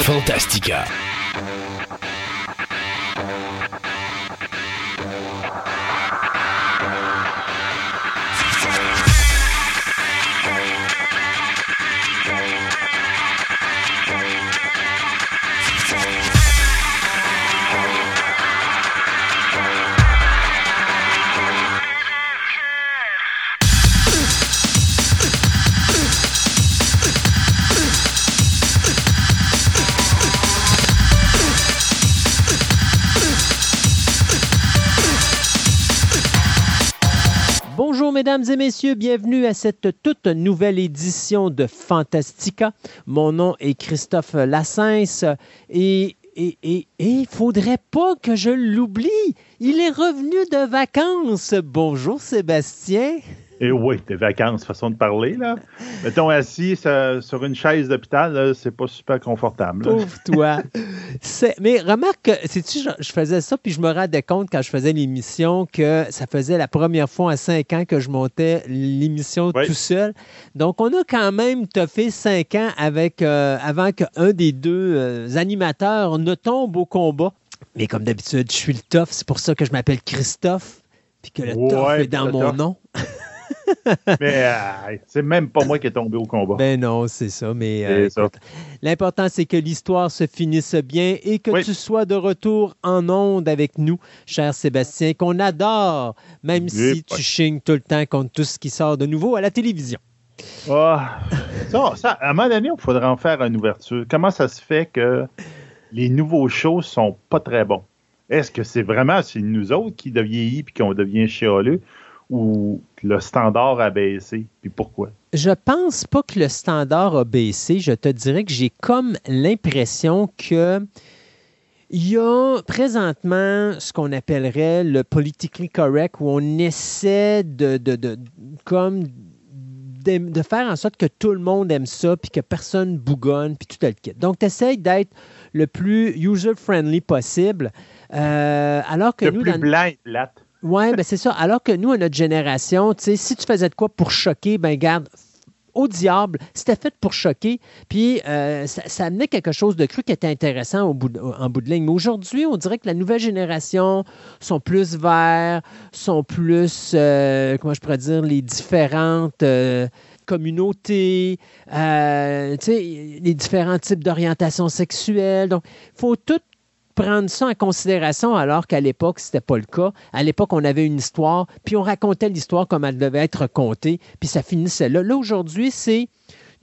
Fantastica. Mesdames et messieurs, bienvenue à cette toute nouvelle édition de Fantastica. Mon nom est Christophe Lassens et et il et, faudrait pas que je l'oublie. Il est revenu de vacances. Bonjour Sébastien. Et oui, tes vacances, façon de parler, là. Mettons assis sur une chaise d'hôpital, c'est pas super confortable. Pauvre toi. Mais remarque, sais-tu, je, faisais ça, puis je me rendais compte quand je faisais l'émission que ça faisait la première fois à cinq ans que je montais l'émission tout seul. Donc, on a quand même fait cinq ans avec, euh, avant qu'un des deux euh, animateurs ne tombe au combat. Mais comme d'habitude, je suis le tough. C'est pour ça que je m'appelle Christophe, puis que le tough est dans mon nom. mais euh, c'est même pas moi qui est tombé au combat. Ben non, c'est ça. Mais euh, l'important, c'est que l'histoire se finisse bien et que tu sois de retour en onde avec nous, cher Sébastien, qu'on adore, même si tu chignes tout le temps contre tout ce qui sort de nouveau à la télévision. Ah, ça, à un moment donné, il faudrait en faire une ouverture. Comment ça se fait que les nouveaux shows sont pas très bons? Est-ce que c'est vraiment c'est nous autres qui deviennent puis qu'on devient chialeux? ou le standard a baissé? Puis pourquoi? Je pense pas que le standard a baissé. Je te dirais que j'ai comme l'impression que il y a présentement ce qu'on appellerait le politically correct, où on essaie de, de, comme de, faire en sorte que tout le monde aime ça, puis que personne bougonne, puis tout le kit. Donc, tu essaies d'être le plus user-friendly possible. Euh, alors que le nous, plus blanc et plate. Oui, ben c'est ça. Alors que nous, à notre génération, si tu faisais de quoi pour choquer, ben garde, au diable, c'était fait pour choquer. Puis euh, ça, amenait quelque chose de cru qui était intéressant au bout en bout de ligne. Mais aujourd'hui, on dirait que la nouvelle génération sont plus verts, sont plus, euh, comment je pourrais dire, les différentes. Euh, communautés, les différents types d'orientation sexuelle. Donc, il faut tout prendre ça en considération alors qu'à l'époque, ce n'était pas le cas. À l'époque, on avait une histoire, puis on racontait l'histoire comme elle devait être racontée, puis ça finissait là. Là, aujourd'hui, c'est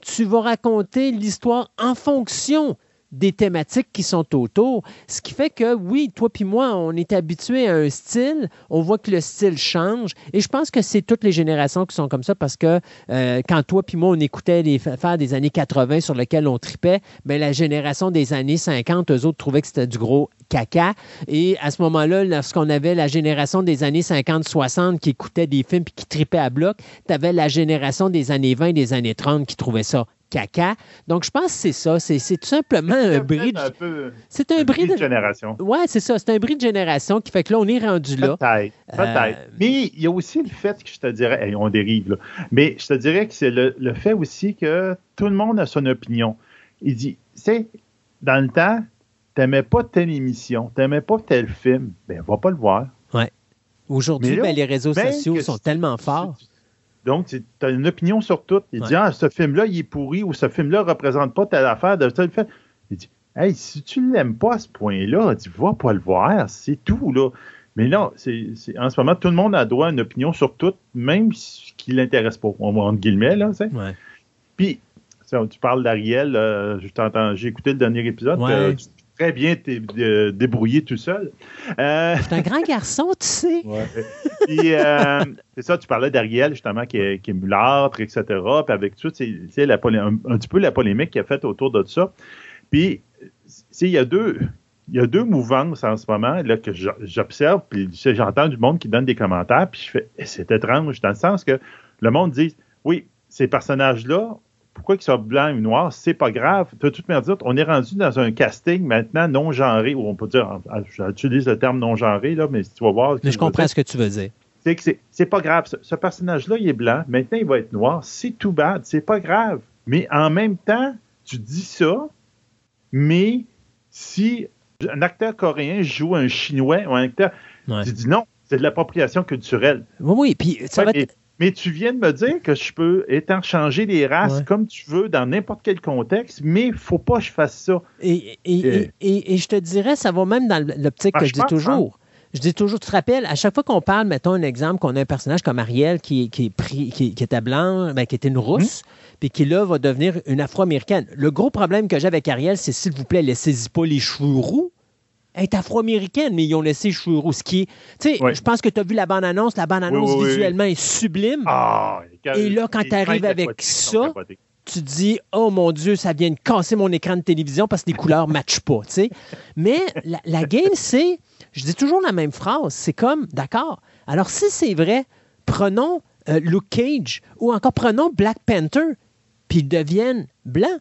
tu vas raconter l'histoire en fonction des thématiques qui sont autour. Ce qui fait que, oui, toi puis moi, on est habitué à un style, on voit que le style change, et je pense que c'est toutes les générations qui sont comme ça parce que euh, quand toi puis moi, on écoutait les affaires des années 80 sur lesquelles on tripait, bien, la génération des années 50, eux autres trouvaient que c'était du gros caca. Et à ce moment-là, lorsqu'on avait la génération des années 50-60 qui écoutait des films et qui tripait à bloc, tu avais la génération des années 20 des années 30 qui trouvait ça caca. Donc, je pense que c'est ça. C'est tout simplement un bris de... C'est un, bris de... génération. Oui, c'est ça. C'est un bris de génération qui fait que là, on est rendu là. Peut-être. Peut-être. Euh, Mais il y a aussi le fait que je te dirais... on dérive, là. Mais je te dirais que c'est le, fait aussi que tout le monde a son opinion. Il dit, tu sais, dans le temps, t'aimais pas telle émission, t'aimais pas tel film, ben va pas le voir. Ouais. Aujourd'hui, ben, les réseaux sociaux sont tellement forts. Donc, tu as une opinion sur tout. Il dit, ah, ce film-là, il est pourri ou ce film-là ne représente pas telle affaire de tel fait. Il dit, hey, si tu ne l'aimes pas à ce point-là, tu vas pas le voir, c'est tout, là. Mais non, c'est, en ce moment, tout le monde a droit à une opinion sur tout, même ce qui ne l'intéresse pas, entre guillemets, là, tu Ouais. Puis, tu parles d'Ariel, euh, j'ai écouté le dernier épisode, euh, très bien débrouillé tout seul. Euh... C'est un grand garçon, tu sais. Puis, euh, c'est ça, tu parlais d'Ariel, justement, qui est, qui est mulâtre, etc. Puis avec tout, c'est un, un, petit peu la polémique qu'il a faite autour de ça. Puis, il y a deux. Il y a deux mouvances en ce moment là, que j'observe, puis j'entends du monde qui donne des commentaires, puis je fais eh, c'est étrange, dans le sens que le monde dit oui, ces personnages-là, pourquoi qu'ils soient blancs ou noirs, c'est pas grave. De toute manière, on est rendu dans un casting maintenant non-genré, ou on peut dire, j'utilise le terme non-genré, là, mais si tu vas voir. Mais je comprends ce que tu veux dire. C'est que c'est pas grave. Ce, personnage-là, il est blanc. Maintenant, il va être noir. C'est tout bad. C'est pas grave. Mais en même temps, tu dis ça, Mais si un acteur coréen joue un chinois ou un acteur, tu dis non, c'est de l'appropriation culturelle. Oui, oui, puis ça va être mais tu viens de me dire que je peux étanchanger les races comme tu veux dans n'importe quel contexte, mais il ne faut pas que je fasse ça. Et, et, je te dirais, ça va même dans l'optique que je, dis toujours. Je dis toujours, tu te rappelles, à chaque fois qu'on parle, mettons un exemple, qu'on a un personnage comme Ariel qui, qui, est pris, qui, était blanc, ben, qui était une rousse, hmm? puis qui là va devenir une afro-américaine. Le gros problème que j'ai avec Ariel, c'est s'il vous plaît, laissez-y pas les cheveux roux est afro-américaine, mais ils ont laissé roux. Tu sais, je pense que tu as vu la bande-annonce. La bande-annonce visuellement est sublime. Ah, et là, quand tu arrives avec ça, tu dis Oh mon Dieu, ça vient de casser mon écran de télévision parce que les couleurs ne matchent pas. Mais la, game, c'est. Je dis toujours la même phrase. C'est comme, d'accord. Alors, si c'est vrai, prenons euh, Luke Cage ou encore prenons Black Panther, puis ils deviennent blancs.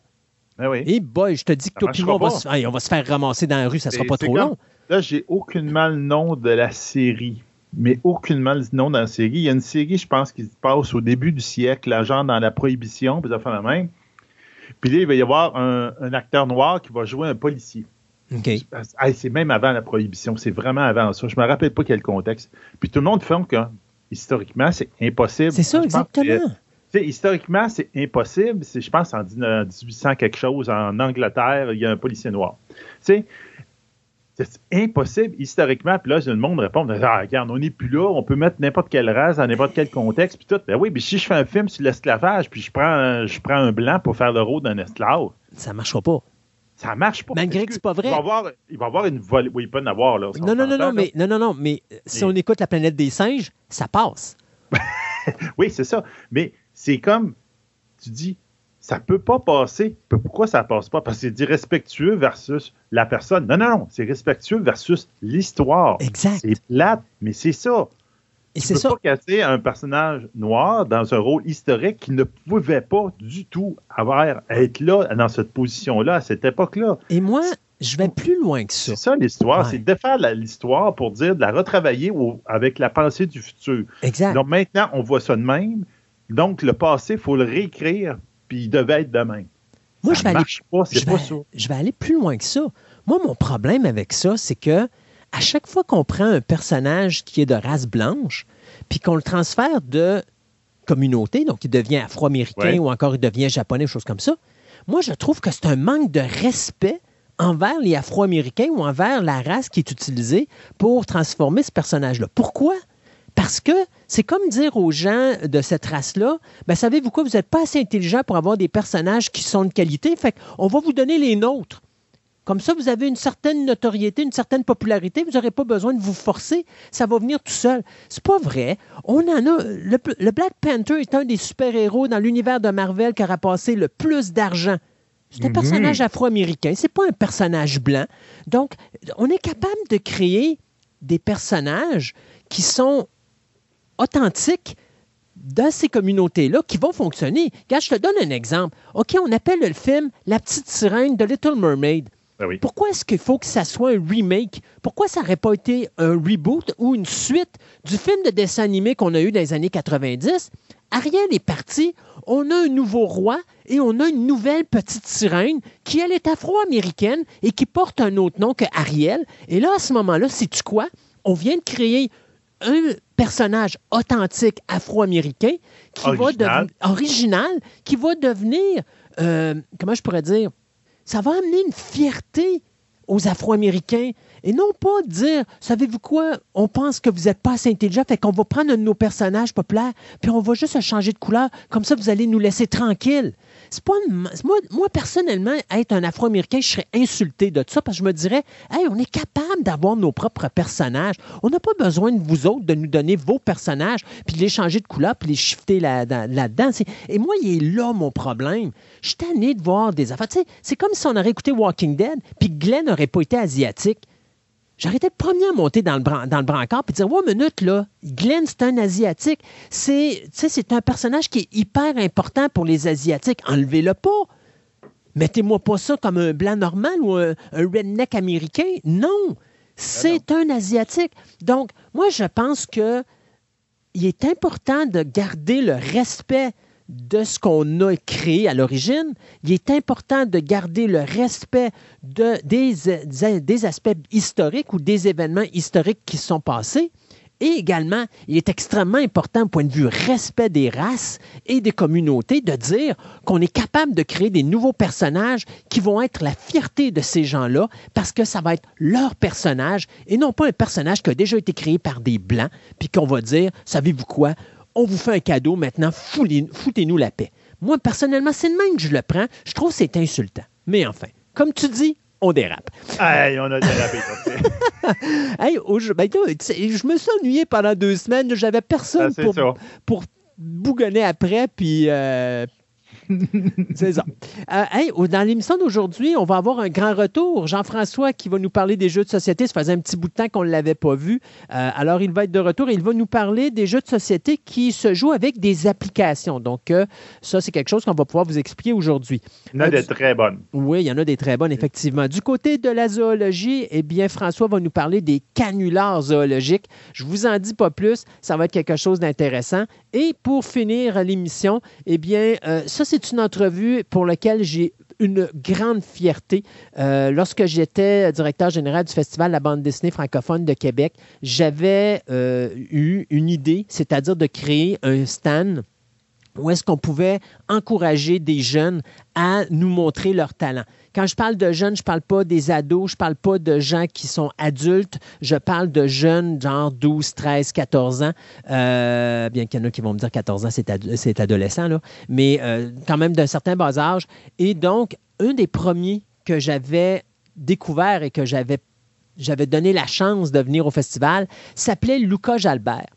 Ben oui. Et boy, je te dis que toi on va, se, on va se faire ramasser dans la rue, ça sera pas trop long. Là, j'ai aucunement le nom de la série. Mais aucunement le nom de la série. Il y a une série, je pense, qui se passe au début du siècle, genre dans la prohibition, puis ça fait la même. Puis là, il va y avoir un, acteur noir qui va jouer un policier. OK. c'est même avant la prohibition. C'est vraiment avant ça. Je me rappelle pas quel contexte. Puis tout le monde fait que, historiquement, c'est impossible. C'est ça, exactement historiquement, c'est impossible. Je pense en 1800 quelque chose, en Angleterre, il y a un policier noir. c'est impossible historiquement. Puis là, le monde répond ah, regarde, on n'est plus là, on peut mettre n'importe quelle race dans n'importe quel contexte. Puis tout. Ben oui, mais si je fais un film sur l'esclavage, puis je prends, je prends un blanc pour faire le rôle d'un esclave. Ça ne marchera pas. Ça marche pas. Malgré que c'est pas vrai. Il va, avoir, il va avoir une volée. Oui, il peut en avoir, là. Non, non, non, non, mais, non, non, non, mais si on écoute la planète des singes, ça passe. oui, c'est ça. Mais c'est comme, tu dis, ça peut pas passer. Pourquoi ça passe pas? Parce que c'est respectueux versus la personne. Non, non, non, c'est respectueux versus l'histoire. Exact. C'est plate, mais c'est ça. Et peux ça. pas casser un personnage noir dans un rôle historique qui ne pouvait pas du tout avoir être là dans cette position-là à cette époque-là. Et moi, je vais plus loin que ça. C'est ça l'histoire, c'est de faire l'histoire pour dire de la retravailler avec la pensée du futur. Exact. Donc maintenant, on voit ça de même. Donc, le passé, il faut le réécrire, puis il devait être demain. Moi, je vais, aller, je, vais, aller plus loin que ça. Moi, mon problème avec ça, c'est que à chaque fois qu'on prend un personnage qui est de race blanche, puis qu'on le transfère de communauté, donc il devient afro-américain ou encore il devient japonais, choses comme ça, moi, je trouve que c'est un manque de respect envers les Afro-Américains ou envers la race qui est utilisée pour transformer ce personnage-là. Pourquoi? Parce que c'est comme dire aux gens de cette race-là, ben, savez-vous quoi, vous n'êtes pas assez intelligent pour avoir des personnages qui sont de qualité, fait qu'on va vous donner les nôtres. Comme ça, vous avez une certaine notoriété, une certaine popularité, vous n'aurez pas besoin de vous forcer, ça va venir tout seul. C'est pas vrai. On en a. Le, Black Panther est un des super-héros dans l'univers de Marvel qui aura passé le plus d'argent. C'est un mhm. personnage afro-américain, c'est pas un personnage blanc. Donc, on est capable de créer des personnages qui sont authentiques dans ces communautés-là qui vont fonctionner. Regarde, je te donne un exemple. OK, on appelle le film La petite sirène de Little Mermaid. Ben Pourquoi est-ce qu'il faut que ça soit un remake? Pourquoi ça n'aurait pas été un reboot ou une suite du film de dessin animé qu'on a eu dans les années 90? Ariel est parti, on a un nouveau roi et on a une nouvelle petite sirène qui, elle, est afro-américaine et qui porte un autre nom que Ariel. Et là, à ce moment-là, sais-tu quoi? On vient de créer un personnage authentique afro-américain qui va devenir original, qui va devenir, euh, comment je pourrais dire, ça va amener une fierté aux Afro-Américains. Et non pas dire, savez-vous quoi, on pense que vous n'êtes pas assez intelligent, fait qu'on va prendre un de nos personnages populaires, puis on va juste changer de couleur, comme ça vous allez nous laisser tranquilles moi, personnellement, être un Afro-Américain, je serais insulté de ça parce que je me dirais, hey, on est capable d'avoir nos propres personnages. On n'a pas besoin de vous autres de nous donner vos personnages, puis de les changer de couleur, puis les shifter là-dedans. et moi, il est là mon problème. Je suis tanné de voir des affaires. c'est comme si on aurait écouté Walking Dead, puis Glenn n'aurait pas été asiatique. J'arrêtais le premier à monter dans le, dans le brancard et dire Ouais, minute, là, Glenn, c'est un Asiatique. C'est, c'est un personnage qui est hyper important pour les Asiatiques. Enlevez-le pas. Mettez-moi pas ça comme un blanc normal ou un, redneck américain. Non, c'est un Asiatique. Donc, moi, je pense que il est important de garder le respect de ce qu'on a créé à l'origine, il est important de garder le respect de, des, aspects historiques ou des événements historiques qui sont passés, et également, il est extrêmement important, point de vue respect des races et des communautés, de dire qu'on est capable de créer des nouveaux personnages qui vont être la fierté de ces gens-là, parce que ça va être leur personnage et non pas un personnage qui a déjà été créé par des Blancs, puis qu'on va dire, savez-vous quoi, on vous fait un cadeau, maintenant, foutez-nous la paix. Moi, personnellement, c'est le même que je le prends. Je trouve que c'est insultant. Mais enfin, comme tu dis, on dérape. Hey, on a dérapé. hey, ben, je me suis ennuyé pendant deux semaines. J'avais personne ah, pour, pour bougonner après, puis, euh, c'est ça. Euh, dans l'émission d'aujourd'hui, on va avoir un grand retour. Jean-François qui va nous parler des jeux de société. Ça faisait un petit bout de temps qu'on ne l'avait pas vu. Euh, alors, il va être de retour et il va nous parler des jeux de société qui se jouent avec des applications. Donc, euh, ça, c'est quelque chose qu'on va pouvoir vous expliquer aujourd'hui. Il y en a des très bonnes. Oui, il y en a des très bonnes, effectivement. Du côté de la zoologie, eh bien, François va nous parler des canulars zoologiques. Je vous en dis pas plus. Ça va être quelque chose d'intéressant. Et pour finir l'émission, eh bien, ça, c'est c'est une entrevue pour laquelle j'ai une grande fierté. Euh, lorsque j'étais directeur général du Festival de la bande dessinée francophone de Québec, j'avais euh, eu une idée, c'est-à-dire de créer un stand où est-ce qu'on pouvait encourager des jeunes à nous montrer leur talent. Quand je parle de jeunes, je ne parle pas des ados, je ne parle pas de gens qui sont adultes, je parle de jeunes, genre 12, 13, 14 ans. Euh, bien qu'il y en a qui vont me dire 14 ans, c'est adolescent, mais euh, quand même d'un certain bas âge. Et donc, un des premiers que j'avais découvert et que j'avais j'avais donné la chance de venir au festival, s'appelait Lucas Jalbert.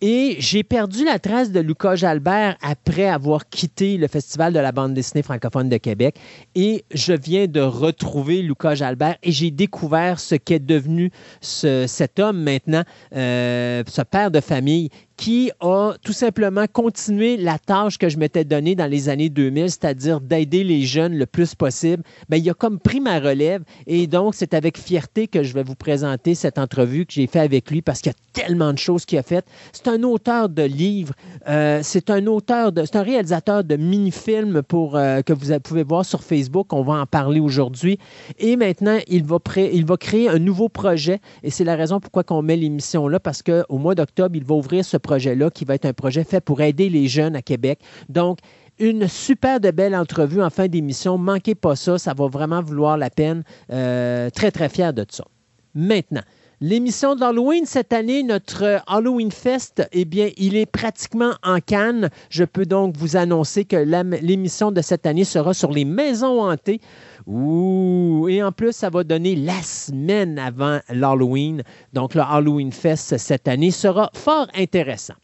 Et j'ai perdu la trace de Lucas Jalbert après avoir quitté le Festival de la bande dessinée francophone de Québec. Et je viens de retrouver Lucas Jalbert et j'ai découvert ce qu'est devenu cet homme maintenant, euh, ce père de famille qui a tout simplement continué la tâche que je m'étais donnée dans les années 2000, c'est-à-dire d'aider les jeunes le plus possible. Bien, il a comme pris ma relève et donc c'est avec fierté que je vais vous présenter cette entrevue que j'ai faite avec lui parce qu'il y a tellement de choses qu'il a faites. C'est un auteur de livres, euh, c'est un auteur, c'est un réalisateur de mini-films pour, euh, que vous pouvez voir sur Facebook. On va en parler aujourd'hui. Et maintenant, il va, il va créer un nouveau projet et c'est la raison pourquoi on met l'émission là parce qu'au mois d'octobre, il va ouvrir ce projet-là, qui va être un projet fait pour aider les jeunes à Québec. Donc, une super de belle entrevue en fin d'émission. Manquez pas ça, ça va vraiment vouloir la peine. Euh, très, très fier de ça. Maintenant, L'émission d'Halloween cette année, notre Halloween Fest, eh bien, il est pratiquement en canne. Je peux donc vous annoncer que l'émission de cette année sera sur les maisons hantées. Ouh! Et en plus, ça va donner la semaine avant l'Halloween. Donc, le Halloween Fest cette année sera fort intéressant.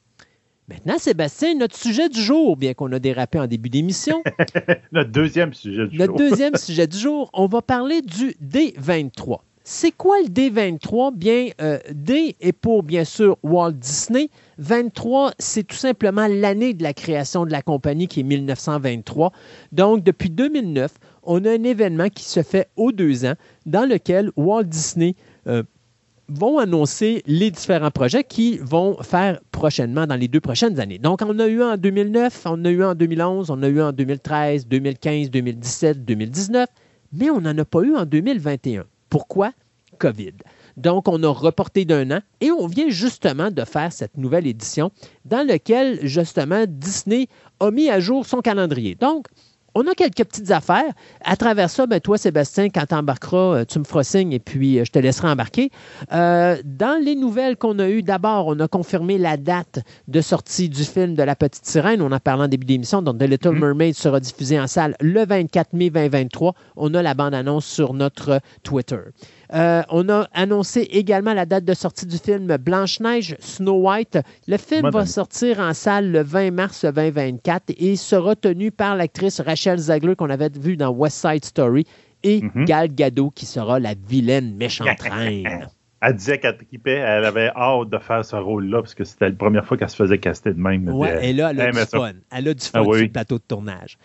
Maintenant, Sébastien, notre sujet du jour, bien qu'on a dérapé en début d'émission. notre deuxième sujet du jour. Notre deuxième sujet du jour, on va parler du D23. C'est quoi le D23? Bien, euh, D est pour, bien sûr, Walt Disney. 23, c'est tout simplement l'année de la création de la compagnie qui est 1923. Donc, depuis 2009, on a un événement qui se fait aux deux ans dans lequel Walt Disney euh, vont annoncer les différents projets qu'ils vont faire prochainement dans les deux prochaines années. Donc, on a eu en 2009, on a eu en 2011, on a eu en 2013, 2015, 2017, 2019, mais on n'en a pas eu en 2021. Pourquoi? COVID. Donc, on a reporté d'un an et on vient justement de faire cette nouvelle édition dans laquelle, justement, Disney a mis à jour son calendrier. Donc, on a quelques petites affaires. À travers ça, ben, toi, Sébastien, quand tu embarqueras, euh, tu me feras signe et puis euh, je te laisserai embarquer. Euh, dans les nouvelles qu'on a eues, d'abord, on a confirmé la date de sortie du film de La Petite Sirène. On en parlant en début d'émission. Donc, The Little mm-hmm. Mermaid sera diffusé en salle le 24 mai 2023. On a la bande-annonce sur notre Twitter. On a annoncé également la date de sortie du film Blanche-Neige, Snow White. Le film va sortir en salle le 20 mars 2024 et sera tenu par l'actrice Rachel Zegler qu'on avait vu dans West Side Story et mhm. Gal Gadot qui sera la vilaine méchante reine. Elle disait qu'elle elle avait hâte de faire ce rôle-là parce que c'était la première fois qu'elle se faisait caster de même. Oui, et là, elle a du fun. Elle a du fun ah sur le plateau de tournage.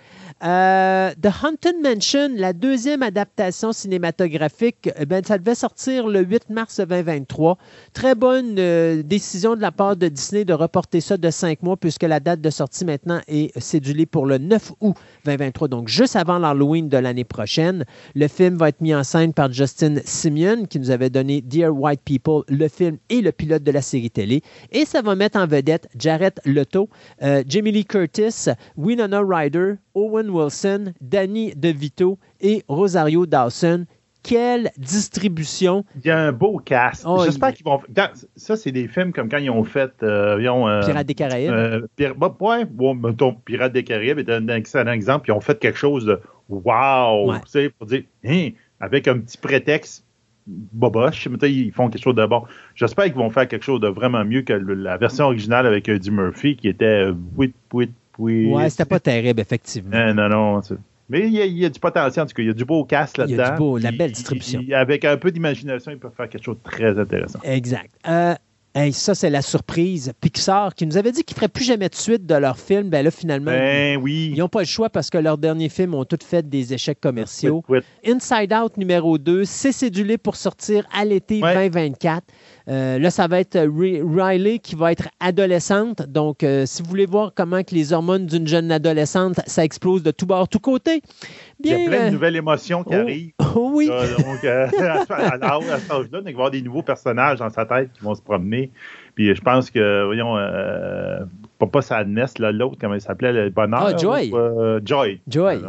Euh, The Haunted Mansion, la deuxième adaptation cinématographique, eh ben, ça devait sortir le 8 mars 2023. Très bonne euh, décision de la part de Disney de reporter ça de cinq mois puisque la date de sortie maintenant est cédulée pour le 9 août 2023, donc juste avant l'Halloween de l'année prochaine. Le film va être mis en scène par Justin Simeon qui nous avait donné Dear White People, le film et le pilote de la série télé. Et ça va mettre en vedette Jared Leto, euh, Jamie Lee Curtis, Winona Ryder, Owen Wilson, Danny DeVito et Rosario Dawson. Quelle distribution! Il y a un beau cast. Oh, J'espère il- qu'ils vont. quand- ça, c'est des films comme quand ils ont fait. euh, ils ont, euh, Pirates des Caraïbes. euh, Pir- bah, ouais, bon, mettons, Pirates des Caraïbes est un excellent exemple. Ils ont fait quelque chose de wow! Ouais. Tu sais, pour dire, Hein, avec un petit prétexte boboche, ils font quelque chose de bon. J'espère qu'ils vont faire quelque chose de vraiment mieux que la version originale avec Eddie Murphy qui était euh, oui, oui, oui. ouais, c'était pas terrible, effectivement. Euh, non, non. Mais il y, a, il y a du potentiel, en tout cas. Il y a du beau cast Il y a là-dedans. du beau, la belle distribution. il- avec un peu d'imagination, ils peuvent faire quelque chose de très intéressant. Exact. Euh, hey, ça, c'est la surprise. Pixar, qui nous avait dit qu'ils ne feraient plus jamais de suite de leur film, ben là, finalement, Ben oui. ils n'ont pas le choix parce que leurs derniers films ont tous fait des échecs commerciaux. Quit, quit. Inside Out numéro 2, c'est cédulé pour sortir à l'été Ouais. 2024. Euh, là, ça va être Ri- Riley qui va être adolescente. Donc, euh, si vous voulez voir comment que les hormones d'une jeune adolescente, ça explose de tout bord, tout côté, Il y bien... a plein euh, de nouvelles émotions qui oh, arrivent. oh oui, Là, donc, euh, à, cet âge-là, il va y avoir des nouveaux personnages dans sa tête qui vont se promener. Puis je pense que, voyons, euh, pas, pas Sadness, là, l'autre, comment il s'appelait, le bonheur. Ah, Joy. ou, euh, Joy. Joy.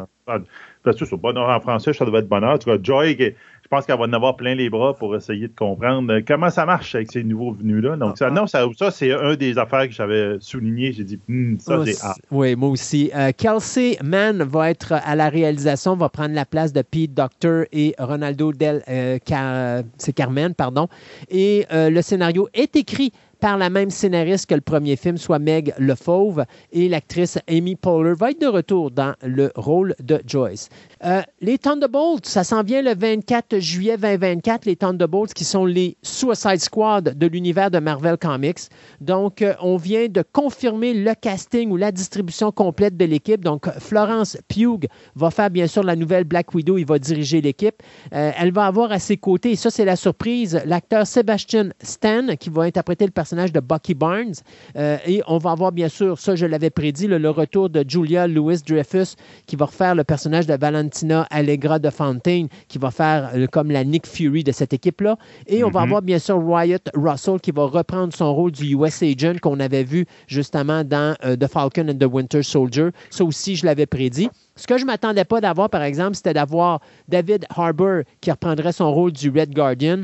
Parce que bonheur en français, ça doit être bonheur. Tout cas, Joy, qui- je pense qu'elle va en avoir plein les bras pour essayer de comprendre euh, comment ça marche avec ces nouveaux venus-là. Donc, ça, non, ça, ça c'est un des affaires que j'avais souligné. J'ai dit, Hmm, ça, Oh, c'est- hâte. Oui, moi aussi. Euh, Kelsey Mann va être à la réalisation, va prendre la place de Pete Docter et Ronaldo Del euh, Car- c'est Carmen, pardon. Et euh, le scénario est écrit par la même scénariste que le premier film, soit Meg Le Fauve, et l'actrice Amy Poehler va être de retour dans le rôle de Joyce. Euh, les Thunderbolts, ça s'en vient le 24 juillet 2024, les Thunderbolts qui sont les Suicide Squad de l'univers de Marvel Comics. Donc, euh, on vient de confirmer le casting ou la distribution complète de l'équipe. Donc, Florence Pugh va faire bien sûr la nouvelle Black Widow, il va diriger l'équipe. Euh, elle va avoir à ses côtés, et ça c'est la surprise, l'acteur Sebastian Stan qui va interpréter le personnage de Bucky Barnes. Et on va avoir bien sûr, ça je l'avais prédit, le, le retour de Julia Louis-Dreyfus qui va refaire le personnage de Valentina Allegra de Fontaine qui va faire euh, comme la Nick Fury de cette équipe-là. Et on va Mhm. avoir bien sûr Wyatt Russell qui va reprendre son rôle du US Agent qu'on avait vu justement dans euh, The Falcon and the Winter Soldier. Ça aussi, je l'avais prédit. Ce que je ne m'attendais pas d'avoir, par exemple, c'était d'avoir David Harbour qui reprendrait son rôle du Red Guardian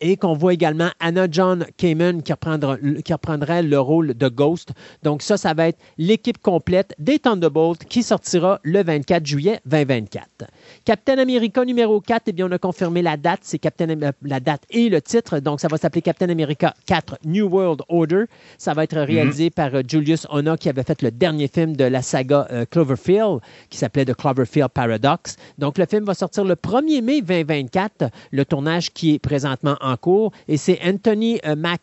et qu'on voit également Anna John Kamen qui, reprendra- qui reprendrait le rôle de Ghost. Donc ça, ça va être l'équipe complète des Thunderbolts qui sortira le 24 juillet 2024. Captain America numéro 4, eh bien, on a confirmé la date. C'est Captain Am- la date et le titre. Donc, ça va s'appeler Captain America 4 New World Order. Ça va être réalisé par euh, Julius Ona qui avait fait le dernier film de la saga euh, Cloverfield qui s'appelait The Cloverfield Paradox. Donc, le film va sortir le 1er mai 2024. Le tournage qui est présentement en cours. Et c'est Anthony euh, Mackie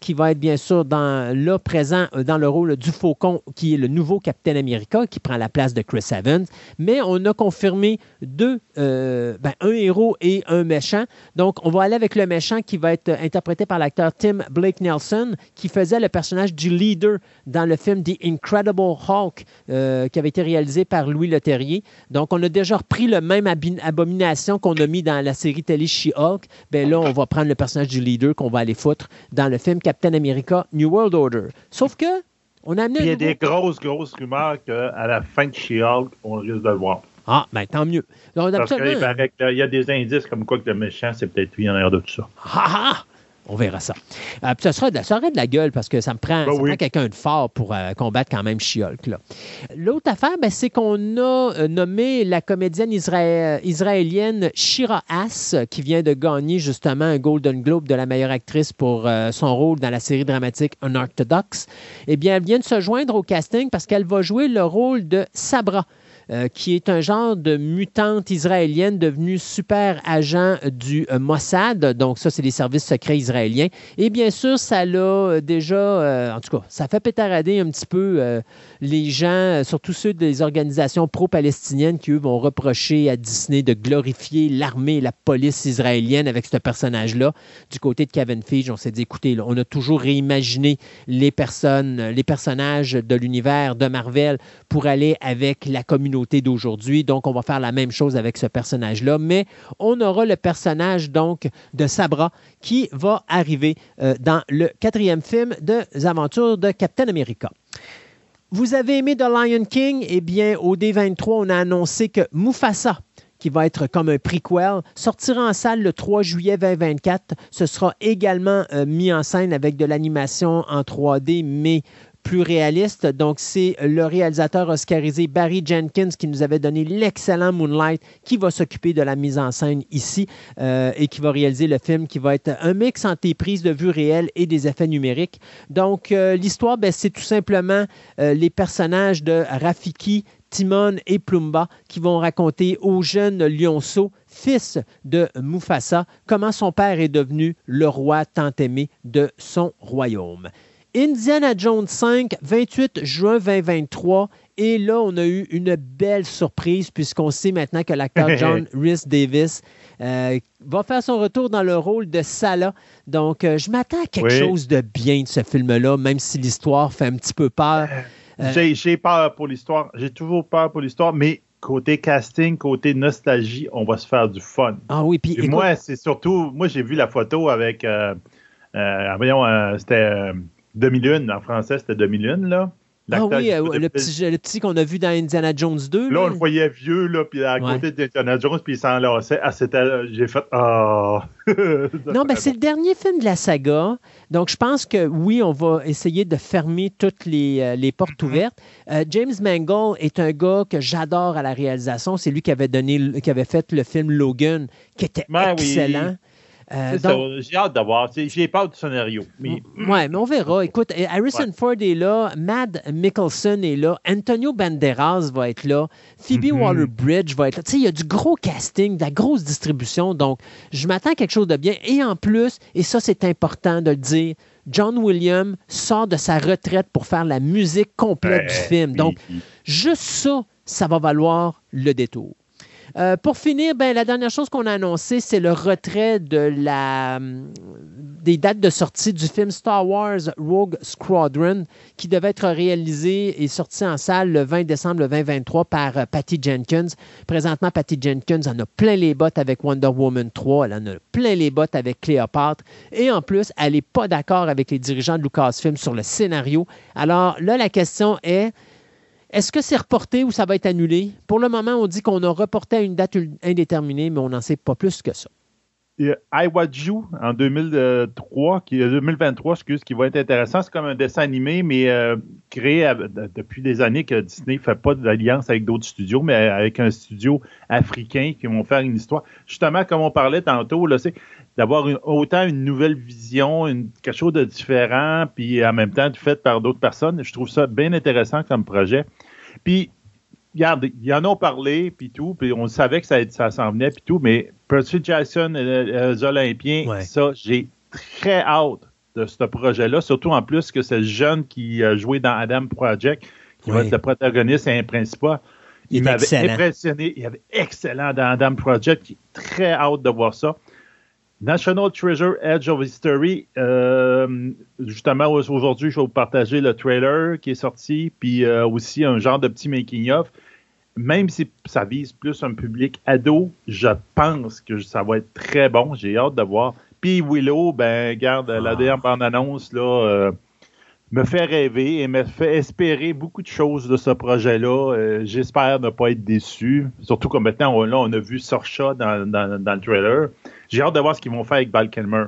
qui va être bien sûr là présent euh, dans le rôle du Faucon, qui est le nouveau Captain America, qui prend la place de Chris Evans. Mais on a confirmé deux, euh, ben, un héros et un méchant. Donc, on va aller avec le méchant qui va être interprété par l'acteur Tim Blake Nelson, qui faisait le personnage du leader dans le film The Incredible Hulk, qui avait été réalisé par Louis Leterrier. Donc, on a déjà repris le même abomination qu'on a mis dans la série télé She-Hulk. Ben là, on va prendre le personnage du leader qu'on va aller foutre dans le film Captain America New World Order. Sauf que, on a amené il y a des grosses, grosses rumeurs qu'à la fin de She-Hulk, on risque de le voir. Ah, ben tant mieux. Donc, Parce qu'il paraît qu'il y a des indices comme quoi que le méchant, c'est peut-être lui en arrière de tout ça. Ah, ah! On verra ça. Euh, ça, sera de, ça aurait de la gueule parce que ça me prend, Ben ça oui. prend quelqu'un de fort pour euh, combattre quand même She-Hulk. L'autre affaire, ben, c'est qu'on a euh, nommé la comédienne isra- israélienne Shira Haas, qui vient de gagner justement un Golden Globe de la meilleure actrice pour euh, son rôle dans la série dramatique Unorthodox. Eh bien, elle vient de se joindre au casting parce qu'elle va jouer le rôle de Sabra euh, qui est un genre de mutante israélienne devenue super agent du euh, Mossad. Donc, ça, c'est les services secrets israéliens. Et bien sûr, ça l'a déjà, en tout cas, ça fait pétarader un petit peu les gens, surtout ceux des organisations pro-palestiniennes qui, eux, vont reprocher à Disney de glorifier l'armée et la police israélienne avec ce personnage-là. Du côté de Kevin Feige, on s'est dit, écoutez, on a toujours réimaginé les personnes, les personnages de l'univers de Marvel pour aller avec la communauté d'aujourd'hui. Donc, on va faire la même chose avec ce personnage-là. Mais on aura le personnage, donc, de Sabra qui va arriver euh, dans le quatrième film des aventures de Captain America. Vous avez aimé The Lion King? Eh bien, au D23, on a annoncé que Mufasa, qui va être comme un prequel, sortira en salle le 3 juillet 2024. Ce sera également euh, mis en scène avec de l'animation en 3D, mais plus réaliste. Donc, c'est le réalisateur oscarisé Barry Jenkins qui nous avait donné l'excellent Moonlight qui va s'occuper de la mise en scène ici euh, et qui va réaliser le film qui va être un mix entre des prises de vue réelles et des effets numériques. Donc, euh, l'histoire, ben, c'est tout simplement euh, les personnages de Rafiki, Timon et Plumba qui vont raconter au jeune lionceau, fils de Mufasa, comment son père est devenu le roi tant aimé de son royaume. Indiana Jones 5, 28 juin 2023. Et là, on a eu une belle surprise puisqu'on sait maintenant que l'acteur John Rhys Davis euh, va faire son retour dans le rôle de Salah. Donc, euh, je m'attends à quelque chose de bien de ce film-là, même si l'histoire fait un petit peu peur. Euh, j'ai peur pour l'histoire. J'ai toujours peur pour l'histoire, mais côté casting, côté nostalgie, on va se faire du fun. Ah oui, puis moi, c'est surtout, moi j'ai vu la photo avec, voyons, c'était 2001, en français, c'était 2001, là. Ah oui, euh, le, petit, le petit qu'on a vu dans Indiana Jones 2. Là, on le voyait vieux, là, puis à côté d'Indiana Jones, puis il s'enlaçait. Ah, c'était... J'ai fait... Ah! non, ben c'est le dernier film de la saga. Donc, je pense que oui, on va essayer de fermer toutes les, euh, les portes mm-hmm. ouvertes. Euh, James Mangold est un gars que j'adore à la réalisation. C'est lui qui avait, donné, qui avait fait le film Logan, qui était ben excellent. Euh, j'ai hâte d'avoir. J'ai peur du scénario. Mais... Oui, mais on verra. Écoute, Harrison Ford est là, Mad Mickelson est là, Antonio Banderas va être là, Phoebe mm-hmm. Waller-Bridge va être là. il y a du gros casting, de la grosse distribution. Donc, je m'attends à quelque chose de bien. Et en plus, et ça, c'est important de le dire, John Williams sort de sa retraite pour faire la musique complète du ben, film. Donc, juste ça, ça va valoir le détour. Euh, pour finir, ben, la dernière chose qu'on a annoncé, c'est le retrait de la, hum, des dates de sortie du film Star Wars Rogue Squadron, qui devait être réalisé et sorti en salle le 20 décembre 2023 par euh, Patty Jenkins. Présentement, Patty Jenkins en a plein les bottes avec Wonder Woman 3, elle en a plein les bottes avec Cléopâtre, et en plus, elle n'est pas d'accord avec les dirigeants de Lucasfilm sur le scénario. Alors là, la question est, est-ce que c'est reporté ou ça va être annulé? Pour le moment, on dit qu'on a reporté à une date indéterminée, mais on n'en sait pas plus que ça. I You en 2003, qui, 2023, excuse, qui va être intéressant. C'est comme un dessin animé, mais euh, créé depuis des années que Disney ne fait pas d'alliance avec d'autres studios, mais avec un studio africain qui vont faire une histoire. Justement, comme on parlait tantôt, c'est d'avoir autant une nouvelle vision, une, quelque chose de différent, puis en même temps fait par d'autres personnes. Je trouve ça bien intéressant comme projet. Puis, regarde, y en ont parlé, puis tout, puis on savait que ça, ça s'en venait, puis tout, mais Percy Jackson et les Olympiens, ça, j'ai très hâte de ce projet-là, surtout en plus que c'est le jeune qui a joué dans Adam Project, qui va être le protagoniste et un principal. Il, m'avait impressionné. Il avait excellent dans Adam Project. J'ai très hâte de voir ça. National Treasure Edge of History. Euh, justement, aujourd'hui, je vais vous partager le trailer qui est sorti, puis euh, aussi un genre de petit making-of. Même si ça vise plus un public ado, je pense que ça va être très bon. J'ai hâte de voir. Puis Willow, ben, garde, la ah. dernière bande-annonce, là, euh, me fait rêver et me fait espérer beaucoup de choses de ce projet-là. J'espère ne pas être déçu. Surtout comme maintenant, on, là, on a vu Sorcha dans, dans, dans le trailer. J'ai hâte de voir ce qu'ils vont faire avec Val Kilmer.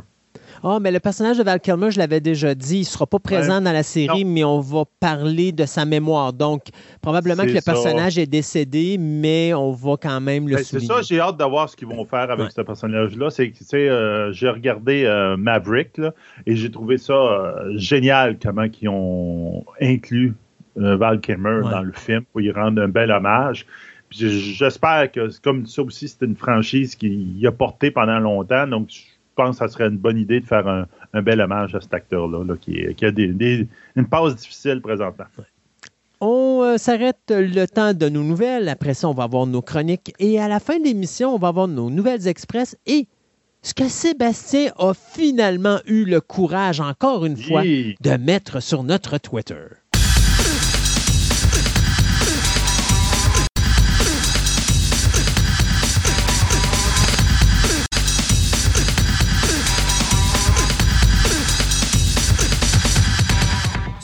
Ah, mais le personnage de Val Kilmer, je l'avais déjà dit, il ne sera pas présent dans la série, mais on va parler de sa mémoire. Donc, probablement que le personnage est décédé, mais on va quand même le ben, souligner. C'est ça, j'ai hâte de voir ce qu'ils vont faire avec ce personnage-là. C'est tu sais, euh, j'ai regardé euh, Maverick et j'ai trouvé ça euh, génial comment ils ont inclus Val Kilmer dans le film pour y rendre un bel hommage. J'espère que, comme ça aussi, c'est une franchise qui a porté pendant longtemps. Donc, je pense que ça serait une bonne idée de faire un, bel hommage à cet acteur-là, qui, a une pause difficile présentement. On euh, s'arrête le temps de nos nouvelles. Après ça, on va avoir nos chroniques. Et à la fin de l'émission, on va avoir nos nouvelles express et ce que Sébastien a finalement eu le courage, encore une fois, de mettre sur notre Twitter.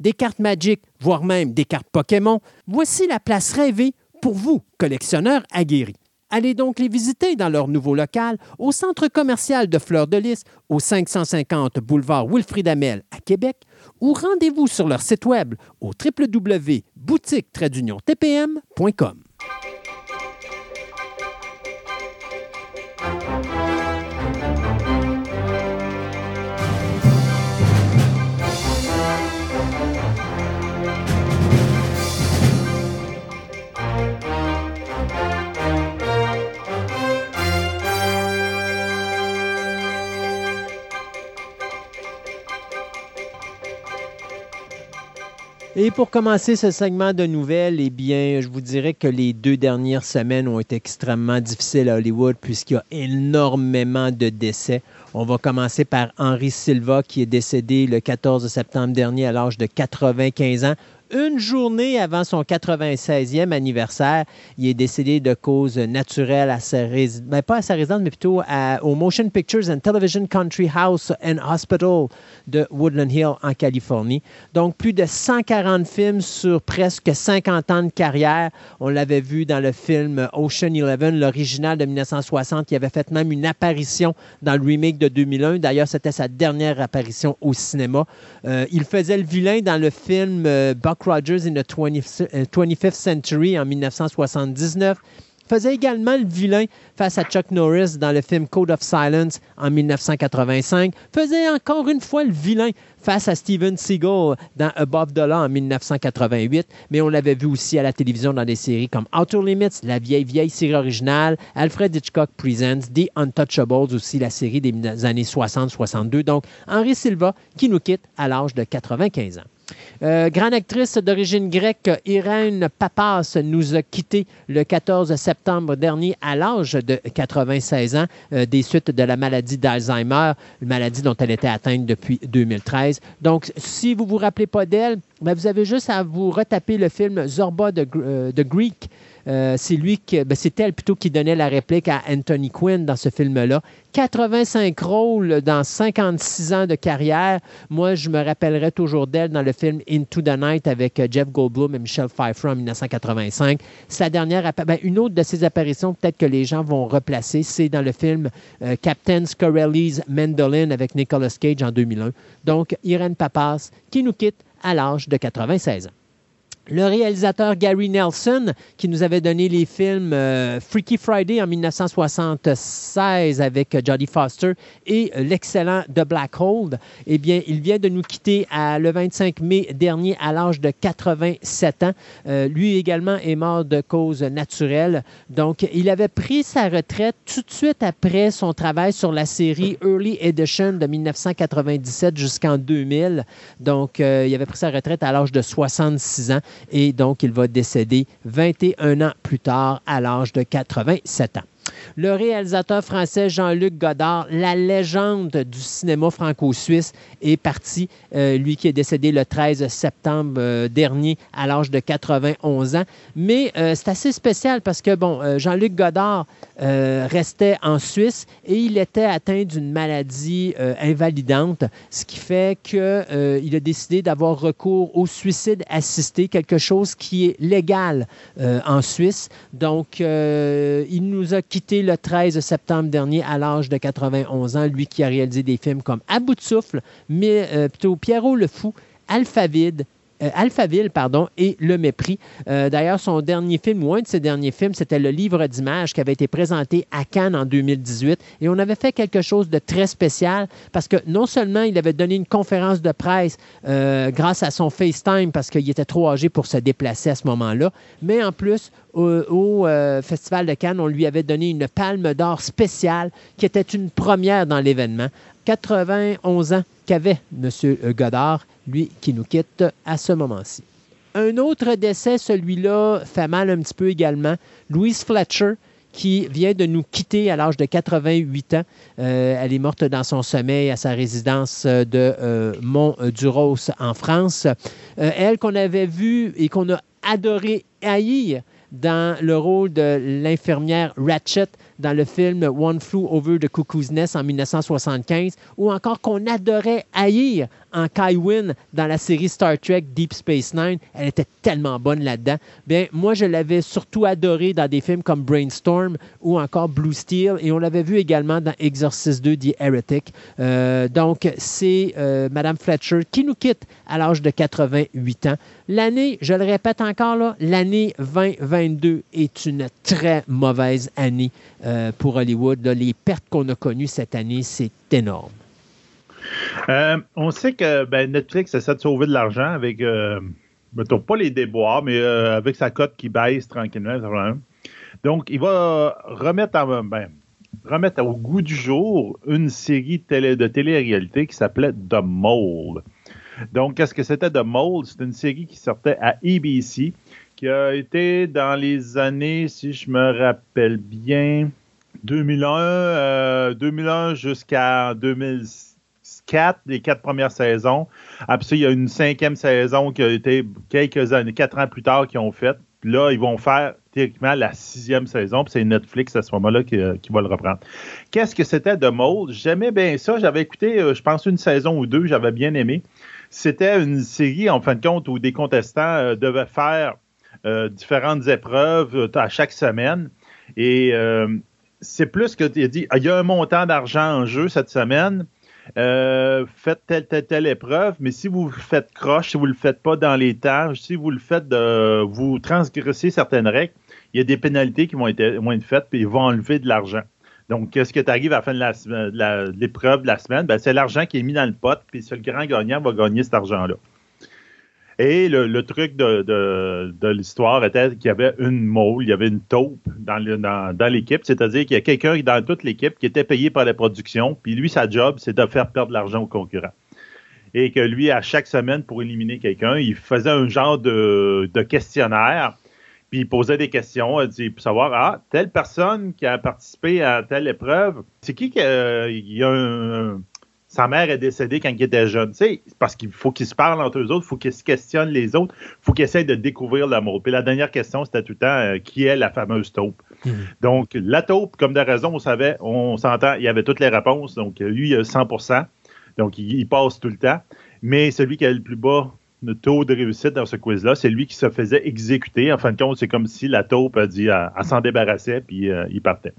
des cartes Magic, voire même des cartes Pokémon, voici la place rêvée pour vous, collectionneurs aguerris. Allez donc les visiter dans leur nouveau local au centre commercial de Fleur de Lys au 550 boulevard Wilfrid Amel à Québec ou rendez-vous sur leur site web au www.boutique-tpm.com. Et pour commencer ce segment de nouvelles, eh bien, je vous dirais que les deux dernières semaines ont été extrêmement difficiles à Hollywood puisqu'il y a énormément de décès. On va commencer par Henri Silva qui est décédé le 14 septembre dernier à l'âge de 95 ans une journée avant son 96e anniversaire. Il est décédé de cause naturelle à sa résidence, ben, pas à sa résidence, mais plutôt au Motion Pictures and Television Country House and Hospital de Woodland Hill en Californie. Donc, plus de 140 films sur presque 50 ans de carrière. On l'avait vu dans le film Ocean Eleven, l'original de 1960, qui avait fait même une apparition dans le remake de 2001. D'ailleurs, c'était sa dernière apparition au cinéma. Euh, il faisait le vilain dans le film euh, Rogers in the 25th euh, Century en 1979 faisait également le vilain face à Chuck Norris dans le film Code of Silence en 1985, faisait encore une fois le vilain face à Steven Seagal dans Above the Law en 1988, mais on l'avait vu aussi à la télévision dans des séries comme Outer Limits, la vieille vieille série originale, Alfred Hitchcock Presents, The Untouchables aussi, la série des années 60-62. Donc, Henri Silva qui nous quitte à l'âge de 95 ans. Euh, grande actrice d'origine grecque, Irène Papas nous a quittés le 14 septembre dernier à l'âge de 96 ans euh, des suites de la maladie d'Alzheimer, une maladie dont elle était atteinte depuis 2013. Donc, si vous ne vous rappelez pas d'elle, ben, vous avez juste à vous retaper le film Zorba de, euh, de Greek euh, c'est lui ben, elle plutôt qui donnait la réplique à Anthony Quinn dans ce film-là. 85 rôles dans 56 ans de carrière. Moi, je me rappellerai toujours d'elle dans le film Into the Night avec euh, Jeff Goldblum et Michelle Pfeiffer en 1985. Sa dernière, ben, une autre de ses apparitions, peut-être que les gens vont replacer, c'est dans le film euh, Captain Scorelli's Mandolin avec Nicolas Cage en 2001. Donc, Irène Papas qui nous quitte à l'âge de 96 ans. Le réalisateur Gary Nelson, qui nous avait donné les films euh, Freaky Friday en 1976 avec Jodie Foster et l'excellent The Black Hole, eh bien, il vient de nous quitter le 25 mai dernier à l'âge de 87 ans. Euh, lui également est mort de cause naturelle. Donc, il avait pris sa retraite tout de suite après son travail sur la série Early Edition de 1997 jusqu'en 2000. Donc, euh, il avait pris sa retraite à l'âge de 66 ans et donc il va décéder 21 ans plus tard à l'âge de 87 ans. Le réalisateur français Jean-Luc Godard, la légende du cinéma franco-suisse, est parti. Euh, lui qui est décédé le 13 septembre euh, dernier à l'âge de 91 ans. Mais euh, c'est assez spécial parce que, bon, Jean-Luc Godard restait en Suisse et il était atteint d'une maladie invalidante, ce qui fait qu'il a décidé d'avoir recours au suicide assisté, quelque chose qui est légal en Suisse. Donc, il nous a quitté le 13 septembre dernier à l'âge de 91 ans, lui qui a réalisé des films comme À bout de souffle, mais euh, plutôt Pierrot le Fou, Alphaville, euh, Alphaville pardon, et Le Mépris. Euh, d'ailleurs, son dernier film, ou un de ses derniers films, c'était le livre d'images qui avait été présenté à Cannes en 2018. Et on avait fait quelque chose de très spécial parce que non seulement il avait donné une conférence de presse euh, grâce à son FaceTime parce qu'il était trop âgé pour se déplacer à ce moment-là, mais en plus, au, Festival de Cannes, on lui avait donné une palme d'or spéciale qui était une première dans l'événement. 91 ans qu'avait M. Godard lui qui nous quitte à ce moment-ci. Un autre décès, celui-là, fait mal un petit peu également. Louise Fletcher, qui vient de nous quitter à l'âge de 88 ans. Euh, elle est morte dans son sommeil à sa résidence de euh, Mont-Duros en France. Euh, elle qu'on avait vue et qu'on a adoré haïr dans le rôle de l'infirmière Ratchet dans le film One Flew Over the Cuckoo's Nest en 1975, ou encore qu'on adorait haïr en Kai Wynn dans la série Star Trek Deep Space Nine. Elle était tellement bonne là-dedans. Bien, moi, je l'avais surtout adorée dans des films comme Brainstorm ou encore Blue Steel, et on l'avait vu également dans Exorcist 2 The Heretic. Euh, donc, c'est euh, Madame Fletcher qui nous quitte à l'âge de 88 ans. L'année, je le répète encore, là, l'année 2022 est une très mauvaise année euh, pour Hollywood. les pertes qu'on a connues cette année, c'est énorme. Euh, on sait que ben, Netflix essaie de sauver de l'argent avec, euh, pas les déboires, mais euh, avec sa cote qui baisse tranquillement. Donc, il va remettre, ben, remettre au goût du jour une série télé, de télé-réalité qui s'appelait The Mole. Donc, qu'est-ce que c'était The Mole? C'est une série qui sortait à ABC, qui a été dans les années, si je me rappelle bien, 2001, 2001 jusqu'à 2006 quatre des quatre premières saisons. Après ça, il y a une cinquième saison qui a été quelques années, quatre ans plus tard qu'ils ont fait. là, ils vont faire théoriquement la sixième saison, puis c'est Netflix à ce moment-là qui, euh, va le reprendre. Qu'est-ce que c'était de Mold? J'aimais bien ça. J'avais écouté, euh, je pense, une saison ou deux, j'avais bien aimé. C'était une série, en fin de compte, où des contestants euh, devaient faire différentes épreuves à chaque semaine. Et c'est plus que tu dit, il y a un montant d'argent en jeu cette semaine. Euh, faites telle, telle, telle épreuve, mais si vous faites croche, si vous le faites pas dans les temps, si vous le faites vous transgressez certaines règles, il y a des pénalités qui vont être, vont être faites, puis ils vont enlever de l'argent. Donc, qu'est-ce que tu arrives à la fin de l'épreuve de, la semaine? Ben, c'est l'argent qui est mis dans le pot, puis le grand gagnant va gagner cet argent-là. Et le, truc de, l'histoire était qu'il y avait une mole, il y avait une taupe dans, l'équipe, c'est-à-dire qu'il y a quelqu'un dans toute l'équipe qui était payé par la production, puis lui, sa job, c'est de faire perdre l'argent aux concurrents. Et que lui, à chaque semaine, pour éliminer quelqu'un, il faisait un genre de, questionnaire, puis il posait des questions pour savoir, ah, telle personne qui a participé à telle épreuve, c'est qui qui a, il y a un sa mère est décédée quand il était jeune. Tu parce qu'il faut qu'ils se parlent entre eux autres, il faut qu'ils se questionnent les autres, il faut qu'ils essayent de découvrir l'amour. Puis la dernière question, c'était tout le temps euh, qui est la fameuse taupe? Hmm. Donc, la taupe, comme de raison, on savait, on s'entend, il y avait toutes les réponses. Donc, lui, il a 100% Donc, il, passe tout le temps. Mais celui qui a le plus bas le taux de réussite dans ce quiz-là, c'est lui qui se faisait exécuter. En fin de compte, c'est comme si la taupe a dit, à s'en débarrasser, puis euh, il partait.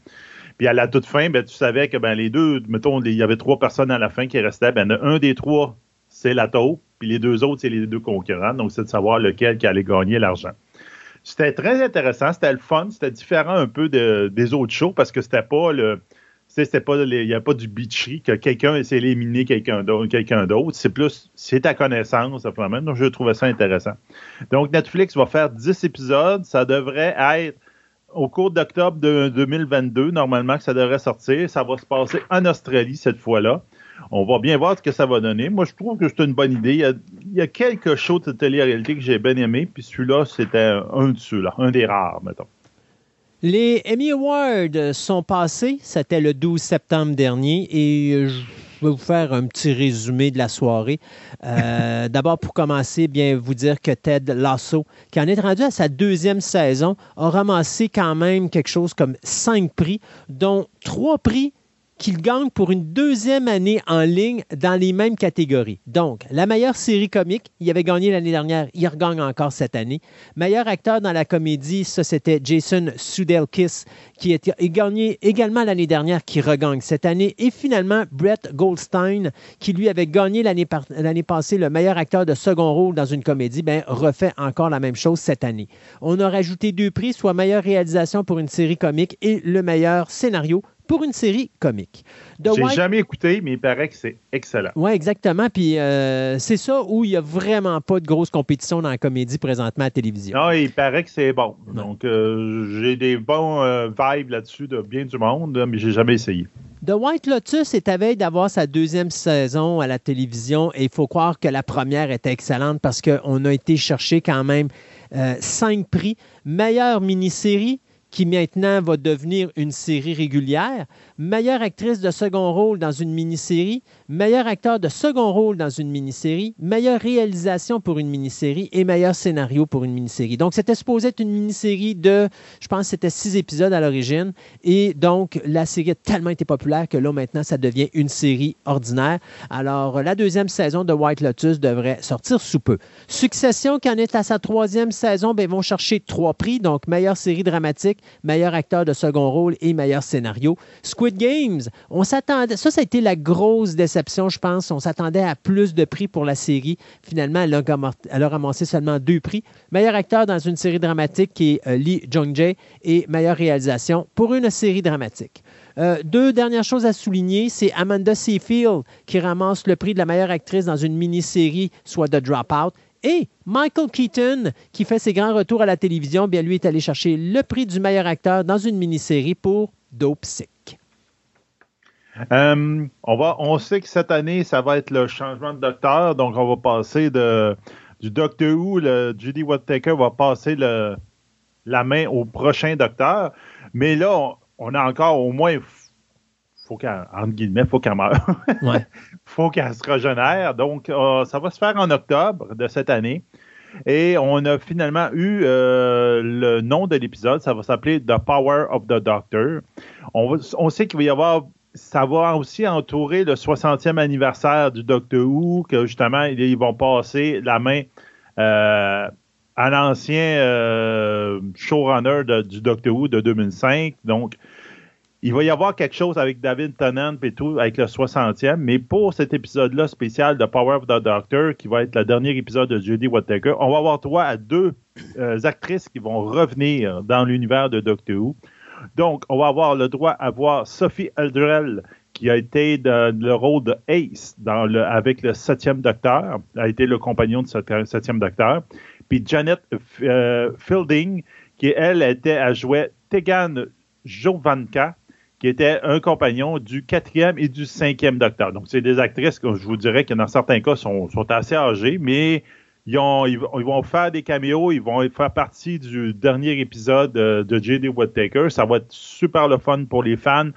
Puis à la toute fin, ben, tu savais que ben, les deux, mettons, il y avait trois personnes à la fin qui restaient. Ben, un des trois, c'est la taupe, puis les deux autres, c'est les deux concurrents. Donc, c'est de savoir lequel qui allait gagner l'argent. C'était très intéressant, c'était le fun, c'était différent un peu des autres shows parce que c'était pas le. C'était pas il n'y a pas du bitchery que quelqu'un essaie d'éliminer quelqu'un d'autre. C'est plus, c'est ta connaissance, Donc, je trouvais ça intéressant. Donc, Netflix va faire 10 épisodes. Ça devrait être au cours d'octobre de 2022, normalement, que ça devrait sortir. Ça va se passer en Australie cette fois-là. On va bien voir ce que ça va donner. Moi, je trouve que c'est une bonne idée. Il y a, quelques shows de télé-réalité que j'ai bien aimé, puis celui-là, c'était un de ceux-là, un des rares, mettons. Les Emmy Awards sont passés. C'était le 12 septembre dernier et je vais vous faire un petit résumé de la soirée. Euh, d'abord, pour commencer, bien vous dire que Ted Lasso, qui en est rendu à sa deuxième saison, a ramassé quand même quelque chose comme cinq prix, dont trois prix qu'il gagne pour une deuxième année en ligne dans les mêmes catégories. Donc, la meilleure série comique, il avait gagné l'année dernière, il regagne encore cette année. Meilleur acteur dans la comédie, ça c'était Jason Sudeikis, qui a gagné également l'année dernière, qui regagne cette année. Et finalement, Brett Goldstein, qui lui avait gagné l'année passée le meilleur acteur de second rôle dans une comédie, ben, refait encore la même chose cette année. On a rajouté deux prix, soit meilleure réalisation pour une série comique et le meilleur scénario pour une série comique. J'ai jamais écouté, mais il paraît que c'est excellent. Oui, exactement. Puis euh, c'est ça où il n'y a vraiment pas de grosse compétition dans la comédie présentement à la télévision. Non, il paraît que c'est bon. Donc, euh, j'ai des bons euh, vibes là-dessus de bien du monde, mais j'ai jamais essayé. The White Lotus est à veille d'avoir sa deuxième saison à la télévision et il faut croire que la première était excellente parce qu'on a été chercher quand même cinq prix. Meilleure mini-série, qui maintenant va devenir une série régulière, meilleure actrice de second rôle dans une mini-série, meilleur acteur de second rôle dans une mini-série, meilleure réalisation pour une mini-série et meilleur scénario pour une mini-série. Donc, c'était supposé être une mini-série de, je pense, c'était six épisodes à l'origine. Et donc, la série a tellement été populaire que là, maintenant, ça devient une série ordinaire. Alors, la deuxième saison de White Lotus devrait sortir sous peu. Succession, qui en est à sa troisième saison, ben, vont chercher trois prix. Donc, meilleure série dramatique, meilleur acteur de second rôle et meilleur scénario. Squid Games, on s'attendait, ça, ça a été la grosse déception, je pense. On s'attendait à plus de prix pour la série. Finalement, elle a, ramassé seulement deux prix. Meilleur acteur dans une série dramatique qui est euh, Lee Jong-jae et meilleure réalisation pour une série dramatique. Euh, deux dernières choses à souligner, c'est Amanda Seyfield qui ramasse le prix de la meilleure actrice dans une mini-série, soit The Dropout, et Michael Keaton, qui fait ses grands retours à la télévision, bien lui est allé chercher le prix du meilleur acteur dans une mini-série pour Dope Sick. Euh, on, va, on sait que cette année, ça va être le changement de docteur, donc on va passer de, du Docteur Who, le Judy Whittaker va passer le, la main au prochain docteur. Mais là, on, a encore au moins, faut qu'elle, guillemets, faut qu'elle meure. ouais. faut qu'elle se régénère. Donc, euh, ça va se faire en octobre de cette année. Et on a finalement eu euh, le nom de l'épisode. Ça va s'appeler The Power of the Doctor. On, on sait qu'il va y avoir. Ça va aussi entourer le 60e anniversaire du Doctor Who, que justement, ils vont passer la main euh, à l'ancien showrunner du Doctor Who de 2005. Donc, il va y avoir quelque chose avec David Tennant et tout, avec le 60e, mais pour cet épisode-là spécial de Power of the Doctor, qui va être le dernier épisode de Judy Whittaker, on va avoir droit à deux euh, actrices qui vont revenir dans l'univers de Doctor Who. Donc, on va avoir le droit à voir Sophie Aldrell, qui a été dans le rôle de Ace avec le septième Docteur, a été le compagnon de ce septième Docteur. Puis Janet euh, Fielding, qui elle était à jouer Tegan Jovanka, qui était un compagnon du quatrième et du cinquième docteur. Donc, c'est des actrices que je vous dirais que dans certains cas sont, assez âgées, mais ils, vont faire des caméos, ils vont faire partie du dernier épisode de J.D. Woodtaker. Ça va être super le fun pour les fans.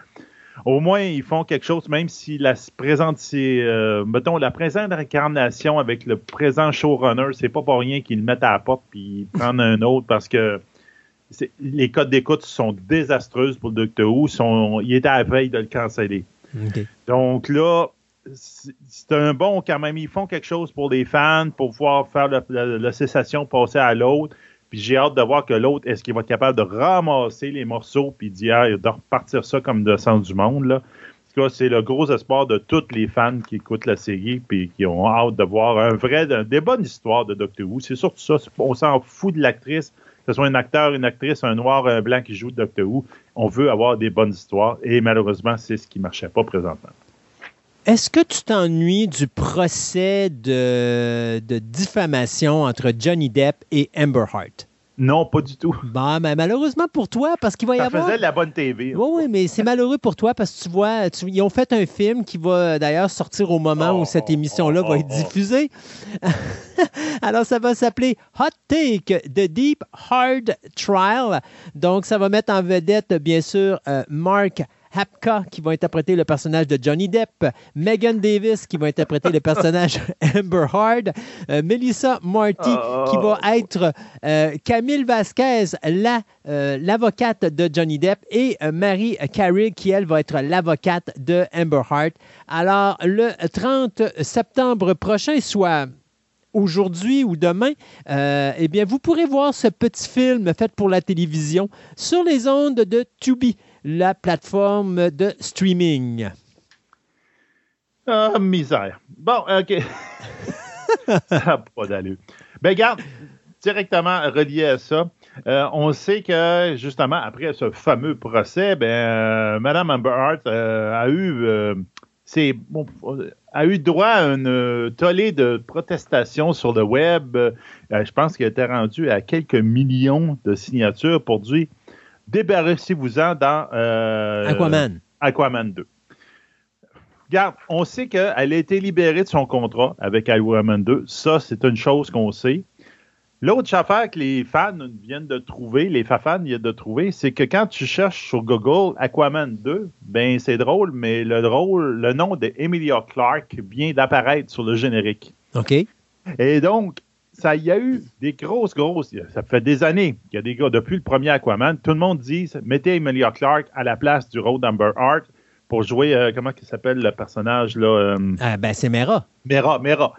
Au moins, ils font quelque chose, même si la présente, euh, mettons, la présente incarnation avec le présent showrunner, c'est pas pour rien qu'ils le mettent à la porte puis prennent un autre parce que les codes d'écoute sont désastreuses pour le Doctor Who. Sont, il était à la veille de le canceller. Donc là, c'est un bon quand même. Ils font quelque chose pour les fans, pour pouvoir faire la, cessation passer à l'autre. Puis j'ai hâte de voir que l'autre, est-ce qu'il va être capable de ramasser les morceaux puis de repartir ça comme de sens du monde. Là. C'est le gros espoir de tous les fans qui écoutent la série puis qui ont hâte de voir un vrai, des bonnes histoires de Doctor Who. C'est surtout ça. On s'en fout de l'actrice ce soit un acteur, une actrice, un noir, un blanc qui joue Doctor Who, on veut avoir des bonnes histoires et malheureusement, c'est ce qui ne marchait pas présentement. Est-ce que tu t'ennuies du procès de, de diffamation entre Johnny Depp et Amber Hart? Non, pas du tout. Mais malheureusement pour toi, parce qu'il va y avoir. Ça faisait de la bonne TV. Oui, oui, mais c'est malheureux pour toi parce que tu vois, ils ont fait un film qui va d'ailleurs sortir au moment où cette oh, émission-là va être oh. diffusée. Alors, ça va s'appeler Hot Take, The Deep Hard Trial. Donc, ça va mettre en vedette, bien sûr, euh, Mark Hapka qui va interpréter le personnage de Johnny Depp, Megan Davis qui va interpréter le personnage Amber Heard, euh, Melissa Marty qui va Oh. être euh, Camille Vasquez, la, euh, l'avocate de Johnny Depp, et Marie Carey qui, elle, va être l'avocate de Amber Heard. Alors, le 30 septembre prochain, soit aujourd'hui ou demain, euh, eh bien, vous pourrez voir ce petit film fait pour la télévision sur les ondes de Tubi, la plateforme de streaming. Ah, misère. Bon, OK. ça pas d'allure. Ben, regarde, directement relié à ça, euh, on sait que, justement, après ce fameux procès, ben, euh, Mme Amber Hart euh, a eu... c'est- bon, a eu droit à une tollée de protestations sur le web. Je pense qu'il était rendu à quelques millions de signatures pour dire débarrassez-vous-en dans euh, Aquaman. Aquaman 2. Regarde, on sait qu'elle a été libérée de son contrat avec Aquaman 2. Ça, c'est une chose qu'on sait. L'autre affaire que les fans viennent de trouver, les fans viennent de trouver, c'est que quand tu cherches sur Google Aquaman 2, ben c'est drôle, mais le drôle, le nom de Emilia Clarke vient d'apparaître sur le générique. OK. Et donc, ça y a eu des grosses, grosses. Ça fait des années qu'il y a des gars, depuis le premier Aquaman, tout le monde dit mettez Emilia Clarke à la place du rôle d'Amber Hart pour jouer, euh, comment il s'appelle le personnage là euh, Ah, ben, c'est Mera. Mera, Mera.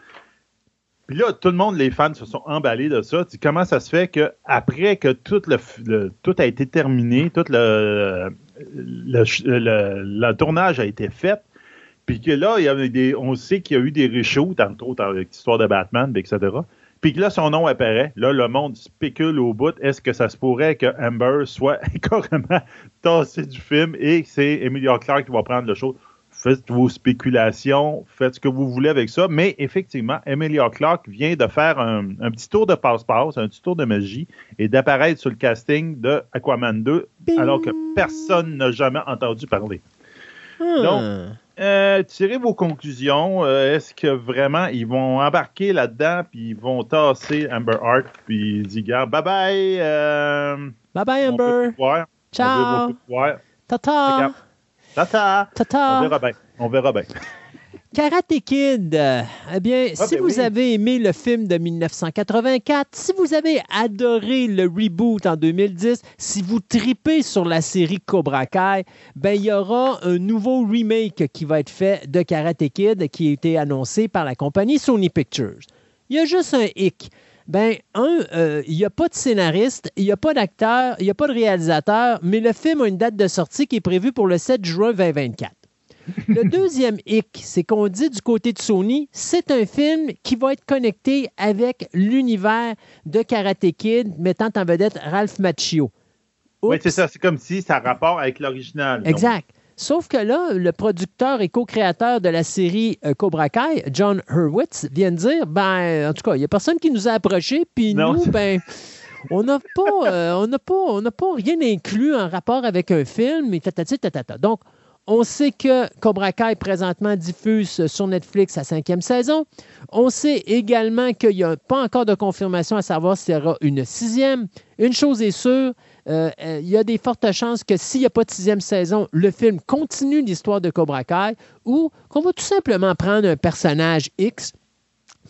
Puis là, tout le monde, les fans, se sont emballés de ça. Tu comment ça se fait que après que tout, le, le- tout a été terminé, tout le, le, le- le tournage a été fait, puis que là, il y avait des, on sait qu'il y a eu des reshoots, entre autres avec l'histoire de Batman, etc. Puis que là, son nom apparaît. Là, le monde spécule au bout. Est-ce que ça se pourrait que Amber soit carrément tassée du film et que c'est Emilia Clarke qui va prendre le show? Faites vos spéculations, faites ce que vous voulez avec ça. Mais effectivement, Emilia Clarke vient de faire un, un petit tour de passe-passe, un petit tour de magie et d'apparaître sur le casting de Aquaman 2 alors que personne n'a jamais entendu parler. Donc, Hmm. Euh, tirez vos conclusions. Euh, Est-ce que vraiment ils vont embarquer là-dedans puis ils vont tasser Amber Hart puis dire gars, bye bye. euh, Bye bye, Amber. Ciao. Tata. Regarde. Tata. On Tata. verra bien. On verra bien. Karate Kid, eh bien, si ben vous oui. avez aimé le film de 1984, si vous avez adoré le reboot en 2010, si vous tripez sur la série Cobra Kai, ben il y aura un nouveau remake qui va être fait de Karate Kid qui a été annoncé par la compagnie Sony Pictures. Il y a juste un hic. Ben, un, euh, il n'y a pas de scénariste, il n'y a pas d'acteur, il n'y a pas de réalisateur, mais le film a une date de sortie qui est prévue pour le 7 juin 2024. Le deuxième hic, c'est qu'on dit du côté de Sony, c'est un film qui va être connecté avec l'univers de Karate Kid, mettant en vedette Ralph Macchio. Oui, c'est ça. C'est comme si ça a rapport avec l'original. Exact. Sauf que là, le producteur et co-créateur de la série euh, Cobra Kai, John Hurwitz, vient de dire, ben, en tout cas, il n'y a personne qui nous a approchés, puis nous, ben, on n'a pas, euh, on n'a pas, on n'a pas rien inclus en rapport avec un film, et tatati, tatata. Donc, on sait que Cobra Kai présentement diffuse sur Netflix sa cinquième saison. On sait également qu'il n'y a pas encore de confirmation à savoir s'il y aura une sixième. Une chose est sûre, euh, euh, il y a des fortes chances que s'il n'y a pas de sixième saison, le film continue l'histoire de Cobra Kai ou qu'on va tout simplement prendre un personnage X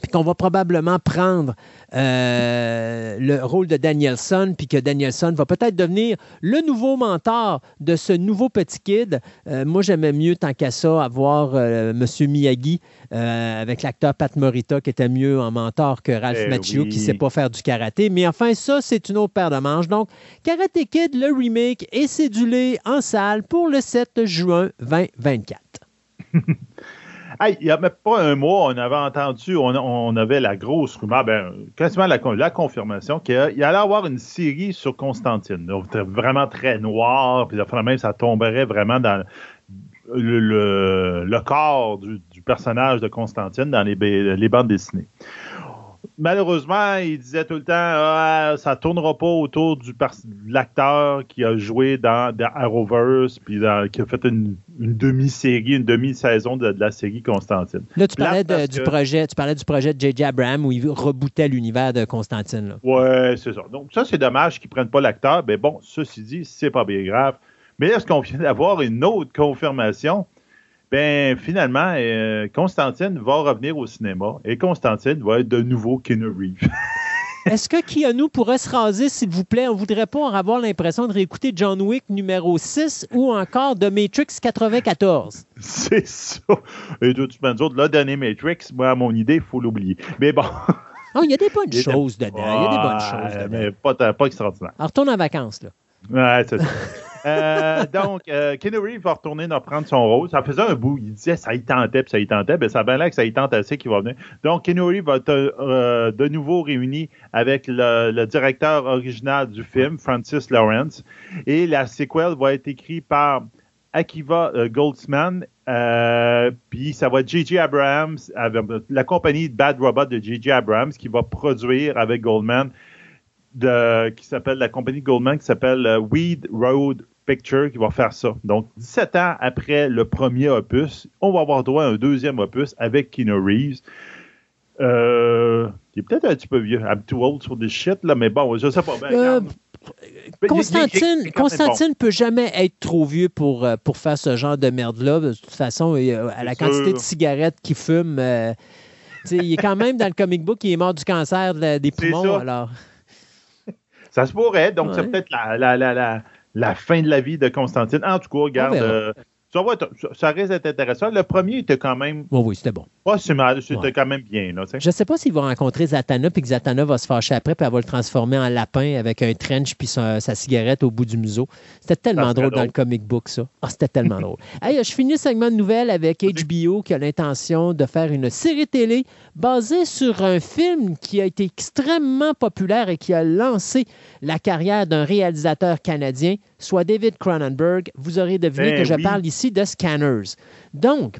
puis qu'on va probablement prendre euh, le rôle de Danielson, puis que Danielson va peut-être devenir le nouveau mentor de ce nouveau petit kid. Euh, moi, j'aimais mieux, tant qu'à ça, avoir euh, M. Miyagi euh, avec l'acteur Pat Morita, qui était mieux en mentor que Ralph Eh Macchio, oui. qui ne sait pas faire du karaté. Mais enfin, ça, c'est une autre paire de manches. Donc, Karate Kid, le remake, est cédulé en salle pour le 7 juin 2024. Hey, il n'y a même pas un mois, on avait entendu, on, avait la grosse rumeur, ben, quasiment la, con- la confirmation qu'il allait avoir une série sur Constantine. Donc, vraiment très noir, puis la même, ça tomberait vraiment dans le, corps du, personnage de Constantine dans les bandes dessinées. Malheureusement, il disait tout le temps, ah, ça tournera pas autour du de l'acteur qui a joué dans, dans Arrowverse, puis dans- qui a fait une, demi-série, une demi-saison de, de la série Constantine. Là, tu parlais, de- du, que- projet, tu parlais du projet de J.J. Abrams où il rebootait l'univers de Constantine. Ouais, c'est ça. Donc, ça, c'est dommage qu'ils ne prennent pas l'acteur. Mais bon, ceci dit, c'est pas bien grave. Mais est-ce qu'on vient d'avoir une autre confirmation? Ben, finalement, euh, Constantine va revenir au cinéma et Constantine va être de nouveau Keanu Reeves. Est-ce que Keanu pourrait se raser, s'il vous plaît? On voudrait pas avoir l'impression de réécouter John Wick numéro 6 ou encore de Matrix 94. C'est ça. Et de toute manière, le dernier Matrix, moi, à mon idée, il faut l'oublier. Mais bon. Oh, il y a des bonnes choses dedans. Il y a des bonnes choses dedans. Mais pas, pas extraordinaire. Alors, retourne en vacances, là. Ouais, c'est ça. Euh, donc, euh, va retourner prendre son rôle. Ça faisait un bout. Il disait ça y tentait, puis ça y tentait. Ben, ça a bien l'air que ça y tente assez qu'il va venir. Donc, Reeves va être euh, de nouveau réuni avec le, directeur original du film, Francis Lawrence. Et la sequel va être écrite par Akiva Goldsman. puis ça va être J.J. Abrams, la compagnie Bad Robot de J.J. Abrams, qui va produire avec Goldman de, qui s'appelle la compagnie Goldman, qui s'appelle euh, Weed Road Picture, qui va faire ça. Donc, 17 ans après le premier opus, on va avoir droit à un deuxième opus avec Keanu Reeves. Euh, il est peut-être un petit peu vieux. I'm too old for this shit, là, mais bon, je sais pas. Ben, euh, Constantine, ne Constantine peut jamais être trop vieux pour, pour faire ce genre de merde-là. De toute façon, à la quantité de cigarettes qu'il fume, il est quand même dans le comic book, il est mort du cancer des poumons. Alors. Ça se pourrait. Donc, c'est peut-être la, la, la, la, fin de la vie de Constantine. En tout cas, regarde, euh, ça, va ça risque d'être intéressant. Le premier était quand même. Oui, oui, c'était bon. Pas si mal, c'était quand même bien. Là, je ne sais pas s'il va rencontrer Zatanna, puis que Zatanna va se fâcher après, puis elle va le transformer en lapin avec un trench, puis sa, cigarette au bout du museau. C'était tellement drôle, dans le comic book, ça. Ah, c'était tellement drôle. Hey, je finis le segment de nouvelles avec HBO qui a l'intention de faire une série télé basée sur un film qui a été extrêmement populaire et qui a lancé la carrière d'un réalisateur canadien, soit David Cronenberg. Vous aurez deviné ben que je parle ici de Scanners. Donc,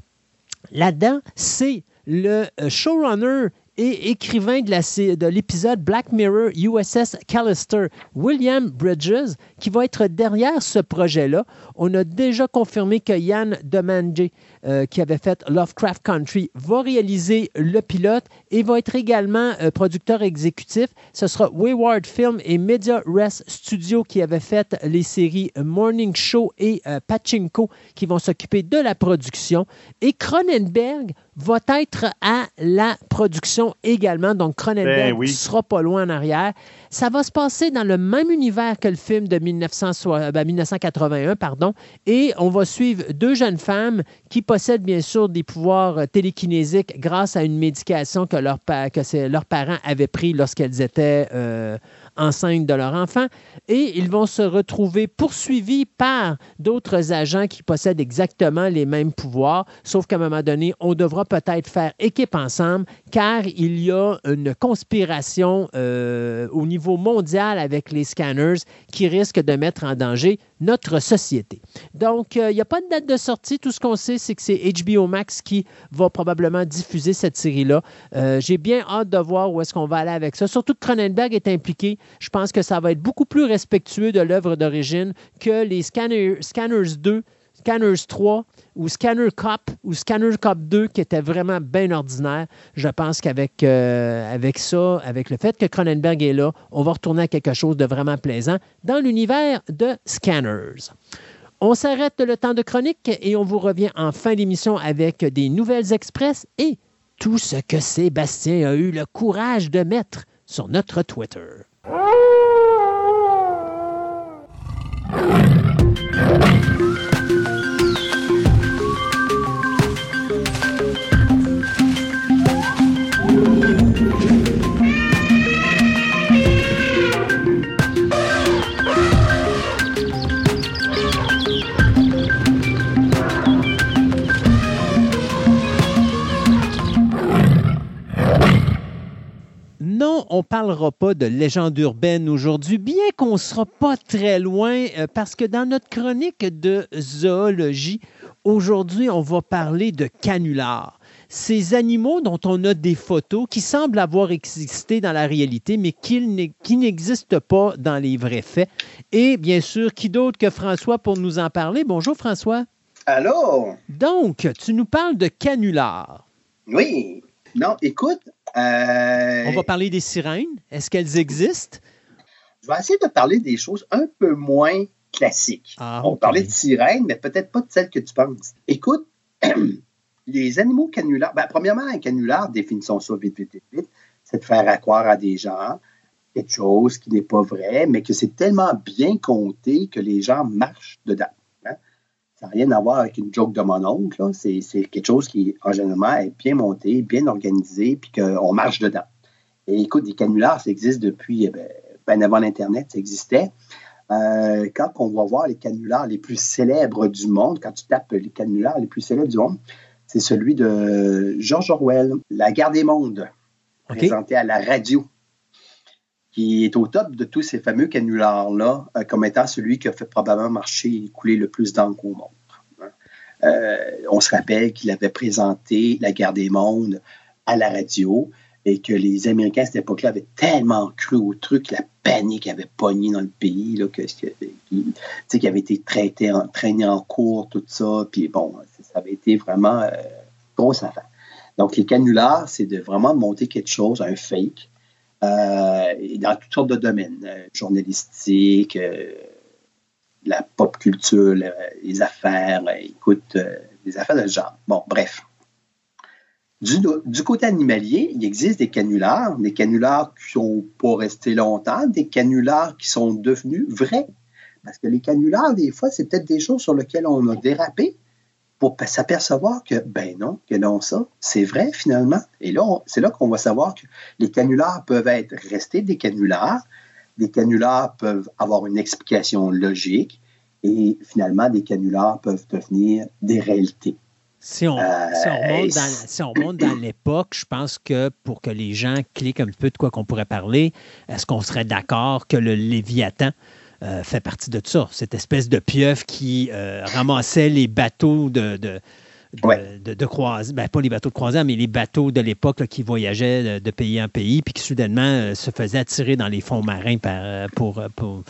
là-dedans, c'est le euh, showrunner et écrivain de l'épisode Black Mirror USS Callister, William Bridges, qui va être derrière ce projet-là. On a déjà confirmé que Yann Demandje, euh, qui avait fait Lovecraft Country, va réaliser le pilote et va être également euh, producteur exécutif. Ce sera Wayward Film et Media Rest Studio qui avaient fait les séries Morning Show et euh, Pachinko qui vont s'occuper de la production. Et Cronenberg va être à la production également. Donc, Cronenberg ne ben sera pas loin en arrière. Ça va se passer dans le même univers que le film de 1981, ben, pardon, et on va suivre deux jeunes femmes qui possèdent bien sûr des pouvoirs euh, télékinésiques grâce à une médication que leurs parents avaient pris lorsqu'elles étaient euh, enceintes de leur enfant. Et ils vont se retrouver poursuivis par d'autres agents qui possèdent exactement les mêmes pouvoirs, sauf qu'à un moment donné, on devra peut-être faire équipe ensemble car il y a une conspiration euh, au niveau mondial avec les scanners qui risque de mettre en danger notre société. Donc, euh, il n'y a pas de date de sortie. Tout ce qu'on sait, c'est que c'est HBO Max qui va probablement diffuser cette série-là. Euh, j'ai bien hâte de voir où est-ce qu'on va aller avec ça. Surtout que Cronenberg est impliqué. Je pense que ça va être beaucoup plus respectueux de l'œuvre d'origine que les Scanners, Scanners 2 Scanners 3 ou Scanner Cop ou Scanner Cop 2 qui était vraiment bien ordinaire. Je pense qu'avec euh, ça, avec le fait que Cronenberg est là, on va retourner à quelque chose de vraiment plaisant dans l'univers de Scanners. On s'arrête le temps de chronique et on vous revient en fin d'émission avec des nouvelles express et tout ce que Sébastien a eu le courage de mettre sur notre Twitter. Non, on ne parlera pas de légende urbaine aujourd'hui, bien qu'on ne sera pas très loin, euh, parce que dans notre chronique de zoologie, aujourd'hui, on va parler de canulars. Ces animaux dont on a des photos qui semblent avoir existé dans la réalité, mais qui n'existent pas dans les vrais faits. Et bien sûr, qui d'autre que François pour nous en parler? Bonjour François. Allô? Donc, tu nous parles de canulars. Oui. Non, écoute, euh, On va parler des sirènes. Est-ce qu'elles existent? Je vais essayer de parler des choses un peu moins classique. Ah, On parlait de sirène, mais peut-être pas de celle que tu penses. Écoute, les animaux canulars, ben, premièrement, un canular, définissons ça vite, vite, vite, vite, c'est de faire accroire à des gens quelque chose qui n'est pas vrai, mais que c'est tellement bien compté que les gens marchent dedans. Ça n'a rien à voir avec une joke de mon oncle. C'est quelque chose qui, en général, est bien monté, bien organisé, puis qu'on marche dedans. Et écoute, des canulars, ça existe depuis, eh ben, ben avant l'Internet, ça existait. Euh, quand on va voir les canulars les plus célèbres du monde, quand tu tapes les canulars les plus célèbres du monde, c'est celui de George Orwell, La guerre des mondes, OK. présenté à la radio, qui est au top de tous ces fameux canulars-là, euh, comme étant celui qui a fait probablement marcher et couler le plus d'encre au monde. hein. Euh, on se rappelle qu'il avait présenté la guerre des mondes à la radio et que les Américains à cette époque-là avaient tellement cru au truc, la panique avait pogné dans le pays, là, que, avait été traité en, traîné en cours, tout ça. Puis bon, ça avait été vraiment euh, grosse affaire. Donc, les canulars, c'est de vraiment monter quelque chose, un fake, euh, dans toutes sortes de domaines, euh, journalistique, euh, la pop culture, le- les affaires, euh, écoute, des affaires de ce genre. Bon, bref. Du, du côté animalier, il existe des canulars, des canulars qui sont pas restés longtemps, des canulars qui sont devenus vrais. Parce que les canulars, des fois, c'est peut-être des choses sur lesquelles on a dérapé pour s'apercevoir que, ben non, que non, ça, c'est vrai finalement. Et là, c'est là qu'on va savoir que les canulars peuvent être restés des canulars, des canulars peuvent avoir une explication logique, et finalement, des canulars peuvent devenir des réalités. Si on, Euh, si on et dans, c- si on remonte dans l'époque, je pense que pour que les gens cliquent un peu de quoi qu'on pourrait parler, est-ce qu'on serait d'accord que le Léviathan euh, fait partie de ça? Cette espèce de pieuvre qui euh, ramassait les bateaux de, de, de, Ouais. de- de croisière, ben, pas les bateaux de croisière, mais les bateaux de l'époque qui voyageaient de, de pays en pays, puis qui soudainement euh, se faisaient attirer dans les fonds marins par, pour, pour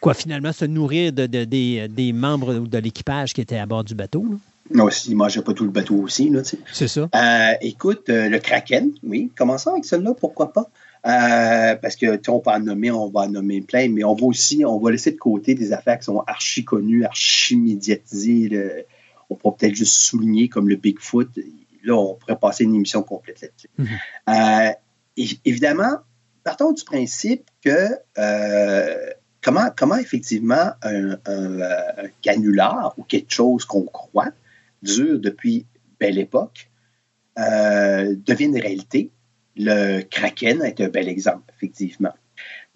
quoi, finalement se nourrir de, de- des, des membres de l'équipage qui étaient à bord du bateau. là. Non, s'ils ne mangeaient pas tout le bateau aussi. C'est ça. Euh, écoute, euh, le Kraken, oui, commençons avec celui-là, pourquoi pas? Euh, parce que, tu sais, on peut en nommer, on va en nommer plein, mais on va aussi, on va laisser de côté des affaires qui sont archi connues, archi médiatisées. là. On pourrait peut-être juste souligner comme le Bigfoot. Là, on pourrait passer une émission complète là-dessus. Mhm. Euh, évidemment, partons du principe que euh, comment, comment effectivement un, un, un canular ou quelque chose qu'on croit dure depuis belle époque euh, devient une réalité. Le Kraken est un bel exemple, effectivement.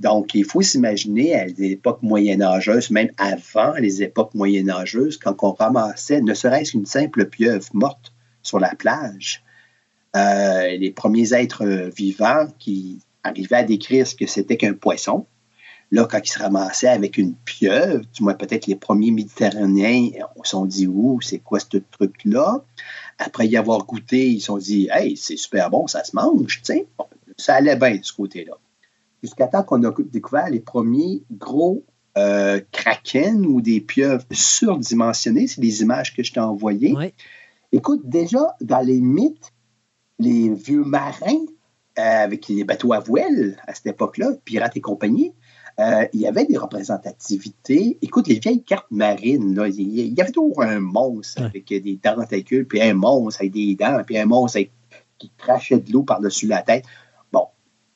Donc, il faut s'imaginer à des époques moyenâgeuses, même avant les époques moyenâgeuses, quand on ramassait ne serait-ce qu'une simple pieuvre morte sur la plage, euh, les premiers êtres vivants qui arrivaient à décrire ce que c'était qu'un poisson, là, quand ils se ramassaient avec une pieuvre, du moins peut-être les premiers Méditerranéens, on s'est dit, ouh, c'est quoi ce truc-là? Après y avoir goûté, ils se sont dit, hey, c'est super bon, ça se mange, tu sais. Bon, ça allait bien de ce côté-là. Jusqu'à temps qu'on a découvert les premiers gros euh, kraken ou des pieuvres surdimensionnées, c'est les images que je t'ai envoyées. Écoute, déjà, dans les mythes, les vieux marins, euh, avec les bateaux à voile à cette époque-là, pirates et compagnie, euh, il y avait des représentativités. Écoute, les vieilles cartes marines, là, il y avait toujours un monstre Ouais. avec des tentacules, puis un monstre avec des dents, puis un monstre avec- qui crachait de l'eau par-dessus la tête. Bon,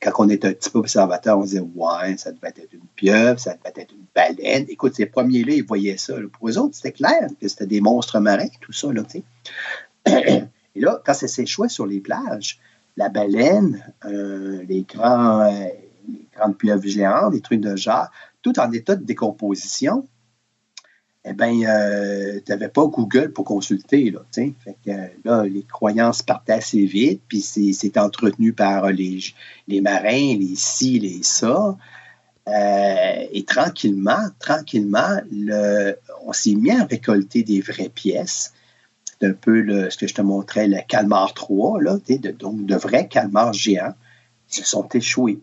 quand on était un petit peu observateur, on disait, ouais, ça devait être une pieuvre, ça devait être une baleine. Écoute, ces premiers-là, ils voyaient ça. là. Pour eux autres, c'était clair que c'était des monstres marins, tout ça, là, tu sais. Et là, quand ça s'échouait sur les plages, la baleine, euh, les, grands, euh, grandes pieuvres géantes, des trucs de genre, tout en état de décomposition, eh bien, tu n'avais pas Google pour consulter. Là, fait que, euh, là, les croyances partaient assez vite, puis c'est entretenu par les, les marins, les ci, les ça. Euh, et tranquillement, tranquillement, le, on s'est mis à récolter des vraies pièces. C'est un peu ce que je te montrais, le calmar 3, là, de- donc de vrais calmars géants qui se sont échoués.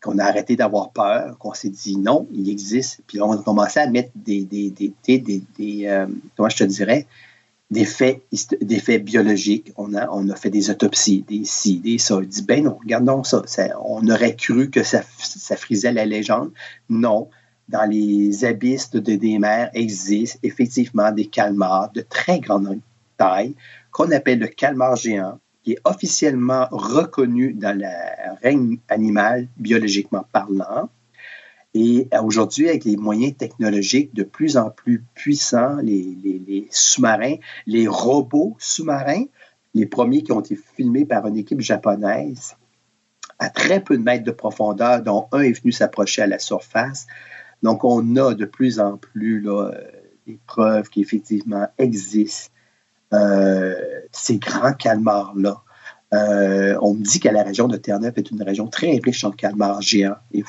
Qu'on a arrêté d'avoir peur, qu'on s'est dit non, il existe. Puis on a commencé à mettre des, des, des, des, des- euh, comment je te dirais, des faits, des faits biologiques. On a, on a fait des autopsies, des ci, des ça. On dit, ben non, regardons ça. Ça- on aurait cru que ça, ça frisait la légende. Non. dans les abysses de, des mers existent effectivement des calmars de très grande taille qu'on appelle le calmar géant, est officiellement reconnu dans le règne animal biologiquement parlant. Et aujourd'hui, avec les moyens technologiques de plus en plus puissants, les, les sous-marins, les robots sous-marins, les premiers qui ont été filmés par une équipe japonaise à très peu de mètres de profondeur, dont un est venu s'approcher à la surface. Donc, on a de plus en plus là, des preuves qui effectivement existent. Euh, ces grands calmars-là. Euh, on me dit que la région de Terre-Neuve est une région très riche en calmars géants et,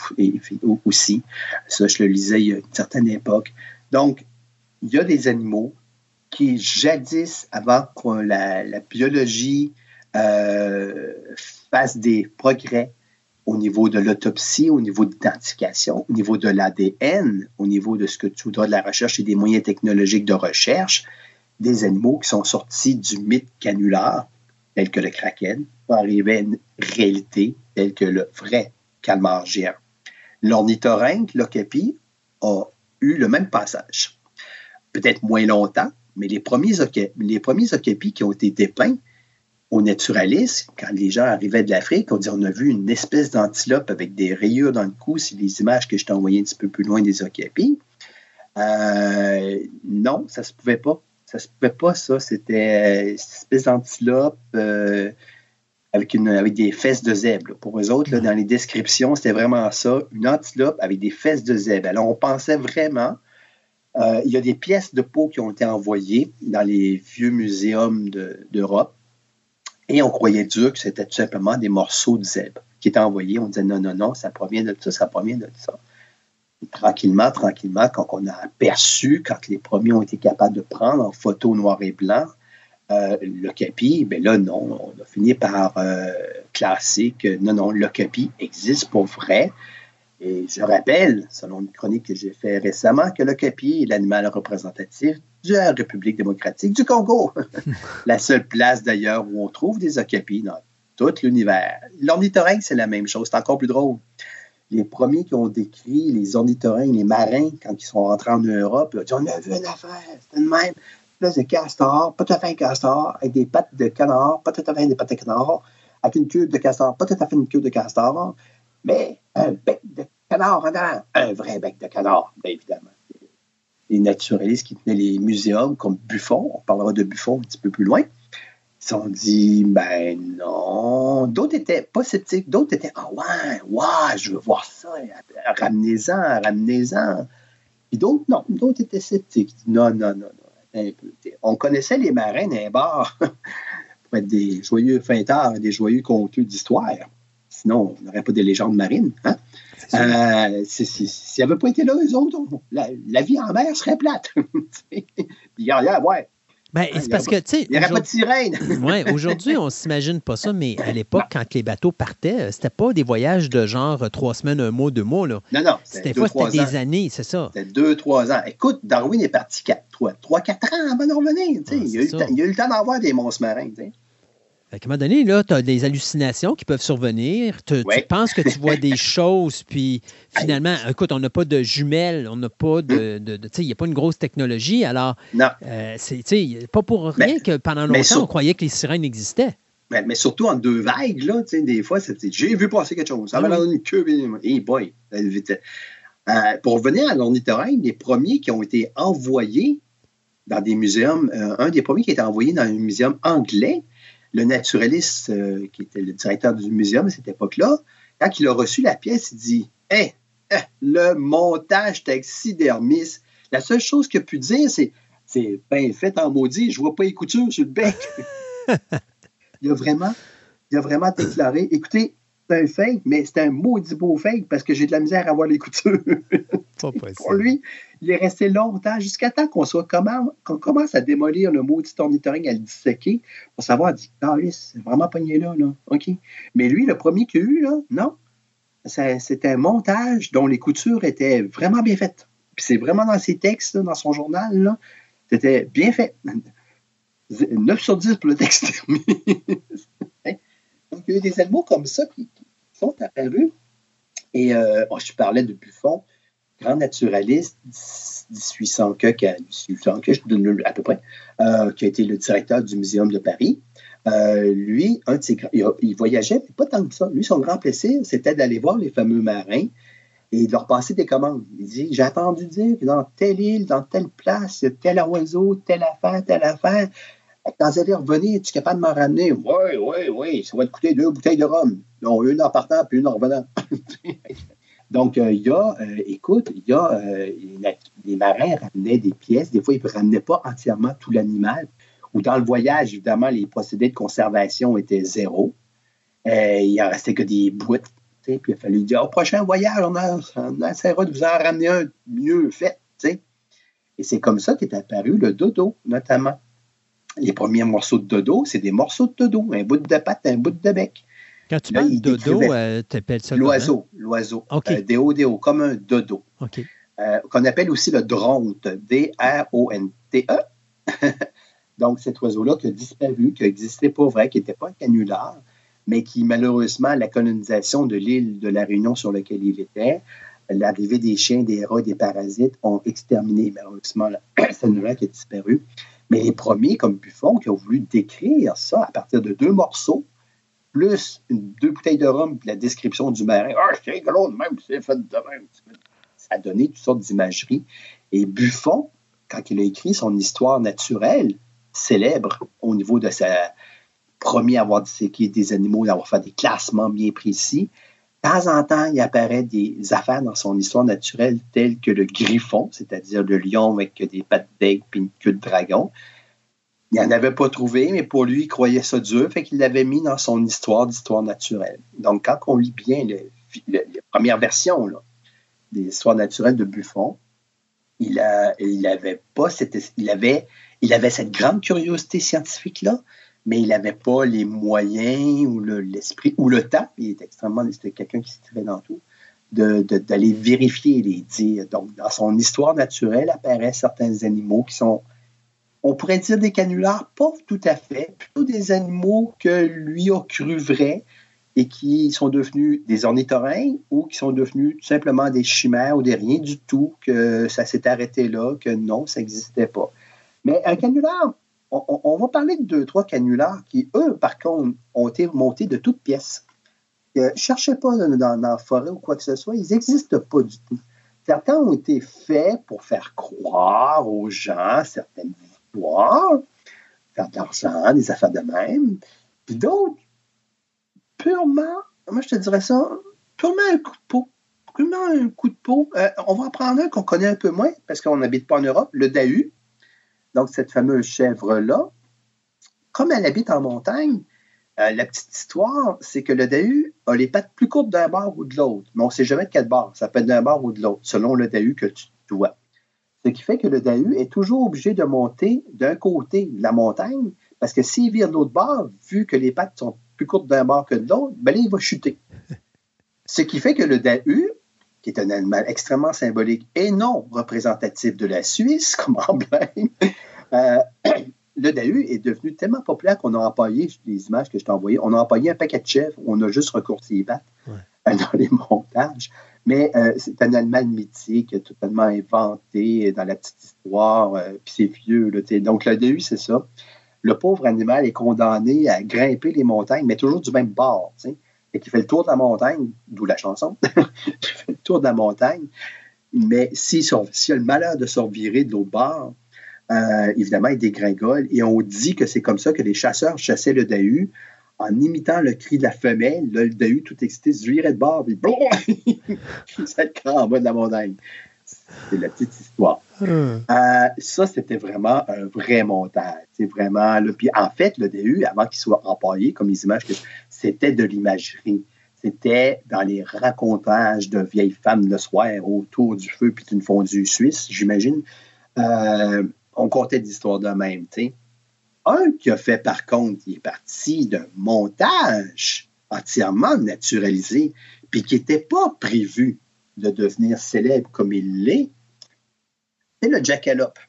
aussi. Ça, je le lisais il y a une certaine époque. Donc, il y a des animaux qui, jadis, avant que la, biologie euh, fasse des progrès au niveau de l'autopsie, au niveau d'identification, au niveau de l'ADN, au niveau de ce que tu voudras de la recherche et des moyens technologiques de recherche, des animaux qui sont sortis du mythe canular, tel que le kraken, pour à une réalité telle que le vrai calmar géant. L'ornithorynque, l'ocapi, a eu le même passage. Peut-être moins longtemps, mais les premiers, les premiers qui ont été dépeints au naturalisme, quand les gens arrivaient de l'Afrique, on dit on a vu une espèce d'antilope avec des rayures dans le cou, c'est les images que je t'ai envoyées un petit peu plus loin des okapis. Euh, non, ça se pouvait pas. Ça se pouvait pas, ça. C'était une espèce d'antilope euh, avec des fesses de zèbre. Pour eux autres, dans les descriptions, c'était vraiment ça, une antilope avec des fesses de zèbre. Alors, on pensait vraiment euh, il y a des pièces de peau qui ont été envoyées dans les vieux muséums d'Europe. et on croyait dur que c'était tout simplement des morceaux de zèbre qui étaient envoyés. On disait non, non, non, ça provient de ça, ça provient de ça. Tranquillement, tranquillement, quand on a aperçu, quand les premiers ont été capables de prendre en photo noir et blanc euh, le ben là, non, on a fini par euh, classer que non, non, le capi existe pour vrai. Et je rappelle, selon une chronique que j'ai faite récemment, que le capi est l'animal représentatif de la République démocratique du Congo. la seule place d'ailleurs où on trouve des okapis dans tout l'univers. L'ornithorynque, c'est la même chose, c'est encore plus drôle. Les premiers qui ont décrit les ornithorynques, les marins, quand ils sont rentrés en Europe, ils ont dit On a vu une affaire, c'était le même. Là, c'est castor, pas tout à fait un castor, avec des pattes de canard, pas tout à fait des pattes de canard, avec une queue de castor, pas tout à fait une queue de castor, mais un bec de canard un vrai bec de canard, bien évidemment. Les naturalistes qui tenaient les muséums comme Buffon, on parlera de Buffon un petit peu plus loin, ils se sont dit, ben non. D'autres étaient pas sceptiques, d'autres étaient, ah ouais, ouais, je veux voir ça, ramenez-en, ramenez-en. Puis d'autres, non, d'autres étaient sceptiques. Non, non, non, non. On connaissait les marins d'un bar pour être des joyeux feintards, des joyeux conteux d'histoire. Sinon, on n'aurait pas de légendes marines. Hein? Euh, S'il n'y avait pas été là, eux autres, la, vie en mer serait plate. Puis, ouais. Ben, hein, c'est parce que, tu sais. Il n'y aurait pas de sirène. oui, aujourd'hui, on ne s'imagine pas ça, mais à l'époque, quand les bateaux partaient, c'était pas des voyages de genre trois semaines, un mois, deux mois. Là. Non, non. C'était c'était des années, c'est ça. C'était deux, trois ans. Écoute, Darwin est parti quatre, trois, trois quatre ans avant de revenir. Ah, il, a eu il, a eu le temps d'en voir des monstres marins. Sais. À un moment donné, là, tu as des hallucinations qui peuvent survenir. Tu penses que tu vois des choses, puis finalement, écoute, on n'a pas de jumelles, on n'a pas de. Hmm. tu sais, il n'y a pas une grosse technologie. Alors, euh, c'est pas pour rien que pendant longtemps, on croyait que les sirènes existaient. Mais, surtout en deux vagues, là, des fois, j'ai vu passer quelque chose. Ça va dans une queue. Hey boy, euh, pour revenir à l'ornithorynque, les premiers qui ont été envoyés dans des muséums, euh, un des premiers qui a été envoyé dans un muséum anglais, le naturaliste euh, qui était le directeur du muséum à cette époque-là, quand il a reçu la pièce, il dit Hé, le montage taxidermiste, la seule chose qu'il a pu dire, c'est c'est bien fait en maudit, je vois pas les coutures sur le bec. il a vraiment, il a vraiment déclaré Écoutez, c'est un fake, mais c'est un maudit beau fake parce que j'ai de la misère à voir les coutures. Pour lui, il est resté longtemps, jusqu'à temps qu'on soit commence à démolir le maudit ornithorynque, à le disséquer, pour savoir, dit, ah oui, c'est vraiment pogné là, là. OK. Mais lui, le premier qu'il a eu, là, non. C'était un montage dont les coutures étaient vraiment bien faites. Puis c'est vraiment dans ses textes, dans son journal, là, c'était bien fait. 9 sur 10 pour le texte. Donc, il y a des animaux comme ça qui, sont apparus. Et euh, oh, je parlais de Buffon. Grand naturaliste, 1800 que, que je donne à peu près, euh, qui a été le directeur du Muséum de Paris. Euh, lui, un de ses, il, voyageait, mais pas tant que ça. Lui, son grand plaisir, c'était d'aller voir les fameux marins et de leur passer des commandes. Il dit J'ai entendu dire que dans telle île, dans telle place, il tel oiseau, telle affaire, telle affaire. Quand vous allez revenir, es-tu capable de m'en ramener Oui, oui, oui, ça va te coûter deux bouteilles de rhum. Non, une en partant, puis une en revenant. Donc, euh, il y a, euh, écoute, il y a, euh, les marins ramenaient des pièces. Des fois, ils ne ramenaient pas entièrement tout l'animal. Ou dans le voyage, évidemment, les procédés de conservation étaient zéro. il n'en restait que des boîtes. Puis il a fallu dire, au prochain voyage, on, a, on essaiera de vous en ramener un mieux fait. Et c'est comme ça qu'est apparu le dodo, notamment. Les premiers morceaux de dodo, c'est des morceaux de dodo, un bout de patte, un bout de bec. Quand tu parles de dodo, euh, tu appelles ça L'oiseau, l'oiseau. Okay. Euh, comme un dodo. Euh, qu'on appelle aussi le dronte, D-R-O-N-T-E. Donc, cet oiseau-là qui a disparu, qui n'existait pas vrai, qui n'était pas un canular, mais qui, malheureusement, la colonisation de l'île de la Réunion sur laquelle il était, l'arrivée des chiens, des rats, des parasites ont exterminé, malheureusement, cet animal qui a disparu. Mais les premiers, comme Buffon, qui ont voulu décrire ça à partir de deux morceaux, plus deux bouteilles de rhum, puis la description du marin. Ah, c'est rigolo, même, c'est fait de même. Ça a donné toutes sortes d'imageries. Et Buffon, quand il a écrit son histoire naturelle, célèbre au niveau de sa premier à avoir disséqué des animaux, d'avoir fait des classements bien précis. De temps en temps, il apparaît des affaires dans son histoire naturelle telles que le griffon, c'est-à-dire le lion avec des pattes d'aigle et une queue de dragon. Il n'en avait pas trouvé, mais pour lui, il croyait ça dur, fait qu'il l'avait mis dans son histoire d'histoire naturelle. Donc, quand on lit bien les premières versions des histoires naturelles de Buffon, il, a, avait pas cette, il avait, il avait cette grande curiosité scientifique-là, mais il n'avait pas les moyens ou l'esprit ou le temps. Il était extrêmement, c'était quelqu'un qui se tirait dans tout, d'aller de, vérifier les dires. Donc, dans son histoire naturelle apparaissent certains animaux qui sont on pourrait dire des canulars, pas tout à fait, plutôt des animaux que lui a cru vrais et qui sont devenus des ornithorynques ou qui sont devenus tout simplement des chimères ou des rien du tout, que ça s'est arrêté là, que non, ça n'existait pas. Mais un canular, on, va parler de deux, trois canulars qui, eux, par contre, ont été montés de toutes pièces. Euh, cherchez pas dans, dans, la forêt ou quoi que ce soit, ils n'existent pas du tout. Certains ont été faits pour faire croire aux gens certaines faire de l'argent, des affaires de même. Puis d'autres, purement, moi je te dirais ça, purement un coup de peau. Purement un coup de peau. Euh, on va en prendre un qu'on connaît un peu moins parce qu'on n'habite pas en Europe, le Dahu. Donc, cette fameuse chèvre-là. Comme elle habite en montagne, euh, la petite histoire, c'est que le Dahu a les pattes plus courtes d'un bord ou de l'autre. Mais on ne sait jamais de quel bord. Ça peut être d'un bord ou de l'autre, selon le Dahu que tu dois. Ce qui fait que le Dahu est toujours obligé de monter d'un côté de la montagne, parce que s'il vire de l'autre bord, vu que les pattes sont plus courtes d'un bord que de l'autre, ben là, il va chuter. Ce qui fait que le Dahu, qui est un animal extrêmement symbolique et non représentatif de la Suisse comme emblème, euh, le Dahu est devenu tellement populaire qu'on a empaillé, les images que je t'ai envoyées, on a empaillé un paquet de chèvres, on a juste recourti les pattes dans les montages. Mais euh, c'est un animal mythique, totalement inventé dans la petite histoire, euh, puis c'est vieux. donc, le DU, c'est ça. Le pauvre animal est condamné à grimper les montagnes, mais toujours du même bord. Et qui fait le tour de la montagne, d'où la chanson. il fait le tour de la montagne. Mais s'il si, si a le malheur de se revirer de l'autre bord, euh, évidemment, il dégringole. Et on dit que c'est comme ça que les chasseurs chassaient le Dahu en imitant le cri de la femelle, là, le Dahu tout excité se virait de bord, puis il s'est en bas de la montagne. C'est la petite histoire. Hmm. Euh, ça, c'était vraiment un vrai montage. C'est vraiment. puis en fait, le DU, avant qu'il soit empaillé, comme les images, c'était de l'imagerie. C'était dans les racontages de vieilles femmes le soir autour du feu puis d'une fondue suisse, j'imagine. Euh, on comptait des histoires de même, tu sais. Un qui a fait, par contre, il est parti d'un montage entièrement naturalisé, puis qui n'était pas prévu de devenir célèbre comme il l'est, c'est le jackalope.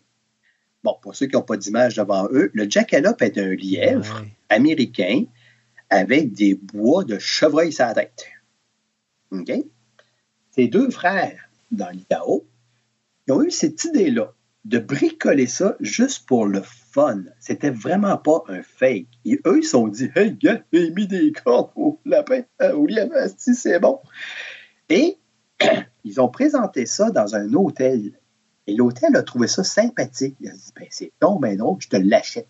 Bon, pour ceux qui n'ont pas d'image devant eux, le jackalope est un lièvre américain avec des bois de chevreuil sur la tête. OK? Ses deux frères dans l'IDAO, ils ont eu cette idée-là de bricoler ça juste pour le fun. C'était vraiment pas un fake. Et eux, ils se sont dit Hey, gars, j'ai mis des cordes au lapin, euh, au lièvre, c'est bon. Et ils ont présenté ça dans un hôtel. Et l'hôtel a trouvé ça sympathique. Il a dit ben, C'est donc ben drôle, je te l'achète.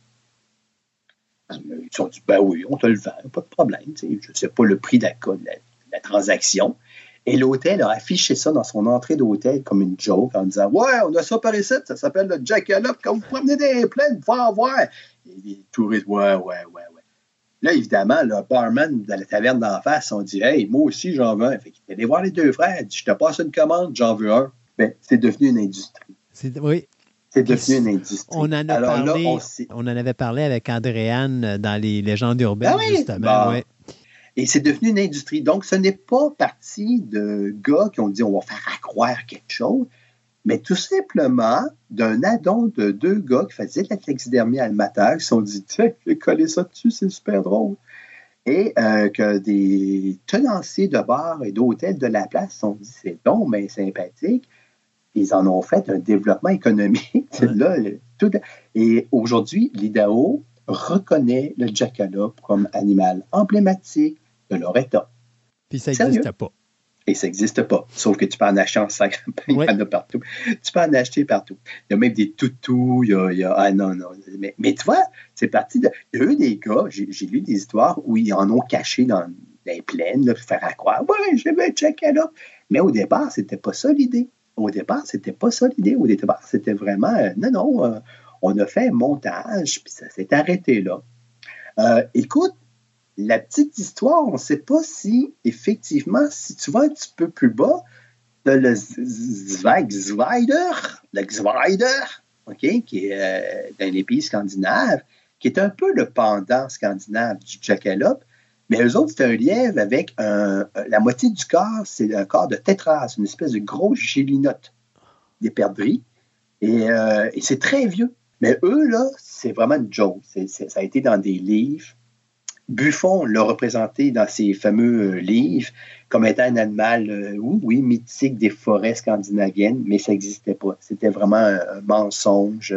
Ils ont dit Ben oui, on te le vend, pas de problème. Je ne sais pas le prix de la transaction. Et l'hôtel a affiché ça dans son entrée d'hôtel comme une joke en disant Ouais, on a ça par ici, ça s'appelle le Jackalope. Quand vous promenez des plaines, vous en voir. Et les touristes, ouais, ouais, ouais, ouais. Là, évidemment, le barman de la taverne d'en face, on dit Hey, moi aussi, j'en veux un. Fait qu'il voir les deux frères. Il dit Je te passe une commande, j'en veux un. Ben, c'est devenu une industrie. Oui. C'est devenu une industrie. On en, a parlé, on, en avait parlé avec Andréane dans les légendes urbaines, ah justement. Oui. Et c'est devenu une industrie. Donc, ce n'est pas parti de gars qui ont dit on va faire accroire quelque chose, mais tout simplement d'un addon de deux gars qui faisaient de la taxidermie amateur qui se sont dit tiens, je vais coller ça dessus, c'est super drôle. Et euh, que des tenanciers de bars et d'hôtels de la place se sont dit c'est bon, mais sympathique. Ils en ont fait un développement économique. Là, tout, et aujourd'hui, l'IDAO reconnaît le jackalope comme animal emblématique de leur État. Puis ça n'existe pas. Et ça n'existe pas. Sauf que tu peux en acheter en sac. Il y en a partout. Tu peux en acheter partout. Il y a même des toutous. Il y a, ah non, non. Mais, mais tu vois, c'est parti de. Il y a eu des gars, j'ai lu des histoires où ils en ont caché dans les plaines, pour faire à croire. Ouais, je vais checker là. Mais au départ, c'était pas ça l'idée. Au départ, c'était pas ça l'idée. Au départ, c'était vraiment. Euh, non, non. Euh, on a fait un montage, puis ça s'est arrêté là. Euh, écoute, la petite histoire, on ne sait pas si, effectivement, si tu vas un petit peu plus bas, tu le Zweigzweider, le Zweider, OK, qui est euh, dans les pays scandinaves, qui est un peu le pendant scandinave du jackalope, mais eux autres, c'est un lièvre avec un, la moitié du corps, c'est un corps de tétras, une espèce de grosse gélinote, des perdrix, et, euh, et c'est très vieux. Mais eux, là, c'est vraiment une joke. ça a été dans des livres. Buffon l'a représenté dans ses fameux euh, livres comme étant un animal, euh, oui, mythique des forêts scandinaviennes, mais ça n'existait pas. C'était vraiment un, mensonge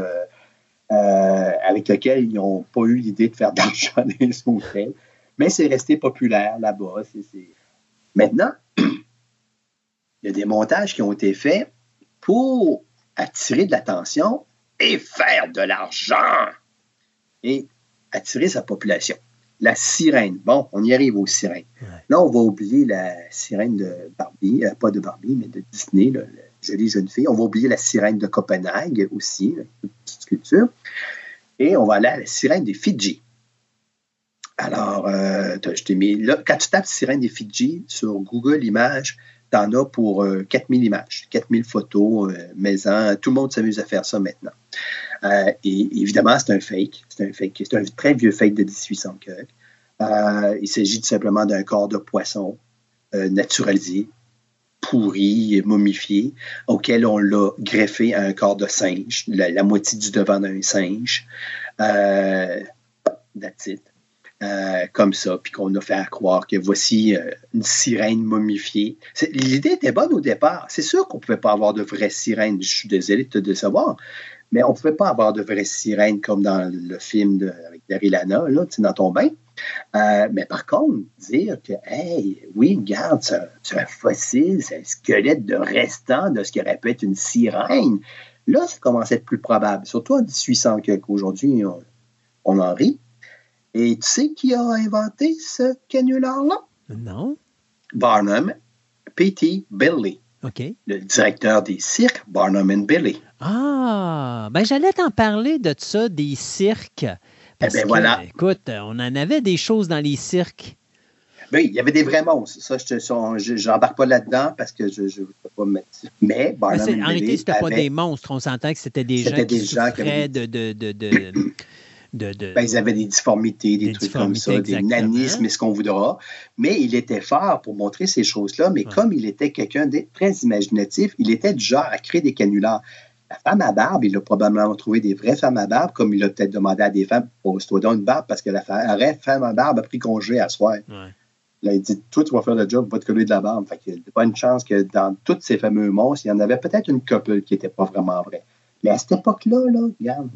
euh, avec lequel ils n'ont pas eu l'idée de faire d'argent dans les. Mais c'est resté populaire là-bas. Maintenant, il y a des montages qui ont été faits pour attirer de l'attention et faire de l'argent et attirer sa population. La sirène. Bon, on y arrive aux sirènes. Là, on va oublier la sirène de Barbie, euh, pas de Barbie, mais de Disney, la jolie jeune fille. On va oublier la sirène de Copenhague aussi, une petite sculpture. Et on va aller à la sirène des Fidji. Alors, euh, je t'ai mis là, quand tu tapes sirène des Fidji sur Google Images, tu en as pour 4000 euh, images, 4000 photos, euh, maison. Tout le monde s'amuse à faire ça maintenant. Euh, et évidemment, c'est un fake. C'est un fake. C'est un très vieux fake de 1800 il s'agit tout simplement d'un corps de poisson naturalisé, pourri, momifié, auquel on l'a greffé à un corps de singe, la, moitié du devant d'un singe. that's. Euh, comme ça, puis qu'on a fait croire que voici euh, une sirène momifiée. L'idée était bonne au départ. C'est sûr qu'on ne pouvait pas avoir de vraies sirènes. Je suis désolé de te décevoir, mais on ne pouvait pas avoir de vraies sirènes comme dans le film de, avec Daryl Lana, là, dans ton bain. Euh, mais par contre, dire que, hey, oui, regarde, c'est un fossile, c'est un squelette de restant de ce qui aurait pu être une sirène, là, ça commence à être plus probable. Surtout en 1800 qu'aujourd'hui, on, on en rit. Et tu sais qui a inventé ce canular-là? Non. Barnum P.T. Billy. Le directeur des cirques, Barnum and Billy. Ah, ben j'allais t'en parler de ça, des cirques. eh bien, voilà. Écoute, on en avait des choses dans les cirques. Oui, il y avait des vrais monstres. Ça, je n'embarque pas là-dedans parce que je ne peux pas me mettre. Mais Barnum En réalité, ce n'était pas des monstres. On s'entend que c'était des gens qui souffraient de, de, de ben, ils avaient des difformités, des, trucs comme ça, des nanismes et ce qu'on voudra? Mais il était fort pour montrer ces choses-là. Mais comme il était quelqu'un de très imaginatif, il était du genre à créer des canulars. La femme à barbe, il a probablement trouvé des vraies femmes à barbe, comme il a peut-être demandé à des femmes, pose-toi dans une barbe, parce que la vraie femme à barbe a pris congé à soir. Là, il dit Toi, tu vas faire le job, va te coller de la barbe. Fait qu'il n'y a pas une chance que dans tous ces fameux monstres, il y en avait peut-être une couple qui n'était pas vraiment vraie. Mais à cette époque-là, là, regarde.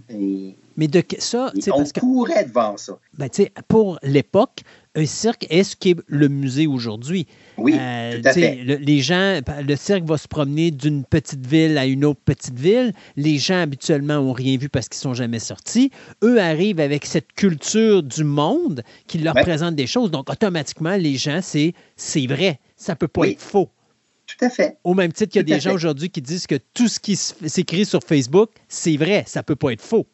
Mais de ça, on courait devant ça. Ben, pour l'époque, un cirque est ce qu'est le musée aujourd'hui. Oui, euh, tout à fait. les gens, le cirque va se promener d'une petite ville à une autre petite ville. Les gens habituellement n'ont rien vu parce qu'ils sont jamais sortis. Eux arrivent avec cette culture du monde qui leur présente des choses. Donc automatiquement, les gens, c'est c'est vrai. Ça peut pas être faux. Tout à fait. Au même titre qu'il y a des gens aujourd'hui qui disent que tout ce qui s'écrit sur Facebook, c'est vrai, ça ne peut pas être faux.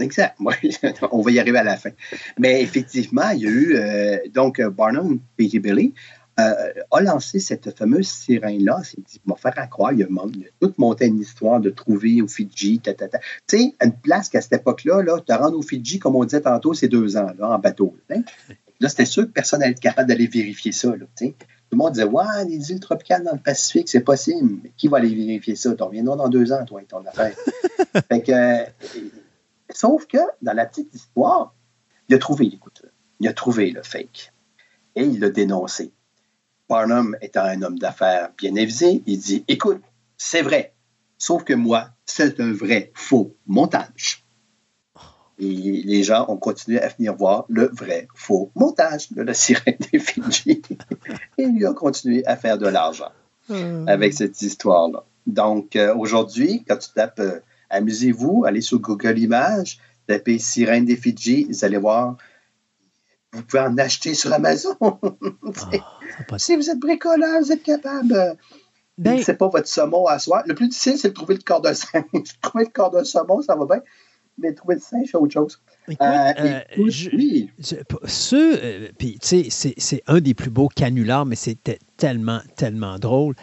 Exact. on va y arriver à la fin. Mais effectivement, il y a eu, euh, donc, Barnum P.J. Billy euh, a lancé cette fameuse sirène-là. Il s'est dit, va faire à croire, il a, tout monté une histoire de trouver au Fidji, Tu sais, une place qu'à cette époque-là, là, te rendre au Fidji, comme on disait tantôt, c'est deux ans, là, en bateau. Là, c'était sûr que personne n'allait être capable d'aller vérifier ça. Là, tout le monde disait Ouais, les îles tropicales dans le Pacifique, c'est possible. Mais qui va aller vérifier ça? Tu reviendras dans deux ans, toi, ton affaire. fait que, euh, sauf que dans la petite histoire, il a trouvé, écoute, il a trouvé le fake. Et il l'a dénoncé. Barnum étant un homme d'affaires bien avisé, il dit Écoute, c'est vrai, sauf que moi, c'est un vrai faux montage. Et les gens ont continué à venir voir le vrai faux montage de la sirène des Fidji. Et il a continué à faire de l'argent hmm. avec cette histoire-là. Donc, euh, aujourd'hui, quand tu tapes euh, Amusez-vous, allez sur Google Images, tapez Sirène des Fidji, vous allez voir. Vous pouvez en acheter sur Amazon. Ah, si vous êtes bricoleur, vous êtes capable. Ben, c'est pas votre saumon à soi. Le plus difficile, c'est de trouver le corps de singe. trouver le corps de saumon, ça va bien mais trouver le singe, c'est autre chose. Écoute, euh, euh, oui. Euh, puis tu sais, c'est un des plus beaux canulars, mais c'était tellement, tellement drôle.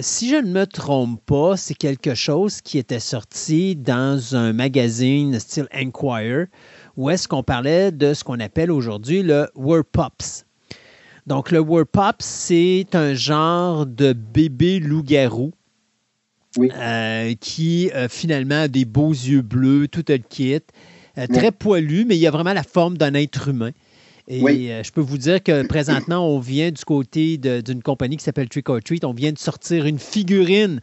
Si je ne me trompe pas, c'est quelque chose qui était sorti dans un magazine style Enquirer, où est-ce qu'on parlait de ce qu'on appelle aujourd'hui le Word Pops. Donc, le Word Pops, c'est un genre de bébé loup-garou euh, qui euh, finalement a des beaux yeux bleus, tout le kit. Euh, très poilu, mais il a vraiment la forme d'un être humain. Et je peux vous dire que présentement, on vient du côté d'une compagnie qui s'appelle Trick or Treat. On vient de sortir une figurine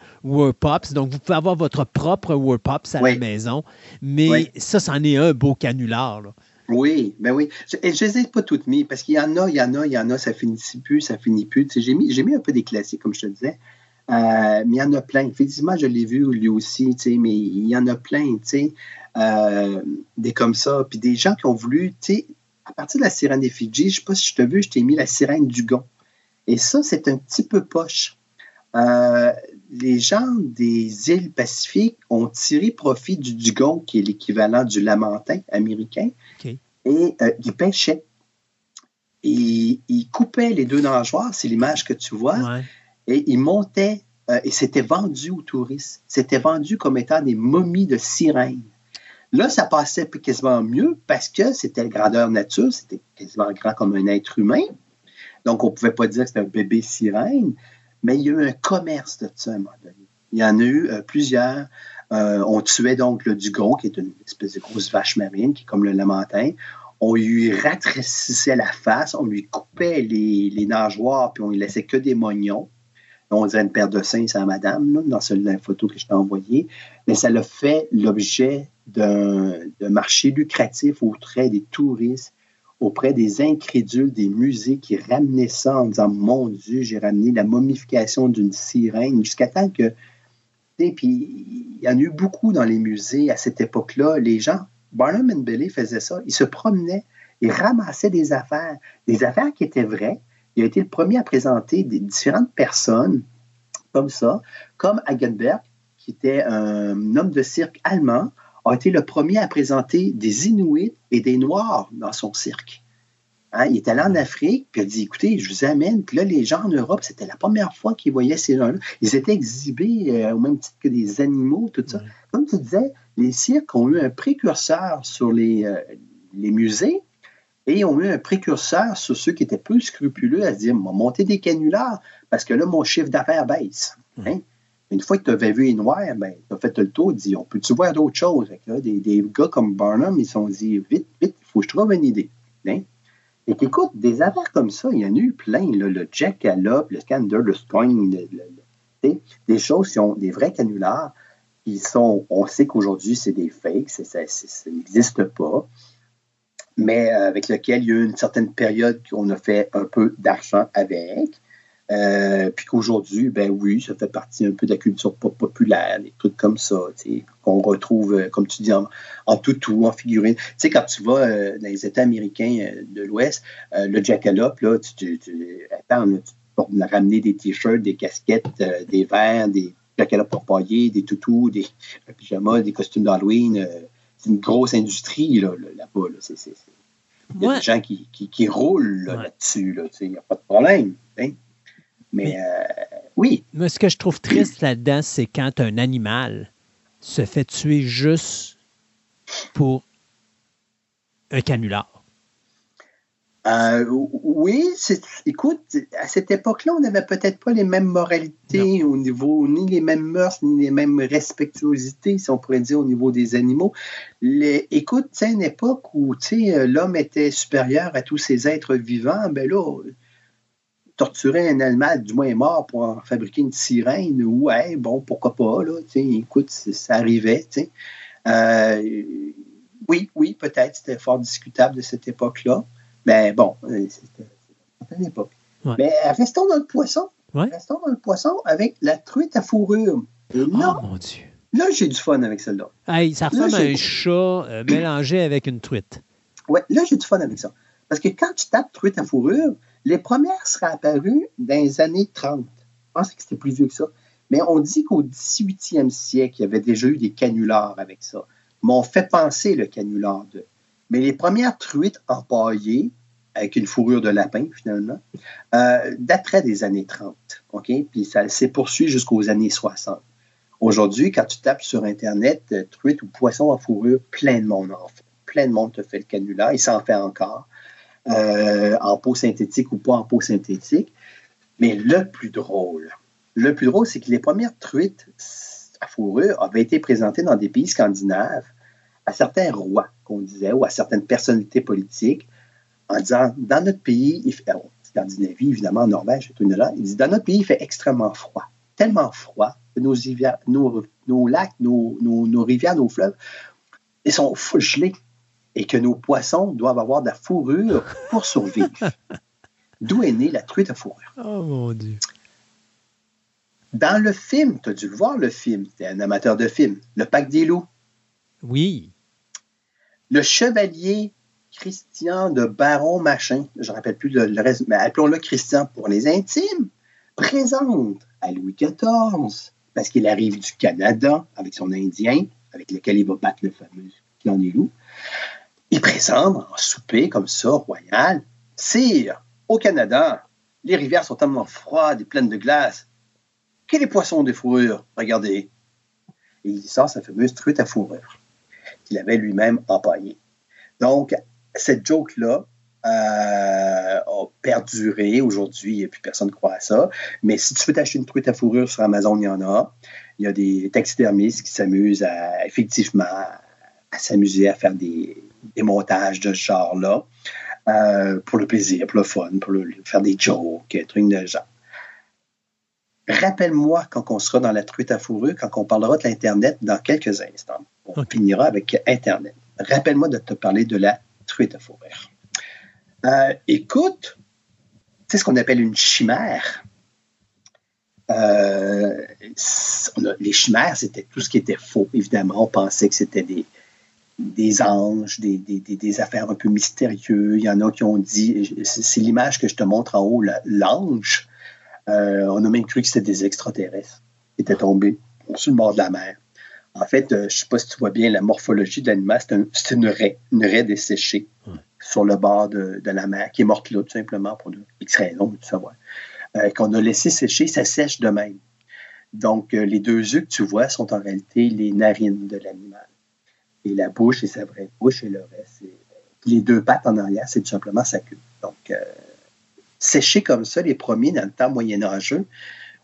Pops. Donc, vous pouvez avoir votre propre Pops à la maison. Mais ça, c'en est un beau canular. Oui, ben oui. Je ne les ai pas toutes mis parce qu'il y en a, il y en a, il y en a, ça finit plus, ça finit plus. J'ai mis, mis un peu des classiques, comme je te disais. Euh, mais il y en a plein. Effectivement, je l'ai vu lui aussi, mais il y en a plein, euh, des comme ça. Puis des gens qui ont voulu, à partir de la sirène des Fidji, je ne sais pas si je te veux, je t'ai mis la sirène du Gon. Et ça, c'est un petit peu poche. Euh, les gens des îles Pacifiques ont tiré profit du Dugon, qui est l'équivalent du Lamentin américain, et ils pêchaient. Et ils coupaient les deux nageoires, c'est l'image que tu vois, et ils montaient, euh, et c'était vendu aux touristes. C'était vendu comme étant des momies de sirènes. Là, ça passait quasiment mieux parce que c'était grandeur nature, c'était quasiment grand comme un être humain. Donc, on ne pouvait pas dire que c'était un bébé sirène, mais il y a eu un commerce de ça à un moment. Il y en a eu euh, plusieurs. Euh, on tuait donc le dugon, qui est une espèce de grosse vache marine, qui est comme le lamentin. On lui ratrécissait la face, on lui coupait les, les nageoires, puis on lui laissait que des moignons on dirait une paire de seins à madame, dans la photo que je t'ai envoyée, mais ça l'a fait l'objet d'un marché lucratif auprès des touristes, auprès des incrédules des musées qui ramenaient ça en disant Mon Dieu, j'ai ramené la momification d'une sirène, jusqu'à temps que. Et puis, il y en a eu beaucoup dans les musées à cette époque-là. Les gens, Barnum and Bailey faisait ça. Ils se promenaient, ils ramassaient des affaires, des affaires qui étaient vraies, il a été le premier à présenter des différentes personnes comme ça, comme Hagenberg, qui était un homme de cirque allemand, a été le premier à présenter des Inuits et des Noirs dans son cirque. Hein, il est allé en Afrique, puis il a dit écoutez, je vous amène. Puis là, les gens en Europe, c'était la première fois qu'ils voyaient ces gens-là. Ils étaient exhibés euh, au même titre que des animaux, tout ça. Comme tu disais, les cirques ont eu un précurseur sur les, euh, les musées, et ont eu un précurseur sur ceux qui étaient plus scrupuleux à se dire, monter des canulars parce que là, mon chiffre d'affaires baisse. Mmh. Hein? Une fois que tu avais vu les noirs, ben, tu as fait le tour, dit, on peut-tu voir d'autres choses? des, gars comme Barnum, ils se sont dit, vite, vite, il faut que je trouve une idée. Hein? Et qu'écoute, des affaires comme ça, il y en a eu plein. le Jackalope, le Scander, le String, des choses qui ont des vrais canulars qui sont, on sait qu'aujourd'hui, c'est des fakes, ça, n'existe pas, mais avec lequel il y a eu une certaine période qu'on a fait un peu d'argent avec. Euh, puis qu'aujourd'hui, ben oui, ça fait partie un peu de la culture populaire, des trucs comme ça, qu'on retrouve, euh, comme tu dis, en, en toutou, en figurine. Tu sais, quand tu vas euh, dans les États américains de l'Ouest, le jackalope, là, tu, tu, attends, tu peux ramener des t-shirts, des casquettes, des verres, des jackalopes pour pailler, des toutous, des pyjamas, des costumes d'Halloween. c'est une grosse industrie là, là-bas. il y a des gens qui, qui, roulent là-dessus. Là, il n'y a pas de problème. Hein? Mais, euh, oui. Mais ce que je trouve triste là-dedans, c'est quand un animal se fait tuer juste pour un canular. Euh, oui, écoute, à cette époque-là, on n'avait peut-être pas les mêmes moralités au niveau, ni les mêmes mœurs, ni les mêmes respectuosités, si on pourrait dire, au niveau des animaux. Les, écoute, c'est une époque où l'homme était supérieur à tous ces êtres vivants, ben là, torturer un animal, du moins mort, pour en fabriquer une sirène, ouais, bon, pourquoi pas, là, écoute, ça arrivait, euh, oui, oui, peut-être, c'était fort discutable de cette époque-là, mais bon, euh, c'était une époque. Mais restons dans le poisson. Restons dans le poisson avec la truite à fourrure. oh mon Dieu. Là, j'ai du fun avec celle-là. Hey, ça ressemble à un chat euh, mélangé avec une truite. Oui, là, j'ai du fun avec ça. Parce que quand tu tapes truite à fourrure, les premières seraient apparues dans les années 30. Je pense que c'était plus vieux que ça. Mais on dit qu'au 18e siècle, il y avait déjà eu des canulars avec ça. On fait penser le canular de. Mais les premières truites empaillées, avec une fourrure de lapin, finalement, euh, dateraient des années 30. OK? Puis ça s'est poursuivi jusqu'aux années 60. Aujourd'hui, quand tu tapes sur Internet, euh, truite ou poisson à fourrure, plein de monde en fait. Plein de monde te fait le canular. Il s'en fait encore. Euh, en peau synthétique ou pas en peau synthétique. Mais le plus drôle, le plus drôle, c'est que les premières truites à fourrure avaient été présentées dans des pays scandinaves à certains rois, qu'on disait, ou à certaines personnalités politiques, en disant, dans notre pays, il fait, oh, évidemment, Norvège, il dans notre pays, il fait extrêmement froid, tellement froid que nos, lacs, nos, nos, rivières, nos fleuves, ils sont full gelés et que nos poissons doivent avoir de la fourrure pour survivre. D'où est née la truite à fourrure? Oh mon Dieu. Dans le film, tu as dû le voir, le film, tu es un amateur de film, Le Pacte des loups. Oui. Le chevalier Christian de Baron Machin, je ne rappelle plus le, reste, mais appelons-le Christian pour les intimes, présente à Louis XIV, parce qu'il arrive du Canada avec son Indien, avec lequel il va battre le fameux clan des loups. Il présente en souper comme ça, royal. Sire, au Canada, les rivières sont tellement froides et pleines de glace que les poissons de fourrure, regardez. Et il sort sa fameuse truite à fourrure qu'il avait lui-même empaillée. Donc, cette joke-là euh, a perduré aujourd'hui, et puis personne ne croit à ça. Mais si tu veux t'acheter une truite à fourrure sur Amazon, il y en a. Il y a des taxidermistes qui s'amusent à effectivement à s'amuser à faire des, des montages de ce genre-là euh, pour le plaisir, pour le fun, pour faire des jokes, des trucs de genre. Rappelle-moi quand on sera dans la truite à fourrure, quand on parlera de l'Internet dans quelques instants. On finira avec Internet. Rappelle-moi de te parler de la truite à fourrure. Euh, écoute, c'est ce qu'on appelle une chimère? Euh, les chimères, c'était tout ce qui était faux, évidemment. On pensait que c'était des, des anges, des, des, affaires un peu mystérieuses. Il y en a qui ont dit, c'est l'image que je te montre en haut, l'ange. Euh, on a même cru que c'était des extraterrestres qui étaient tombés sur le bord de la mer. En fait, euh, je ne sais pas si tu vois bien la morphologie de l'animal, c'est une raie, une raie desséchée sur le bord de, la mer, qui est morte là, tout simplement, pour X raisons, tu savoir. Euh, qu'on a laissé sécher, ça sèche de même. Donc, les deux yeux que tu vois sont en réalité les narines de l'animal et la bouche et sa vraie bouche et le reste. les deux pattes en arrière, c'est tout simplement sa queue. Donc, euh, sécher comme ça, les premiers dans le temps moyenâgeux,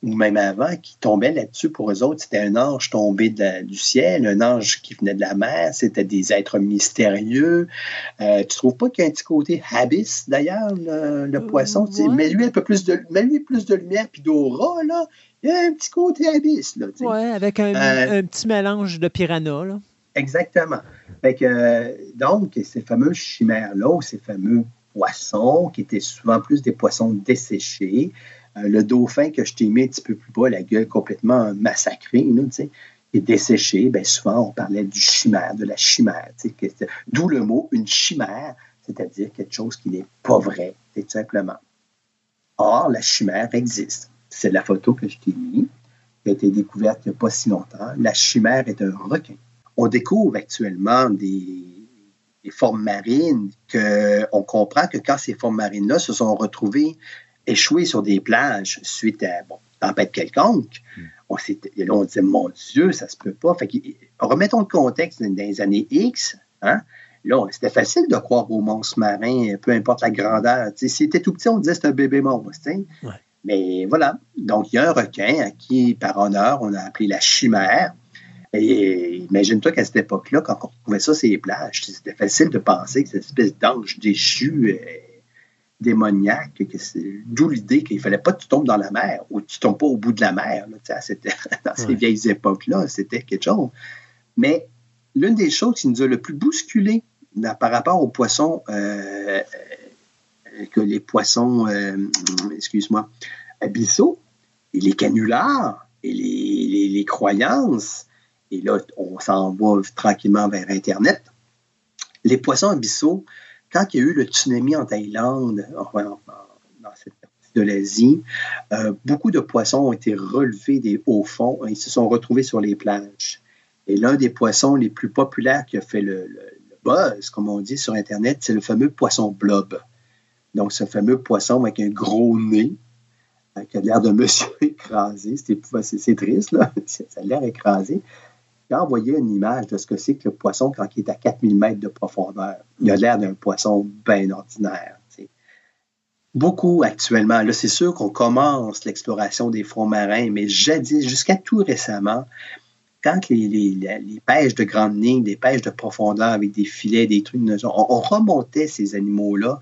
ou même avant, qui tombaient là-dessus pour eux autres. C'était un ange tombé du ciel, un ange qui venait de la mer, c'était des êtres mystérieux. Euh, tu trouves pas qu'il y a un petit côté habis, d'ailleurs, le, poisson? Mais lui, un peu plus de, mais lui, plus de lumière puis d'aura, là. Il y a un petit côté abyss, là. Oui, avec un, un, petit mélange de piranha, là. Exactement. Fait que, donc, ces fameux chimères-là, ces fameux poissons, qui étaient souvent plus des poissons desséchés, euh, le dauphin que je t'ai mis un petit peu plus bas, la gueule complètement massacrée, sais, est desséché, bien souvent on parlait du chimère, de la chimère. D'où le mot une chimère, c'est-à-dire quelque chose qui n'est pas vrai, tout simplement. Or, la chimère existe. C'est la photo que je t'ai mise, qui a été découverte il n'y a pas si longtemps. La chimère est un requin on découvre actuellement des, formes marines qu'on comprend que quand ces formes marines-là se sont retrouvées échouées sur des plages suite à bon, tempête quelconque, hmm. on, là, on disait, mon Dieu, ça se peut pas. Fait remettons le contexte dans les années X. Hein? Là, c'était facile de croire aux monstres marins, peu importe la grandeur. si c'était tout petit, on disait c'est un bébé monstre. Mais voilà. Donc, il y a un requin à qui, par honneur, on a appelé la chimère. Et imagine-toi qu'à cette époque-là, quand on trouvait ça sur les plages, c'était facile de penser que cette espèce d'ange déchu, euh, démoniaque, d'où l'idée qu'il ne fallait pas que tu tombes dans la mer ou que tu ne tombes pas au bout de la mer. dans ces vieilles époques-là, c'était quelque chose. Mais l'une des choses qui nous a le plus bousculé par rapport aux poissons, euh, euh, que les poissons, excuse-moi, abyssaux, et les canulars, et les croyances, et là, on s'en va tranquillement vers Internet. Les poissons abyssaux, quand il y a eu le tsunami en Thaïlande, dans cette partie de l'Asie, euh, beaucoup de poissons ont été relevés des hauts fonds et se sont retrouvés sur les plages. Et l'un des poissons les plus populaires qui a fait le, buzz, comme on dit sur Internet, c'est le fameux poisson blob. Donc, ce fameux poisson avec un gros nez, euh, qui a l'air d'un monsieur écrasé. C'est triste, là. Ça a l'air écrasé. J'ai envoyé une image de ce que c'est que le poisson quand il est à 4000 mètres de profondeur. Il a l'air d'un poisson bien ordinaire. Beaucoup actuellement, là, c'est sûr qu'on commence l'exploration des fonds marins, mais jadis, jusqu'à tout récemment, quand les, pêches de grande ligne, des pêches de profondeur avec des filets, des trucs, on, on remontait ces animaux-là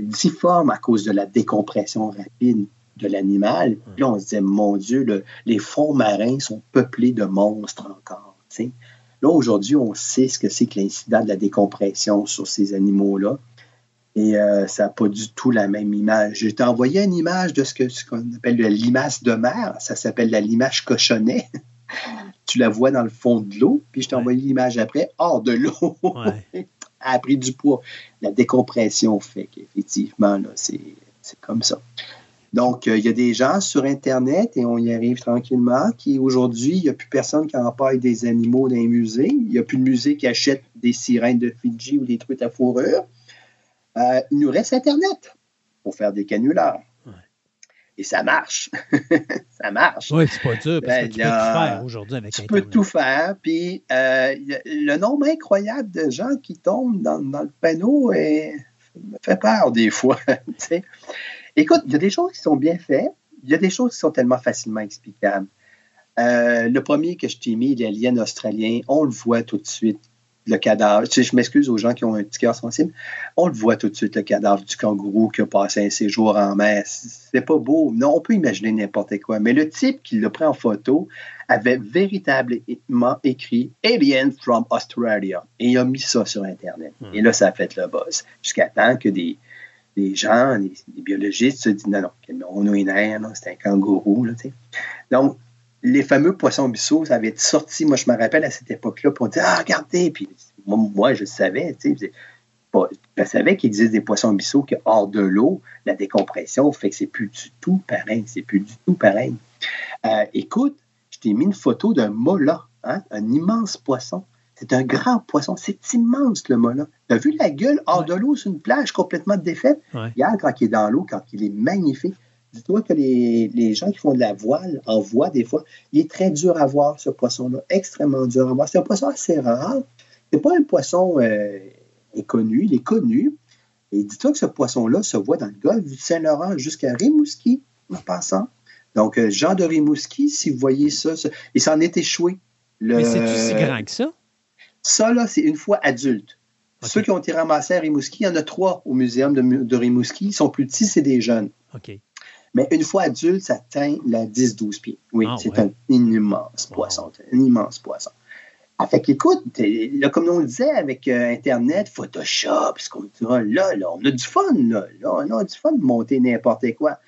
difformes à cause de la décompression rapide de l'animal. Puis là, on se disait, mon Dieu, les fonds marins sont peuplés de monstres encore. Là, aujourd'hui, on sait ce que c'est que l'incident de la décompression sur ces animaux-là. Et euh, ça n'a pas du tout la même image. Je t'ai envoyé une image de ce qu'on ce appelle la limace de mer. Ça s'appelle la limace cochonnet. tu la vois dans le fond de l'eau. Puis je t'ai envoyé l'image après, hors de l'eau. Elle a pris du poids. La décompression fait qu'effectivement, c'est comme ça. Donc, euh, il y a des gens sur Internet, et on y arrive tranquillement, qui aujourd'hui, il n'y a plus personne qui empaille des animaux dans les musées. Il n'y a plus de musée qui achète des sirènes de Fidji ou des trucs à fourrure. Euh, il nous reste Internet pour faire des canulars. Et ça marche. ça marche. Oui, c'est pas dur parce que ben, tu peux tout faire aujourd'hui avec Internet. Tu peux tout faire. Puis euh, le nombre incroyable de gens qui tombent dans, dans le panneau me fait peur des fois. Écoute, il y a des choses qui sont bien faites, il y a des choses qui sont tellement facilement explicables. Euh, le premier que je t'ai mis, l'alien australien, on le voit tout de suite, le cadavre. Tu sais, je m'excuse aux gens qui ont un petit cœur sensible. On le voit tout de suite, le cadavre du kangourou qui a passé un séjour en mer. C'est pas beau. Non, on peut imaginer n'importe quoi. Mais le type qui l'a pris en photo avait véritablement écrit Alien from Australia. Et il a mis ça sur Internet. Hmm. Et là, ça a fait le buzz. Jusqu'à temps que des, les gens, les, biologistes se disent non, non, on est un c'est un kangourou. Là, Donc, les fameux poissons bisseaux, ça avait été sorti, moi je me rappelle à cette époque-là, on dit Ah, regardez, puis moi, je savais, tu sais, je savais qu'il existe des poissons bisseaux qui, hors de l'eau, la décompression fait que c'est plus du tout pareil. C'est plus du tout pareil. Euh, écoute, je t'ai mis une photo d'un mola, hein, un immense poisson c'est un grand poisson. C'est immense, le mât-là. Tu as vu la gueule hors de l'eau sur une plage complètement défaite? Hier, quand il est dans l'eau, quand il est magnifique, dis-toi que les, gens qui font de la voile en voient des fois, il est très dur à voir, ce poisson-là. Extrêmement dur à voir. C'est un poisson assez rare. C'est pas un poisson euh, inconnu, il est connu. Et dis-toi que ce poisson-là se voit dans le golfe du Saint-Laurent jusqu'à Rimouski, en passant. Donc, euh, Jean de Rimouski, si vous voyez ça, ça il s'en est échoué. Le- Mais c'est aussi grand que ça? Ça, là, c'est une fois adulte. Ceux qui ont été ramassés à Rimouski, il y en a trois au muséum de, de Rimouski. Ils sont plus petits, c'est des jeunes. OK. Mais une fois adulte, ça atteint la 10-12 pieds. Oui, Ah, c'est ouais. un immense Wow. poisson. Un immense poisson. Ah, fait qu'écoute, là, comme on le disait avec euh, Internet, Photoshop, ce qu'on dira, là, là, on a du fun, là, là, on a du fun de monter n'importe quoi.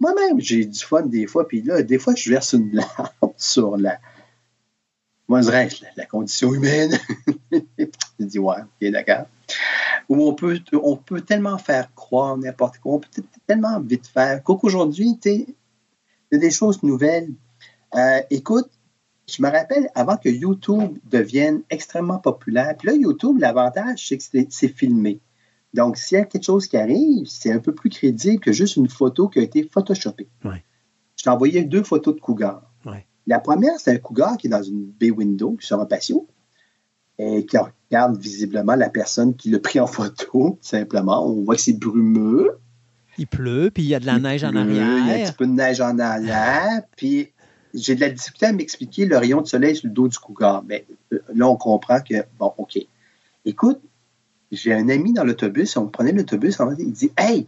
Moi-même, j'ai du fun des fois, puis là, des fois, je verse une larme sur la, moi, je dirais, la, la condition humaine. je dis, ouais, ok, d'accord. Où on peut, on peut tellement faire croire n'importe quoi, on peut tellement vite faire qu'aujourd'hui, tu sais, il y a des choses nouvelles. Euh, écoute, je me rappelle avant que YouTube devienne extrêmement populaire. Puis là, YouTube, l'avantage, c'est que c'est- c'est filmé. Donc, s'il y a quelque chose qui arrive, c'est un peu plus crédible que juste une photo qui a été photoshopée. Ouais. Je t'ai envoyé deux photos de cougar. La première, c'est un cougar qui est dans une bay window sur un patio et qui regarde visiblement la personne qui l'a pris en photo, simplement. On voit que c'est brumeux. Il pleut, puis il y a de la Il neige en pleut, Il y a un arrière. petit peu de neige en arrière. Puis j'ai de la difficulté à m'expliquer le rayon de soleil sur le dos du cougar. Mais euh, là, on comprend que, bon, OK. Écoute, j'ai un ami dans l'autobus, on prenait l'autobus, on- il dit Hey,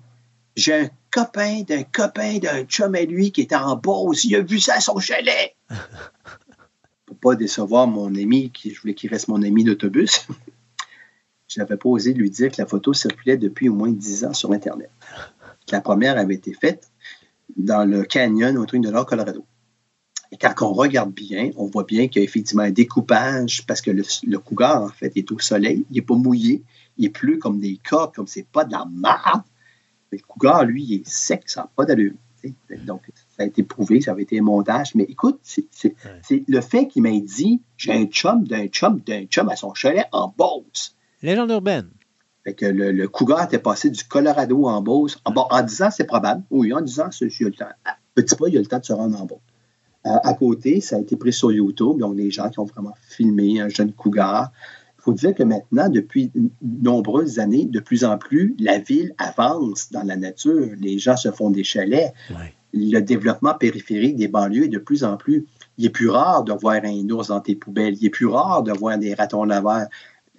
j'ai un copain d'un copain d'un chum à lui qui était en Beauce, il a vu ça à son chalet. Pour pas décevoir mon ami, qui, je voulais qu'il reste mon ami d'autobus, je n'avais pas osé lui dire que la photo circulait depuis au moins 10 ans sur Internet. La première avait été faite dans le canyon au truc de l'Or Colorado. Et quand on regarde bien, on voit bien qu'il y a effectivement un découpage parce que le, le cougar, en fait, est au soleil. Il n'est pas mouillé. Il pleut comme des coques, comme c'est pas de la marde. Le cougar, lui, il est sec, ça n'a pas d'allure. Donc, ça a été prouvé, ça avait été un montage. Mais écoute, c'est Ouais. le fait qu'il m'ait dit j'ai un chum d'un chum d'un chum à son chalet en Beauce. Légende urbaine. Fait que le, le cougar était passé du Colorado en Beauce. En, bon, en 10 ans, c'est probable. Oui, en 10 ans, il a le temps. À Petit pas, il y a le temps de se rendre en Beauce. Euh, à côté, ça a été pris sur YouTube. Donc, des gens qui ont vraiment filmé un jeune cougar. Il faut dire que maintenant, depuis de nombreuses années, de plus en plus, la ville avance dans la nature. Les gens se font des chalets. Ouais. Le développement périphérique des banlieues est de plus en plus. Il est plus rare de voir un ours dans tes poubelles. Il est plus rare de voir des ratons laveurs.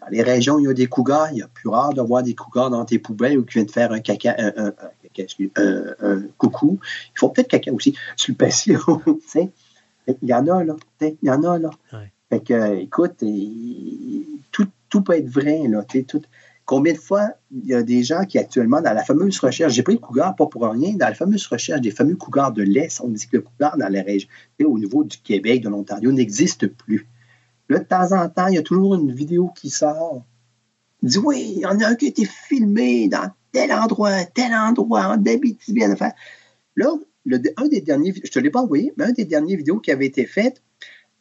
Dans les régions où il y a des cougars, il est plus rare de voir des cougars dans tes poubelles ou qui viennent faire un caca, un, coucou. Ils font peut-être caca aussi sur le patio. tu sais. il y en a, là. Il y en a, là. Ouais. Fait que, euh, écoute, tout, peut être vrai, là. Combien de fois il y a des gens qui actuellement, dans la fameuse recherche, j'ai pris le cougar pas pour rien, dans la fameuse recherche des fameux cougars de l'Est, on dit que le cougar dans les régions, au niveau du Québec, de l'Ontario, n'existe plus. Là, de temps en temps, il y a toujours une vidéo qui sort. Il dit oui, il y en a un qui a été filmé dans tel endroit, tel endroit, en Abitibi, en affaire. Là, un des derniers, je te l'ai pas envoyé, mais un des derniers vidéos qui avait été fait,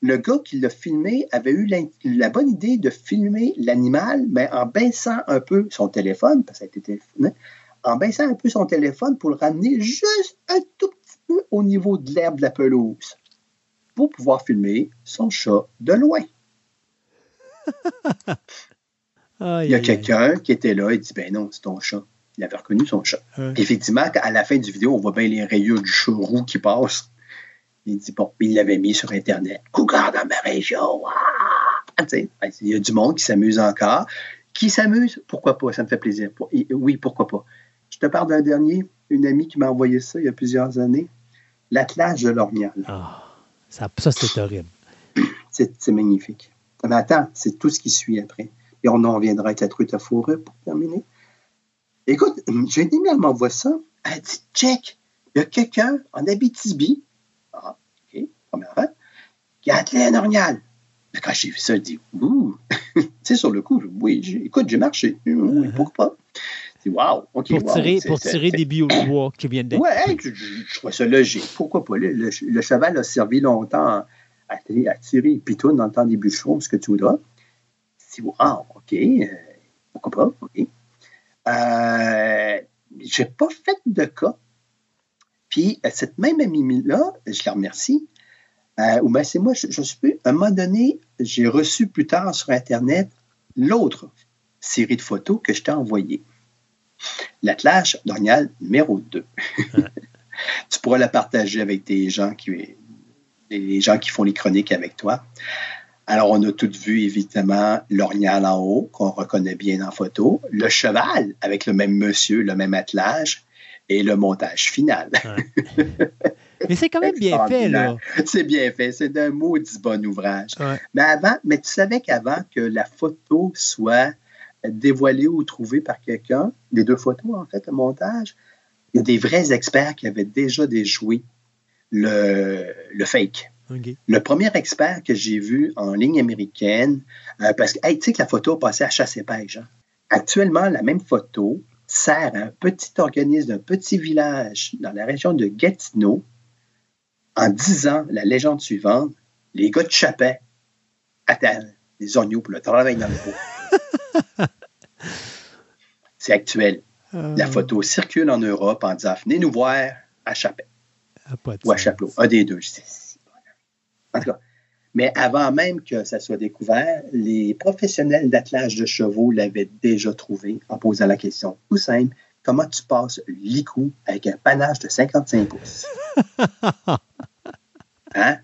le gars qui l'a filmé avait eu la bonne idée de filmer l'animal, mais en baissant un peu son téléphone, parce que ça a été téléphoné, en baissant un peu son téléphone pour le ramener juste un tout petit peu au niveau de l'herbe de la pelouse, pour pouvoir filmer son chat de loin. Il y a quelqu'un qui était là, il dit Ben non, c'est ton chat. Il avait reconnu son chat. effectivement, à la fin du vidéo, on voit bien les rayures du chat roux qui passent. Il dit Bon, il l'avait mis sur Internet. Cougar dans ma région. Ah! Sais, ben, Il y a du monde qui s'amuse encore. Qui s'amuse? Pourquoi pas? Ça me fait plaisir. Oui, pourquoi pas? Je te parle d'un dernier, une amie qui m'a envoyé ça il y a plusieurs années. L'attelage de l'Ornial. Ah, ça, ça c'était horrible. C'est c'est magnifique. Mais attends, c'est tout ce qui suit après. Et on en reviendra avec la truite à fourrure pour terminer. Écoute, j'ai une amie, elle m'envoie ça. Elle dit check, il y a quelqu'un en Abitibi, ah, première attelé un orignal. Mais quand j'ai vu ça, je dis ouh, tu sais, sur le coup, oui, écoute, j'ai marché. Oui, pourquoi pas? Wow, OK. Pour tirer, c'est- pour c'est- tirer c'est- des biobois qui viennent d'être. Ouais, je, je, je trouvais ça logique. Pourquoi pas? Le, le- le cheval a servi longtemps à, à tirer les pitounes dans le temps des bûcherons, ce que tu voudras. Si, wow, OK. euh, pourquoi pas? OK. Euh, j'ai pas fait de cas. Puis, euh, cette même amie-là, je la remercie, euh, ou bien c'est moi, je, je sais plus, à un moment donné, j'ai reçu plus tard sur Internet l'autre série de photos que je t'ai envoyée. L'attelage d'Orignal numéro 2. tu pourras la partager avec des gens qui, les gens qui font les chroniques avec toi. Alors, on a tout vu, évidemment, l'orignal en haut, qu'on reconnaît bien en photo, le cheval avec le même monsieur, le même attelage, et le montage final. mais c'est quand même bien fait, là. C'est bien fait. C'est d'un maudit bon ouvrage. Mais avant, mais tu savais qu'avant que la photo soit dévoilée ou trouvée par quelqu'un, les deux photos, en fait, le montage, il y a des vrais experts qui avaient déjà déjoué le, le fake. Le premier expert que j'ai vu en ligne américaine, euh, parce que, tu sais que la photo passait à chasse et pêche. Hein. Actuellement, la même photo sert à un petit organisme d'un petit village dans la région de Gatineau en disant la légende suivante les gars de Chapet attendent les oignons pour le travail dans le bois. C'est actuel. La euh. photo circule en Europe en disant venez nous voir à Chapet. Ah, ou à Chapelot. Un des deux. Je sais. En tout cas, mais avant même que ça soit découvert, les professionnels d'attelage de chevaux l'avaient déjà trouvé en posant la question tout simple comment tu passes l'icou avec un panache de 55 pouces Hein?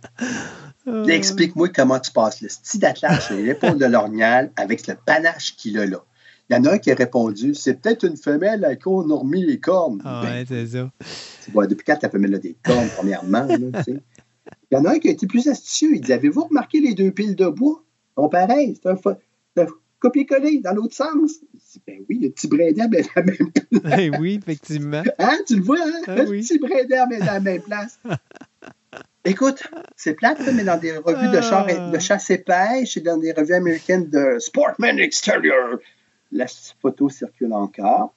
Euh. Explique-moi comment tu passes le style d'attelage sur l'épaule de l'ornial avec le panache qu'il a là. Il y en a un qui a répondu c'est peut-être une femelle à qui on a remis les cornes. Ah ouais, c'est ça. depuis quand la femelle a des cornes, premièrement? Il y en a un qui a été plus astucieux. Il dit Avez-vous remarqué les deux piles de bois? Sont pareil, c'est un, copier-coller dans l'autre sens. Ben oui, le petit brin d'herbe est à la même place. Eh oui, effectivement. Hein, tu le vois, hein? Ah le petit brin d'herbe est à la même place. Écoute, c'est plate, mais dans des revues de, char et, de chasse et pêche et dans des revues américaines de Sportman Exterior, la photo circule encore.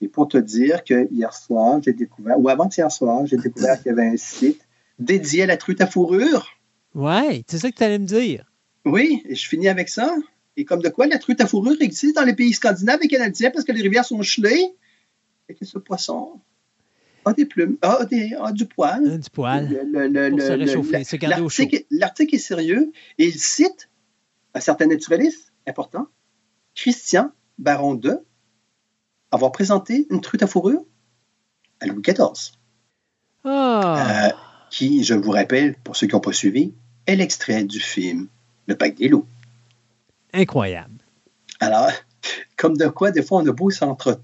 Et pour te dire que hier soir, j'ai découvert, ou avant-hier soir, j'ai découvert qu'il y avait un site dédié à la truite à fourrure. Ouais, c'est ça que tu allais me dire. Oui, et je finis avec ça. Et comme de quoi la truite à fourrure existe dans les pays scandinaves et canadiens parce que les rivières sont gelées et que ce poisson a des plumes, a, du poil. du poil. pour se réchauffer, se garder au chaud. L'article est sérieux et il cite un certain naturaliste important, Christian Baron II, avoir présenté une truite à fourrure à Louis XIV. Ah! Euh, qui, je vous rappelle, pour ceux qui n'ont pas suivi, est l'extrait du film Le Pacte des loups. Incroyable. Alors, comme de quoi, des fois, on a beau s'entretenir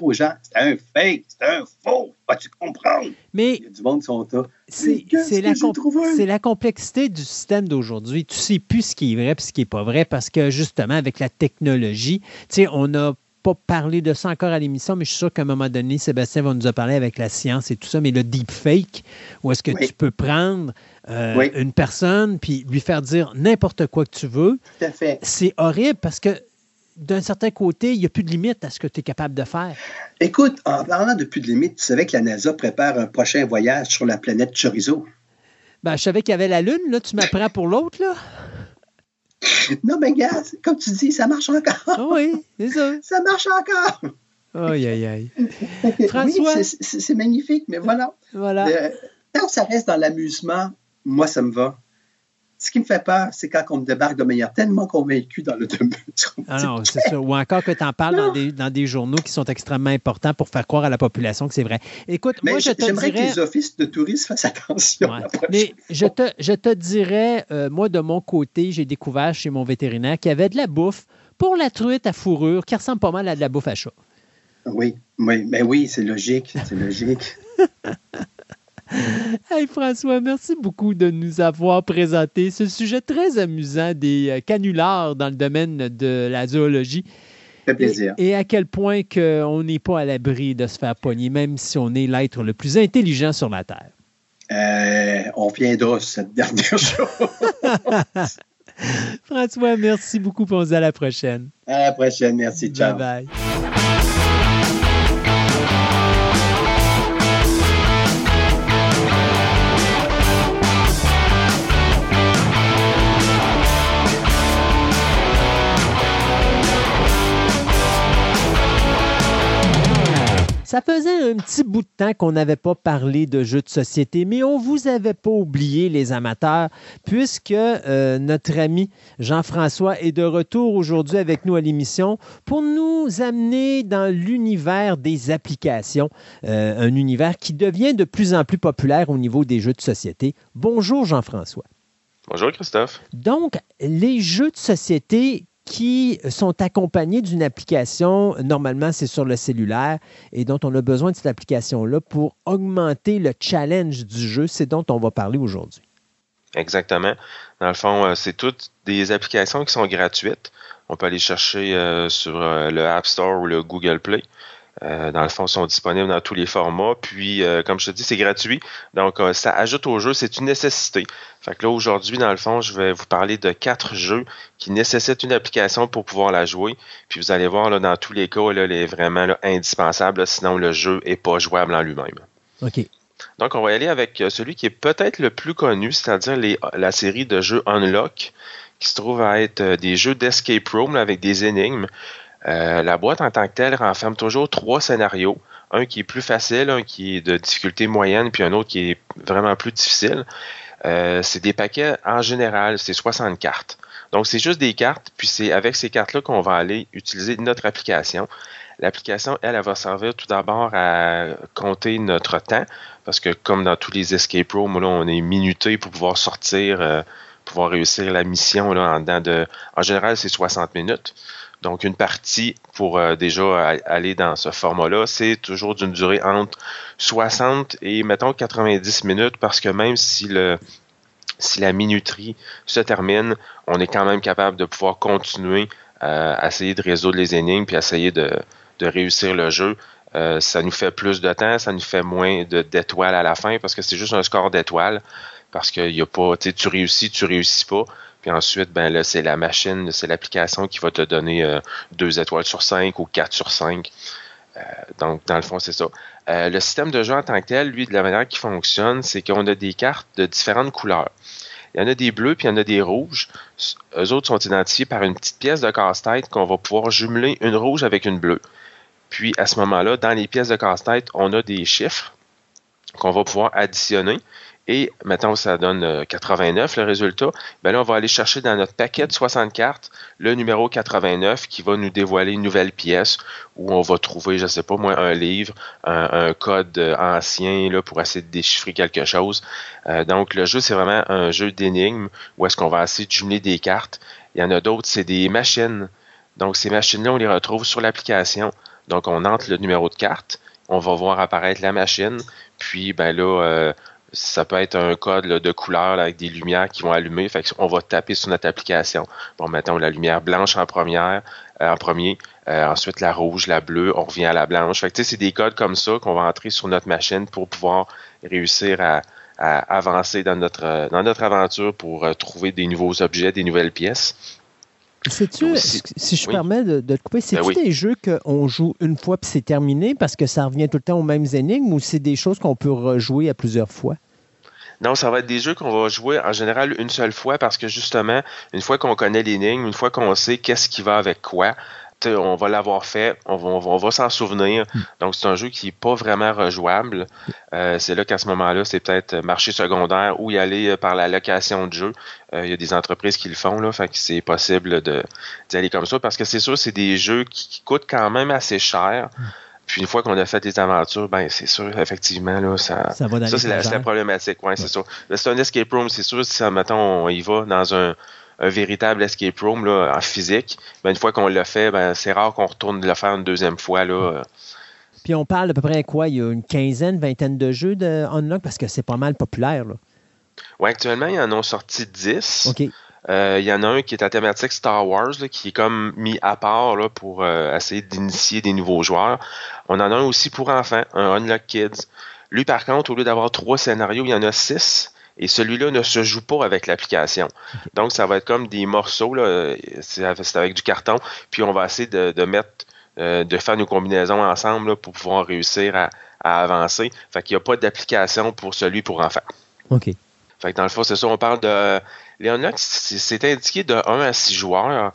aux gens, c'est un fake, c'est un faux, vas-tu comprendre? Mais Il y a du monde qui sont là. C'est la, la, complexité du système d'aujourd'hui. Tu ne sais plus ce qui est vrai et ce qui n'est pas vrai parce que justement, avec la technologie, tu sais, on a pas parlé de ça encore à l'émission, mais je suis sûr qu'à un moment donné, Sébastien va nous en parler avec la science et tout ça, mais le deepfake, où est-ce que tu peux prendre euh, une personne puis lui faire dire n'importe quoi que tu veux. Tout à fait. C'est horrible parce que d'un certain côté, il n'y a plus de limite à ce que tu es capable de faire. Écoute, en parlant de plus de limite, tu savais que la NASA prépare un prochain voyage sur la planète Chorizo? Ben, je savais qu'il y avait la Lune, là, tu m'apprends pour l'autre, là. Non, mais gars, comme tu dis, ça marche encore. Ah oui, c'est ça. Ça marche encore. Aïe, aïe, aïe. François? Oui, c'est magnifique, mais voilà. Voilà. Euh, ça reste dans l'amusement, moi, ça me va. Ce qui me fait peur, c'est quand on me débarque de manière tellement convaincue dans le Ah non, c'est ça. Ou encore que tu en parles dans des, dans des, journaux qui sont extrêmement importants pour faire croire à la population que c'est vrai. Écoute, moi, je te J'aimerais dirais... que les offices de tourisme fassent attention. mais je te, je te dirais, euh, moi, de mon côté, j'ai découvert chez mon vétérinaire qu'il y avait de la bouffe pour la truite à fourrure qui ressemble pas mal à de la bouffe à chat. Oui, oui, mais oui, c'est logique, c'est logique. Hey François, merci beaucoup de nous avoir présenté ce sujet très amusant des euh, canulars dans le domaine de la zoologie. Ça fait plaisir. Et, à quel point on n'est pas à l'abri de se faire pogner, même si on est l'être le plus intelligent sur la Terre. Euh, on viendra sur cette dernière chose. François, merci beaucoup. On se dit à la prochaine. À la prochaine. Merci. Ciao. Bye bye. Ça faisait un petit bout de temps qu'on n'avait pas parlé de jeux de société, mais on vous avait pas oublié, les amateurs, puisque euh, notre ami Jean-François est de retour aujourd'hui avec nous à l'émission pour nous amener dans l'univers des applications, euh, un univers qui devient de plus en plus populaire au niveau des jeux de société. Bonjour Jean-François. Bonjour Christophe. Donc, les jeux de société qui sont accompagnés d'une application, normalement c'est sur le cellulaire, et dont on a besoin de cette application-là pour augmenter le challenge du jeu. C'est dont on va parler aujourd'hui. Exactement. Dans le fond, euh, c'est toutes des applications qui sont gratuites. On peut aller chercher euh, sur euh, le App Store ou le Google Play. Euh, dans le fond, sont disponibles dans tous les formats. Puis, euh, comme je te dis, c'est gratuit. Donc, euh, ça ajoute au jeu, c'est une nécessité. Fait que là, aujourd'hui, dans le fond, je vais vous parler de quatre jeux qui nécessitent une application pour pouvoir la jouer. Puis, vous allez voir, là, dans tous les cas, là, elle est vraiment indispensable. sinon, le jeu n'est pas jouable en lui-même. OK. Donc, on va y aller avec celui qui est peut-être le plus connu, c'est-à-dire la série de jeux Unlock, qui se trouve à être des jeux d'escape room avec des énigmes. Euh, la boîte en tant que telle renferme toujours trois scénarios. Un qui est plus facile, un qui est de difficulté moyenne, puis un autre qui est vraiment plus difficile. Euh, c'est des paquets en général, c'est 60 cartes. Donc, c'est juste des cartes, puis c'est avec ces cartes-là qu'on va aller utiliser notre application. L'application, elle, elle va servir tout d'abord à compter notre temps, parce que comme dans tous les escape rooms, là, on est minuté pour pouvoir sortir, euh, pouvoir réussir la mission là, en dedans de. En général, c'est 60 minutes. Donc, une partie pour euh, déjà aller dans ce format-là, c'est toujours d'une durée entre 60 et, mettons, 90 minutes parce que même si le si la minuterie se termine, on est quand même capable de pouvoir continuer euh, à essayer de résoudre les énigmes puis essayer de, de réussir le jeu. Euh, ça nous fait plus de temps, ça nous fait moins d'étoiles à la fin parce que c'est juste un score d'étoiles parce qu'il n'y a pas, tu réussis, tu réussis pas. Puis ensuite, ben là, c'est la machine, c'est l'application qui va te donner euh, deux étoiles sur cinq ou quatre sur cinq. Euh, donc, dans le fond, c'est ça. Euh, le système de jeu en tant que tel, lui, de la manière qui fonctionne, c'est qu'on a des cartes de différentes couleurs. Il y en a des bleus, puis il y en a des rouges. Eux autres sont identifiés par une petite pièce de casse-tête qu'on va pouvoir jumeler une rouge avec une bleue. Puis, à ce moment-là, dans les pièces de casse-tête, on a des chiffres qu'on va pouvoir additionner et maintenant ça donne 89 euh, le résultat, ben là, on va aller chercher dans notre paquet de 60 cartes le numéro 89 qui va nous dévoiler une nouvelle pièce où on va trouver, je ne sais pas moi, un livre, un, code euh, ancien là, pour essayer de déchiffrer quelque chose. Euh, donc le jeu, c'est vraiment un jeu d'énigmes où est-ce qu'on va essayer de jumeler des cartes. Il y en a d'autres, c'est des machines. Donc ces machines-là, on les retrouve sur l'application. Donc on entre le numéro de carte, on va voir apparaître la machine, puis ben là, ça peut être un code de couleur avec des lumières qui vont allumer. Fait on va taper sur notre application. Bon, mettons la lumière blanche en première, euh, en premier, euh, ensuite la rouge, la bleue, on revient à la blanche. Fait que c'est des codes comme ça qu'on va entrer sur notre machine pour pouvoir réussir à, avancer dans notre, dans notre aventure pour euh, trouver des nouveaux objets, des nouvelles pièces. C'est-tu, si je permets de, te couper, c'est-tu ben des jeux qu'on joue une fois puis c'est terminé parce que ça revient tout le temps aux mêmes énigmes ou c'est des choses qu'on peut rejouer à plusieurs fois? Non, ça va être des jeux qu'on va jouer en général une seule fois parce que justement, une fois qu'on connaît l'énigme, une fois qu'on sait qu'est-ce qui va avec quoi, on va l'avoir fait, on va, on va, s'en souvenir. Hmm. Donc, c'est un jeu qui n'est pas vraiment rejouable. Euh, c'est là qu'à ce moment-là, c'est peut-être marché secondaire ou y aller euh, par la location de jeu. Euh, il y a des entreprises qui le font, là, fait que c'est possible d'y aller comme ça parce que c'est sûr, c'est des jeux qui, coûtent quand même assez cher. Hmm. Puis une fois qu'on a fait des aventures, ben c'est sûr, effectivement, là, ça, ça, c'est la, problématique. Ouais, c'est ça. C'est un escape room, c'est sûr, si, mettons, on y va dans un, un véritable escape room là, en physique, ben, une fois qu'on l'a fait, ben, c'est rare qu'on retourne le faire une deuxième fois. Là. Puis on parle à peu près quoi? Il y a une quinzaine, vingtaine de jeux de Unlock parce que c'est pas mal populaire. Oui, actuellement, ils en ont sorti 10. OK. Euh, il y en a un qui est à thématique Star Wars, qui est comme mis à part là, pour euh, essayer d'initier des nouveaux joueurs. On en a un aussi pour enfants, un Unlock Kids. Lui, par contre, au lieu d'avoir trois scénarios, il y en a six. Et celui-là ne se joue pas avec l'application. Donc, ça va être comme des morceaux, c'est avec du carton, puis on va essayer de, mettre, euh, de faire nos combinaisons ensemble pour pouvoir réussir à, avancer. Fait qu'il n'y a pas d'application pour celui pour enfants. OK. Fait que dans le fond, c'est ça, on parle de. Léonox, c'est indiqué de 1 à 6 joueurs,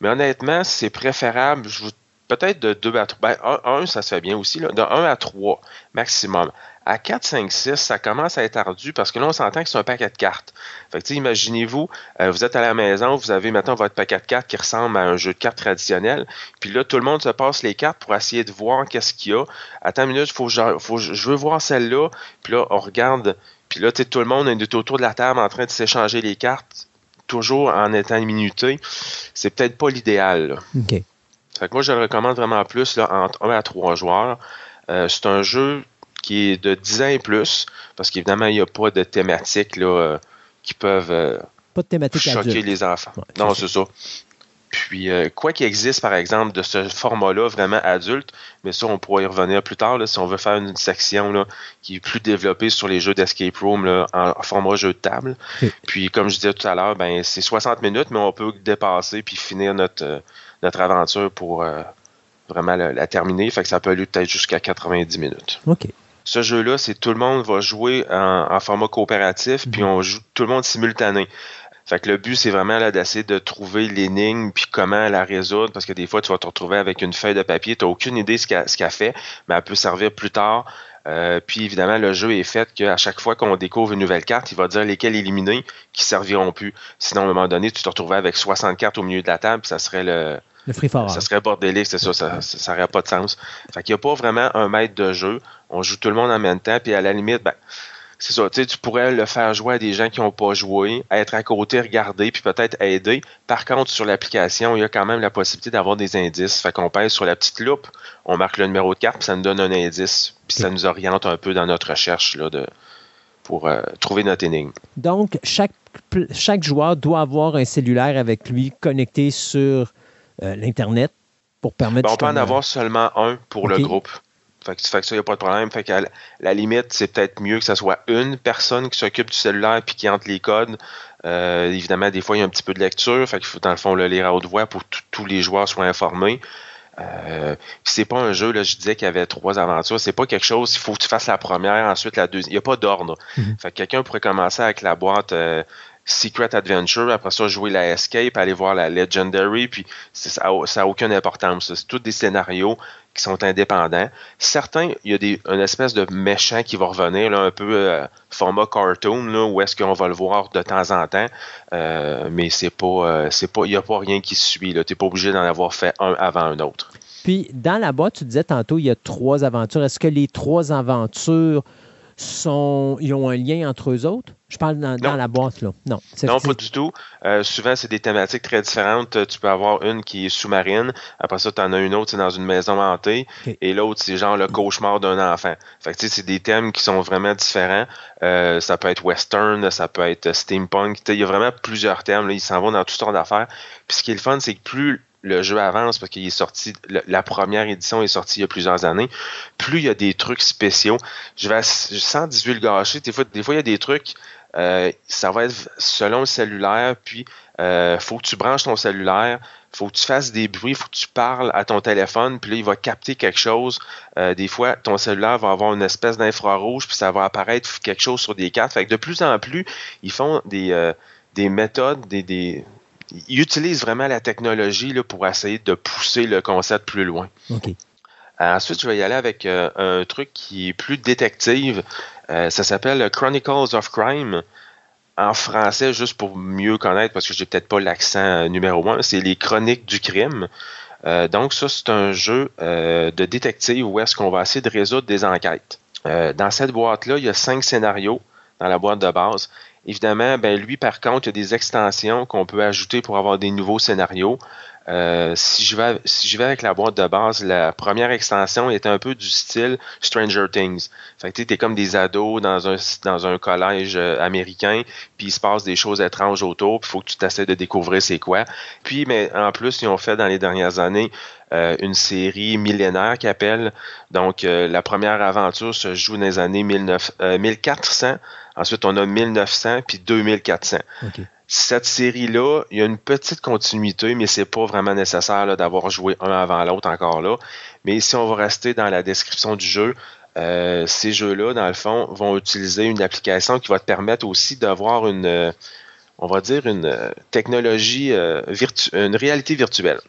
mais honnêtement, c'est préférable. Je vous peut-être de 2 à 3. Ben, 1, ça se fait bien aussi, là, de 1 à 3 maximum. À 4, 5, 6, ça commence à être ardu parce que là, on s'entend que c'est un paquet de cartes. Fait que, imaginez-vous, euh, vous êtes à la maison, vous avez maintenant votre paquet de cartes qui ressemble à un jeu de cartes traditionnel. Puis là, tout le monde se passe les cartes pour essayer de voir qu'est-ce qu'il y a. Attends une minute, faut, faut, je veux voir celle-là. Puis là, on regarde. Puis là, tout le monde est autour de la table en train de s'échanger les cartes, toujours en étant minuté. C'est peut-être pas l'idéal. OK. Fait que moi, je le recommande vraiment plus là, entre 1 à 3 joueurs. Euh, c'est un jeu qui est de 10 ans et plus, parce qu'évidemment, il n'y a pas de thématiques là, euh, qui peuvent euh, pas de thématique choquer les enfants. non, c'est ça. Puis, euh, quoi qu'il existe, par exemple, de ce format-là, vraiment adulte, mais ça, on pourra y revenir plus tard, là, si on veut faire une section là, qui est plus développée sur les jeux d'escape room là, en, format jeu de table. Puis, comme je disais tout à l'heure, ben, c'est 60 minutes, mais on peut dépasser puis finir notre, notre aventure pour vraiment la, la, terminer. Fait que ça peut aller peut-être jusqu'à 90 minutes. OK. Ce jeu-là, c'est tout le monde va jouer en, format coopératif, puis mhm. on joue tout le monde simultané. Fait que le but, c'est vraiment là d'essayer de trouver l'énigme puis comment la résoudre, parce que des fois, tu vas te retrouver avec une feuille de papier, tu n'as aucune idée ce qu'elle fait, mais elle peut servir plus tard. Euh, puis évidemment, le jeu est fait qu'à chaque fois qu'on découvre une nouvelle carte, il va dire lesquelles éliminer qui serviront plus. Sinon, à un moment donné, tu te retrouverais avec 60 cartes au milieu de la table, puis ça serait le, ça serait bordélique, c'est ça, ça n'aurait pas de sens. Fait qu'il n'y a pas vraiment un maître de jeu. On joue tout le monde en même temps, puis à la limite, ben, c'est ça, tu pourrais le faire jouer à des gens qui n'ont pas joué, être à côté, regarder, puis peut-être aider. Par contre, sur l'application, il y a quand même la possibilité d'avoir des indices. Fait qu'on pèse sur la petite loupe, on marque le numéro de carte, puis ça nous donne un indice, puis ça nous oriente un peu dans notre recherche là, de, pour euh, trouver notre énigme. Donc, chaque, chaque joueur doit avoir un cellulaire avec lui connecté sur euh, l'Internet pour permettre. Ben, on peut en avoir seulement un pour le groupe. Fait que, fait que ça, il n'y a pas de problème. Fait que la, limite, c'est peut-être mieux que ce soit une personne qui s'occupe du cellulaire puis qui entre les codes. Euh, évidemment, des fois, il y a un petit peu de lecture. Fait qu'il faut, dans le fond, le lire à haute voix pour que tous les joueurs soient informés. Euh, c'est pas un jeu, là, je disais qu'il y avait trois aventures. C'est pas quelque chose, il faut que tu fasses la première, ensuite la deuxième. Il n'y a pas d'ordre. Mhm. Fait que quelqu'un pourrait commencer avec la boîte euh, Secret Adventure, après ça, jouer la Escape, aller voir la Legendary, puis ça n'a aucune importance. C'est tous des scénarios qui sont indépendants. Certains, il y a des, une espèce de méchant qui va revenir, là, un peu euh, format cartoon, là, où est-ce qu'on va le voir de temps en temps, euh, mais c'est pas, euh, c'est pas, il n'y a pas rien qui suit. Tu n'es pas obligé d'en avoir fait un avant un autre. Puis, dans la boîte, tu disais tantôt, il y a trois aventures. Est-ce que les trois aventures sont, ils ont un lien entre eux autres? Je parle dans, la boîte, là. Non. Non, pas du tout. Euh, souvent, c'est des thématiques très différentes. Euh, tu peux avoir une qui est sous-marine. Après ça, tu en as une autre, c'est dans une maison hantée. Et l'autre, c'est genre le cauchemar d'un enfant. Fait que, tu sais, c'est des thèmes qui sont vraiment différents. Euh, ça peut être western, ça peut être steampunk. Il y a vraiment plusieurs thèmes. Là. Ils s'en vont dans toutes sortes d'affaires. Puis ce qui est le fun, c'est que plus le jeu avance parce qu'il est sorti, la première édition est sortie il y a plusieurs années, plus il y a des trucs spéciaux. Je vais sans divulgacher, des fois, des fois il y a des trucs, euh, ça va être selon le cellulaire, puis euh, faut que tu branches ton cellulaire, faut que tu fasses des bruits, faut que tu parles à ton téléphone, puis là, il va capter quelque chose. Euh, des fois, ton cellulaire va avoir une espèce d'infrarouge, puis ça va apparaître quelque chose sur des cartes. Fait que de plus en plus, ils font des, euh, des méthodes, des, des, ils utilisent vraiment la technologie là, pour essayer de pousser le concept plus loin. ensuite, je vais y aller avec un truc qui est plus détective. Euh, ça s'appelle Chronicles of Crime. En français, juste pour mieux connaître, parce que j'ai peut-être pas l'accent euh, numéro un, c'est les Chroniques du crime. Euh, donc, ça, c'est un jeu de détective où est-ce qu'on va essayer de résoudre des enquêtes. dans cette boîte-là, il y a cinq scénarios dans la boîte de base. Évidemment, ben lui, par contre, il y a des extensions qu'on peut ajouter pour avoir des nouveaux scénarios. Euh, si, je vais, si je vais avec la boîte de base, la première extension est un peu du style Stranger Things. Fait que tu es comme des ados dans un, dans un collège euh, américain, puis il se passe des choses étranges autour, puis il faut que tu t'essaies de découvrir c'est quoi. Puis, mais en plus, ils ont fait dans les dernières années euh, une série millénaire qui appelle. Donc, la première aventure se joue dans les années 19, 1400. Ensuite, on a 1900 puis 2400 cette série-là, il y a une petite continuité, mais c'est pas vraiment nécessaire d'avoir joué un avant l'autre encore là. Mais si on va rester dans la description du jeu, euh, ces jeux-là, dans le fond, vont utiliser une application qui va te permettre aussi d'avoir une, euh, on va dire, une euh, technologie, une réalité virtuelle.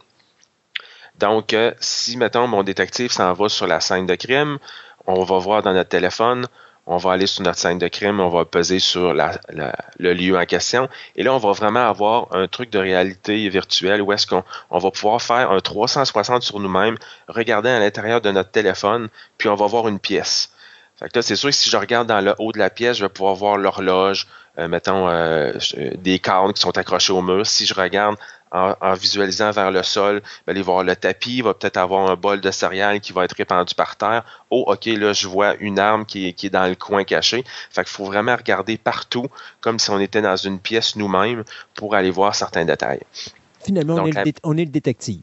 Donc, euh, si, mettons, mon détective s'en va sur la scène de crime, on va voir dans notre téléphone, on va aller sur notre scène de crime, on va peser sur le lieu en question. Et là, on va vraiment avoir un truc de réalité virtuelle où est-ce qu'on va pouvoir faire un 360 sur nous-mêmes, regarder à l'intérieur de notre téléphone, puis on va voir une pièce. Fait que c'est sûr que si je regarde dans le haut de la pièce, je vais pouvoir voir l'horloge, euh, mettons euh, des cornes qui sont accrochées au mur. Si je regarde en, visualisant vers le sol, ben, aller voir le tapis, il va peut-être avoir un bol de céréales qui va être répandu par terre. Oh, OK, là, je vois une arme qui est, qui est dans le coin caché. Fait qu'il faut vraiment regarder partout, comme si on était dans une pièce nous-mêmes, pour aller voir certains détails. Finalement, on, est le, on, est le, détective.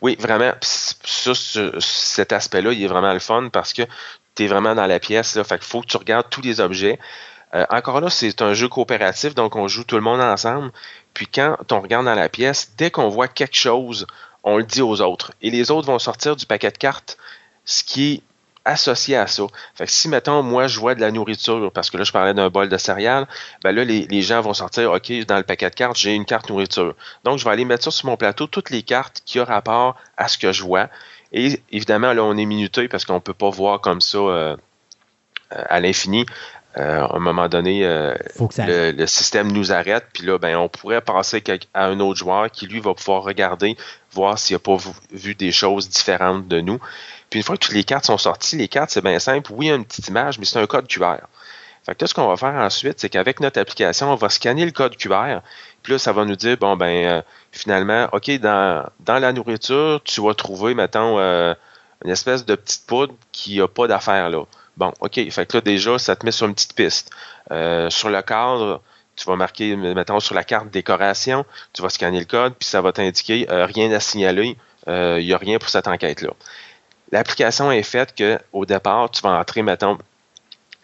Oui, vraiment. Ça, cet aspect-là, il est vraiment le fun parce que tu es vraiment dans la pièce. Là, fait qu'il faut que tu regardes tous les objets. Euh, encore là, c'est un jeu coopératif, donc on joue tout le monde ensemble. Puis quand on regarde dans la pièce, dès qu'on voit quelque chose, on le dit aux autres. Et les autres vont sortir du paquet de cartes ce qui est associé à ça. Fait que si, mettons, moi, je vois de la nourriture, parce que là, je parlais d'un bol de céréales, ben là, les, gens vont sortir, OK, dans le paquet de cartes, j'ai une carte nourriture. Donc, je vais aller mettre ça sur mon plateau, toutes les cartes qui ont rapport à ce que je vois. Et évidemment, là, on est minuté parce qu'on ne peut pas voir comme ça euh, à l'infini. Euh, à un moment donné, euh, le, système nous arrête, puis là, ben, on pourrait passer à un autre joueur qui, lui, va pouvoir regarder, voir s'il n'a pas vu des choses différentes de nous. Puis une fois que toutes les cartes sont sorties, les cartes, c'est bien simple. Oui, il y a une petite image, mais c'est un code QR. Fait que là, ce qu'on va faire ensuite, c'est qu'avec notre application, on va scanner le code QR. Puis là, ça va nous dire, bon, ben, euh, finalement, OK, dans, dans la nourriture, tu vas trouver, mettons, une espèce de petite poudre qui n'a pas d'affaire là. Bon, OK. Fait que là, déjà, ça te met sur une petite piste. Euh, sur le cadre, tu vas marquer, mettons, sur la carte décoration, tu vas scanner le code, puis ça va t'indiquer euh, rien à signaler, il euh, n'y a rien pour cette enquête-là. L'application est faite qu'au départ, tu vas entrer, mettons,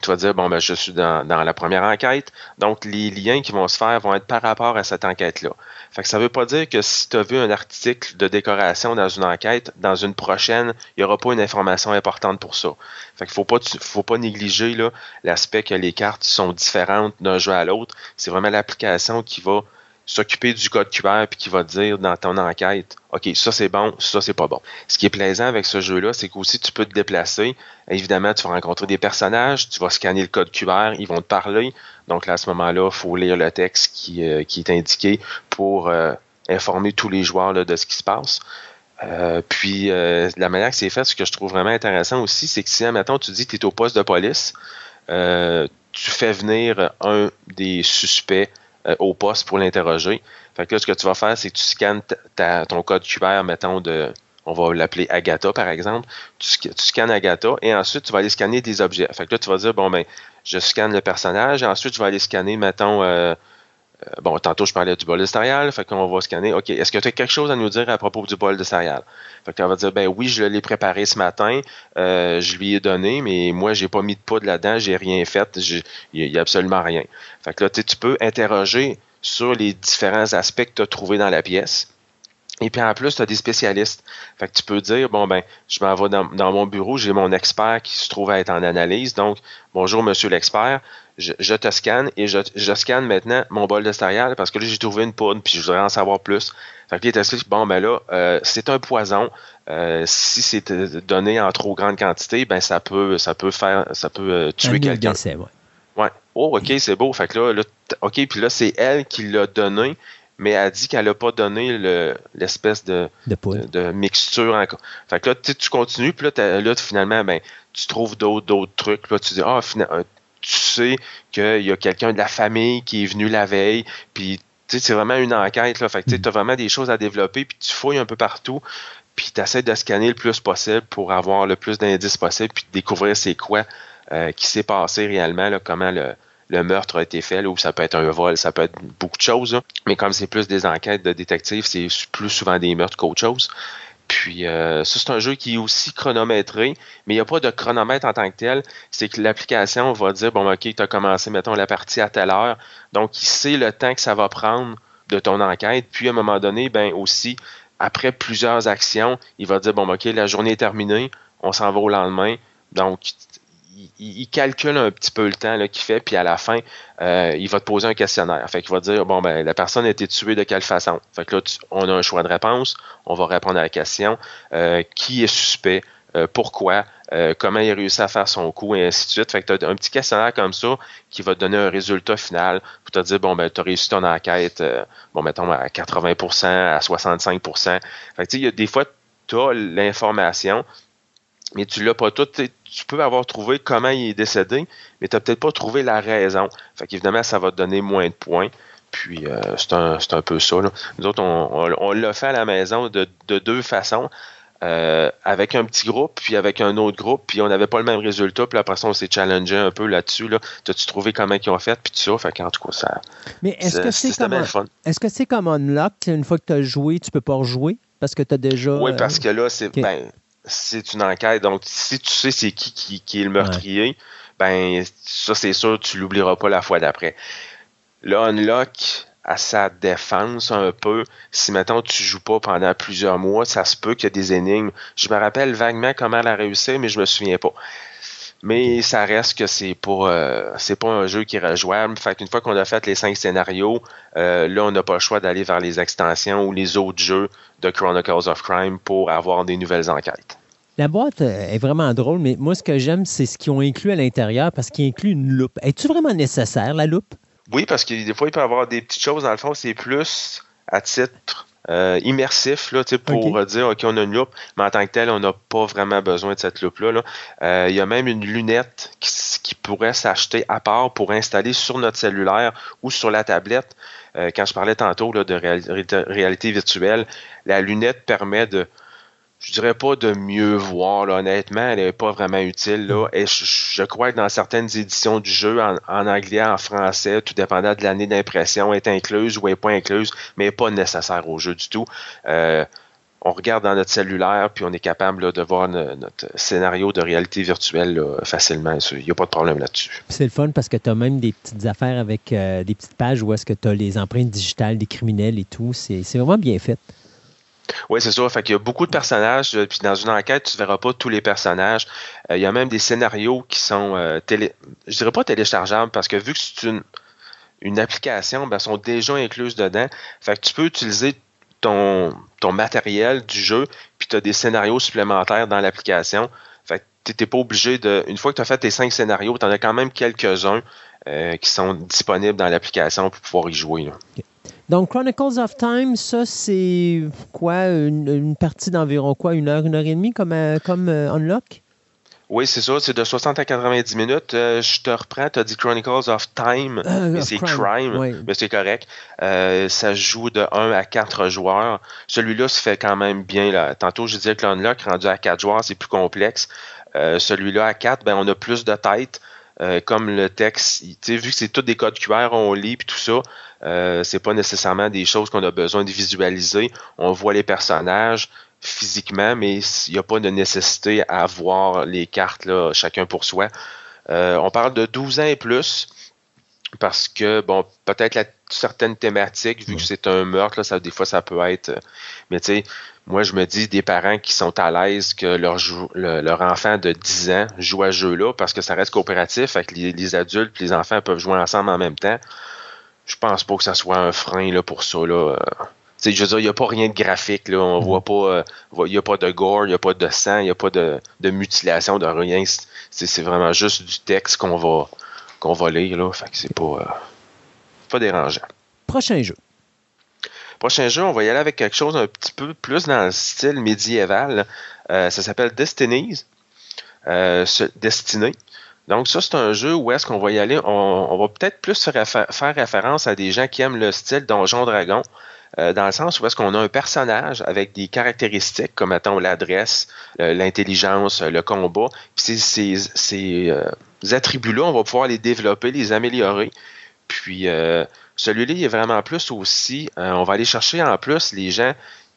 tu vas dire, bon, ben, je suis dans, la première enquête, donc les liens qui vont se faire vont être par rapport à cette enquête-là. Fait que ça veut pas dire que si tu as vu un article de décoration dans une enquête, dans une prochaine, il n'y aura pas une information importante pour ça. Fait qu'il faut pas, faut pas négliger l'aspect que les cartes sont différentes d'un jeu à l'autre. C'est vraiment l'application qui va s'occuper du code QR puis qui va dire dans ton enquête, OK, ça c'est bon, ça c'est pas bon. Ce qui est plaisant avec ce jeu-là, c'est qu'aussi tu peux te déplacer. Évidemment, tu vas rencontrer des personnages, tu vas scanner le code QR, ils vont te parler. Donc là, à ce moment-là, il faut lire le texte qui, euh, est indiqué pour euh, informer tous les joueurs de ce qui se passe. Euh, puis la manière que c'est fait, ce que je trouve vraiment intéressant aussi, c'est que si, maintenant tu dis que tu es au poste de police, tu fais venir un des suspects euh, au poste pour l'interroger. Fait que là, ce que tu vas faire, c'est que tu scannes ton code QR, mettons, de, on va l'appeler Agatha, par exemple. Tu, scannes Agatha et ensuite, tu vas aller scanner des objets. Fait que là, tu vas dire, bon, ben, je scanne le personnage et ensuite, je vais aller scanner, mettons, euh, euh, bon, tantôt, je parlais du bol de céréales, fait qu'on va scanner. OK, est-ce que tu as quelque chose à nous dire à propos du bol de céréales? Fait qu'on va dire, ben oui, je l'ai préparé ce matin, euh, je lui ai donné, mais moi, j'ai pas mis de poudre là-dedans, j'ai rien fait, il n'y a absolument rien. Fait que là, tu peux interroger sur les différents aspects que tu as trouvés dans la pièce. Et puis en plus, tu as des spécialistes. Fait que tu peux dire, bon, ben, je m'en vais dans, dans, mon bureau, j'ai mon expert qui se trouve à être en analyse. Donc, bonjour, monsieur l'expert je, te scanne et je, je, scanne maintenant mon bol de céréales parce que là, j'ai trouvé une poudre puis je voudrais en savoir plus. Fait que là, bon, ben là, euh, c'est un poison. Euh, si c'est donné en trop grande quantité, ben ça peut, ça peut faire, ça peut euh, tuer quelqu'un. Ouais. ouais. Oh, ok, c'est beau. Fait que là, ok, puis là, c'est elle qui l'a donné, mais elle dit qu'elle n'a pas donné l'espèce de, de, mixture encore. Fait que là, tu continues, puis là, là, finalement, ben, tu trouves d'autres trucs. Là, tu dis, ah, finalement, tu sais qu'il y a quelqu'un de la famille qui est venu la veille, puis c'est vraiment une enquête. Là. Fait tu as vraiment des choses à développer, puis tu fouilles un peu partout, puis tu essaies de scanner le plus possible pour avoir le plus d'indices possible, puis découvrir c'est quoi euh, qui s'est passé réellement, là, comment le, meurtre a été fait, ou ça peut être un vol, ça peut être beaucoup de choses. Mais comme c'est plus des enquêtes de détectives, c'est plus souvent des meurtres qu'autre chose. Puis euh, ça, c'est un jeu qui est aussi chronométré, mais il n'y a pas de chronomètre en tant que tel. C'est que l'application va dire, bon, OK, tu as commencé, mettons, la partie à telle heure. Donc, il sait le temps que ça va prendre de ton enquête. Puis, à un moment donné, ben aussi, après plusieurs actions, il va dire, bon, OK, la journée est terminée, on s'en va au lendemain. Donc, il, calcule un petit peu le temps qu'il fait, puis à la fin, euh, il va te poser un questionnaire. Fait va dire bon ben la personne a été tuée de quelle façon? Fait que là, on a un choix de réponse, on va répondre à la question euh, qui est suspect, euh, pourquoi, comment il a réussi à faire son coup, et ainsi de suite. Fait que tu as un petit questionnaire comme ça qui va te donner un résultat final pour te dire bon ben tu as réussi ton enquête, bon mettons à 80%, à 65%. Fait que y a des fois tu as l'information, mais tu l'as pas tout. Tu peux avoir trouvé comment il est décédé, mais tu n'as peut-être pas trouvé la raison. Fait qu'évidemment, ça va te donner moins de points. Puis euh, c'est un, peu ça. Nous autres, on, l'a fait à la maison de, deux façons. Euh, avec un petit groupe, puis avec un autre groupe, puis on n'avait pas le même résultat, puis après ça, on s'est challengé un peu là-dessus. Là. T'as-tu trouvé comment ils ont fait, puis tout ça, fait qu'en tout cas, ça. Mais est-ce que c'est comme, est-ce que c'est comme Unlock, une fois que tu as joué, tu peux pas rejouer? Parce que tu as déjà. Oui, parce que là, c'est. Ben, c'est une enquête. Donc, si tu sais c'est qui, qui, est le meurtrier, ben ça, c'est sûr, tu l'oublieras pas la fois d'après. Là, Unlock, à sa défense un peu, si maintenant tu joues pas pendant plusieurs mois, ça se peut qu'il y ait des énigmes. Je me rappelle vaguement comment elle a réussi, mais je me souviens pas. Mais ça reste que c'est pas euh, c'est pas un jeu qui est rejouable. Fait qu'une fois qu'on a fait les cinq scénarios, euh, là on n'a pas le choix d'aller vers les extensions ou les autres jeux de Chronicles of Crime pour avoir des nouvelles enquêtes. La boîte euh, est vraiment drôle, mais moi, ce que j'aime, c'est ce qu'ils ont inclus à l'intérieur parce qu'ils incluent une loupe. Es-tu vraiment nécessaire, la loupe? Oui, parce que des fois, il peut y avoir des petites choses. Dans le fond, c'est plus à titre euh, immersif là, pour dire OK, on a une loupe, mais en tant que tel, on n'a pas vraiment besoin de cette loupe-là. Euh, il y a même une lunette qui, pourrait s'acheter à part pour installer sur notre cellulaire ou sur la tablette. quand je parlais tantôt là, de réalité virtuelle, la lunette permet de je dirais pas de mieux voir, honnêtement, elle n'est pas vraiment utile. Là. Et je, crois que dans certaines éditions du jeu, en, anglais, en français, tout dépendant de l'année d'impression, est incluse ou est pas incluse, mais pas nécessaire au jeu du tout. Euh, on regarde dans notre cellulaire, puis on est capable de voir notre scénario de réalité virtuelle facilement. Il n'y a pas de problème là-dessus. C'est le fun parce que tu as même des petites affaires avec euh, des petites pages où est-ce que tu as les empreintes digitales des criminels et tout. C'est vraiment bien fait. Oui, c'est ça. Fait y a beaucoup de personnages. Euh, puis dans une enquête, tu ne verras pas tous les personnages. Euh, il y a même des scénarios qui sont euh, je dirais pas téléchargeables parce que vu que c'est une, une application, ben, sont déjà incluses dedans. Fait tu peux utiliser ton, matériel du jeu, puis tu as des scénarios supplémentaires dans l'application. Fait que pas obligé de. Une fois que tu as fait tes cinq scénarios, tu en as quand même quelques-uns qui sont disponibles dans l'application pour pouvoir y jouer. Donc, Chronicles of Time, ça, c'est quoi, une, partie d'environ quoi, une heure, une heure et demie comme, euh, comme euh, Unlock? Oui, c'est ça, c'est de 60 à 90 minutes. Euh, je te reprends, tu as dit Chronicles of Time, mais c'est Crime, mais c'est correct. ça joue de 1 à 4 joueurs. Celui-là se fait quand même bien. Là. Tantôt, je disais que l'Unlock, rendu à 4 joueurs, c'est plus complexe. Celui-là, à 4, ben, on a plus de tête. comme le texte, vu que c'est tous des codes QR, on lit puis tout ça, euh, c'est pas nécessairement des choses qu'on a besoin de visualiser. On voit les personnages physiquement, mais il n'y a pas de nécessité à voir les cartes là, chacun pour soi. Euh, on parle de 12 ans et plus parce que, bon, peut-être la certaines thématiques, vu que c'est un meurtre, là, ça, des fois, ça peut être. Mais tu sais, moi, je me dis des parents qui sont à l'aise que leur, leur enfant de 10 ans joue à ce jeu-là parce que ça reste coopératif, avec les, les adultes et les enfants peuvent jouer ensemble en même temps je pense pas que ça soit un frein là, pour ça. Là. je veux dire, il n'y a pas rien de graphique. Là. On voit pas. Il euh, n'y a pas de gore, il n'y a pas de sang, il n'y a pas de, mutilation, de rien. C'est vraiment juste du texte qu'on va, qu'on va lire. Là. Fait que c'est pas, euh, pas dérangeant. Prochain jeu. Prochain jeu, on va y aller avec quelque chose un petit peu plus dans le style médiéval. Euh, ça s'appelle Destinies. Destiné. Donc ça, c'est un jeu où est-ce qu'on va y aller, on, va peut-être plus faire référence à des gens qui aiment le style Donjon Dragon, euh, dans le sens où est-ce qu'on a un personnage avec des caractéristiques comme mettons l'adresse, euh, l'intelligence, le combat. Puis ces, ces, euh, attributs-là, on va pouvoir les développer, les améliorer. Puis celui-là, il est vraiment plus aussi, on va aller chercher en plus les gens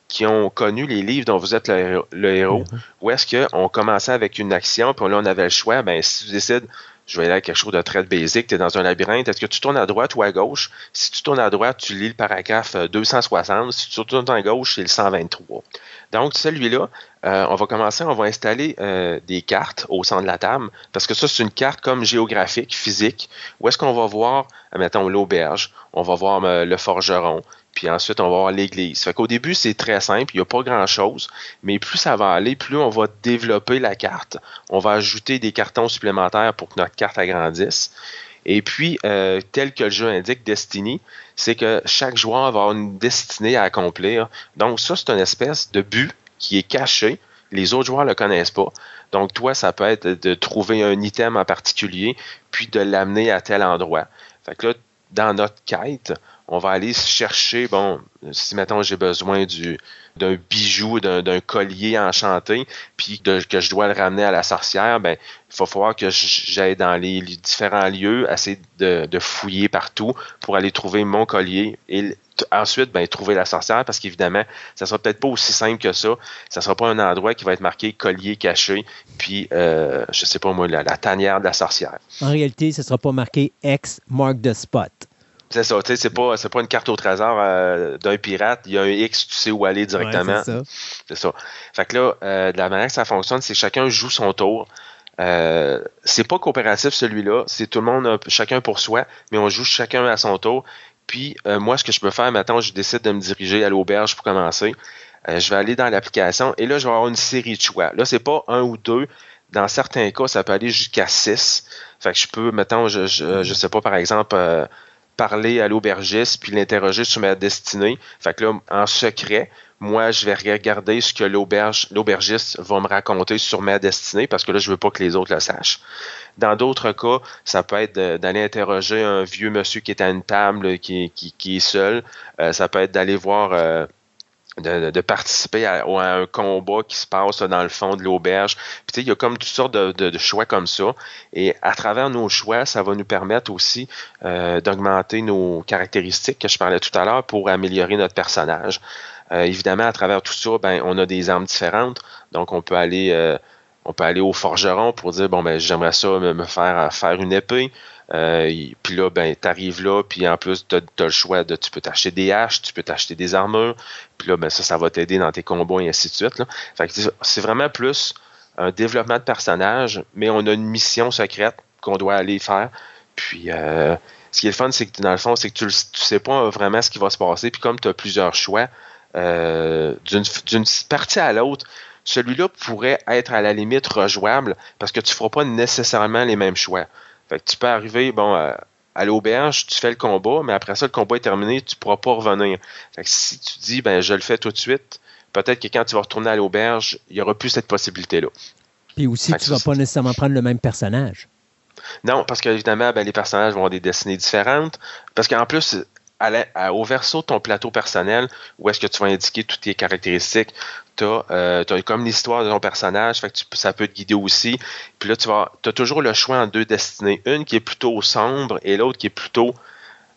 qui ont connu les livres dont vous êtes le, héros, ou est-ce qu'on commençait avec une action, puis là, on avait le choix, ben, si tu décides, je vais aller à quelque chose de très basique. Tu es dans un labyrinthe. Est-ce que tu tournes à droite ou à gauche? Si tu tournes à droite, tu lis le paragraphe 260. Si tu tournes à gauche, c'est le 123. Donc, celui-là, euh, on va commencer, on va installer euh, des cartes au centre de la table, parce que ça, c'est une carte comme géographique, physique, où est-ce qu'on va voir, mettons, l'auberge, on va voir euh, le forgeron, puis ensuite, on va voir l'église. Fait qu'au début, c'est très simple, il n'y a pas grand-chose, mais plus ça va aller, plus on va développer la carte. On va ajouter des cartons supplémentaires pour que notre carte agrandisse. Et puis, tel que le jeu indique, Destiny, c'est que chaque joueur va avoir une destinée à accomplir. Donc, ça, c'est une espèce de but qui est caché. Les autres joueurs ne le connaissent pas. Donc, toi, ça peut être de trouver un item en particulier, puis de l'amener à tel endroit. Fait que là, dans notre quête, on va aller chercher, bon, si maintenant j'ai besoin du d'un bijou, d'un collier enchanté, puis que je dois le ramener à la sorcière, ben il va falloir que j'aille dans les, différents lieux, essayer de, fouiller partout pour aller trouver mon collier et ensuite ben, trouver la sorcière parce qu'évidemment, ça sera peut-être pas aussi simple que ça. Ça sera pas un endroit qui va être marqué collier caché, puis euh, je sais pas moi, la, tanière de la sorcière. En réalité, ça sera pas marqué X mark the spot. C'est ça, tu sais, c'est pas, c'est pas une carte au trésor euh, d'un pirate. Il y a un X, tu sais où aller directement. c'est ça. C'est ça. Fait que là, euh, de la manière que ça fonctionne, c'est que chacun joue son tour. Euh, c'est pas coopératif celui-là, c'est tout le monde, chacun pour soi, mais on joue chacun à son tour. Puis euh, moi, ce que je peux faire maintenant, je décide de me diriger à l'auberge pour commencer. Euh, je vais aller dans l'application et là, je vais avoir une série de choix. Là, c'est pas un ou deux. Dans certains cas, ça peut aller jusqu'à six. Fait que je peux, mettons, je, je, sais pas, par exemple, euh, parler à l'aubergiste puis l'interroger sur ma destinée. Fait que là, en secret, moi, je vais regarder ce que l'aubergiste va me raconter sur ma destinée parce que là, je veux pas que les autres le sachent. Dans d'autres cas, ça peut être d'aller interroger un vieux monsieur qui est à une table, qui, qui, est seul. Euh, ça peut être d'aller voir... Euh, de, participer à, un combat qui se passe dans le fond de l'auberge. Puis il y a comme toutes sortes de, choix comme ça. Et à travers nos choix, ça va nous permettre aussi euh, d'augmenter nos caractéristiques que je parlais tout à l'heure pour améliorer notre personnage. Euh, évidemment, à travers tout ça, ben, on a des armes différentes. Donc, on peut aller, euh, on peut aller au forgeron pour dire bon ben j'aimerais ça me, faire euh, faire une épée. Puis là, ben, tu arrives là, puis en plus, tu as, le choix de tu peux t'acheter des haches, tu peux t'acheter des armures, puis là, ben, ça, ça va t'aider dans tes combats et ainsi de suite. C'est vraiment plus un développement de personnage, mais on a une mission secrète qu'on doit aller faire. Puis ce qui est le fun, c'est que dans le fond, c'est que tu ne sais pas vraiment ce qui va se passer. Puis comme tu as plusieurs choix, euh, d'une partie à l'autre, celui-là pourrait être à la limite rejouable parce que tu ne feras pas nécessairement les mêmes choix. Fait tu peux arriver, bon, à, l'auberge, tu fais le combat, mais après ça, le combat est terminé, tu ne pourras pas revenir. si tu dis, ben, je le fais tout de suite, peut-être que quand tu vas retourner à l'auberge, il n'y aura plus cette possibilité-là. Puis aussi, tu ne vas pas nécessairement prendre le même personnage. Non, parce qu'évidemment, ben, les personnages vont avoir des destinées différentes. Parce qu'en plus, au verso de ton plateau personnel, où est-ce que tu vas indiquer toutes tes caractéristiques, tu as, euh, comme l'histoire de ton personnage, fait que ça peut te guider aussi. Puis là, tu vas, as toujours le choix en deux destinées. Une qui est plutôt sombre et l'autre qui est plutôt...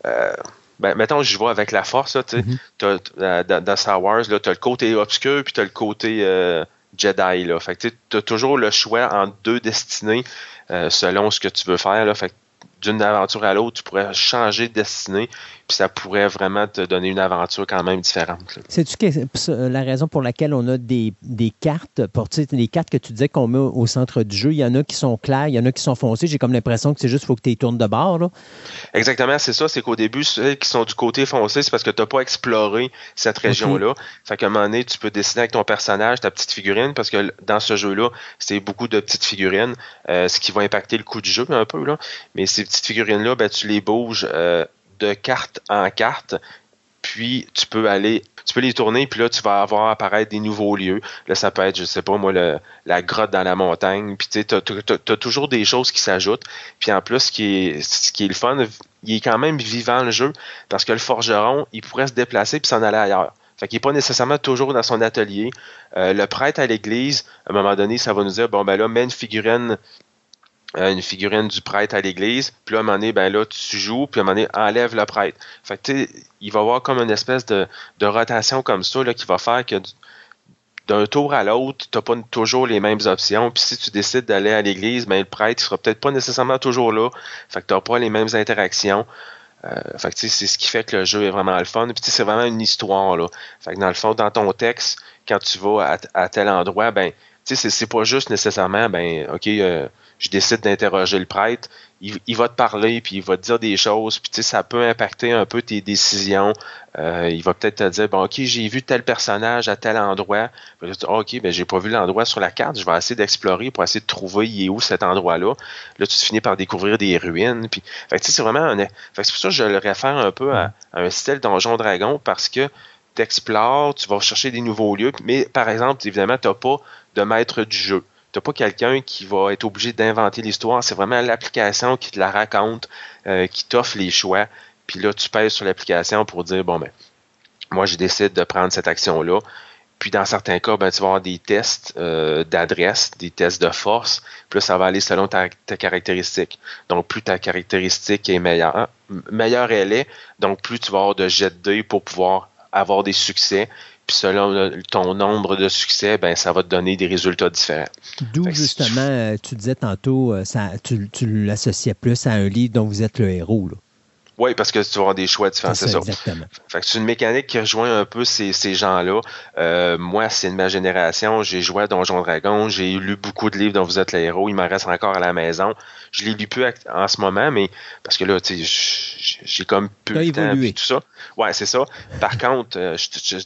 Euh, ben, mettons, je vois avec la force, tu sais, mm-hmm. dans, Star Wars, tu as le côté obscur, puis tu as le côté euh, Jedi. Là. Fait tu as toujours le choix en deux destinées selon ce que tu veux faire. Là. Fait d'une aventure à l'autre, tu pourrais changer de destinée, puis ça pourrait vraiment te donner une aventure quand même différente. C'est-tu la raison pour laquelle on a des, cartes, pour des cartes que tu disais qu'on met au centre du jeu, il y en a qui sont claires, il y en a qui sont foncées, j'ai comme l'impression que c'est juste faut que tu les tournes de bord. Là. Exactement, c'est ça, c'est qu'au début, ceux qui sont du côté foncé, c'est parce que tu n'as pas exploré cette région-là. Fait qu'à un moment donné, tu peux dessiner avec ton personnage, ta petite figurine, parce que dans ce jeu-là, c'est beaucoup de petites figurines, euh, ce qui va impacter le coût du jeu un peu. Là. Mais ces petites figurines-là, ben, tu les bouges. Euh, de carte en carte. Puis tu peux aller, tu peux les tourner, puis là, tu vas avoir apparaître des nouveaux lieux. Là, ça peut être, je sais pas, moi, la grotte dans la montagne. Puis tu sais, as, toujours des choses qui s'ajoutent. Puis en plus, ce qui, est, le fun, il est quand même vivant le jeu, parce que le forgeron, il pourrait se déplacer puis s'en aller ailleurs. Fait qu'il n'est pas nécessairement toujours dans son atelier. Euh, le prêtre à l'église, à un moment donné, ça va nous dire, bon, ben là, mets une figurine une figurine du prêtre à l'église, puis là, à un moment donné, ben là, tu joues, puis à un moment donné, enlève le prêtre. Fait que, il va y avoir comme une espèce de, rotation comme ça, là, qui va faire que d'un tour à l'autre, tu n'as pas toujours les mêmes options. Puis si tu décides d'aller à l'église, ben, le prêtre ne sera peut-être pas nécessairement toujours là. Fait que tu n'auras pas les mêmes interactions. Euh, fait que c'est ce qui fait que le jeu est vraiment le fun. Puis c'est vraiment une histoire. Là. Fait que dans le fond, dans ton texte, quand tu vas à, tel endroit, ben, c'est pas juste nécessairement, ben, OK, euh, je décide d'interroger le prêtre il, va te parler, puis il va te dire des choses, puis tu sais, ça peut impacter un peu tes décisions. Euh, il va peut-être te dire, bon, ok, j'ai vu tel personnage à tel endroit. Dis, ok, ben j'ai pas vu l'endroit sur la carte, je vais essayer d'explorer pour essayer de trouver il est où cet endroit-là. Là, tu finis par découvrir des ruines. Puis, fait tu sais, c'est vraiment un. Fait c'est pour ça que je le réfère un peu à, un style Donjon Dragon parce que tu explores, tu vas chercher des nouveaux lieux, mais par exemple, évidemment, tu n'as pas de maître du jeu n'as pas quelqu'un qui va être obligé d'inventer l'histoire. C'est vraiment l'application qui te la raconte, euh, qui t'offre les choix. Puis là, tu pèses sur l'application pour dire, bon, ben, moi, je décide de prendre cette action-là. Puis dans certains cas, ben, tu vas avoir des tests euh, d'adresse, des tests de force. Puis là, ça va aller selon ta, ta caractéristique. Donc, plus ta caractéristique est meilleure, meilleure elle est, donc plus tu vas avoir de jet de pour pouvoir avoir des succès. Puis selon ton nombre de succès, ben ça va te donner des résultats différents. D'où justement, euh, tu disais tantôt, euh, ça, tu, tu l'associais plus à un livre dont vous êtes le héros. Là. Oui, parce que tu vas avoir des choix différents, c'est ça. Exactement. Fait que c'est une mécanique qui rejoint un peu ces, ces gens-là. Euh, moi, c'est de ma génération. J'ai joué à Donjon Dragon. J'ai lu beaucoup de livres dont vous êtes le héros. Il m'en reste encore à la maison. Je les lis plus en ce moment, mais parce que là, tu sais, j'ai comme plus de temps tout ça. Ouais, c'est ça. Par contre, euh,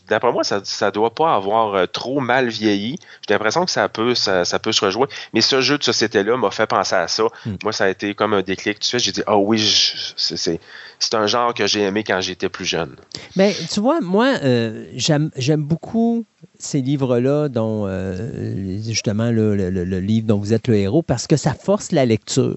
d'après moi, ça, ça doit pas avoir euh, trop mal vieilli. J'ai l'impression que ça peut, ça, ça, peut se rejouer. Mais ce jeu de société-là m'a fait penser à ça. Hmm. Moi, ça a été comme un déclic. Tu sais, j'ai dit, ah oh, oui, c'est c'est un genre que j'ai aimé quand j'étais plus jeune. Mais ben, tu vois, moi, euh, j'aime beaucoup ces livres-là, dont euh, justement le, livre dont vous êtes le héros, parce que ça force la lecture.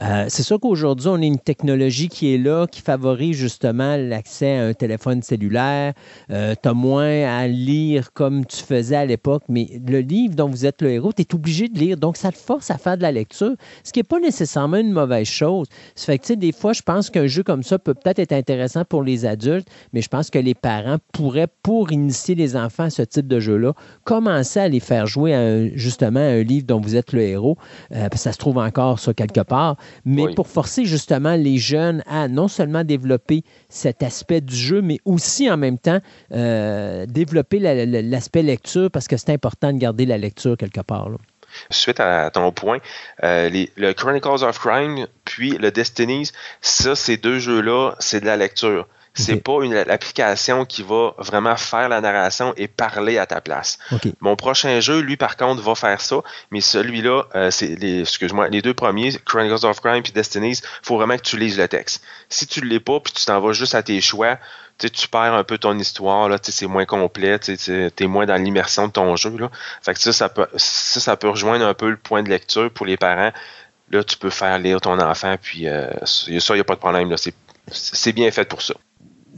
Euh, c'est sûr qu'aujourd'hui, on a une technologie qui est là, qui favorise justement l'accès à un téléphone cellulaire. Euh, tu as moins à lire comme tu faisais à l'époque, mais le livre dont vous êtes le héros, tu es obligé de lire. Donc, ça te force à faire de la lecture, ce qui n'est pas nécessairement une mauvaise chose. Ça fait que, des fois, je pense qu'un jeu comme ça peut peut-être être intéressant pour les adultes, mais je pense que les parents pourraient, pour initier les enfants à ce type de jeu-là, commencer à les faire jouer à justement un livre dont vous êtes le héros. Euh, ça se trouve encore ça quelque part, mais pour forcer justement les jeunes à non seulement développer cet aspect du jeu, mais aussi en même temps euh, développer l'aspect lecture parce que c'est important de garder la lecture quelque part. suite à ton point, euh, le Chronicles of Crime puis le Destinies, ça, ces deux jeux-là, c'est de la lecture. C'est pas une application qui va vraiment faire la narration et parler à ta place. Mon prochain jeu, lui, par contre, va faire ça, mais celui-là, euh, c'est les, excuse-moi, les deux premiers, Chronicles of Crime et Destinies, faut vraiment que tu lises le texte. Si tu ne l'es pas, puis tu t'en vas juste à tes choix, tu perds un peu ton histoire, là, c'est moins complet, tu es moins dans l'immersion de ton jeu. Là. Fait que ça, ça peut, ça, ça peut rejoindre un peu le point de lecture pour les parents. Là, tu peux faire lire ton enfant, puis euh, ça, il n'y a pas de problème. C'est bien fait pour ça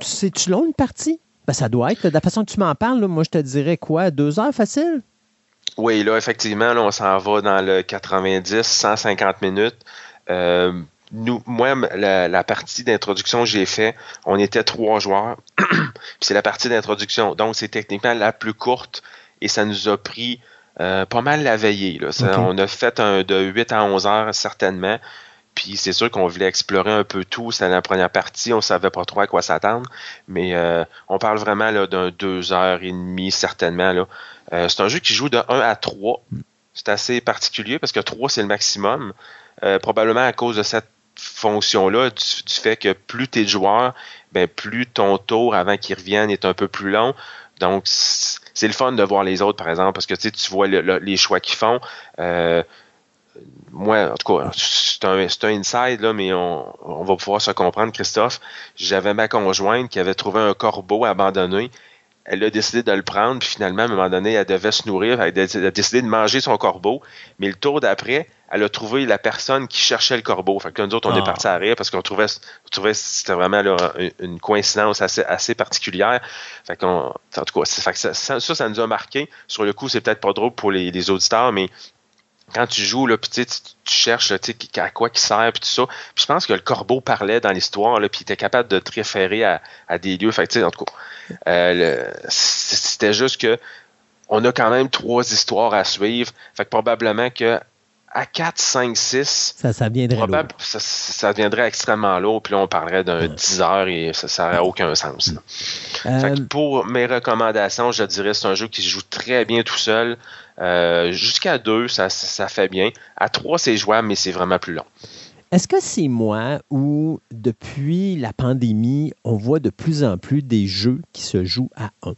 c'est-tu long une partie? Ben, ça doit être. De la façon que tu m'en parles, moi, je te dirais quoi? Deux heures facile? Oui, là, effectivement, là, on s'en va dans le 90, 150 minutes. Euh, nous, moi, la, partie d'introduction que j'ai fait, on était trois joueurs. c'est la partie d'introduction. Donc, c'est techniquement la plus courte et ça nous a pris euh, pas mal la veillée. Là. On a fait un, de 8 à 11 heures certainement. Puis c'est sûr qu'on voulait explorer un peu tout. C'était la première partie, on savait pas trop à quoi s'attendre. Mais euh, on parle vraiment d'un heures et demie, certainement. Là. Euh, c'est un jeu qui joue de 1 à 3. C'est assez particulier parce que 3, c'est le maximum. Euh, probablement à cause de cette fonction-là, du, fait que plus tu es joueur, ben, plus ton tour avant qu'il revienne est un peu plus long. Donc, c'est le fun de voir les autres, par exemple, parce que tu vois les choix qu'ils font moi, en tout cas, c'est un, un, inside, là, mais on, va pouvoir se comprendre, Christophe. J'avais ma conjointe qui avait trouvé un corbeau abandonné. Elle a décidé de le prendre, puis finalement, à un moment donné, elle devait se nourrir. Elle a décidé de manger son corbeau. Mais le tour d'après, elle a trouvé la personne qui cherchait le corbeau. Fait que nous autres, on est ah. partis à rire parce qu'on trouvait, trouvait c'était vraiment une coïncidence assez, assez particulière. Fait qu'on, en tout cas, ça, ça, ça, nous a marqué. Sur le coup, c'est peut-être pas drôle pour les, les auditeurs, mais quand tu joues, là, tu, tu cherches à quoi qui sert, puis tout ça. Puis je pense que le corbeau parlait dans l'histoire, puis il était capable de te référer à, des lieux. Fait en tout cas, euh, c'était juste que on a quand même trois histoires à suivre. Fait que probablement que à 4, 5, 6, ça, ça viendrait ça, ça, deviendrait extrêmement lourd. Puis là, on parlerait d'un 10 heures et ça n'aurait aucun sens. Euh, pour mes recommandations, je dirais c'est un jeu qui se joue très bien tout seul. Euh, jusqu'à 2, ça, ça fait bien. À 3, c'est jouable, mais c'est vraiment plus long. Est-ce que c'est moi ou depuis la pandémie, on voit de plus en plus des jeux qui se jouent à 1?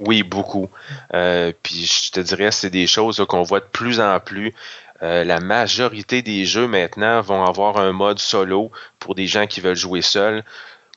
Oui, beaucoup. Euh, puis je te dirais, c'est des choses qu'on voit de plus en plus. Euh, la majorité des jeux maintenant vont avoir un mode solo pour des gens qui veulent jouer seuls.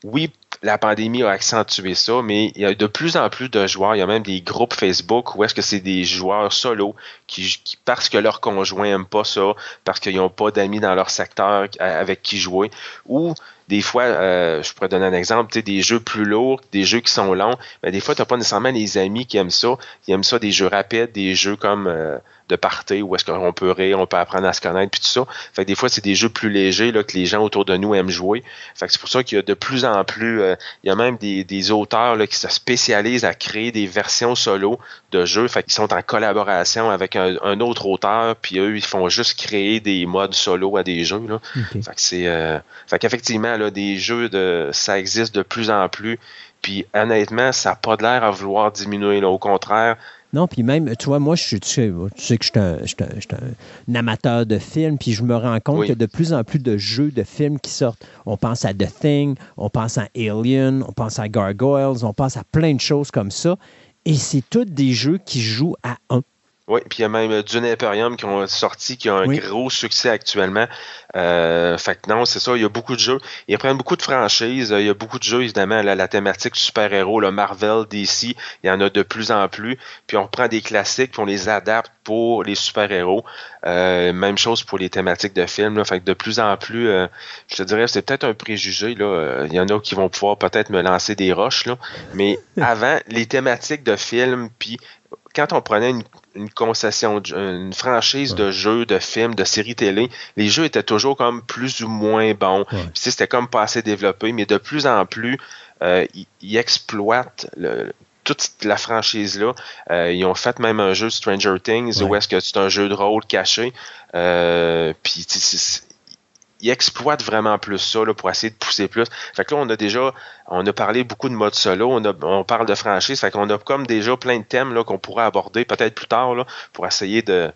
Oui, la pandémie a accentué ça, mais il y a de plus en plus de joueurs. Il y a même des groupes Facebook où est-ce que c'est des joueurs solo qui, parce que leur conjoint n'aime pas ça, parce qu'ils n'ont pas d'amis dans leur secteur avec qui jouer, ou des fois, euh, je pourrais donner un exemple, des jeux plus lourds, des jeux qui sont longs, mais des fois, tu n'as pas nécessairement les amis qui aiment ça. Ils aiment ça des jeux rapides, des jeux comme euh, de party où est-ce qu'on peut rire, on peut apprendre à se connaître, puis tout ça. Fait que des fois, c'est des jeux plus légers là, que les gens autour de nous aiment jouer. Fait que c'est pour ça qu'il y a de plus en plus, euh, il y a même des, des auteurs là, qui se spécialisent à créer des versions solo de jeux, fait qu'ils sont en collaboration avec un, autre auteur, puis eux, ils font juste créer des modes solo à des jeux. Là. Fait que c'est, euh, fait qu'effectivement, là, des jeux de, ça existe de plus en plus. Puis honnêtement, ça n'a pas de l'air à vouloir diminuer. Là. Au contraire, non, puis même, tu vois, moi, je, tu, sais, tu sais que je suis un, amateur de films, puis je me rends compte qu'il y a de plus en plus de jeux de films qui sortent. On pense à The Thing, on pense à Alien, on pense à Gargoyles, on pense à plein de choses comme ça. Et c'est tous des jeux qui jouent à un. Oui, puis il y a même Dune Imperium qui ont sorti, qui ont un gros succès actuellement. Euh, fait que non, c'est ça, il y a beaucoup de jeux. Ils prennent beaucoup de franchises. Il y a beaucoup de jeux, évidemment, la thématique super-héros, le Marvel, DC, il y en a de plus en plus. Puis on reprend des classiques, puis on les adapte pour les super-héros. Euh, même chose pour les thématiques de films. Là. Fait que de plus en plus, euh, je te dirais, c'est peut-être un préjugé. Là. Il y en a qui vont pouvoir peut-être me lancer des roches. Là. Mais avant, les thématiques de films, puis quand on prenait une, concession, une franchise de jeux, de films, de séries télé, les jeux étaient toujours comme plus ou moins bons. C'était comme pas assez développé, mais de plus en plus, euh, ils, exploitent toute la franchise-là. Euh, ils ont fait même un jeu Stranger Things où est-ce que c'est un jeu de rôle caché. Euh, puis ils exploitent vraiment plus ça là, pour essayer de pousser plus. Fait que là, on a déjà, on a parlé beaucoup de mode solo, on, parle de franchise, fait qu'on a comme déjà plein de thèmes là, qu'on pourrait aborder peut-être plus tard là, pour essayer de,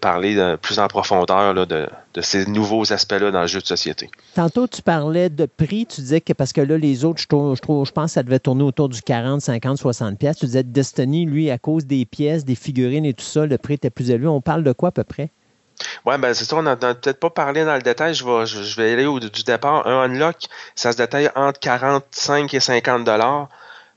parler plus en profondeur là, de, ces nouveaux aspects-là dans le jeu de société. Tantôt, tu parlais de prix, tu disais que parce que là, les autres, je, trouve, je pense que ça devait tourner autour du 40, 50, 60 pièces. Tu disais Destiny, lui, à cause des pièces, des figurines et tout ça, le prix était plus élevé. On parle de quoi à peu près? Oui, ben c'est ça, on n'a peut-être pas parlé dans le détail. Je vais, aller au, du départ. Un unlock, ça se détaille entre 45 et 50 dollars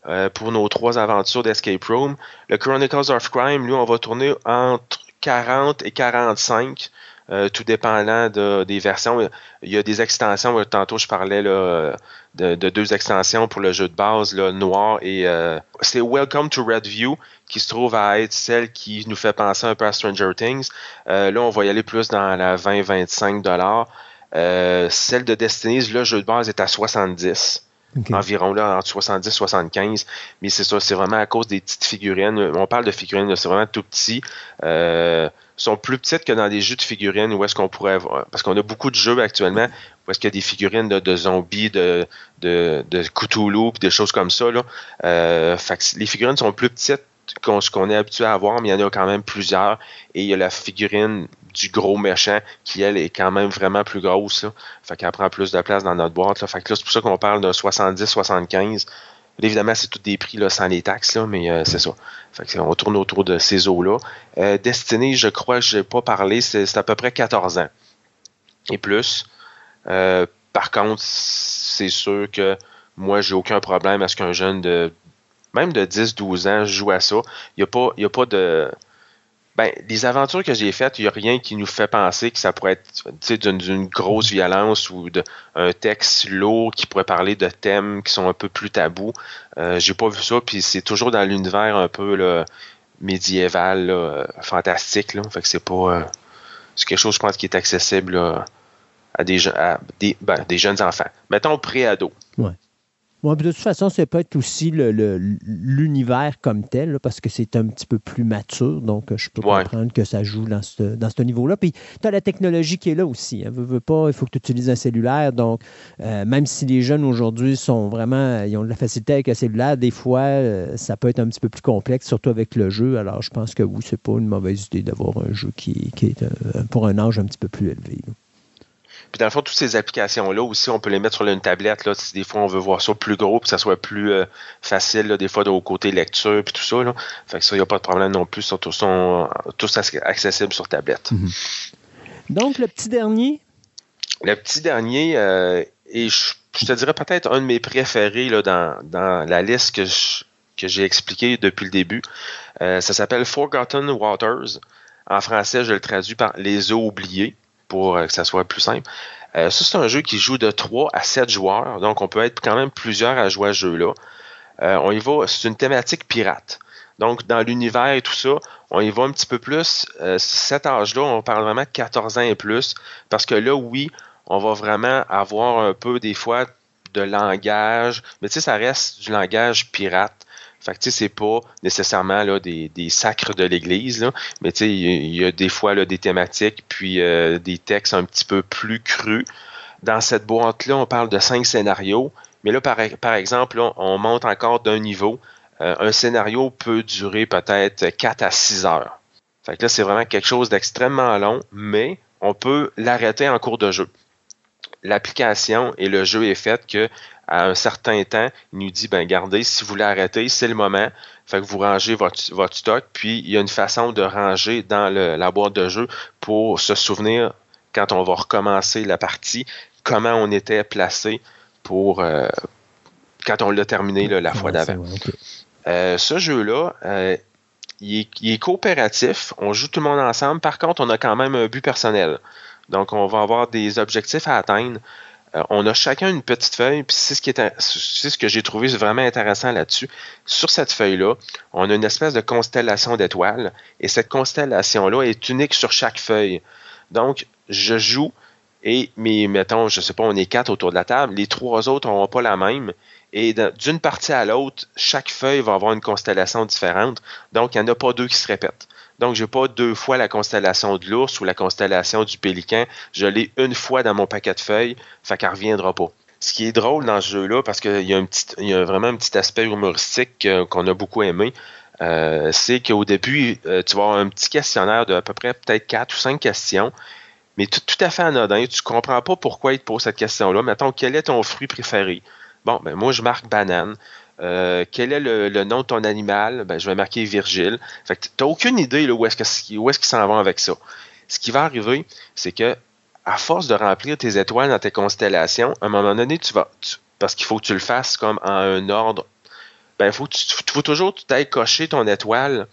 euh, pour nos trois aventures d'Escape Room. Le Chronicles of Crime, lui, on va tourner entre 40 et 45. Euh, tout dépendant des versions. Il y a des extensions, tantôt je parlais de, deux extensions pour le jeu de base, là, noir et euh, c'est Welcome to Redview qui se trouve à être celle qui nous fait penser un peu à Stranger Things. Euh, là, on va y aller plus dans la 20-25 dollars. celle de Destiny, le jeu de base est à 70. Environ là, entre 70 et 75. Mais c'est ça, c'est vraiment à cause des petites figurines. On parle de figurines, c'est vraiment tout petit. Euh, sont plus petites que dans des jeux de figurines où est-ce qu'on pourrait avoir. Parce qu'on a beaucoup de jeux actuellement où est-ce qu'il y a des figurines de, zombies, de, de, de Cthulhu, des choses comme ça. Là. Euh, les figurines sont plus petites qu'on est habitué à avoir, mais il y en a quand même plusieurs. Et il y a la figurine du gros méchant qui, elle, est quand même vraiment plus grosse. Là. Fait qu'elle prend plus de place dans notre boîte. Là. Fait que là, c'est pour ça qu'on parle de 70-75. Évidemment, c'est tous des prix là, sans les taxes, là, mais euh, c'est ça. Fait on tourne autour de ces eaux-là. Euh, Destiny, je crois que je n'ai pas parlé, c'est à peu près 14 ans et plus. Euh, par contre, c'est sûr que moi, j'ai aucun problème à ce qu'un jeune de même de 10-12 ans joue à ça. Il n'y a, pas, a pas de ben, les aventures que j'ai faites, il n'y a rien qui nous fait penser que ça pourrait être d'une grosse violence ou d'un texte lourd qui pourrait parler de thèmes qui sont un peu plus tabous. Euh, j'ai pas vu ça, puis c'est toujours dans l'univers un peu médiéval, fantastique. Là. Fait que c'est pas. Euh, c'est quelque chose, je pense, qui est accessible à, des, à ben, des jeunes enfants. Mettons pré-ado. Ouais. De toute façon, ça peut être aussi l'univers comme tel, parce que c'est un petit peu plus mature. Donc, je peux comprendre que ça joue dans ce, dans ce niveau-là. Puis, tu as la technologie qui est là aussi. Hein. Veux, pas, il faut que tu utilises un cellulaire. Donc, euh, même si les jeunes aujourd'hui sont vraiment, ils ont de la facilité avec un cellulaire, des fois, euh, ça peut être un petit peu plus complexe, surtout avec le jeu. Alors, je pense que oui, c'est pas une mauvaise idée d'avoir un jeu qui, est euh, pour un âge un petit peu plus élevé. Puis dans le fond, toutes ces applications-là aussi, on peut les mettre sur une tablette. Là, si des fois on veut voir ça plus gros, puis que ça soit plus euh, facile, des fois de côté lecture, puis tout ça. Là. Fait que ça, il n'y a pas de problème non plus. Ils sont tous accessibles sur tablette. Mhm. Donc, le petit dernier? Le petit dernier, euh, et je, te dirais peut-être un de mes préférés là, dans, la liste que que j'ai expliqué depuis le début. Euh, ça s'appelle Forgotten Waters. En français, je le traduis par Les eaux oubliées pour euh, que ça soit plus simple. Euh, ça, c'est un jeu qui joue de 3 à 7 joueurs, donc on peut être quand même plusieurs à jouer à ce jeu-là. Euh, on y va, c'est une thématique pirate. Donc, dans l'univers et tout ça, on y va un petit peu plus. cet âge-là, on parle vraiment de 14 ans et plus, parce que là, oui, on va vraiment avoir un peu des fois de langage, mais tu sais, ça reste du langage pirate. Fait que, tu sais, c'est pas nécessairement là, des, des sacres de l'Église, mais tu sais, il y, a des fois là, des thématiques, puis euh, des textes un petit peu plus crus. Dans cette boîte-là, on parle de cinq scénarios, mais là, par, exemple, on monte encore d'un niveau. Euh, un scénario peut durer peut-être 4 à 6 heures. Fait que là, c'est vraiment quelque chose d'extrêmement long, mais on peut l'arrêter en cours de jeu. L'application et le jeu est fait que à un certain temps, il nous dit, ben gardez, si vous voulez arrêter, c'est le moment. Fait que vous rangez votre, votre stock, puis il y a une façon de ranger dans la boîte de jeu pour se souvenir quand on va recommencer la partie, comment on était placé pour euh, quand on l'a terminé la fois d'avant. Euh, ce jeu-là, euh, il, est, il, est, coopératif, on joue tout le monde ensemble. Par contre, on a quand même un but personnel. Donc, on va avoir des objectifs à atteindre. Euh, on a chacun une petite feuille, puis c'est ce que j'ai trouvé vraiment intéressant là-dessus. Sur cette feuille-là, on a une espèce de constellation d'étoiles, et cette constellation-là est unique sur chaque feuille. Donc, je joue et mais mettons, je sais pas, on est quatre autour de la table, les trois autres n'auront pas la même. Et d'une partie à l'autre, chaque feuille va avoir une constellation différente. Donc, il n'y en a pas deux qui se répètent. Donc, je n'ai pas deux fois la constellation de l'ours ou la constellation du pélican. Je l'ai une fois dans mon paquet de feuilles, fait qu'elle ne reviendra pas. Ce qui est drôle dans ce jeu-là, parce qu'il y, a vraiment un petit aspect humoristique qu'on a beaucoup aimé, euh, c'est qu'au début, euh, tu vas avoir un petit questionnaire de à peu près peut-être quatre ou cinq questions, mais tout, tout à fait anodin. Tu ne comprends pas pourquoi il te pose cette question-là. Mettons, quel est ton fruit préféré? Bon, ben moi, je marque banane. Euh, quel est le, nom de ton animal? Ben, je vais marquer Virgile. Fait que tu n'as aucune idée où est-ce qu'ils s'en vont avec ça. Ce qui va arriver, c'est que à force de remplir tes étoiles dans tes constellations, à un moment donné, tu vas. parce qu'il faut que tu le fasses comme en un ordre. Ben, faut, tu, faut toujours que tu ailles cocher ton étoile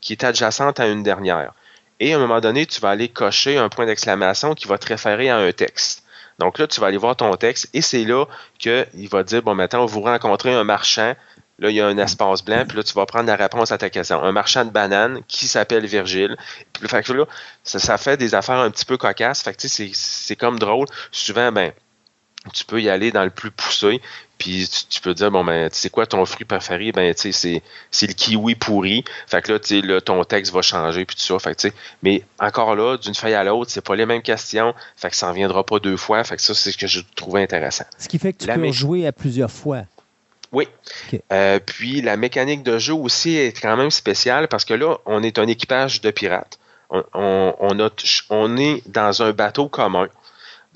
qui est adjacente à une dernière. Et à un moment donné, tu vas aller cocher un point d'exclamation qui va te référer à un texte. Donc là, tu vas aller voir ton texte et c'est là qu'il va dire, bon, maintenant, vous rencontrez un marchand. Là, il y a un espace blanc, puis là, tu vas prendre la réponse à ta question. Un marchand de bananes qui s'appelle Virgile. Puis fait que là, ça, fait des affaires un petit peu cocasses. Fait que, c'est comme drôle. Souvent, ben, tu peux y aller dans le plus poussé, puis tu, peux dire, bon, ben, tu sais quoi ton fruit préféré? Ben, tu sais, c'est le kiwi pourri. Fait que là, tu sais, ton texte va changer, puis tout ça. Fait que, tu sais, mais encore là, d'une feuille à l'autre, c'est pas les mêmes questions. Fait que ça en viendra pas deux fois. Fait que ça, c'est ce que je trouvais intéressant. Ce qui fait que tu peux jouer à plusieurs fois. Oui. Euh, puis la mécanique de jeu aussi est quand même spéciale parce que là, on est un équipage de pirates. On, on, a, on est dans un bateau commun.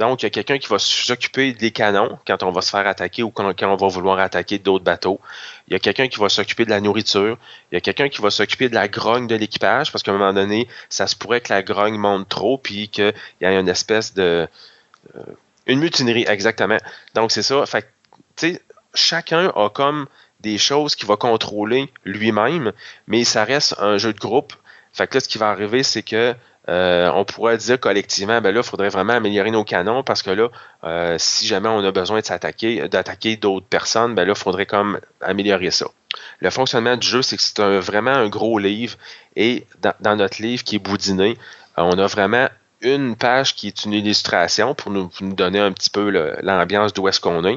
Donc, il y a quelqu'un qui va s'occuper des canons quand on va se faire attaquer ou quand, on va vouloir attaquer d'autres bateaux. Il y a quelqu'un qui va s'occuper de la nourriture. Il y a quelqu'un qui va s'occuper de la grogne de l'équipage parce qu'à un moment donné, ça se pourrait que la grogne monte trop puis qu'il y ait une espèce de... Euh, une mutinerie, exactement. Donc, c'est ça. Fait tu sais, chacun a comme des choses qu'il va contrôler lui-même, mais ça reste un jeu de groupe. Fait que là, ce qui va arriver, c'est que euh, on pourrait dire collectivement, ben là, il faudrait vraiment améliorer nos canons parce que là, euh, si jamais on a besoin de s'attaquer, d'attaquer d'autres personnes, ben là, il faudrait comme améliorer ça. Le fonctionnement du jeu, c'est que c'est vraiment un gros livre et dans, notre livre qui est boudiné, euh, on a vraiment une page qui est une illustration pour nous, donner un petit peu l'ambiance d'où est-ce qu'on est.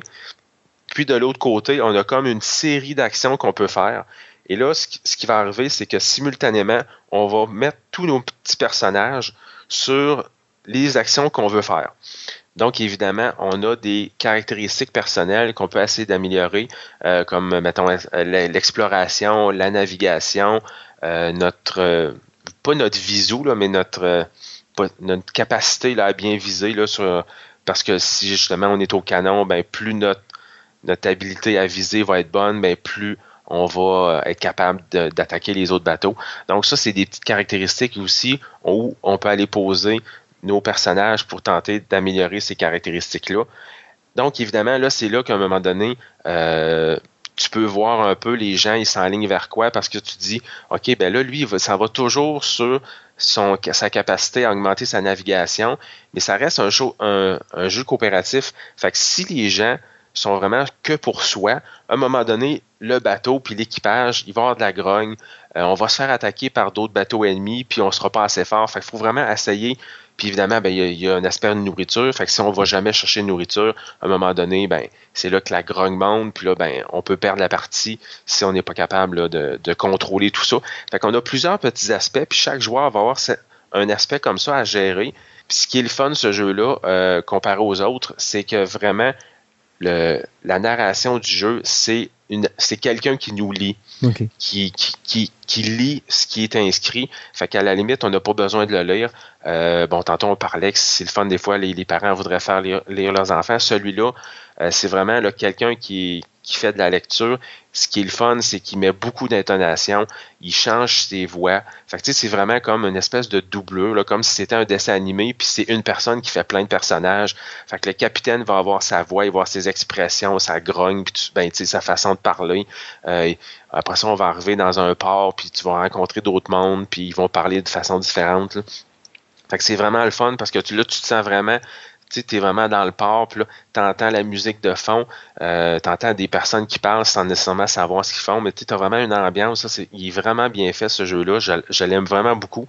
Puis de l'autre côté, on a comme une série d'actions qu'on peut faire. Et là, ce qui, va arriver, c'est que simultanément, on va mettre tous nos petits personnages sur les actions qu'on veut faire. Donc, évidemment, on a des caractéristiques personnelles qu'on peut essayer d'améliorer, euh, comme, mettons, l'exploration, la navigation, euh, notre, pas notre visu, là, mais notre, notre capacité là, à bien viser, là, sur, parce que si justement on est au canon, ben, plus notre, notre habilité à viser va être bonne, ben, plus on va être capable d'attaquer les autres bateaux. Donc ça, c'est des petites caractéristiques aussi où on peut aller poser nos personnages pour tenter d'améliorer ces caractéristiques-là. Donc, évidemment, là, c'est là qu'à un moment donné, euh, tu peux voir un peu les gens, ils s'enlignent vers quoi parce que tu dis, OK, ben là, lui, ça va toujours sur son, sa capacité à augmenter sa navigation, mais ça reste un jeu, un, un jeu coopératif. Fait que si les gens sont vraiment que pour soi. À un moment donné, le bateau puis l'équipage, il va avoir de la grogne. Euh, on va se faire attaquer par d'autres bateaux ennemis, puis on sera pas assez fort. Fait qu'il faut vraiment essayer. Puis évidemment, ben, il, y a, un aspect de nourriture. Fait que si on va jamais chercher de nourriture, à un moment donné, ben, c'est là que la grogne monte. Puis là, ben, on peut perdre la partie si on n'est pas capable de, de, contrôler tout ça. Fait qu'on a plusieurs petits aspects. Puis chaque joueur va avoir un aspect comme ça à gérer. Puis ce qui est le fun, ce jeu-là, euh, comparé aux autres, c'est que vraiment, le, la narration du jeu, c'est c'est quelqu'un qui nous lit, qui, qui, qui, lit ce qui est inscrit. Fait qu'à la limite, on n'a pas besoin de le lire. Euh, bon, tantôt on parlait que c'est le fun des fois, les, parents voudraient faire lire, leurs enfants. Celui-là, euh, c'est vraiment quelqu'un qui, qui fait de la lecture. Ce qui est le fun, c'est qu'il met beaucoup d'intonation, il change ses voix. Fait que, c'est vraiment comme une espèce de doubleur, là, comme si c'était un dessin animé, puis c'est une personne qui fait plein de personnages. Fait le capitaine va avoir sa voix, il va avoir ses expressions, sa grogne, puis ben, sa façon de parler. Euh, après ça, on va arriver dans un port, puis tu vas rencontrer d'autres mondes, puis ils vont parler de façon différente. Fait que c'est vraiment le fun parce que tu, là, tu te sens vraiment tu es vraiment dans le port, puis là, tu entends la musique de fond, euh, tu entends des personnes qui parlent sans nécessairement savoir ce qu'ils font, mais tu as vraiment une ambiance. Ça, il est vraiment bien fait, ce jeu-là. Je, l'aime vraiment beaucoup.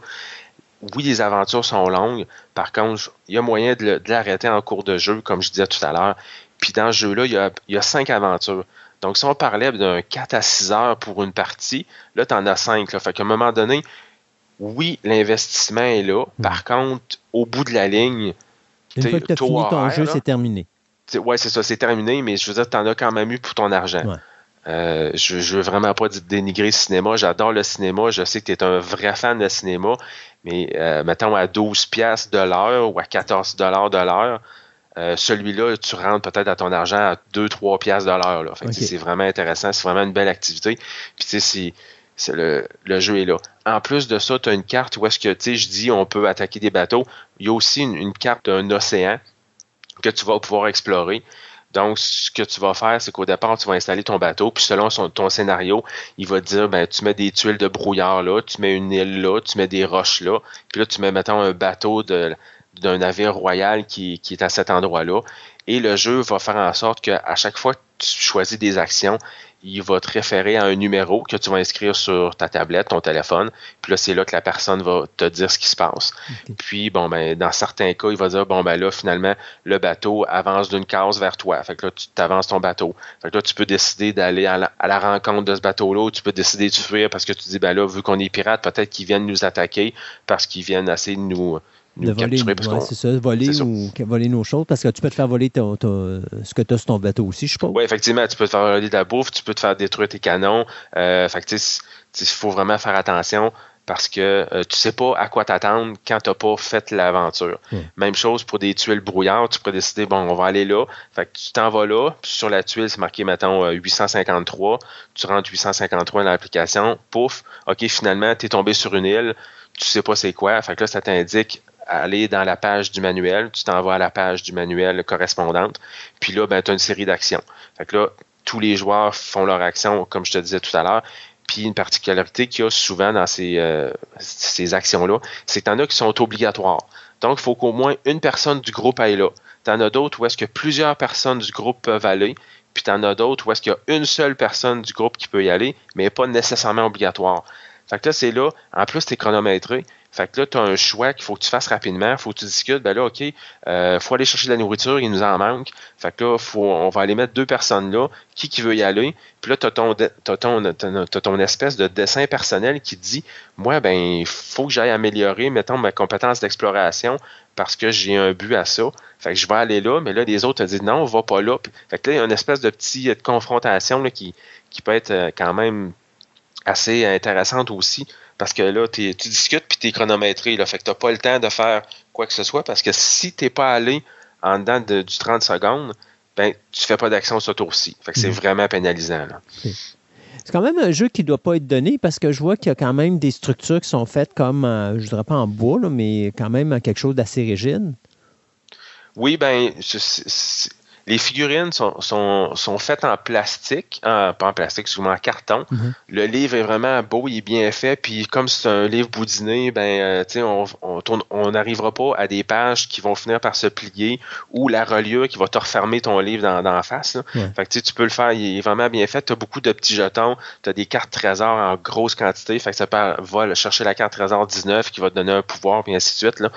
Oui, les aventures sont longues. Par contre, il y a moyen de l'arrêter en cours de jeu, comme je disais tout à l'heure. Puis dans ce jeu-là, il y a, il y a cinq aventures. Donc, si on parlait d'un 4 à 6 heures pour une partie, là, tu en as 5. Là. Fait qu'à un moment donné, oui, l'investissement est là. Par contre, au bout de la ligne, une fois que tu as fini ton jeu, c'est terminé. Ouais, c'est ça, c'est terminé, mais je veux dire, tu en as quand même eu pour ton argent. Euh, je, je veux vraiment pas dénigrer le cinéma. J'adore le cinéma. Je sais que tu es un vrai fan de cinéma, mais euh, mettons à 12 pièces de l'heure ou à 14 dollars de l'heure, euh, celui-là, tu rentres peut-être à ton argent à 2-3 pièces de l'heure. C'est vraiment intéressant. C'est vraiment une belle activité. Puis tu sais, c'est le, jeu est là. En plus de ça, tu as une carte où est-ce que, tu sais, je dis on peut attaquer des bateaux. Il y a aussi une, carte d'un océan que tu vas pouvoir explorer. Donc, ce que tu vas faire, c'est qu'au départ, tu vas installer ton bateau, puis selon ton scénario, il va dire, ben, tu mets des tuiles de brouillard là, tu mets une île là, tu mets des roches là, puis là, tu mets, mettons, un bateau d'un navire royal qui, qui est à cet endroit-là. Et le jeu va faire en sorte qu'à chaque fois que tu choisis des actions, il va te référer à un numéro que tu vas inscrire sur ta tablette, ton téléphone. Puis là, c'est là que la personne va te dire ce qui se passe. Puis, bon, ben, dans certains cas, il va dire, bon, ben là, finalement, le bateau avance d'une case vers toi. Fait que là, tu t'avances ton bateau. Fait que là, tu peux décider d'aller à, la, rencontre de ce bateau-là ou tu peux décider de fuir parce que tu dis, ben là, vu qu'on est pirate, peut-être qu'ils viennent nous attaquer parce qu'ils viennent essayer de nous, de voler, c'est ça, voler ou voler nos choses, parce que tu peux te faire voler ce que tu as sur ton bateau aussi, je suppose. Oui, effectivement, tu peux te faire voler de la bouffe, tu peux te faire détruire tes canons. Euh, fait il faut vraiment faire attention parce que tu euh, tu sais pas à quoi t'attendre quand tu n'as pas fait l'aventure. Même chose pour des tuiles brouillards, tu peux décider, bon, on va aller là. Fait que tu t'en vas là, puis sur la tuile, c'est marqué, mettons, 853. Euh, tu rentres 853 dans l'application, pouf, OK, finalement, tu es tombé sur une île, tu sais pas c'est quoi. Fait que là, ça t'indique aller dans la page du manuel, tu t'envoies à la page du manuel correspondante, puis là, ben, tu as une série d'actions. Fait que là, tous les joueurs font leur action, comme je te disais tout à l'heure. Puis une particularité qu'il y a souvent dans ces, euh, ces actions-là, c'est que tu en as qui sont obligatoires. Donc, il faut qu'au moins une personne du groupe aille là. Tu en as d'autres où est-ce que plusieurs personnes du groupe peuvent aller, puis tu en as d'autres où est-ce qu'il y a une seule personne du groupe qui peut y aller, mais pas nécessairement obligatoire. Fait que là, c'est là, en plus, tu es chronométré, Fait que là, tu as un choix qu'il faut que tu fasses rapidement. Il faut que tu discutes. Ben là, OK, il euh, faut aller chercher de la nourriture, il nous en manque. Fait que là, faut, on va aller mettre deux personnes là. Qui qui veut y aller? Puis là, tu as ton, espèce de dessin personnel qui dit Moi, ben, il faut que j'aille améliorer, mettons, ma compétence d'exploration parce que j'ai un but à ça. Fait que je vais aller là, mais là, les autres te disent non, on va pas là. Fait que là, il y a une espèce de petite confrontation là, qui, qui peut être euh, quand même assez intéressante aussi. Parce que là, tu discutes puis tu es chronométré. Là, fait que tu n'as pas le temps de faire quoi que ce soit. Parce que si tu n'es pas allé en dedans de, du 30 secondes, ben, tu fais pas d'action sur ce tour-ci. Fait que c'est mhm. vraiment pénalisant. C'est quand même un jeu qui ne doit pas être donné parce que je vois qu'il y a quand même des structures qui sont faites comme, euh, je dirais pas en bois, mais quand même quelque chose d'assez rigide. Oui, ben, les figurines sont, sont, sont, faites en plastique, pas en plastique, souvent en carton. Mhm. Le livre est vraiment beau, il est bien fait, puis comme c'est un livre boudiné, ben, euh, on on n'arrivera pas à des pages qui vont finir par se plier ou la reliure qui va te refermer ton livre dans, dans la face. Fait que tu peux le faire, il est vraiment bien fait. Tu as beaucoup de petits jetons, tu as des cartes trésors en grosse quantité, fait que ça va chercher la carte trésor 19 qui va te donner un pouvoir, puis ainsi de suite. Là.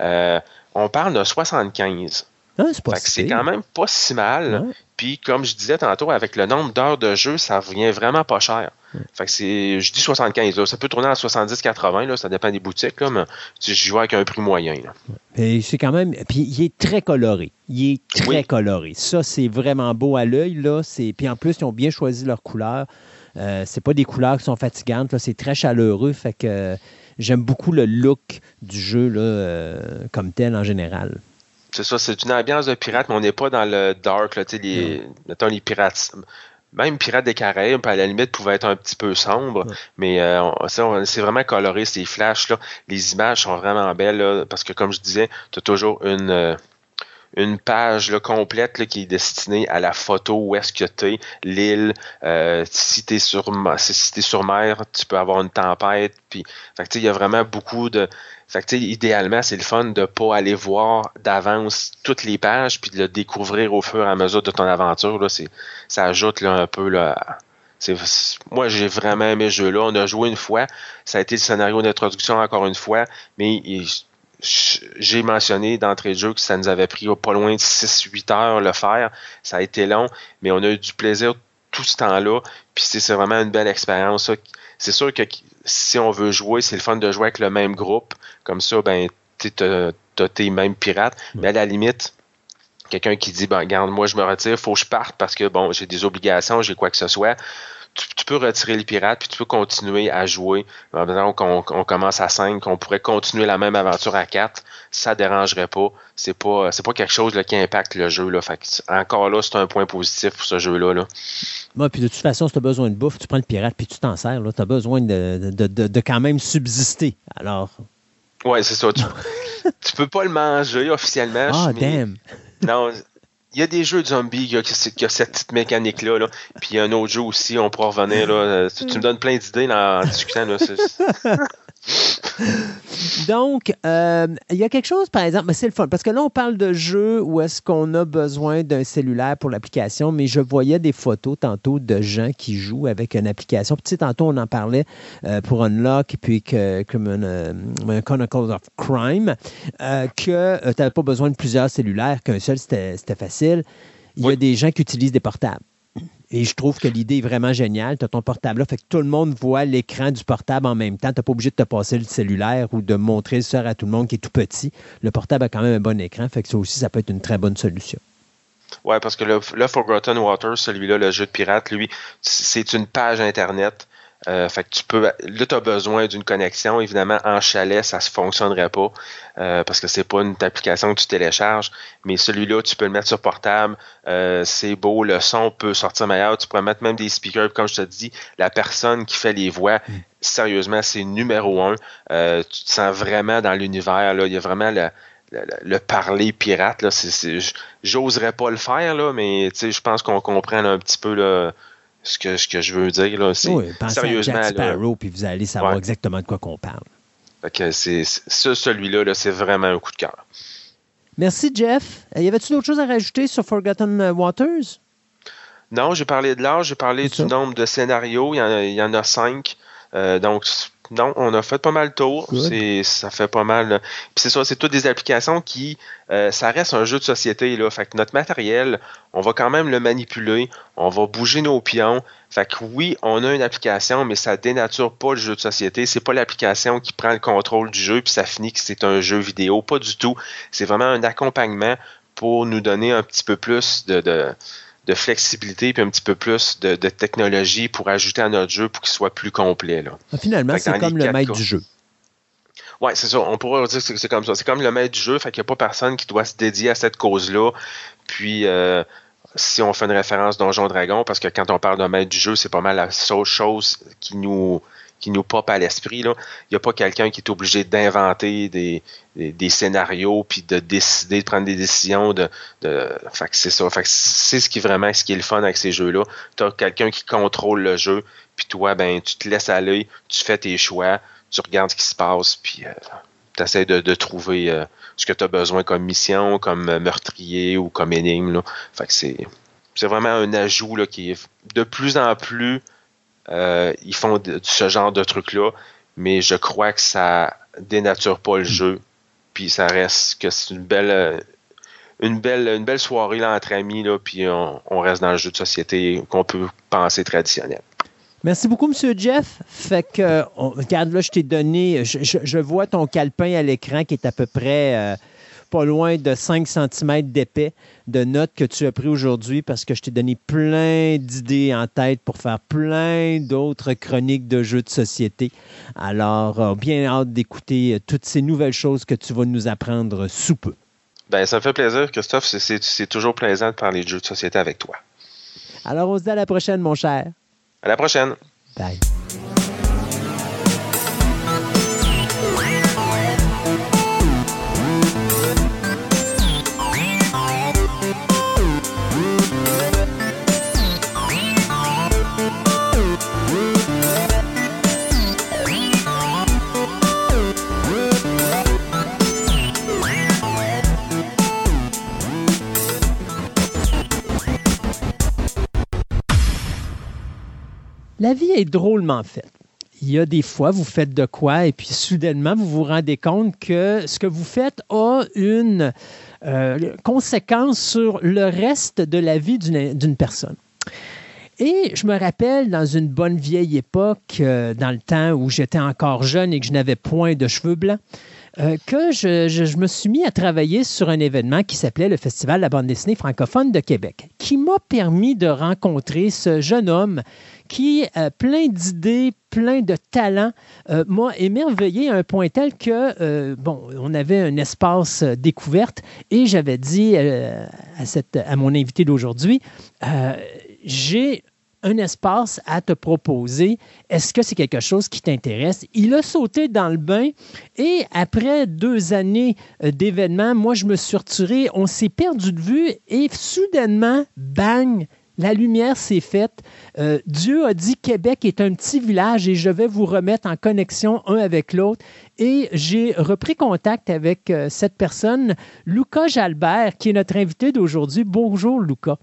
Euh, on parle de 75. Ah, c'est quand même pas si mal. Puis, comme je disais tantôt, avec le nombre d'heures de jeu, ça revient vraiment pas cher. Fait que c'est, je dis 75, ça peut tourner à 70-80, ça dépend des boutiques, là, mais je joue avec un prix moyen. c'est quand même, puis il est très coloré. Il est très coloré. Ça, c'est vraiment beau à l'œil, là. Puis en plus, ils ont bien choisi leurs couleurs. Euh, c'est pas des couleurs qui sont fatigantes, c'est très chaleureux. Fait que j'aime beaucoup le look du jeu là, euh, comme tel en général. C'est ça, c'est une ambiance de pirate, mais on n'est pas dans le dark, là, les, mettons, les pirates. Même Pirates des Caraïbes, à la limite, pouvait être un petit peu sombre, mais euh, c'est vraiment coloré, ces flashs. Là. Les images sont vraiment belles, parce que, comme je disais, tu as toujours une, euh, une page là, complète qui est destinée à la photo où est-ce que tu es, l'île, euh, si tu es, sur, si sur mer, tu peux avoir une tempête. Il y a vraiment beaucoup de fait que, idéalement, c'est le fun de pas aller voir d'avance toutes les pages puis de le découvrir au fur et à mesure de ton aventure. Là, ça ajoute là, un peu là, moi, j'ai vraiment aimé ce jeu-là. On a joué une fois. Ça a été le scénario d'introduction encore une fois, mais j'ai mentionné d'entrée de jeu que ça nous avait pris pas loin de 6-8 heures le faire. Ça a été long, mais on a eu du plaisir tout ce temps-là. Puis c'est vraiment une belle expérience. C'est sûr que si on veut jouer, c'est le fun de jouer avec le même groupe. Comme ça, ben, tu as tes mêmes pirates. Mais à la limite, quelqu'un qui dit, ben, regarde, moi, je me retire, faut que je parte parce que, bon, j'ai des obligations, j'ai quoi que ce soit. Tu, peux retirer les pirates, puis tu peux continuer à jouer. Maintenant qu'on on commence à 5, qu'on pourrait continuer la même aventure à 4, ça dérangerait pas. C'est pas c'est pas quelque chose qui impacte le jeu. Là. Fait encore là, c'est un point positif pour ce jeu-là. Là. puis de toute façon, si tu as besoin de bouffe, tu prends le pirate puis tu t'en sers. Tu as besoin de, de, de, quand même subsister. Alors, Ouais, c'est ça. Tu, peux pas le manger officiellement. Ah, damn. Non, il y a des jeux de zombies qui ont, cette petite mécanique-là. Là. Puis il y a un autre jeu aussi, on pourra revenir. Là. Tu, me donnes plein d'idées en discutant. Là. Donc, euh, il y a quelque chose, par exemple, mais c'est le fun, parce que là, on parle de jeux où est-ce qu'on a besoin d'un cellulaire pour l'application, mais je voyais des photos tantôt de gens qui jouent avec une application. Puis, tu sais, tantôt, on en parlait euh, pour Unlock, puis que, comme un, euh, Chronicles of Crime, que tu n'avais pas besoin de plusieurs cellulaires, qu'un seul, c'était facile. Il y a des gens qui utilisent des portables. Et je trouve que l'idée est vraiment géniale. Tu as ton portable là, fait que tout le monde voit l'écran du portable en même temps. Tu n'es pas obligé de te passer le cellulaire ou de montrer le à tout le monde qui est tout petit. Le portable a quand même un bon écran, fait que ça aussi, ça peut être une très bonne solution. Oui, parce que le, le Forgotten Water, celui-là, le jeu de pirate, lui, c'est une page Internet euh, fait que tu peux. Là, tu as besoin d'une connexion. Évidemment, en chalet, ça ne fonctionnerait pas euh, parce que c'est pas une application que tu télécharges. Mais celui-là, tu peux le mettre sur portable. Euh, c'est beau, le son peut sortir meilleur. Tu pourrais mettre même des speakers. Comme je te dis, la personne qui fait les voix, mm. sérieusement, c'est numéro un. tu te sens vraiment dans l'univers. Il y a vraiment le, le, parler pirate. J'oserais pas le faire, là, mais je pense qu'on comprend un petit peu. Là, ce que, ce que je veux dire. Là, c'est, oui, sérieusement, à Jack Sparrow, puis vous allez savoir exactement de quoi qu'on parle. Fait c'est, celui-là, là, c'est vraiment un coup de cœur. Merci, Jeff. Y avait-tu d'autres choses à rajouter sur Forgotten Waters? Non, j'ai parlé de l'âge, j'ai parlé du nombre de scénarios. Il y en a, il y en a cinq. Euh, donc, non, on a fait pas mal de tour. C'est, ça fait pas mal. Puis c'est ça, c'est toutes des applications qui, euh, ça reste un jeu de société là. Fait que notre matériel, on va quand même le manipuler, on va bouger nos pions. Fait que oui, on a une application, mais ça dénature pas le jeu de société. C'est pas l'application qui prend le contrôle du jeu puis ça finit que c'est un jeu vidéo. Pas du tout. C'est vraiment un accompagnement pour nous donner un petit peu plus de, de de flexibilité puis un petit peu plus de, technologie pour ajouter à notre jeu pour qu'il soit plus complet. Là. Ah, finalement, c'est comme le maître du jeu. Oui, c'est ça. On pourrait dire que c'est comme ça. C'est comme le maître du jeu, fait qu'il n'y a pas personne qui doit se dédier à cette cause-là. Puis, euh, si on fait une référence Donjon Dragon, parce que quand on parle d'un maître du jeu, c'est pas mal la seule chose qui nous qui nous pop à l'esprit. Il n'y a pas quelqu'un qui est obligé d'inventer des, scénarios puis de décider, de prendre des décisions. De, de c'est ça. c'est ce qui vraiment ce qui est le fun avec ces jeux-là. Tu as quelqu'un qui contrôle le jeu, puis toi, ben, tu te laisses aller, tu fais tes choix, tu regardes ce qui se passe, puis euh, tu essaies de, trouver euh, ce que tu as besoin comme mission, comme meurtrier ou comme énigme. Que c'est, c'est vraiment un ajout là, qui est de plus en plus euh, ils font ce genre de trucs-là, mais je crois que ça dénature pas le jeu. Puis ça reste que c'est une belle, euh, une belle, une belle soirée là, entre amis, là, puis on, reste dans le jeu de société qu'on peut penser traditionnel. Merci beaucoup, M. Jeff. Fait que, regarde, là, je t'ai donné, je, vois ton calepin à l'écran qui est à peu près euh, pas loin de 5 cm d'épais de notes que tu as pris aujourd'hui parce que je t'ai donné plein d'idées en tête pour faire plein d'autres chroniques de jeux de société. Alors, euh, bien hâte d'écouter euh, toutes ces nouvelles choses que tu vas nous apprendre sous peu. Ben, ça me fait plaisir, Christophe. C'est toujours plaisant de parler de jeux de société avec toi. Alors, on se dit à la prochaine, mon cher. À la prochaine. Bye. La vie est drôlement faite. Il y a des fois, vous faites de quoi et puis soudainement, vous vous rendez compte que ce que vous faites a une euh, conséquence sur le reste de la vie d'une personne. Et je me rappelle dans une bonne vieille époque, euh, dans le temps où j'étais encore jeune et que je n'avais point de cheveux blancs, euh, que je, me suis mis à travailler sur un événement qui s'appelait le Festival de la bande dessinée francophone de Québec, qui m'a permis de rencontrer ce jeune homme qui, euh, plein d'idées, plein de talents, euh, m'a émerveillé à un point tel que, bon, on avait un espace découverte et j'avais dit à, à mon invité d'aujourd'hui, j'ai un espace à te proposer. Est-ce que c'est quelque chose qui t'intéresse? Il a sauté dans le bain et après deux années euh, d'événements, moi, je me suis retiré, on s'est perdu de vue et soudainement, bang, la lumière s'est faite. Euh, Dieu a dit Québec est un petit village et je vais vous remettre en connexion un avec l'autre. Et j'ai repris contact avec euh, cette personne, Lucas Jalbert, qui est notre invité d'aujourd'hui. Bonjour, Lucas.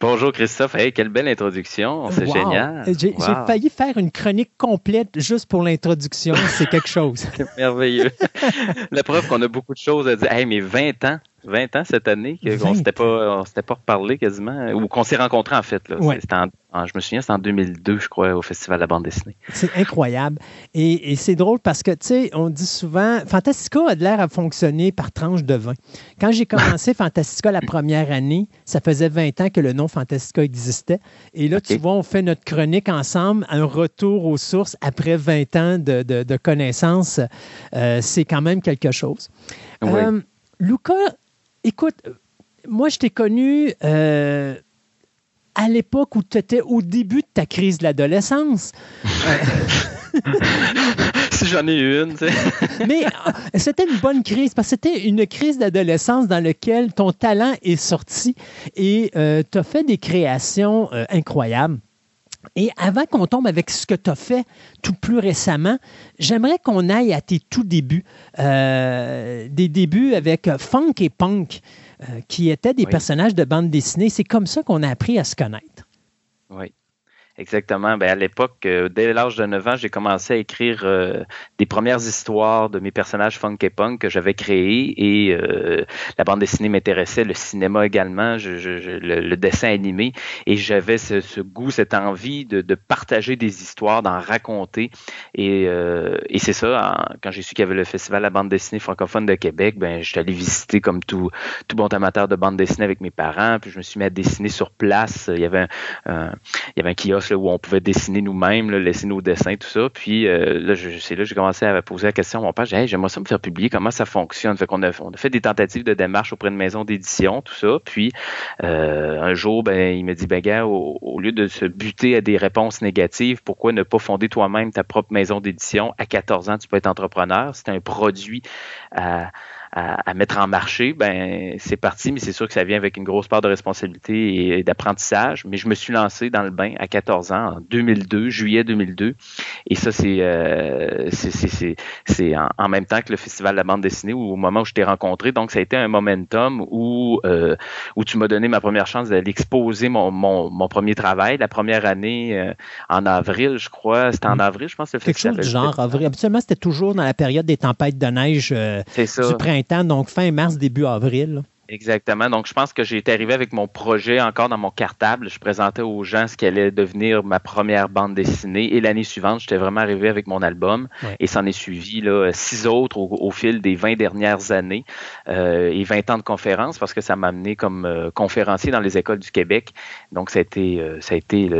Bonjour Christophe, hey, quelle belle introduction, c'est génial. J'ai failli faire une chronique complète juste pour l'introduction, c'est quelque chose. c'est merveilleux. La preuve qu'on a beaucoup de choses à dire. Hey, mais 20 ans, 20 ans cette année qu'on ne s'était pas, pas reparlé quasiment, ou qu'on s'est rencontrés en fait. Là. je me souviens, c'était en 2002, je crois, au Festival de la bande dessinée. C'est incroyable. Et, c'est drôle parce que, tu sais, on dit souvent, Fantastica a de l'air à fonctionner par tranche de 20. Quand j'ai commencé Fantastica la première année, ça faisait 20 ans que le nom Fantastica existait. Et là, tu vois, on fait notre chronique ensemble, un retour aux sources après 20 ans de, connaissances. Euh, c'est quand même quelque chose. Oui. Euh, Luca, écoute, moi, je t'ai connu euh, à l'époque où tu étais au début de ta crise de l'adolescence. si j'en ai une, tu sais. Mais euh, c'était une bonne crise parce que c'était une crise d'adolescence dans laquelle ton talent est sorti et euh, tu as fait des créations incroyables. Et avant qu'on tombe avec ce que tu as fait tout plus récemment, j'aimerais qu'on aille à tes tout débuts, euh, des débuts avec Funk et Punk, euh, qui étaient des personnages de bande dessinée. C'est comme ça qu'on a appris à se connaître. Oui. Exactement. Ben, à l'époque, euh, dès l'âge de 9 ans, j'ai commencé à écrire euh, des premières histoires de mes personnages funk et punk que j'avais créés et euh, la bande dessinée m'intéressait, le cinéma également, le, dessin animé et j'avais ce, goût, cette envie de, de partager des histoires, d'en raconter et, c'est ça, quand j'ai su qu'il y avait le festival la bande dessinée francophone de Québec, ben, je suis allé visiter comme tout, tout bon amateur de bande dessinée avec mes parents, puis je me suis mis à dessiner sur place. Il y avait un, il y avait un kiosque où on pouvait dessiner nous-mêmes, laisser nos dessins, tout ça. Puis euh, là, c'est là j'ai commencé à poser la question à mon père. Dit, j'aimerais ça me faire publier, comment ça fonctionne. On a fait des tentatives de démarche auprès de maisons d'édition, tout ça. Puis euh, un jour, ben, il me dit, ben gars, au, lieu de se buter à des réponses négatives, pourquoi ne pas fonder toi-même ta propre maison d'édition? À 14 ans, tu peux être entrepreneur. C'est un produit à à, mettre en marché, ben c'est parti, mais c'est sûr que ça vient avec une grosse part de responsabilité et, d'apprentissage. Mais je me suis lancé dans le bain à 14 ans, en 2002, juillet 2002. Et ça, c'est euh, c'est en, en, même temps que le Festival de la bande dessinée, où, au moment où je t'ai rencontré. Donc, ça a été un momentum où, euh, où tu m'as donné ma première chance d'aller exposer mon, mon, mon, premier travail. La première année, euh, en avril, je crois. C'était en mm. avril, je pense, le Quelque chose du genre avril. Habituellement, c'était toujours dans la période des tempêtes de neige euh, du printemps donc fin mars, début avril. Exactement. Donc, je pense que j'ai été arrivé avec mon projet encore dans mon cartable. Je présentais aux gens ce qui allait devenir ma première bande dessinée. Et l'année suivante, j'étais vraiment arrivé avec mon album. Et s'en est suivi là, six autres au, fil des 20 dernières années euh, et 20 ans de conférences parce que ça m'a amené comme euh, conférencier dans les écoles du Québec. Donc, ça a été, euh, ça a été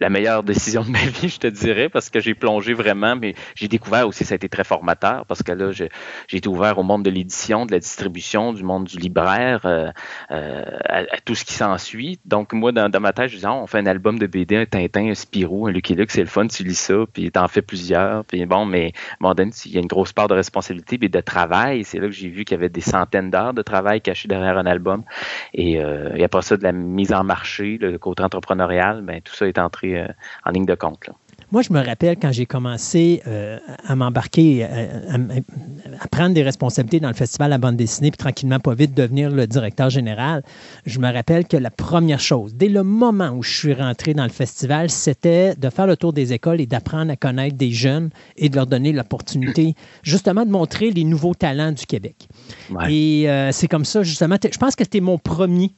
la meilleure décision de ma vie, je te dirais, parce que j'ai plongé vraiment, mais j'ai découvert aussi, ça a été très formateur parce que là, j'ai été ouvert au monde de l'édition, de la distribution, du monde du livre libraire, euh, euh, à, tout ce qui s'ensuit. Donc, moi, dans, ma tête, je disais, ah, on fait un album de BD, un Tintin, un Spirou, un Lucky Luke, c'est le fun, tu lis ça, puis t'en fais plusieurs. Puis bon, mais à il y a une grosse part de responsabilité et de travail. C'est là que j'ai vu qu'il y avait des centaines d'heures de travail cachées derrière un album. Et, euh, et, après ça, de la mise en marché, le côté entrepreneurial, ben, tout ça est entré en ligne de compte. Moi, je me rappelle quand j'ai commencé euh, à m'embarquer, euh, à, prendre des responsabilités dans le festival à bande dessinée, puis tranquillement, pas vite, devenir le directeur général. Je me rappelle que la première chose, dès le moment où je suis rentré dans le festival, c'était de faire le tour des écoles et d'apprendre à connaître des jeunes et de leur donner l'opportunité, justement, de montrer les nouveaux talents du Québec. Et euh, c'est comme ça, justement, je pense que c'était mon premier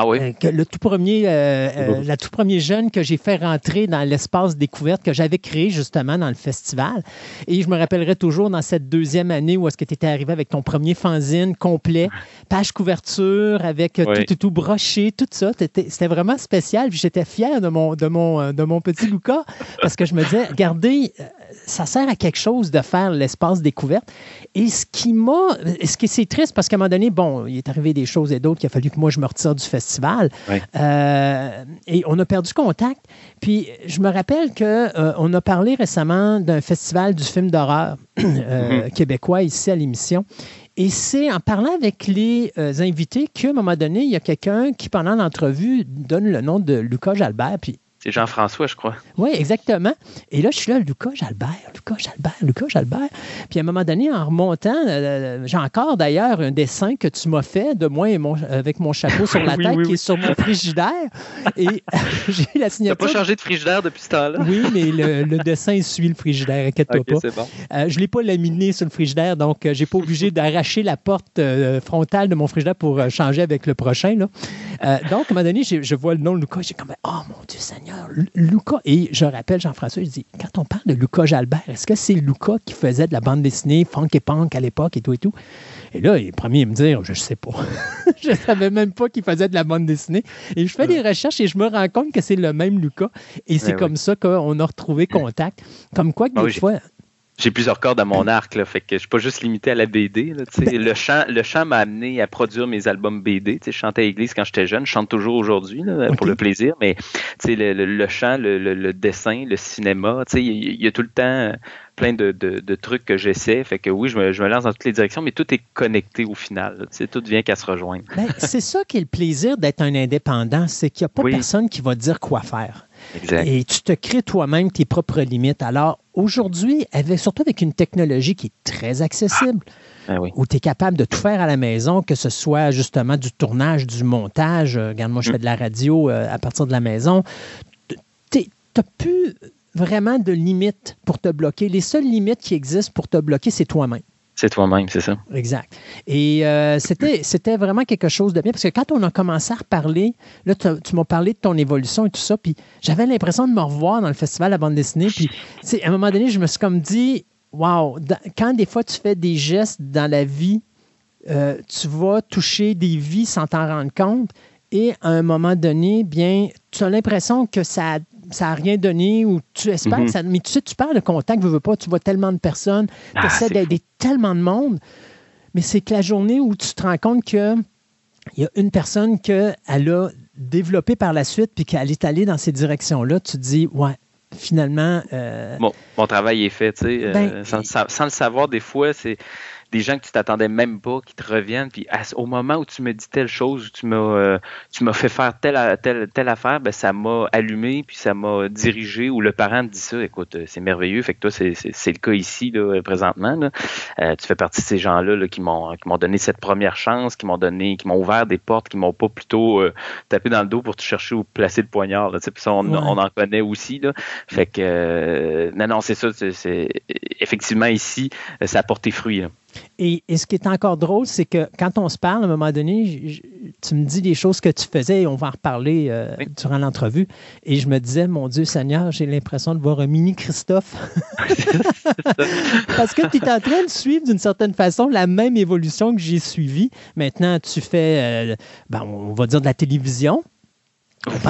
ah oui? Euh, le tout premier, euh, euh, la tout premier jeune que j'ai fait rentrer dans l'espace découverte que j'avais créé justement dans le festival. Et je me rappellerai toujours dans cette deuxième année où est-ce que tu étais arrivé avec ton premier fanzine complet, page couverture, avec tout, tout, tout, broché, tout ça. C'était vraiment spécial. J'étais fier de mon, de, mon, de mon petit Lucas parce que je me disais, regardez, ça sert à quelque chose de faire l'espace découverte. Et ce qui m'a. Ce qui c'est triste parce qu'à un moment donné, bon, il est arrivé des choses et d'autres qu'il a fallu que moi je me retire du festival. Euh, et on a perdu contact. Puis je me rappelle qu'on euh, on a parlé récemment d'un festival du film d'horreur euh, mm-hmm. québécois ici à l'émission. Et c'est en parlant avec les invités qu'à un moment donné, il y a quelqu'un qui, pendant l'entrevue, donne le nom de Lucas Jalbert. Puis c'est Jean-François, je crois. Oui, exactement. Et là, je suis là, Lucas Jalbert, Lucas Jalbert, Lucas Jalbert. Puis à un moment donné, en remontant, euh, euh, j'ai encore d'ailleurs un dessin que tu m'as fait de moi et mon, avec mon chapeau sur la tête qui est sur mon frigidaire. Et j'ai la signature. Tu n'as pas changé de frigidaire depuis ce temps-là? Oui, mais le, dessin suit le frigidaire, inquiète-toi pas. Bon. Euh, je ne l'ai pas laminé sur le frigidaire, donc je n'ai pas obligé d'arracher la porte frontale de mon frigidaire pour changer avec le prochain. Là. donc, à un moment donné, je vois le nom de Lucas, j'ai comme, oh mon Dieu Seigneur Lucas, et je rappelle Jean-François, je dis, quand on parle de Lucas Jalbert, est-ce que c'est Lucas qui faisait de la bande dessinée funk et punk à l'époque et tout et tout? Et là, il est premier à me dire, je ne sais pas. je ne savais même pas qu'il faisait de la bande dessinée. Et je fais des recherches et je me rends compte que c'est le même Lucas. Et c'est comme ça qu'on a retrouvé contact. Comme quoi, que ah des fois, j'ai plusieurs cordes à mon arc, là, fait que je suis pas juste limité à la BD. Là, le chant, le chant m'a amené à produire mes albums BD. Je chantais à l'église quand j'étais jeune, je chante toujours aujourd'hui pour le plaisir, mais le, le, le chant, le, le, dessin, le cinéma, il y, a tout le temps plein de, de, de trucs que j'essaie. Fait que oui, je me, je me, lance dans toutes les directions, mais tout est connecté au final. Tout vient qu'à se rejoindre. Ben, c'est ça qui est le plaisir d'être un indépendant, c'est qu'il n'y a pas personne qui va dire quoi faire. Et tu te crées toi-même tes propres limites. Alors, aujourd'hui, surtout avec une technologie qui est très accessible, ah, où tu es capable de tout faire à la maison, que ce soit justement du tournage, du montage. Euh, regarde, moi, je mm. fais de la radio euh, à partir de la maison. Tu n'as plus vraiment de limites pour te bloquer. Les seules limites qui existent pour te bloquer, c'est toi-même. C'est toi-même, c'est ça. Exact. Et euh, c'était, vraiment quelque chose de bien parce que quand on a commencé à reparler, là, tu m'as parlé de ton évolution et tout ça, puis j'avais l'impression de me revoir dans le festival à bande dessinée. Puis, à un moment donné, je me suis comme dit, wow, quand des fois tu fais des gestes dans la vie, euh, tu vas toucher des vies sans t'en rendre compte. Et à un moment donné, bien, tu as l'impression que ça ça n'a rien donné ou tu espères que mhm. ça. Mais tu sais, tu parles de contact, veux, veux pas, tu vois tellement de personnes, tu essaies d'aider tellement de monde, mais c'est que la journée où tu te rends compte qu'il y a une personne qu'elle a développée par la suite puis qu'elle est allée dans ces directions-là, tu te dis, ouais, finalement. Euh, mon travail est fait, tu sais. Ben, euh, sans, le savoir, des fois, c'est des gens que tu t'attendais même pas qui te reviennent. Puis au moment où tu me dis telle chose, tu m'as euh, tu m'as fait faire telle, telle, telle affaire, ben, ça m'a allumé, puis ça m'a dirigé. Ou le parent te dit ça, écoute, euh, c'est merveilleux. Fait que toi, c'est le cas ici, là, présentement. Là. Euh, tu fais partie de ces gens-là là, qui m'ont donné cette première chance, qui m'ont donné, qui m'ont ouvert des portes, qui m'ont pas plutôt tapé dans le dos pour te chercher où placer le poignard. Là, ça, on, on, en connaît aussi. Là. Fait que non, non, c'est ça. C'est effectivement ici, ça a porté fruit. Là. Et, ce qui est encore drôle, c'est que quand on se parle, à un moment donné, tu me dis des choses que tu faisais et on va en reparler euh, durant l'entrevue. Et je me disais, mon Dieu Seigneur, j'ai l'impression de voir un mini Christophe. Parce que tu es en train de suivre d'une certaine façon la même évolution que j'ai suivie. Maintenant, tu fais, euh, ben, on va dire de la télévision.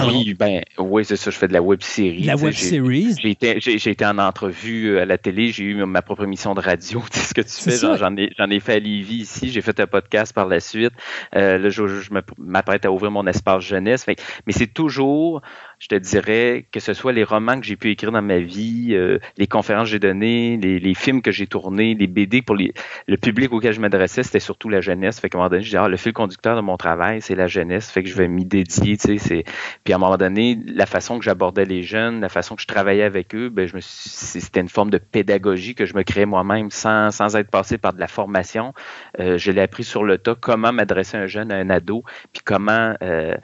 Oui, ben, oui, c'est ça. Je fais de la web série. La web series. J'ai été, j'ai, été en entrevue euh, à la télé. J'ai eu ma propre émission de radio. Tu sais ce que tu fais. j'en ai, j'en ai fait à Lévis ici. J'ai fait un podcast par la suite. Euh, là, je, je m'apprête à ouvrir mon espace jeunesse. mais c'est toujours je te dirais que ce soit les romans que j'ai pu écrire dans ma vie, euh, les conférences que j'ai données, les, films que j'ai tournés, les BD pour le public auquel je m'adressais, c'était surtout la jeunesse. Fait qu'à un moment donné, je disais, ah, le fil conducteur de mon travail, c'est la jeunesse. Fait que je vais m'y dédier, tu sais. Puis à un moment donné, la façon que j'abordais les jeunes, la façon que je travaillais avec eux, ben, je me c'était une forme de pédagogie que je me créais moi-même sans, sans être passé par de la formation. Euh, je l'ai appris sur le tas, comment m'adresser un jeune, à un ado, puis comment euh,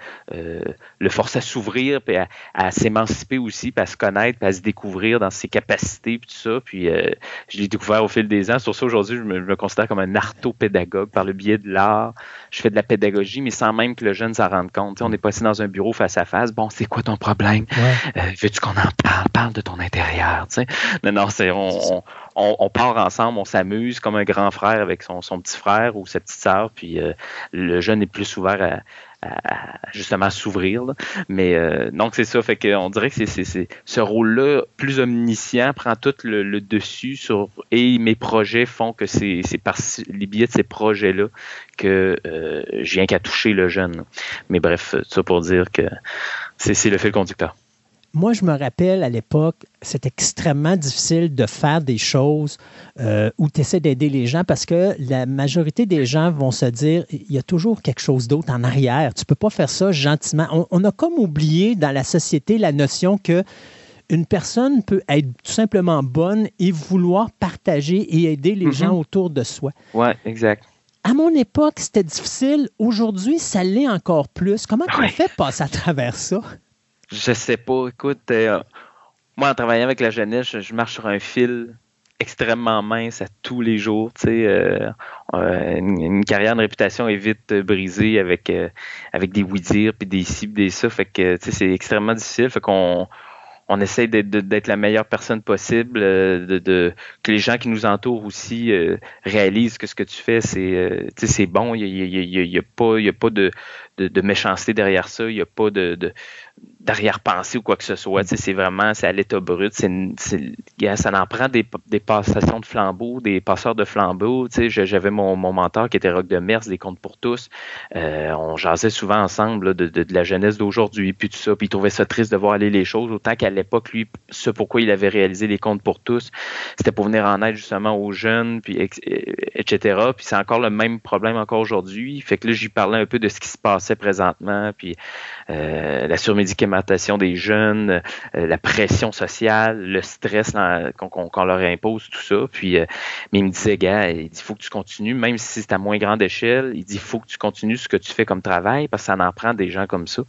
le forcer à s'ouvrir, puis à à, s'émanciper aussi, puis à se connaître, puis à se découvrir dans ses capacités, puis tout ça. Puis euh, je l'ai découvert au fil des ans. Sur ça, aujourd'hui, je me, considère comme un artho-pédagogue par le biais de l'art. Je fais de la pédagogie, mais sans même que le jeune s'en rende compte. on est passé dans un bureau face à face. Bon, c'est quoi ton problème? Euh, veux-tu qu'on en parle? Parle de ton intérieur. sais. Non, non, c'est on, on, part ensemble, on s'amuse comme un grand frère avec son, son petit frère ou sa petite sœur. Puis euh, le jeune est plus ouvert à justement s'ouvrir. Mais euh, donc c'est ça, fait qu'on dirait que c'est ce rôle-là plus omniscient prend tout le, dessus sur et mes projets font que c'est par les billets de ces projets-là que euh, je viens qu'à toucher le jeune. Mais bref, ça pour dire que c'est le fil conducteur moi, je me rappelle à l'époque, c'est extrêmement difficile de faire des choses euh, où tu essaies d'aider les gens parce que la majorité des gens vont se dire il y a toujours quelque chose d'autre en arrière. Tu ne peux pas faire ça gentiment. On, a comme oublié dans la société la notion que une personne peut être tout simplement bonne et vouloir partager et aider les mm-hmm. gens autour de soi. Oui, exact. À mon époque, c'était difficile. Aujourd'hui, ça l'est encore plus. Comment tu on fait passer à travers ça? Je sais pas. Écoute, euh, moi, en travaillant avec la jeunesse, je, marche sur un fil extrêmement mince à tous les jours. Euh, euh, une, carrière de réputation est vite brisée avec, avec des oui-dire, puis des ci, des ça. Fait que c'est extrêmement difficile. Fait qu'on on essaie d'être la meilleure personne possible, de, que les gens qui nous entourent aussi réalisent que ce que tu fais, c'est c'est bon. Il n'y a, pas, y a pas de, de, méchanceté derrière ça. Il n'y a pas de, d'arrière-pensée ou quoi que ce soit. C'est vraiment, c'est à l'état brut. Ça en prend des, passations de flambeaux, des passeurs de flambeaux. J'avais mon, mentor qui était Rock de Mers, des comptes pour tous. Euh, on jasait souvent ensemble de, la jeunesse d'aujourd'hui, puis tout ça. Puis il trouvait ça triste de voir aller les choses. Autant qu'à l'époque, lui, ce pourquoi il avait réalisé les comptes pour tous, c'était pour venir en aide justement aux jeunes, puis etc. Puis c'est encore le même problème encore aujourd'hui. Fait que là, j'y parlais un peu de ce qui se passait présentement, puis euh, la surmédication des jeunes, la pression sociale, le stress qu'on leur impose, tout ça. Puis, mais il me disait, gars, il dit, faut que tu continues, même si c'est à moins grande échelle. Il dit, faut que tu continues ce que tu fais comme travail parce que ça en prend des gens comme ça.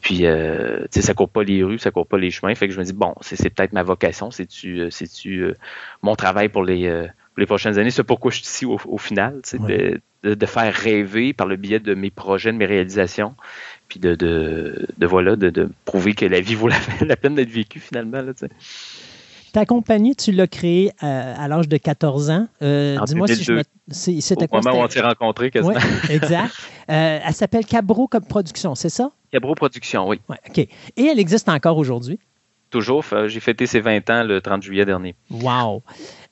Puis, euh, tu sais, ça court pas les rues, ça court pas les chemins. Fait que je me dis, bon, c'est peut-être ma vocation, c'est-tu euh, tu euh, mon travail pour les, euh, les prochaines années? C'est pourquoi je suis ici au, final, de, de, faire rêver par le biais de mes projets, de mes réalisations, puis de, de, de voilà, de, de, prouver que la vie vaut la, peine d'être vécue finalement. Là, ta compagnie, tu l'as créée à, l'âge de 14 ans. Dis-moi si je me... C'était Au moment où on s'est rencontrés, quasiment. Exact. elle s'appelle Cabro comme production, c'est ça? Cabro Production, oui. OK. Et elle existe encore aujourd'hui? Toujours. J'ai fêté ses 20 ans le 30 juillet dernier. Wow.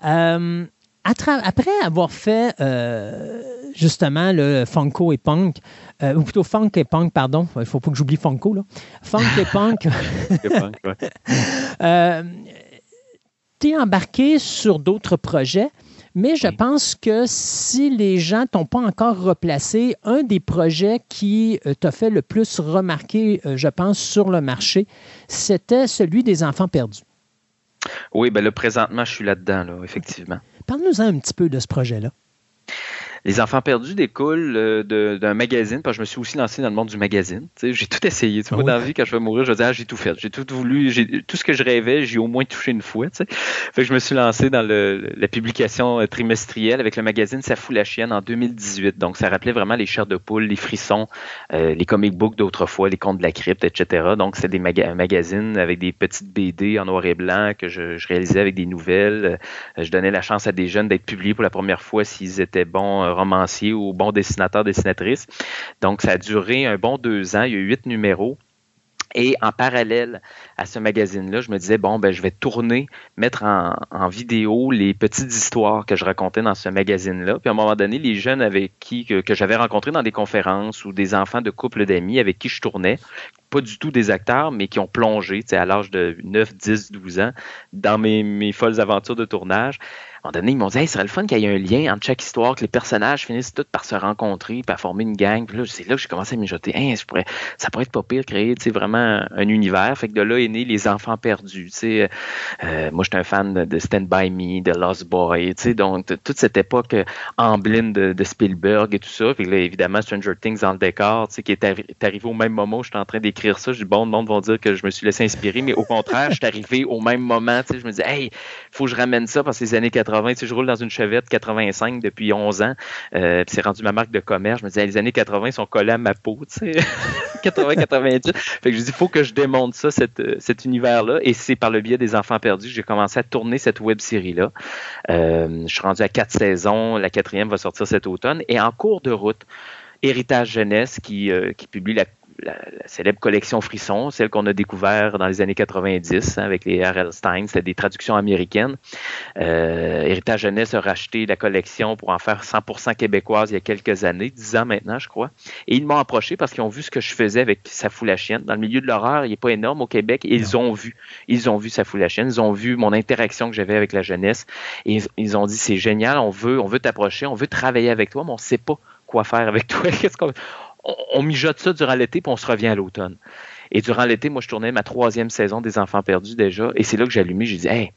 Euh, après avoir fait euh, justement le Funko et Punk, euh, ou plutôt Funk et Punk, pardon, il ne faut pas que j'oublie Funko, là. Funk et Punk. tu es embarqué sur d'autres projets. Mais je pense que si les gens t'ont pas encore replacé, un des projets qui euh, t'a fait le plus remarquer, euh, je pense, sur le marché, c'était celui des enfants perdus. Oui, ben là, présentement, je suis là-dedans, là, effectivement. Parle-nous un petit peu de ce projet-là. Les enfants perdus découlent euh, d'un magazine, parce que je me suis aussi lancé dans le monde du magazine. J'ai tout essayé. Tu vois, ah dans la vie, quand je vais mourir, je vais dire, ah, j'ai tout fait. J'ai tout voulu, tout ce que je rêvais, j'ai au moins touché une fois. Fait que je me suis lancé dans le, la publication euh, trimestrielle avec le magazine Ça fout la chienne en 2018. Donc, ça rappelait vraiment les chairs de poule, les frissons, euh, les comic books d'autrefois, les contes de la crypte, etc. Donc, c'est des magazines avec des petites BD en noir et blanc que je, je réalisais avec des nouvelles. Je donnais la chance à des jeunes d'être publiés pour la première fois s'ils étaient bons romancier ou bon dessinateur, dessinatrice. Donc, ça a duré un bon deux ans. Il y a eu huit numéros. Et en parallèle à ce magazine-là, je me disais, bon, ben, je vais tourner, mettre en, vidéo les petites histoires que je racontais dans ce magazine-là. Puis à un moment donné, les jeunes avec qui, que, j'avais rencontrés dans des conférences ou des enfants de couples d'amis avec qui je tournais, pas du tout des acteurs, mais qui ont plongé à l'âge de 9, 10, 12 ans dans mes, folles aventures de tournage moment donné, ils m'ont dit, hey, ce serait le fun qu'il y ait un lien entre chaque histoire, que les personnages finissent tous par se rencontrer, par former une gang. Puis là, c'est là que j'ai commencé à mijoter. Hey, ça pourrait être pas pire, créer vraiment un univers. Fait que de là est né Les Enfants Perdus. Euh, moi, j'étais un fan de, Stand By Me, de Lost Boy. Donc, toute cette époque emblème de, Spielberg et tout ça. Puis là, évidemment, Stranger Things dans le décor, qui est, est, arrivé au même moment où j'étais en train d'écrire ça. Je dis, bon, le monde va dire que je me suis laissé inspirer, mais au contraire, je suis arrivé au même moment. Je me dis, hey, faut que je ramène ça parce que les années 80, je roule dans une Chevette 85 depuis 11 ans. Euh, c'est rendu ma marque de commerce. Je me disais, les années 80 sont collés à ma peau, tu sais. 80, 90. Fait que je dis, il faut que je démonte ça, euh, cet univers-là. Et c'est par le biais des Enfants perdus que j'ai commencé à tourner cette web série-là. Euh, je suis rendu à quatre saisons. La quatrième va sortir cet automne. Et en cours de route, Héritage Jeunesse, qui, qui publie la, la, célèbre collection Frisson, celle qu'on a découvert dans les années 90 hein, avec les R.L. Stein, c'était des traductions américaines. Euh, Héritage Jeunesse a racheté la collection pour en faire 100% québécoise il y a quelques années, 10 ans maintenant, je crois. Et ils m'ont approché parce qu'ils ont vu ce que je faisais avec Sa fout la chienne. Dans le milieu de l'horreur, il n'est pas énorme au Québec. Ils ont vu, ils ont vu Sa fout la chienne, ils ont vu mon interaction que j'avais avec la jeunesse. Et ils, ont dit, c'est génial, on veut, on veut t'approcher, on veut travailler avec toi, mais on ne sait pas quoi faire avec toi. Qu'est-ce qu'on on, mijote ça durant l'été, puis on se revient à l'automne. Et durant l'été, moi, je tournais ma troisième saison des Enfants perdus déjà. Et c'est là que allumé. J'ai dit, hey,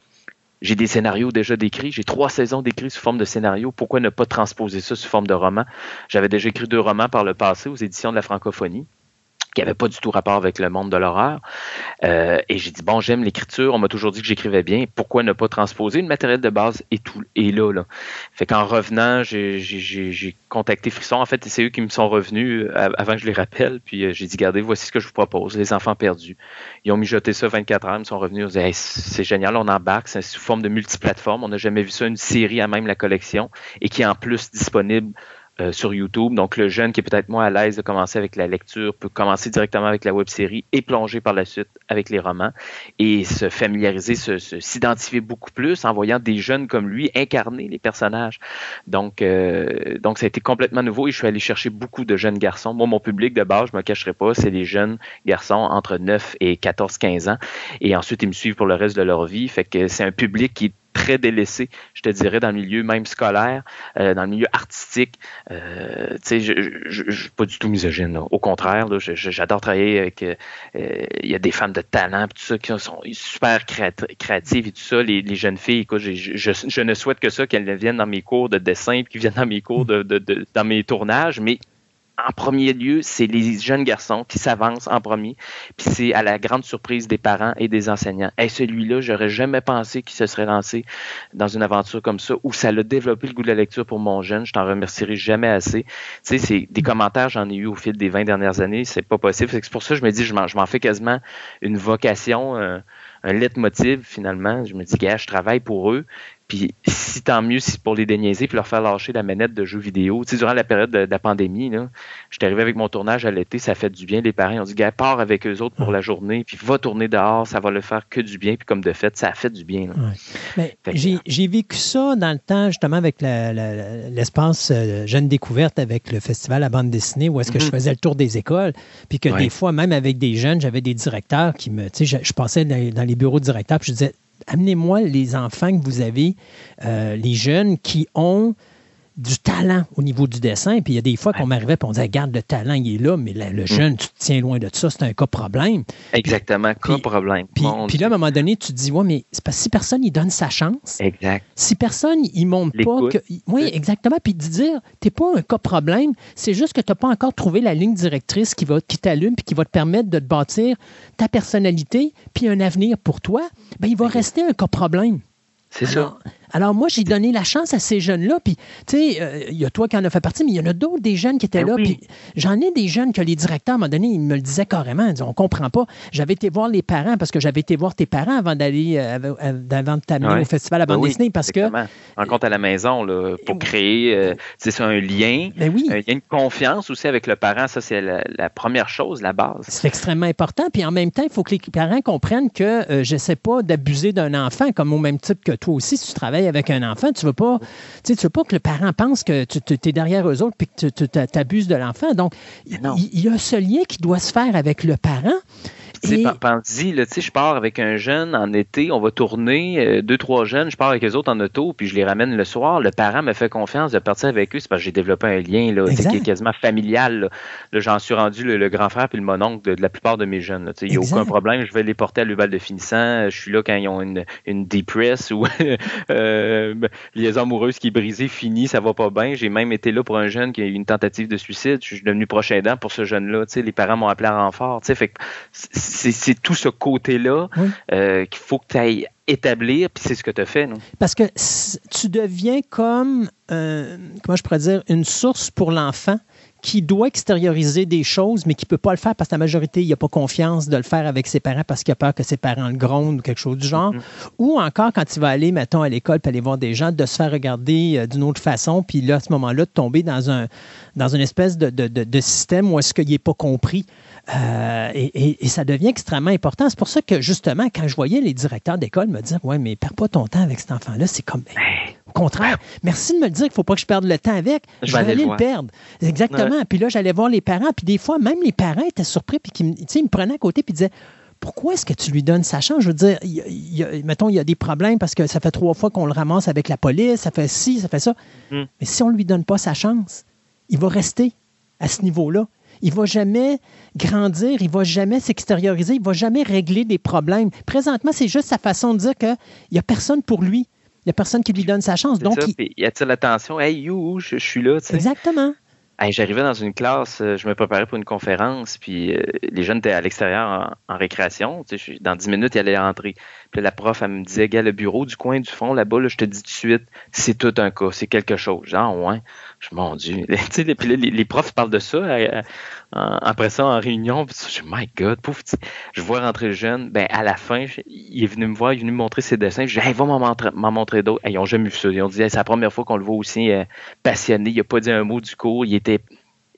j'ai des scénarios déjà décrits. J'ai trois saisons décrits sous forme de scénario. Pourquoi ne pas transposer ça sous forme de roman? J'avais déjà écrit deux romans par le passé aux éditions de la francophonie qui n'avait pas du tout rapport avec le monde de l'horreur. Euh, et j'ai dit, bon, j'aime l'écriture, on m'a toujours dit que j'écrivais bien, pourquoi ne pas transposer? Le matériel de base est, tout, est là, là? Fait qu'en revenant, j'ai contacté Frisson. En fait, c'est eux qui me sont revenus euh, avant que je les rappelle. Puis euh, j'ai dit, regardez, voici ce que je vous propose, Les Enfants perdus. Ils ont mijoté ça 24 heures, ils me sont revenus, ils ont dit, c'est génial, on embarque, c'est sous forme de multiplateforme. On n'a jamais vu ça, une série à même la collection, et qui est en plus disponible euh, sur YouTube. Donc, le jeune qui est peut-être moins à l'aise de commencer avec la lecture peut commencer directement avec la web série et plonger par la suite avec les romans et se familiariser, s'identifier beaucoup plus en voyant des jeunes comme lui incarner les personnages. Donc, euh, donc ça a été complètement nouveau et je suis allé chercher beaucoup de jeunes garçons. Moi, mon public de base, je me cacherai pas, c'est les jeunes garçons entre 9 et 14-15 ans. Et ensuite, ils me suivent pour le reste de leur vie. Fait que c'est un public qui très délaissé, je te dirais, dans le milieu même scolaire, euh, dans le milieu artistique. Euh, tu sais, je ne suis pas du tout misogyne. Au contraire, j'adore travailler avec... Euh, il y a des femmes de talent, tout ça, qui sont super créatives et tout ça. Les, jeunes filles, écoute, je, je, ne souhaite que ça, qu'elles viennent dans mes cours de dessin, qu'elles viennent dans mes cours de, de, de, dans mes tournages, mais en premier lieu, c'est les jeunes garçons qui s'avancent en premier, puis c'est à la grande surprise des parents et des enseignants. Et celui-là, j'aurais jamais pensé qu'il se serait lancé dans une aventure comme ça, où ça l'a développé le goût de la lecture pour mon jeune. Je t'en remercierai jamais assez. Tu sais, c'est des commentaires, j'en ai eu au fil des 20 dernières années. C'est pas possible. C'est pour ça que je me dis, je m'en fais quasiment une vocation. Euh, un leitmotiv finalement. Je me dis, gars, je travaille pour eux. Puis si tant mieux, si pour les déniaiser puis leur faire lâcher la manette de jeux vidéo. Tu sais, durant la période de, la pandémie, là, j'étais arrivé avec mon tournage à l'été, ça fait du bien. Les parents ont dit, gars, pars avec eux autres pour la journée, puis va tourner dehors, ça va le faire que du bien. Puis comme de fait, ça a fait du bien. J'ai vécu ça dans le temps, justement, avec l'espace euh, Jeune Découverte, avec le festival à bande dessinée, où est-ce que je mm-hmm. faisais le tour des écoles. Puis que des fois, même avec des jeunes, j'avais des directeurs qui me. Tu sais, je, passais dans, dans les bureaux de directeurs, puis je disais, amenez-moi les enfants que vous avez, euh, les jeunes qui ont du talent au niveau du dessin. Puis il y a des fois qu'on m'arrivait et on disait, regarde, le talent, il est là, mais le, mm. jeune, tu te tiens loin de ça, c'est un cas problème. Exactement, cas problème. Puis, là, à un moment donné, tu te dis, ouais, mais c'est parce que si personne, il donne sa chance. Exact. Si personne, il montre pas que. Oui, exactement. Puis de dire, t'es pas un cas problème, c'est juste que tu n'as pas encore trouvé la ligne directrice qui, va, qui t'allume puis qui va te permettre de te bâtir ta personnalité puis un avenir pour toi. Ben, il va rester un cas problème. C'est ça. Alors, moi, j'ai donné la chance à ces jeunes-là. Puis, tu sais, euh, il y a toi qui en as fait partie, mais il y en a d'autres, des jeunes qui étaient ben là. Puis, j'en ai des jeunes que les directeurs, à un moment donné, ils me le disaient carrément. Ils disaient, on comprend pas. J'avais été voir les parents parce que j'avais été voir tes parents avant d'aller, euh, avant de t'amener au festival à bande ben dessinée. Parce que. Rencontre à la maison, là, pour créer, euh, c'est un lien. Ben oui. Il y a une confiance aussi avec le parent. Ça, c'est la, première chose, la base. C'est extrêmement important. Puis, en même temps, il faut que les parents comprennent que je ne sais pas d'abuser d'un enfant, comme au même titre que toi aussi, si tu travailles avec un enfant tu veux pas, tu veux pas que le parent pense que tu es derrière eux autres et que tu t'abuses de l'enfant. Donc, il y, a ce lien qui doit se faire avec le parent. Tu sais, je pars avec un jeune en été, on va tourner, euh, deux, trois jeunes, je pars avec les autres en auto, puis je les ramène le soir. Le parent me fait confiance de partir avec eux, c'est parce que j'ai développé un lien là, qui est quasiment familial. Là. j'en suis rendu le, grand frère puis le mononcle de, la plupart de mes jeunes. Il n'y a aucun problème, je vais les porter à l'uval de finissant. Je suis là quand ils ont une, une dépresse ou euh, les amoureuses qui est brisée, fini, ça va pas bien. J'ai même été là pour un jeune qui a eu une tentative de suicide. Je suis devenu prochain aidant pour ce jeune-là. Les parents m'ont appelé à renfort. Fait c'est tout ce côté-là euh, qu'il faut que tu ailles établir, puis c'est ce que tu as fait. Non? Parce que tu deviens comme, euh, comment je pourrais dire, une source pour l'enfant qui doit extérioriser des choses, mais qui ne peut pas le faire parce que la majorité, il n'a pas confiance de le faire avec ses parents parce qu'il a peur que ses parents le grondent ou quelque chose du genre. Mm-hmm. Ou encore, quand il va aller, mettons, à l'école puis aller voir des gens, de se faire regarder euh, d'une autre façon, puis là, à ce moment-là, de tomber dans, un, dans une espèce de, de, de, système où est-ce qu'il n'est pas compris. Euh, et, et, ça devient extrêmement important. C'est pour ça que, justement, quand je voyais les directeurs d'école me dire Ouais, mais perds pas ton temps avec cet enfant-là, c'est comme. Ben, au contraire, merci de me le dire qu'il ne faut pas que je perde le temps avec. Je, vais aller le, perdre. Exactement. Puis là, j'allais voir les parents. Puis des fois, même les parents étaient surpris. Puis ils me prenaient à côté. Puis disaient pourquoi est-ce que tu lui donnes sa chance? Je veux dire, mettons, il y a des problèmes parce que ça fait trois fois qu'on le ramasse avec la police, ça fait ci, ça fait ça. Hmm. Mais si on ne lui donne pas sa chance, il va rester à ce niveau-là. Il ne va jamais grandir, il ne va jamais s'extérioriser, il ne va jamais régler des problèmes. Présentement, c'est juste sa façon de dire qu'il n'y a personne pour lui. Il n'y a personne qui lui donne sa chance. Donc, il... y a-t-il l'attention? Hey, you, je, suis là. Exactement. J'arrivais dans une classe, euh, je me préparais pour une conférence, puis euh, les jeunes étaient à l'extérieur en, récréation. dans dix minutes, ils allaient rentrer. Puis la prof, elle me disait, gars, le bureau du coin du fond, là-bas, je te dis tout de suite, c'est tout un cas, c'est quelque chose. Genre, ouais. Je, mon Dieu. puis les, les, profs parlent de ça euh, après ça en réunion. Puis je my God, pouf. Je vois rentrer le jeune. Ben, à la fin, il est venu me voir, il est venu me montrer ses dessins. Je dis, hey, va m'en montrer, d'autres. ils ont jamais vu ça. Ils ont dit, c'est la première fois qu'on le voit aussi euh, passionné. Il n'a pas dit un mot du cours. Il était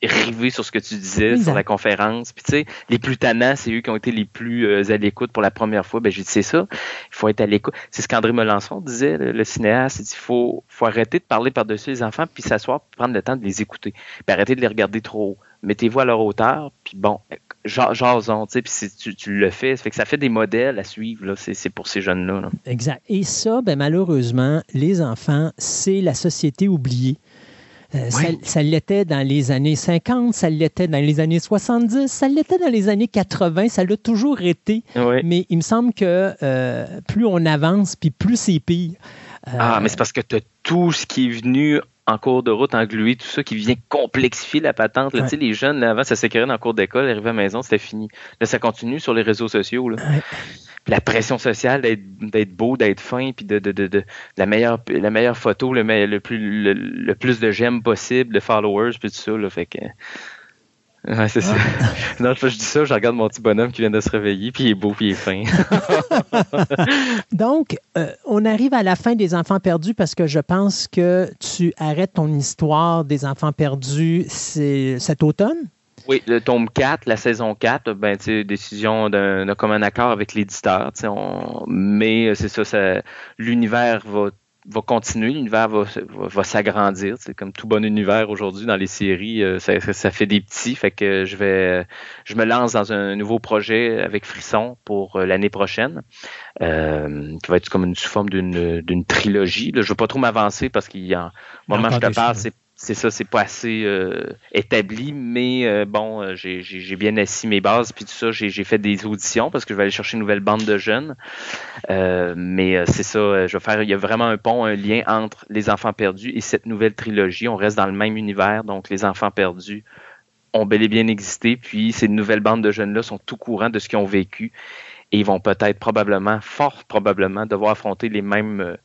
rivé sur ce que tu disais sur la conférence. Puis tu sais, les plus tannants, c'est eux qui ont été les plus euh, à l'écoute pour la première fois. Ben j'ai dit c'est ça, il faut être à l'écoute. C'est ce qu'André Melançon disait, le, cinéaste, il faut, faut arrêter de parler par-dessus les enfants puis s'asseoir, prendre le temps de les écouter, puis arrêter de les regarder trop haut. Mettez-vous à leur hauteur, puis bon, jason, tu sais, puis tu, le fais, ça fait que ça fait des modèles à suivre, c'est pour ces jeunes-là. Exact. Et ça, ben, malheureusement, les enfants, c'est la société oubliée. Euh, ça, l'était dans les années 50, ça l'était dans les années 70, ça l'était dans les années 80, ça l'a toujours été. Mais il me semble que euh, plus on avance, puis plus c'est pire. ah, mais c'est parce que tu as tout ce qui est venu en cours de route, englué, tout ça qui vient complexifier la patente. Là, Les jeunes, avant, ça s'écrivait dans le cours d'école, arrivaient à la maison, c'était fini. Là, ça continue sur les réseaux sociaux. Là. La pression sociale d'être beau, d'être fin, puis de, de, de, de, la, meilleure, la meilleure photo, le, le, plus, le, plus de j'aime possible, de followers, puis tout ça. Là, fait que Ouais, c'est ça. Ah. non, je dis ça, je regarde mon petit bonhomme qui vient de se réveiller, puis il est beau, puis il est fin. Donc, euh, on arrive à la fin des enfants perdus parce que je pense que tu arrêtes ton histoire des enfants perdus cet automne? Oui, le tome 4, la saison 4, ben, décision d'un commun accord avec l'éditeur. Mais euh, c'est ça, ça l'univers va va continuer, l'univers va, va, s'agrandir. C'est comme tout bon univers aujourd'hui dans les séries, euh, ça, ça, fait des petits. Fait que je vais, je me lance dans un nouveau projet avec Frisson pour euh, l'année prochaine, euh, qui va être comme une sous forme d'une trilogie. Là, je ne veux pas trop m'avancer parce qu'il y a, moment je te parle, c'est c'est ça, c'est pas assez euh, établi, mais euh, bon, euh, j'ai bien assis mes bases, puis tout ça, j'ai fait des auditions parce que je vais aller chercher une nouvelle bande de jeunes. mais c'est ça, je vais faire, il y a vraiment un pont, un lien entre Les Enfants Perdus et cette nouvelle trilogie. On reste dans le même univers, donc Les Enfants Perdus ont bel et bien existé, puis ces nouvelles bandes de jeunes-là sont tout courants de ce qu'ils ont vécu et ils vont peut-être probablement, fort probablement, devoir affronter les mêmes,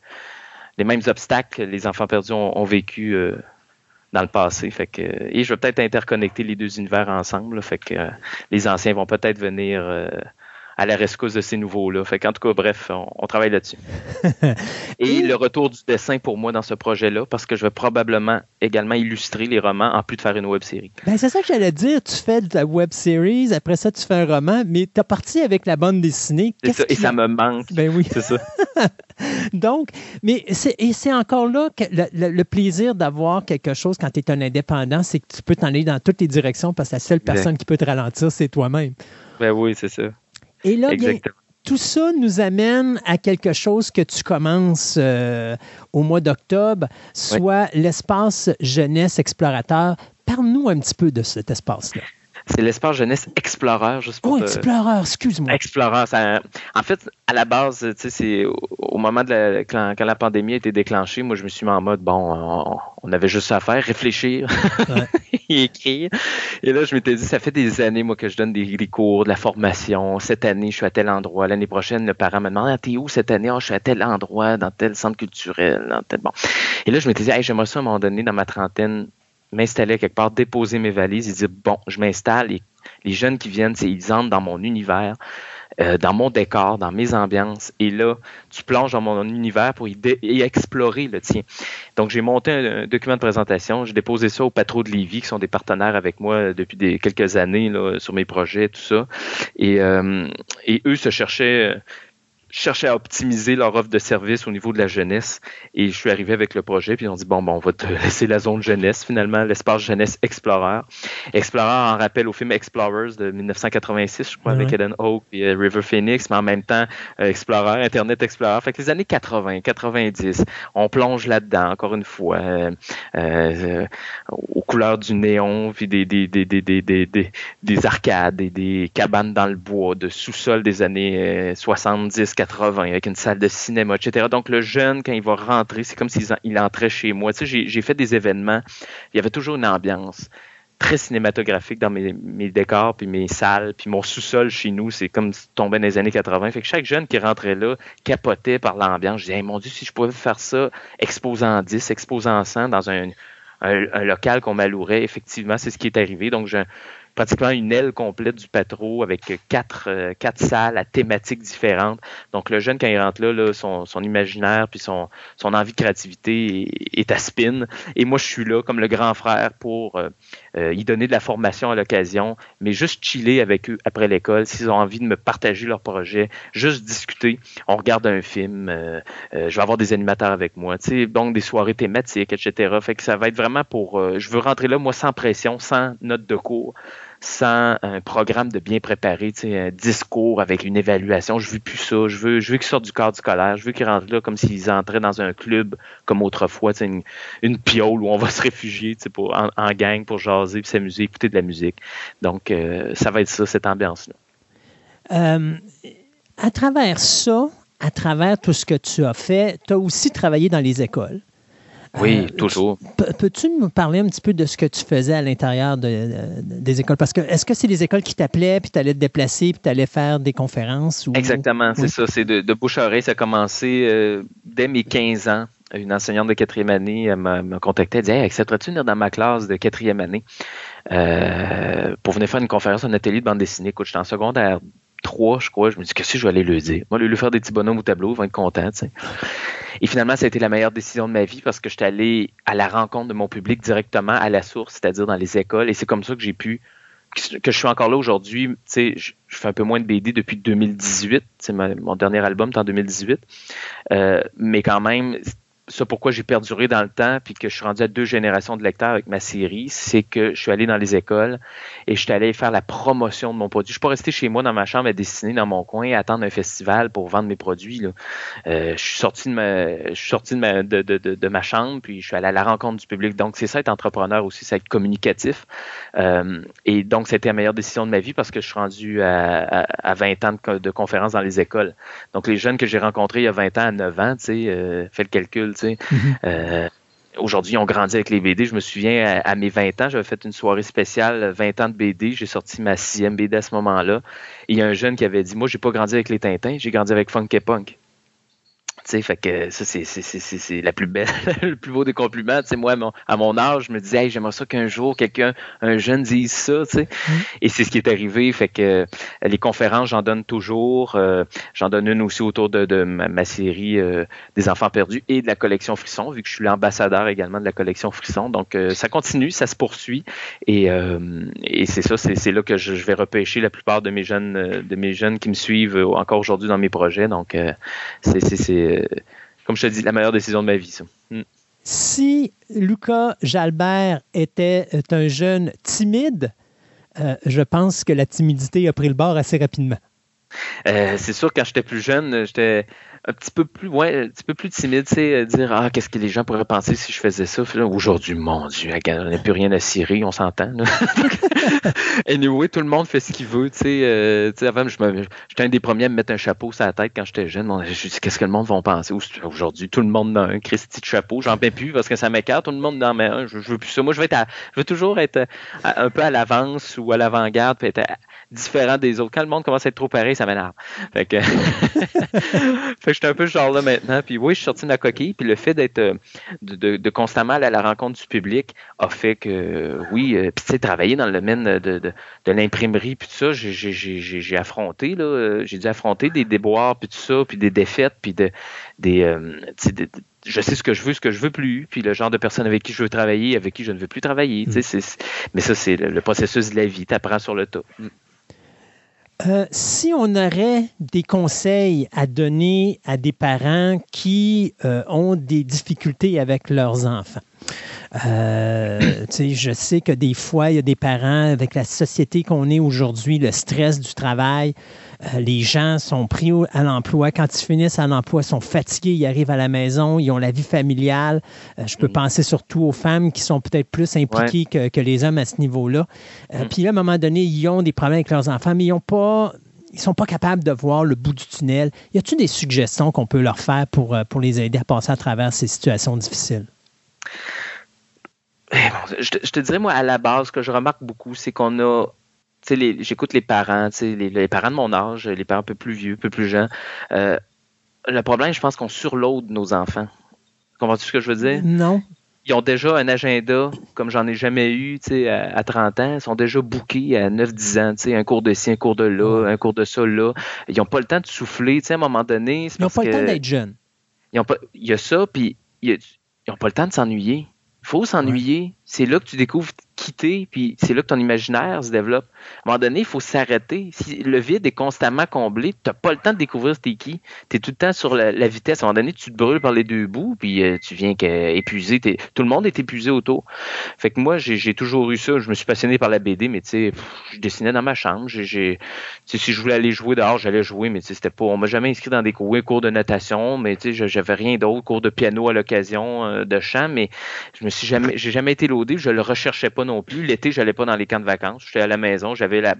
les mêmes obstacles que les enfants perdus ont, ont vécu dans le passé. Fait que, et je vais peut-être interconnecter les deux univers ensemble. fait que euh, les anciens vont peut-être venir euh, à la rescousse de ces nouveaux-là. Fait qu'en tout cas, bref, on, travaille là-dessus. et le retour du dessin pour moi dans ce projet-là, parce que je vais probablement également illustrer les romans en plus de faire une web série. Ben, c'est ça que j'allais dire. Tu fais de la web series, après ça, tu fais un roman, mais tu as parti avec la bande dessinée. Ça, et ça me manque. Ben oui. C'est ça. Donc, mais c'est, et c'est encore là que le, plaisir d'avoir quelque chose quand tu es un indépendant, c'est que tu peux t'en aller dans toutes les directions parce que la seule personne qui peut te ralentir, c'est toi-même. Ben oui, c'est ça. Et là, tout ça nous amène à quelque chose que tu commences euh, au mois d'octobre, soit l'espace jeunesse explorateur. Parle-nous un petit peu de cet espace-là. C'est l'espace jeunesse Explorer, juste pour. Oh, Explorer, excuse-moi. Explorer. en fait, à la base, tu sais, c'est au moment de la, quand, la pandémie a été déclenchée, moi, je me suis mis en mode, bon, on, avait juste ça à faire, réfléchir et écrire. Et là, je m'étais dit, ça fait des années, moi, que je donne des, cours, de la formation. Cette année, je suis à tel endroit. L'année prochaine, le parent me demande, ah, t'es où cette année? Oh, je suis à tel endroit, dans tel centre culturel, dans tel. Bon. Et là, je m'étais dit, hey, j'aimerais ça à un moment donné, dans ma trentaine, m'installer quelque part, déposer mes valises et dire bon, je m'installe et les jeunes qui viennent, ils entrent dans mon univers, euh, dans mon décor, dans mes ambiances. Et là, tu plonges dans mon univers pour y, explorer le tien. Donc, j'ai monté un, document de présentation. J'ai déposé ça au Patro de Lévis, qui sont des partenaires avec moi depuis des, quelques années là, sur mes projets, tout ça. Et, euh, et eux se cherchaient cherchaient à optimiser leur offre de service au niveau de la jeunesse. Et je suis arrivé avec le projet, puis on dit bon, bon on va te laisser la zone jeunesse, finalement, l'espace jeunesse Explorer. Explorer en rappel au film Explorers de 1986, je crois, avec Eden Hawke et euh, River Phoenix, mais en même temps, euh, Explorer, Internet Explorer. Fait que les années 80, 90, on plonge là-dedans, encore une fois, euh, aux couleurs du néon, puis des, des, des, des, des, des, des arcades, et des cabanes dans le bois, de sous-sol des années 70, 80 avec une salle de cinéma, etc. Donc, le jeune, quand il va rentrer, c'est comme s'il entrait chez moi. Tu sais, j'ai fait des événements, il y avait toujours une ambiance très cinématographique dans mes, décors, puis mes salles, puis mon sous-sol chez nous, c'est comme tomber dans les années 80. Fait que chaque jeune qui rentrait là capotait par l'ambiance. Je disais, mon Dieu, si je pouvais faire ça, exposant 10, exposant 100 dans un, local qu'on m'allourait, effectivement, c'est ce qui est arrivé. Donc, pratiquement une aile complète du patro avec quatre, euh, quatre salles à thématiques différentes. Donc, le jeune, quand il rentre là, son, son, imaginaire puis son, son envie de créativité est, à spin. Et moi, je suis là comme le grand frère pour euh, euh, y donner de la formation à l'occasion, mais juste chiller avec eux après l'école. S'ils ont envie de me partager leur projet, juste discuter. On regarde un film. je vais avoir des animateurs avec moi. Tu sais, donc, des soirées thématiques, etc. Fait que ça va être vraiment pour... je veux rentrer là, moi, sans pression, sans note de cours sans un programme de bien préparé, un discours avec une évaluation. Je veux plus ça. Je veux, je veux qu'ils sortent du cadre scolaire. Je veux qu'ils rentrent là comme s'ils entraient dans un club comme autrefois, une, une piole où on va se réfugier pour, en, gang pour jaser, puis s'amuser, écouter de la musique. Donc, euh, ça va être ça, cette ambiance-là. Euh, à travers ça, à travers tout ce que tu as fait, tu as aussi travaillé dans les écoles. Oui, euh, toujours. Peux-tu nous parler un petit peu de ce que tu faisais à l'intérieur des écoles? Parce que est-ce que c'est les écoles qui t'appelaient, puis tu allais te déplacer, puis tu allais faire des conférences? Exactement, c'est ça. C'est de, bouche à oreille. Ça a commencé euh, dès mes 15 ans. Une enseignante de quatrième année m'a contacté. Elle dit Hey, accepterais-tu venir dans ma classe de quatrième année euh, pour venir faire une conférence, un atelier de bande dessinée? Écoute, j'étais en secondaire 3, je crois. Je me dis Qu'est-ce que je vais aller lui dire? Moi, lui faire des petits bonhommes au tableau, ils vont être contents. Et finalement, ça a été la meilleure décision de ma vie parce que j'étais allé à la rencontre de mon public directement à la source, c'est-à-dire dans les écoles. Et c'est comme ça que j'ai pu, que je suis encore là aujourd'hui. Tu sais, je, fais un peu moins de BD depuis 2018. C'est mon dernier album, en 2018. Euh, mais quand même, ça pourquoi j'ai perduré dans le temps puis que je suis rendu à deux générations de lecteurs avec ma série, c'est que je suis allé dans les écoles et je suis allé faire la promotion de mon produit. Je suis pas resté chez moi dans ma chambre à dessiner dans mon coin et attendre un festival pour vendre mes produits. Là. Euh, je suis sorti de ma, je suis sorti de ma, de, de, de, ma chambre puis je suis allé à la rencontre du public. Donc c'est ça être entrepreneur aussi, c'est être communicatif. Euh, et donc c'était la meilleure décision de ma vie parce que je suis rendu à, à, 20 ans de, de conférences dans les écoles. Donc les jeunes que j'ai rencontrés il y a 20 ans à 9 ans, tu sais, euh, fais le calcul Mhm. Euh, aujourd'hui, ils ont grandi avec les BD. Je me souviens, à, mes 20 ans, j'avais fait une soirée spéciale 20 ans de BD. J'ai sorti ma sixième BD à ce moment-là. Il y a un jeune qui avait dit Moi, j'ai pas grandi avec les Tintins, j'ai grandi avec Funk et Punk fait que ça, c'est la plus belle, le plus beau des compliments. Moi, à mon, âge, je me disais, hey, j'aimerais ça qu'un jour, quelqu'un, un jeune dise ça, tu sais. Mm. Et c'est ce qui est arrivé. Fait que euh, les conférences, j'en donne toujours. Euh, j'en donne une aussi autour de, ma, série euh, des enfants perdus et de la collection Frisson, vu que je suis l'ambassadeur également de la collection Frisson. Donc, ça continue, ça se poursuit. Et, et c'est ça, c'est là que je, je, vais repêcher la plupart de mes jeunes, de mes jeunes qui me suivent encore aujourd'hui dans mes projets. Donc, c'est comme je te dis, la meilleure décision de ma vie, ça. Mm. Si Lucas Jalbert était euh, un jeune timide, euh, je pense que la timidité a pris le bord assez rapidement. Euh, c'est sûr, quand j'étais plus jeune, j'étais un petit peu plus, ouais, un petit peu plus timide, tu sais, dire ah qu'est-ce que les gens pourraient penser si je faisais ça? Aujourd'hui, mon Dieu, on n'a plus rien à cirer, on s'entend. anyway, tout le monde fait ce qu'il veut, tu sais. Euh, avant, j'étais un des premiers à me mettre un chapeau sur la tête quand j'étais jeune. je me dis qu'est-ce que le monde va penser? Aujourd'hui, tout le monde a un Christy de chapeau. J'en peux plus parce que ça m'écarte. Tout le monde en met un. Je, veux plus ça. Moi, je veux être, je veux toujours être un peu à l'avance ou à l'avant-garde, être différent des autres. Quand le monde commence à être trop pareil, ça m'énerve. Fait que j'étais un peu ce genre-là maintenant. Puis oui, je suis sorti de la coquille. Puis le fait d'être euh, de, constamment aller à la rencontre du public a fait que oui, euh, puis tu sais, travailler dans le domaine de, de, l'imprimerie, puis tout ça, j'ai affronté, là, euh, j'ai dû affronter des déboires, puis tout ça, puis des défaites, puis de, des, je sais ce que je veux, ce que je veux plus, puis le genre de personne avec qui je veux travailler, avec qui je ne veux plus travailler. Mm. Mais ça, c'est le, processus de la vie. Tu apprends sur le tas. Mm. Euh, si on aurait des conseils à donner à des parents qui euh, ont des difficultés avec leurs enfants, euh, je sais que des fois, il y a des parents, avec la société qu'on est aujourd'hui, le stress du travail, euh, les gens sont pris à l'emploi. Quand ils finissent à l'emploi, ils sont fatigués, ils arrivent à la maison, ils ont la vie familiale. Euh, je peux mm. penser surtout aux femmes qui sont peut-être plus impliquées que, les hommes à ce niveau-là. Euh, mm. Puis là, à un moment donné, ils ont des problèmes avec leurs enfants, mais ils ont pas ils sont pas capables de voir le bout du tunnel. Y a-t-il des suggestions qu'on peut leur faire pour, pour les aider à passer à travers ces situations difficiles? Eh, je, te, je te dirais, moi, à la base, ce que je remarque beaucoup, c'est qu'on a j'écoute les parents, les, les, parents de mon âge, les parents un peu plus vieux, un peu plus jeunes. Euh, le problème, je pense qu'on surload nos enfants. Comprends-tu ce que je veux dire? Non. Ils ont déjà un agenda comme j'en ai jamais eu à, à 30 ans. Ils sont déjà bookés à 9-10 ans. Un cours de ci, un cours de là, un cours de ça là. Ils n'ont pas le temps de souffler à un moment donné. Ils n'ont pas le temps d'être jeunes. il y a ça, puis ils n'ont pas le temps de s'ennuyer. Il faut s'ennuyer. C'est là que tu découvres quitter, puis c'est là que ton imaginaire se développe. À un moment donné, il faut s'arrêter. Si le vide est constamment comblé, tu n'as pas le temps de découvrir t'es qui. Tu es tout le temps sur la, vitesse. À un moment donné, tu te brûles par les deux bouts, puis euh, tu viens épuisé. Tout le monde est épuisé autour. Fait que moi, j'ai toujours eu ça. Je me suis passionné par la BD, mais tu sais, je dessinais dans ma chambre. Si je voulais aller jouer dehors, j'allais jouer, mais c'était pas. On m'a jamais inscrit dans des cours, cours de natation, mais tu sais, j'avais rien d'autre, cours de piano à l'occasion, euh, de chant, mais je me suis jamais, j'ai jamais été laudé. Je le recherchais pas non plus. L'été, j'allais pas dans les camps de vacances. J'étais à la maison. J'avais la,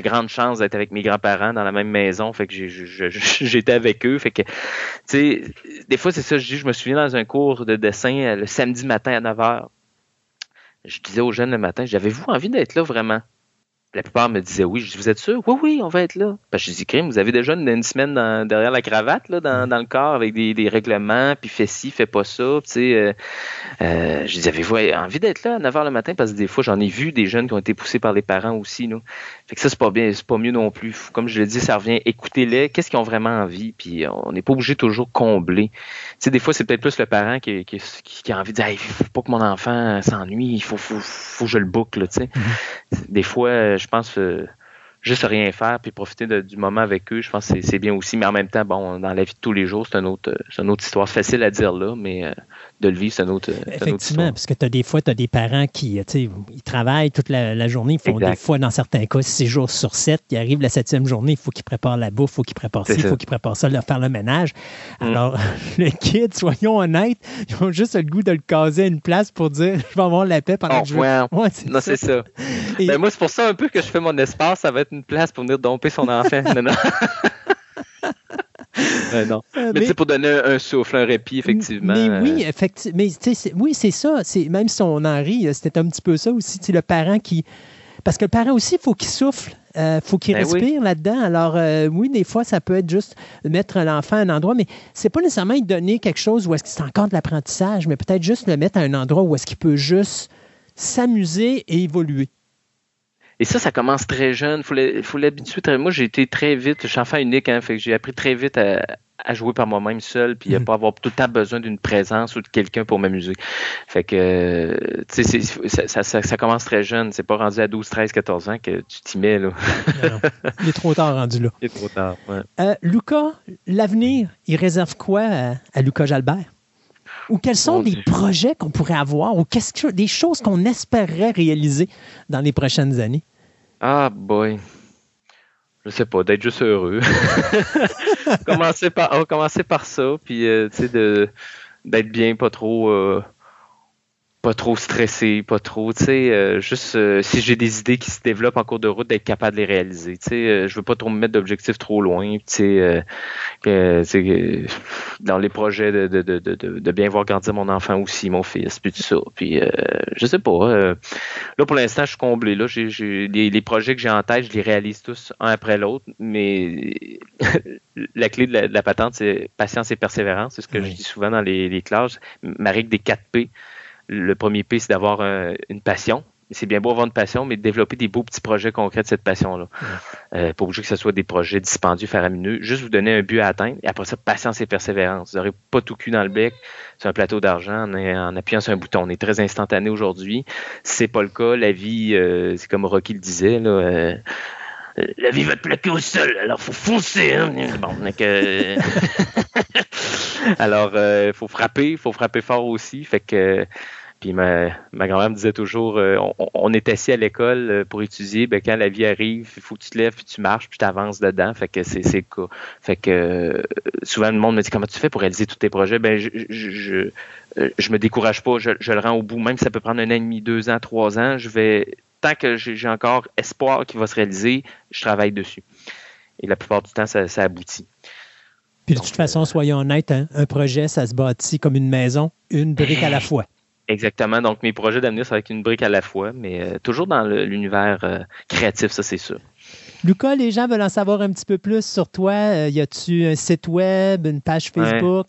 grande chance d'être avec mes grands-parents dans la même maison. Fait que j'étais avec eux. Fait que, des fois, c'est ça, je je me souviens dans un cours de dessin euh, le samedi matin à 9 h. Je disais aux jeunes le matin, j'avais-vous envie d'être là vraiment? La plupart me disaient oui. Je dis, vous êtes sûr? Oui, oui, on va être là. Parce que je dis, crime, vous avez déjà une, semaine derrière la cravate, là, dans, dans, le corps, avec des, des, règlements, puis fais ci, fais pas ça. Tu sais, euh, euh, je dis, avez-vous envie d'être là à 9 h le matin? Parce que des fois, j'en ai vu des jeunes qui ont été poussés par les parents aussi. Là. Fait que ça, c'est pas bien, c'est pas mieux non plus. Comme je le dis, ça revient, écoutez-les, qu'est-ce qu'ils ont vraiment envie, puis on n'est pas obligé toujours combler. Tu sais, des fois, c'est peut-être plus le parent qui, qui, qui, a envie de dire, il faut pas que mon enfant s'ennuie, il faut, faut, faut, que je le boucle, tu sais. Mm-hmm. Des fois, je pense, euh, juste rien faire puis profiter du moment avec eux, je pense que c'est bien aussi. Mais en même temps, bon, dans la vie de tous les jours, c'est une autre, une autre histoire. Facile à dire là, mais euh, de le vivre, c'est une autre, Effectivement, parce que as des fois, tu as des parents qui ils travaillent toute la, journée. Ils font des fois, dans certains cas, six jours sur sept. Ils arrivent la septième journée, il faut qu'ils préparent la bouffe, il faut qu'ils préparent ci, il faut qu'ils préparent ça, leur faire le ménage. Mm. Alors, le kid, soyons honnêtes, ils ont juste le goût de le caser à une place pour dire je vais avoir la paix pendant oh, que je vais. non, c'est ça. Ben, moi, c'est pour ça un peu que je fais mon espace. Ça va être une place pour venir domper son enfant. non, non. non. Euh, mais, c'est pour donner un souffle, un répit, effectivement. Mais oui, euh. effectivement. Mais oui, c'est ça. Même si on en rit, c'était un petit peu ça aussi. Le parent qui. Parce que le parent aussi, il faut qu'il souffle. Il euh, faut qu'il ben respire là-dedans. Alors, oui, des fois, ça peut être juste mettre l'enfant à un endroit, mais c'est pas nécessairement lui donner quelque chose où est-ce que c'est encore de l'apprentissage, mais peut-être juste le mettre à un endroit où est-ce qu'il peut juste s'amuser et évoluer. Et ça, ça commence très jeune. Il faut l'habituer. Moi, j'ai été très vite. Je suis enfant unique, hein, fait que j'ai appris très vite à, jouer par moi-même seul, puis à mm. pas avoir tout le temps besoin d'une présence ou de quelqu'un pour m'amuser. Fait que, tu sais, ça, ça, commence très jeune. C'est pas rendu à 12, 13, 14 ans que tu t'y mets, là. Il est trop tard rendu là. Il est trop tard, ouais. Euh, Lucas, l'avenir, il réserve quoi à, Lucas Jalbert? Ou quels sont les projets qu'on pourrait avoir ou qu'est-ce des choses qu'on espérerait réaliser dans les prochaines années? Ah, boy. Je sais pas, d'être juste heureux. commencer par, par ça, puis, euh, tu sais, d'être bien, pas trop. Euh, pas trop stressé, pas trop, tu sais, euh, juste euh, si j'ai des idées qui se développent en cours de route, d'être capable de les réaliser. Tu sais, euh, je veux pas trop me mettre d'objectifs trop loin, tu sais, dans les projets de, de, de, de, bien voir grandir mon enfant aussi, mon fils, puis tout ça. Puis je sais pas. là pour l'instant, je suis comblé. Là, j'ai, les, projets que j'ai en tête, je les réalise tous un après l'autre, mais la clé de la, patente, c'est patience et persévérance. C'est ce que je dis souvent dans les, les classes. Ma règle des 4 P le premier P, c'est d'avoir une passion. C'est bien beau avoir une passion, mais de développer des beaux petits projets concrets de cette passion-là. Euh, pas obligé que ce soit des projets dispendieux, faramineux. Juste vous donner un but à atteindre. Et après ça, patience et persévérance. Vous n'aurez pas tout cul dans le bec sur un plateau d'argent en, appuyant sur un bouton. On est très instantané aujourd'hui. C'est pas le cas. La vie, euh, c'est comme Rocky le disait, là, euh, la vie va te plaquer au sol, alors faut foncer. Hein? Bon, alors, il euh, faut frapper, il faut frapper fort aussi. Fait que puis ma, grand-mère me disait toujours, euh, on, est assis à l'école euh, pour étudier, ben, quand la vie arrive, il faut que tu te lèves, puis tu marches, puis tu avances dedans. Fait que c'est le. Fait que souvent le monde me dit comment tu fais pour réaliser tous tes projets? Ben je, je, je, me décourage pas, je, je, le rends au bout, même si ça peut prendre un an et demi, deux ans, trois ans, je vais tant que j'ai encore espoir qu'il va se réaliser, je travaille dessus. Et la plupart du temps, ça, aboutit. Puis de toute façon, soyons honnêtes, hein, un projet, ça se bâtit comme une maison, une brique à la fois. Exactement. Donc, mes projets d'avenir, ça va être une brique à la fois, mais euh, toujours dans l'univers euh, créatif, ça, c'est sûr. Lucas, les gens veulent en savoir un petit peu plus sur toi. Euh, y a-tu un site web, une page Facebook?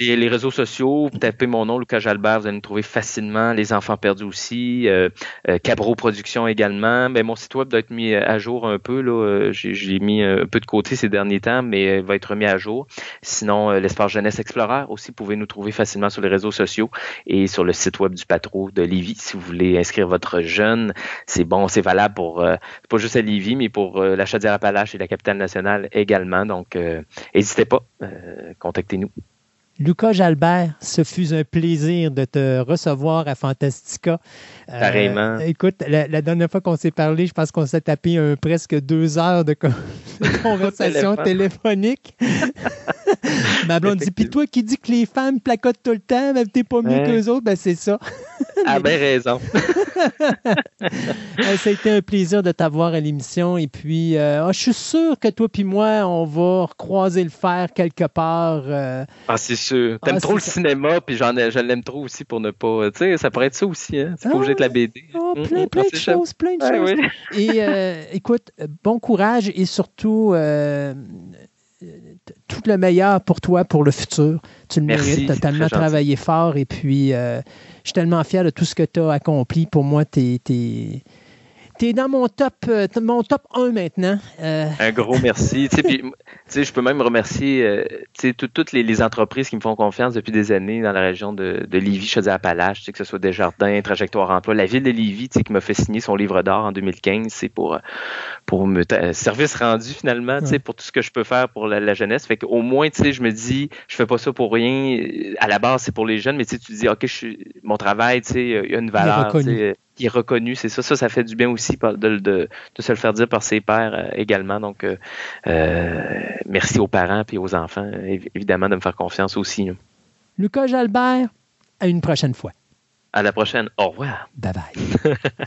Les, réseaux sociaux, tapez mon nom, Lucas Jalbert, vous allez me trouver facilement. Les Enfants perdus aussi. Euh, euh, Cabro Productions également. Mais mon site web doit être mis à jour un peu. Là. J'ai, mis un peu de côté ces derniers temps, mais il va être remis à jour. Sinon, l'espace Jeunesse Explorer aussi, vous pouvez nous trouver facilement sur les réseaux sociaux et sur le site web du Patro de Lévis. Si vous voulez inscrire votre jeune, c'est bon, c'est valable pour pas juste à mais pour la Chaudière-Appalaches et la capitale nationale également. Donc, n'hésitez pas, contactez-nous. Lucas Jalbert, ce fut un plaisir de te recevoir à Fantastica. Euh, Pareillement. écoute, la, dernière fois qu'on s'est parlé, je pense qu'on s'est tapé un, presque deux heures de, conversation téléphonique. Ma blonde dit, puis toi qui dis que les femmes placotent tout le temps, ben, t'es pas mieux que qu'eux autres, ben c'est ça. ah ben raison. Euh, ça a été un plaisir de t'avoir à l'émission. Et puis, euh, ah, je suis sûr que toi puis moi, on va recroiser le fer quelque part. ah, c'est sûr. T'aimes ah, trop le cinéma, puis j'en je l'aime trop aussi pour ne pas... Tu sais, ça pourrait être ça aussi, hein? C'est la BD. Oh, mm, plein, mm, plein, de choses, plein de choses, Et euh, écoute, bon courage et surtout euh, tout le meilleur pour toi pour le futur. Tu le mérites. Tu as tellement travaillé fort et puis euh, je suis tellement fier de tout ce que tu as accompli. Pour moi, tu es es dans mon top, euh, mon top 1 maintenant. Euh. Un gros merci. je peux même remercier euh, toutes les, entreprises qui me font confiance depuis des années dans la région de, de Lévis, Chaudière-Appalaches, que ce soit Desjardins, Trajectoire Emploi. La ville de Lévis qui m'a fait signer son livre d'or en 2015, c'est pour, pour me service rendu finalement, pour tout ce que je peux faire pour la, jeunesse. Fait qu'au moins, je me dis, je fais pas ça pour rien. À la base, c'est pour les jeunes, mais tu dis, OK, je mon travail, il y a une valeur qui est reconnu. C'est ça, ça, ça fait du bien aussi de, de, se le faire dire par ses pères euh, également. Donc, euh, euh, merci aux parents et aux enfants, évidemment, de me faire confiance aussi. Lucas Jalbert, à une prochaine fois. À la prochaine. Au revoir. Bye bye.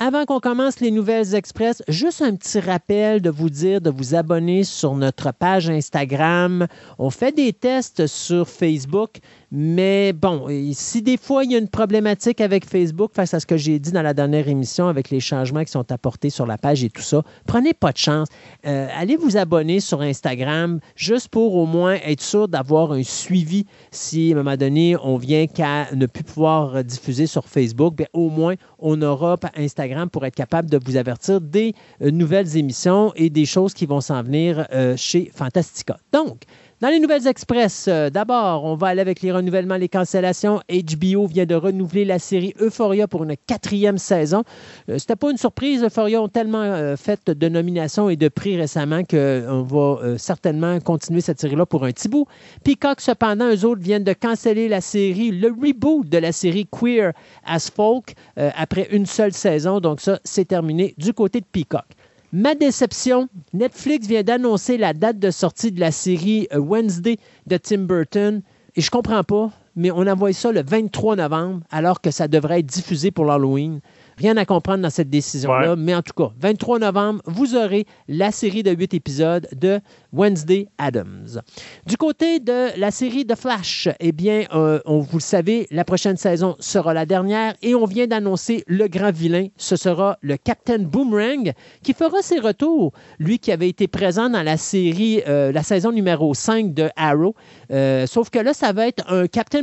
Avant qu'on commence les nouvelles express, juste un petit rappel de vous dire de vous abonner sur notre page Instagram. On fait des tests sur Facebook. Mais bon, si des fois il y a une problématique avec Facebook face à ce que j'ai dit dans la dernière émission avec les changements qui sont apportés sur la page et tout ça, prenez pas de chance. Euh, allez vous abonner sur Instagram juste pour au moins être sûr d'avoir un suivi si à un moment donné on vient qu'à ne plus pouvoir diffuser sur Facebook. Bien, au moins on aura Instagram pour être capable de vous avertir des euh, nouvelles émissions et des choses qui vont s'en venir euh, chez Fantastica. Donc, dans les nouvelles express, euh, d'abord, on va aller avec les renouvellements, les cancellations. HBO vient de renouveler la série Euphoria pour une quatrième saison. Euh, C'était pas une surprise. Euphoria ont tellement euh, fait de nominations et de prix récemment qu'on va certainement continuer cette série-là pour un petit bout. Peacock, cependant, eux autres viennent de canceller la série, le reboot de la série Queer as Folk après une seule saison. Donc ça, c'est terminé du côté de Peacock. Ma déception, Netflix vient d'annoncer la date de sortie de la série euh, Wednesday de Tim Burton et je comprends pas. mais on envoie ça le 23 novembre, alors que ça devrait être diffusé pour l'Halloween. Rien à comprendre dans cette décision-là, mais en tout cas, 23 novembre, vous aurez la série de huit épisodes de Wednesday Adams. Du côté de la série de Flash, eh bien, euh, on, vous le savez, la prochaine saison sera la dernière et on vient d'annoncer le grand vilain. Ce sera le Captain Boomerang qui fera ses retours. Lui qui avait été présent dans la série, euh, la saison numéro 5 de Arrow. Euh, sauf que là, ça va être un Captain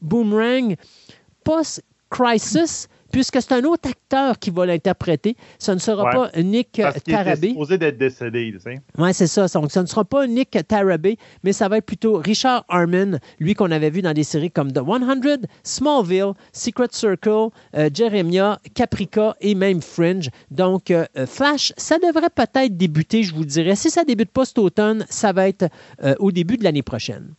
Boomerang post-crisis puisque c'est un autre acteur qui va l'interpréter. Ce ne sera pas Nick Parce Tarabé. Il supposé d'être décédé, tu sais. Oui, c'est ça. Donc, ce ne sera pas Nick Tarabé, mais ça va être plutôt Richard Harmon, lui qu'on avait vu dans des séries comme The 100, Smallville, Secret Circle, euh, Jeremiah, Caprica et même Fringe. Donc, euh, Flash, ça devrait peut-être débuter, je vous dirais. Si ça débute pas cet automne, ça va être euh, au début de l'année prochaine.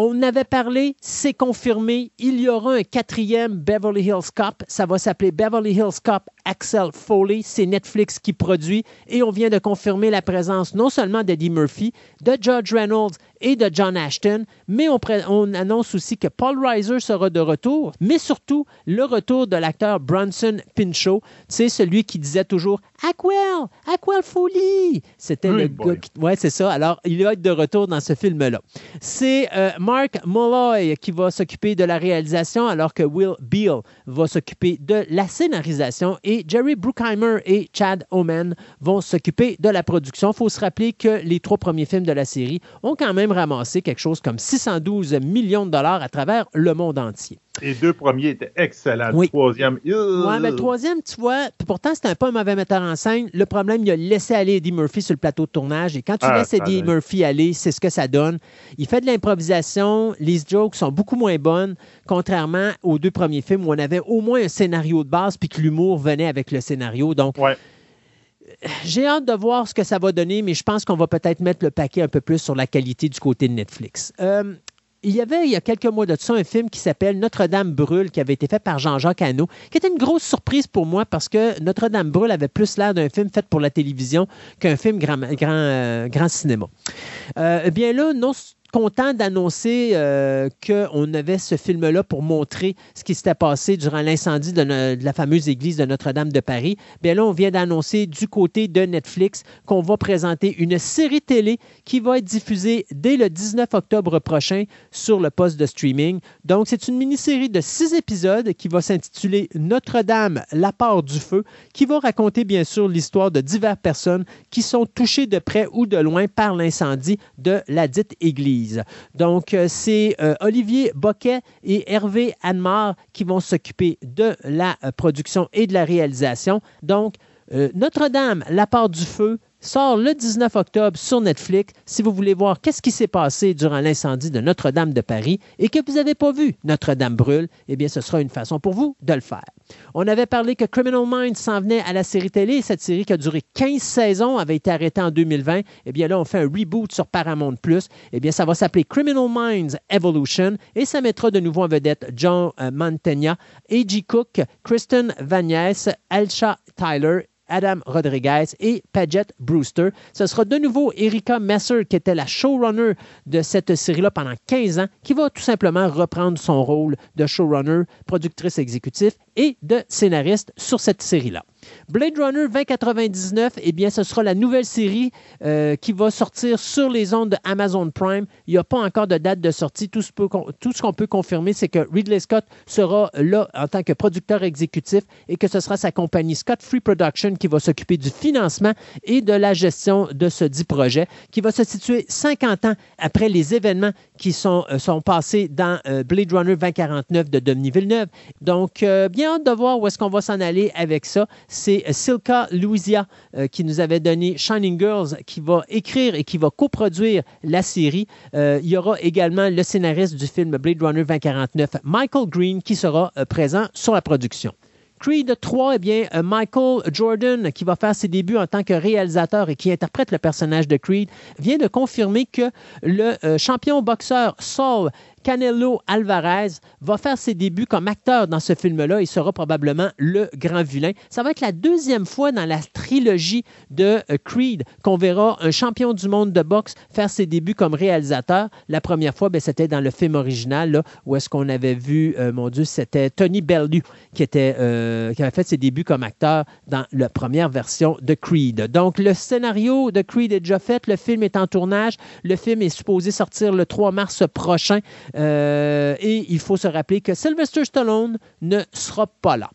On avait parlé, c'est confirmé, il y aura un quatrième Beverly Hills Cop. Ça va s'appeler Beverly Hills Cop Axel Foley. C'est Netflix qui produit et on vient de confirmer la présence non seulement d'Eddie Murphy, de George Reynolds et de John Ashton, mais on, on, annonce aussi que Paul Reiser sera de retour, mais surtout le retour de l'acteur Bronson Pinchot, c'est celui qui disait toujours Aquel, Aquel Foley. C'était le gars qui... Ouais, c'est ça. Alors, il va être de retour dans ce film-là. C'est euh, Mark Molloy qui va s'occuper de la réalisation, alors que Will Beal va s'occuper de la scénarisation et Jerry Bruckheimer et Chad Omen vont s'occuper de la production. Il faut se rappeler que les trois premiers films de la série ont quand même ramassé quelque chose comme 612 millions de dollars à travers le monde entier. Les deux premiers étaient excellents. Le troisième. Oui, mais le troisième, tu vois, pourtant, c'était un pas un mauvais metteur en scène. Le problème, il a laissé aller Eddie Murphy sur le plateau de tournage. Et quand tu ah, laisses Eddie Murphy aller, c'est ce que ça donne. Il fait de l'improvisation. Les jokes sont beaucoup moins bonnes, contrairement aux deux premiers films où on avait au moins un scénario de base puis que l'humour venait avec le scénario. Donc, j'ai hâte de voir ce que ça va donner, mais je pense qu'on va peut-être mettre le paquet un peu plus sur la qualité du côté de Netflix. Euh, il y avait, il y a quelques mois de ça, un film qui s'appelle Notre-Dame brûle, qui avait été fait par Jean-Jacques Hano, qui était une grosse surprise pour moi parce que Notre-Dame brûle avait plus l'air d'un film fait pour la télévision qu'un film grand, grand, euh, cinéma. Euh, eh bien là, non, content d'annoncer euh, qu'on avait ce film-là pour montrer ce qui s'était passé durant l'incendie de, la fameuse église de Notre-Dame de Paris. Bien là, on vient d'annoncer du côté de Netflix qu'on va présenter une série télé qui va être diffusée dès le 19 octobre prochain sur le poste de streaming. Donc, c'est une mini-série de six épisodes qui va s'intituler Notre-Dame, la part du feu, qui va raconter bien sûr l'histoire de diverses personnes qui sont touchées de près ou de loin par l'incendie de la dite église. Donc, euh, c'est euh, Olivier Boquet et Hervé Anmar qui vont s'occuper de la euh, production et de la réalisation. Donc, Notre-Dame, la part du feu, sort le 19 octobre sur Netflix. Si vous voulez voir qu'est-ce qui s'est passé durant l'incendie de Notre-Dame de Paris et que vous n'avez pas vu Notre-Dame brûle, eh bien, ce sera une façon pour vous de le faire. On avait parlé que Criminal Minds s'en venait à la série télé. Cette série qui a duré 15 saisons avait été arrêtée en 2020. Eh bien, là, on fait un reboot sur Paramount+. Eh bien, ça va s'appeler Criminal Minds Evolution et ça mettra de nouveau en vedette John euh, Mantegna, A.G. Cook, Kristen Vanies, Alsha Tyler Adam Rodriguez et Paget Brewster. Ce sera de nouveau Erika Messer, qui était la showrunner de cette série-là pendant 15 ans, qui va tout simplement reprendre son rôle de showrunner, productrice exécutive et de scénariste sur cette série-là. Blade Runner 2099, eh bien, ce sera la nouvelle série euh, qui va sortir sur les ondes de Amazon Prime. Il n'y a pas encore de date de sortie. Tout ce, qu'on peut confirmer, c'est que Ridley Scott sera là en tant que producteur exécutif et que ce sera sa compagnie Scott Free Production qui va s'occuper du financement et de la gestion de ce dit projet, qui va se situer 50 ans après les événements qui sont, euh, sont passés dans euh, Blade Runner 2049 de Denis Villeneuve. Donc, bien hâte de voir où est-ce qu'on va s'en aller avec ça c'est Silka Louisia euh, qui nous avait donné Shining Girls, qui va écrire et qui va coproduire la série. Euh, il y aura également le scénariste du film Blade Runner 2049, Michael Green, qui sera euh, présent sur la production. Creed 3, eh bien, Michael Jordan, qui va faire ses débuts en tant que réalisateur et qui interprète le personnage de Creed, vient de confirmer que le champion boxeur Saul Canelo Alvarez va faire ses débuts comme acteur dans ce film-là et sera probablement le grand vilain. Ça va être la deuxième fois dans la trilogie de euh, Creed qu'on verra un champion du monde de boxe faire ses débuts comme réalisateur. La première fois, ben, c'était dans le film original, où est-ce qu'on avait vu, euh, mon Dieu, c'était Tony Bellew qui, était, euh, qui avait fait ses débuts comme acteur dans la première version de Creed. Donc, le scénario de Creed est déjà fait, le film est en tournage, le film est supposé sortir le 3 mars prochain et il faut se rappeler que Sylvester Stallone ne sera pas là.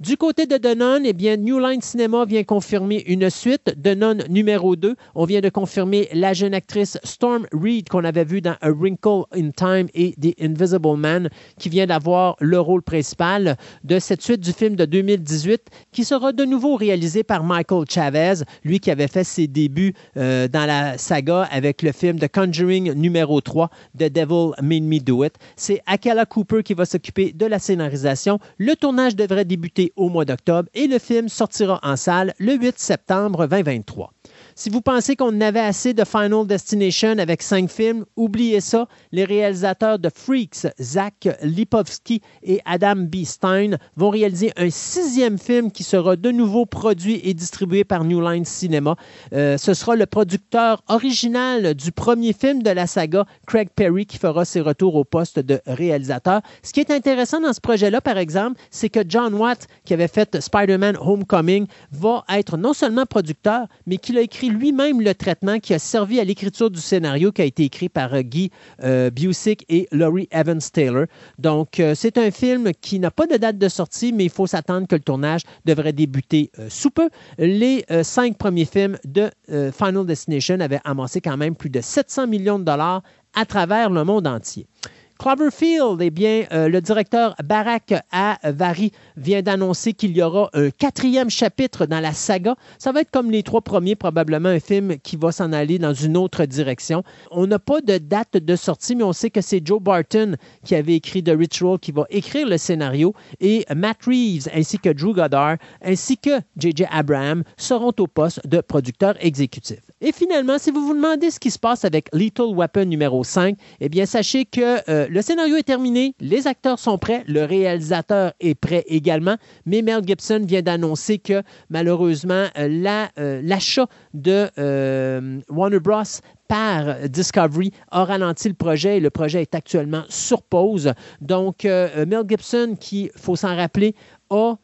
Du côté de Denon, eh bien, New Line Cinema vient confirmer une suite. Denon numéro 2. On vient de confirmer la jeune actrice Storm Reed qu'on avait vue dans A Wrinkle in Time et The Invisible Man, qui vient d'avoir le rôle principal de cette suite du film de 2018, qui sera de nouveau réalisé par Michael Chavez, lui qui avait fait ses débuts euh, dans la saga avec le film The Conjuring numéro 3, The Devil Made Me Do It. C'est Akala Cooper qui va s'occuper de la scénarisation. Le tournage devrait débuter au mois d'octobre et le film sortira en salle le 8 septembre 2023. Si vous pensez qu'on avait assez de Final Destination avec cinq films, oubliez ça. Les réalisateurs de Freaks, Zach Lipovsky et Adam B. Stein, vont réaliser un sixième film qui sera de nouveau produit et distribué par New Line Cinema. Euh, ce sera le producteur original du premier film de la saga, Craig Perry, qui fera ses retours au poste de réalisateur. Ce qui est intéressant dans ce projet-là, par exemple, c'est que John Watt, qui avait fait Spider-Man Homecoming, va être non seulement producteur, mais qu'il a écrit lui-même le traitement qui a servi à l'écriture du scénario qui a été écrit par euh, Guy euh, et Laurie Evans-Taylor. Donc, euh, c'est un film qui n'a pas de date de sortie, mais il faut s'attendre que le tournage devrait débuter sous peu. Les cinq premiers films de Final Destination avaient amassé quand même plus de 700 millions de dollars à travers le monde entier. Cloverfield, eh bien, euh, le directeur Barack Avari vient d'annoncer qu'il y aura un quatrième chapitre dans la saga. Ça va être comme les trois premiers, probablement un film qui va s'en aller dans une autre direction. On n'a pas de date de sortie, mais on sait que c'est Joe Barton qui avait écrit The Ritual qui va écrire le scénario et Matt Reeves ainsi que Drew Goddard ainsi que J.J. Abraham seront au poste de producteur exécutif. Et finalement, si vous vous demandez ce qui se passe avec Little Weapon numéro 5, eh bien, sachez que euh, le scénario est terminé, les acteurs sont prêts, le réalisateur est prêt également, mais Mel Gibson vient d'annoncer que malheureusement, euh, euh, l'achat de Warner Bros par Discovery a ralenti le projet et le projet est actuellement sur pause. Donc, Mel Gibson, qui, faut s'en rappeler, a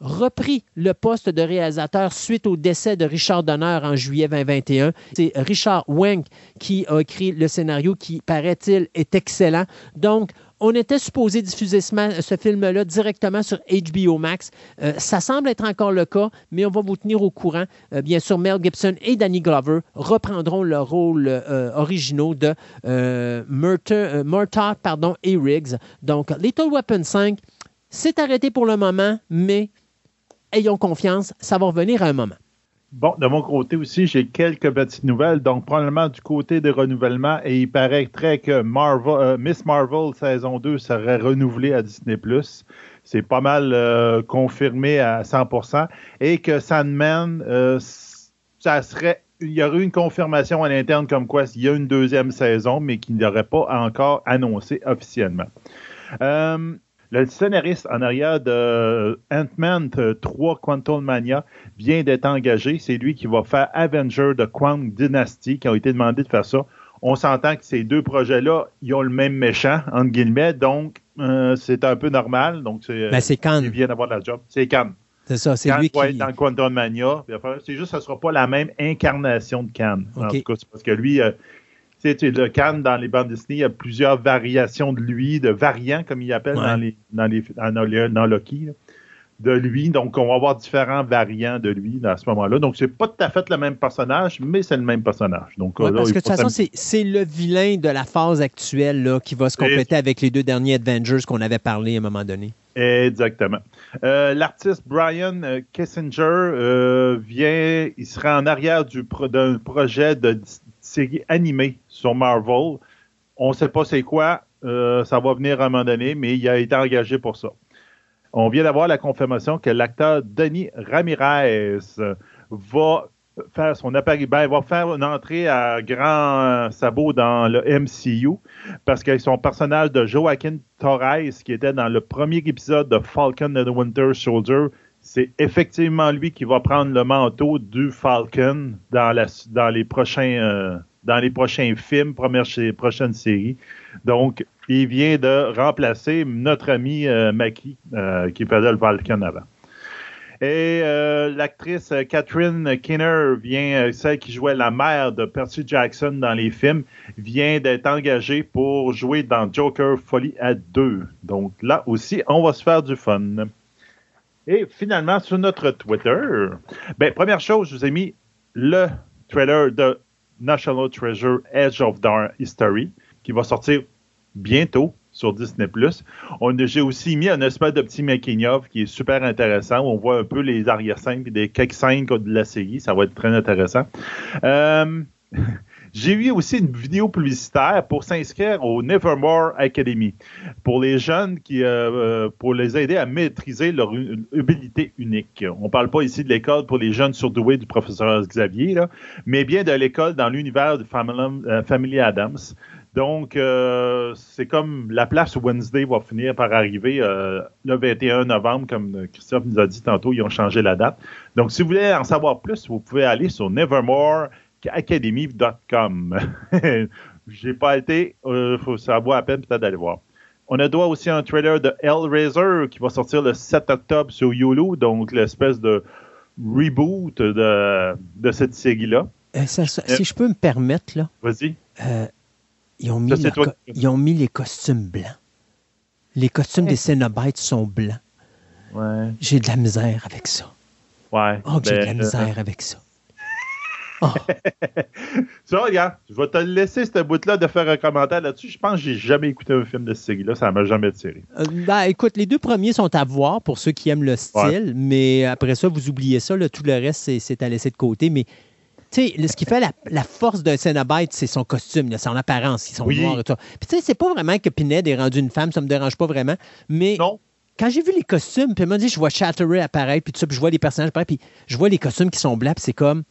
repris le poste de réalisateur suite au décès de Richard Donner en juillet 2021. C'est Richard Wenk qui a écrit le scénario qui, paraît-il, est excellent. Donc, on était supposé diffuser ce, film-là directement sur HBO Max. Euh, ça semble être encore le cas, mais on va vous tenir au courant. Euh, bien sûr, Mel Gibson et Danny Glover reprendront le rôle euh, originaux de Murtaugh pardon, et Riggs. Donc, Little Weapon 5, c'est arrêté pour le moment, mais ayons confiance, ça va revenir à un moment. Bon, de mon côté aussi, j'ai quelques petites nouvelles. Donc, probablement du côté des renouvellements, et il paraîtrait que Marvel, euh, Miss Marvel saison 2 serait renouvelée à Disney+. C'est pas mal euh, confirmé à 100%. Et que Sandman, euh, ça serait il y aurait une confirmation à l'interne comme quoi il y a une deuxième saison, mais qui n'aurait pas encore annoncé officiellement. Le scénariste en arrière de Ant-Man 3 Quantum Mania vient d'être engagé. C'est lui qui va faire Avenger de Quantum Dynasty, qui a été demandé de faire ça. On s'entend que ces deux projets-là, ils ont le même méchant, entre guillemets, donc euh, c'est un peu normal. Donc, c'est ben, Khan. Il vient d'avoir la job. C'est Khan. C'est ça, c'est lui qui... être dans Quantum Mania. C'est juste que ce ne sera pas la même incarnation de Khan. En tout cas, c'est parce que lui, euh, le Khan dans les bandes Disney, il y a plusieurs variations de lui, de variants, comme il appelle dans, les, dans, les, dans, Loki, de lui. Donc, on va avoir différents variants de lui à ce moment-là. Donc, c'est pas tout à fait le même personnage, mais c'est le même personnage. Donc, parce que de toute façon, c'est le vilain de la phase actuelle là, qui va se compléter avec les deux derniers Avengers qu'on avait parlé à un moment donné. Exactement. Euh, l'artiste Brian euh, Kissinger euh, vient, il sera en arrière d'un projet de série animée sur Marvel. On ne sait pas c'est quoi. Euh, ça va venir à un moment donné, mais il a été engagé pour ça. On vient d'avoir la confirmation que l'acteur Denis Ramirez va faire son apparition. Ben, va faire une entrée à grand sabot dans le MCU parce que son personnage de Joaquin Torres, qui était dans le premier épisode de Falcon and the Winter Soldier, c'est effectivement lui qui va prendre le manteau du Falcon dans, euh, les prochains films, première, prochaines séries. Donc, il vient de remplacer notre ami euh, Mackie, euh, qui faisait le Falcon avant. Et l'actrice Catherine Kinner vient, celle qui jouait la mère de Percy Jackson dans les films, vient d'être engagée pour jouer dans Joker Folie à 2. Donc là aussi, on va se faire du fun. Et finalement, sur notre Twitter, ben, première chose, je vous ai mis le trailer de National Treasure Edge of Dark History qui va sortir bientôt sur Disney+. J'ai aussi mis un espèce de petit making-of qui est super intéressant. Où on voit un peu les arrière-scènes et des quelques scènes de la série. Ça va être très intéressant. Euh, J'ai vu aussi une vidéo publicitaire pour s'inscrire au Nevermore Academy pour les jeunes qui, euh, euh, pour les aider à maîtriser leur habilité unique. On ne parle pas ici de l'école pour les jeunes surdoués du professeur Xavier, mais bien de l'école dans l'univers de euh, Family, Adams. Donc, c'est comme la place où Wednesday va finir par arriver le 21 novembre, comme Christophe nous a dit tantôt, ils ont changé la date. Donc, si vous voulez en savoir plus, vous pouvez aller sur Nevermore academy.com. J'ai pas été, euh, faut savoir à peine peut-être d'aller voir. On a droit aussi un trailer de Hellraiser qui va sortir le 7 octobre sur Yulu, donc l'espèce de reboot de, de cette série-là. Euh, si euh, je peux me permettre, là. Vas-y. ils, ont mis ils ont mis les costumes blancs. Les costumes des Cenobites sont blancs. Ouais. J'ai de la misère avec ça. Ouais. Oh, j'ai de la ben, misère avec ça. ça, regarde, je vais te laisser cette bout-là de faire un commentaire là-dessus. Je pense que j'ai jamais écouté un film de cette série-là. Ça m'a jamais tiré. Euh, ben, écoute, les deux premiers sont à voir pour ceux qui aiment le style, mais après ça, vous oubliez ça. tout le reste, c'est à laisser de côté. Mais tu sais, ce qui fait la, force d'un Cenobite, c'est son costume, son apparence, ils sont noirs et tout. Puis tu sais, c'est pas vraiment que Pinhead est rendu une femme, ça me dérange pas vraiment. Mais quand j'ai vu les costumes, puis m'a dit, je vois Chatterer apparaître, puis tout ça, puis je vois les personnages apparaître, puis je vois les costumes qui sont blancs, puis c'est comme,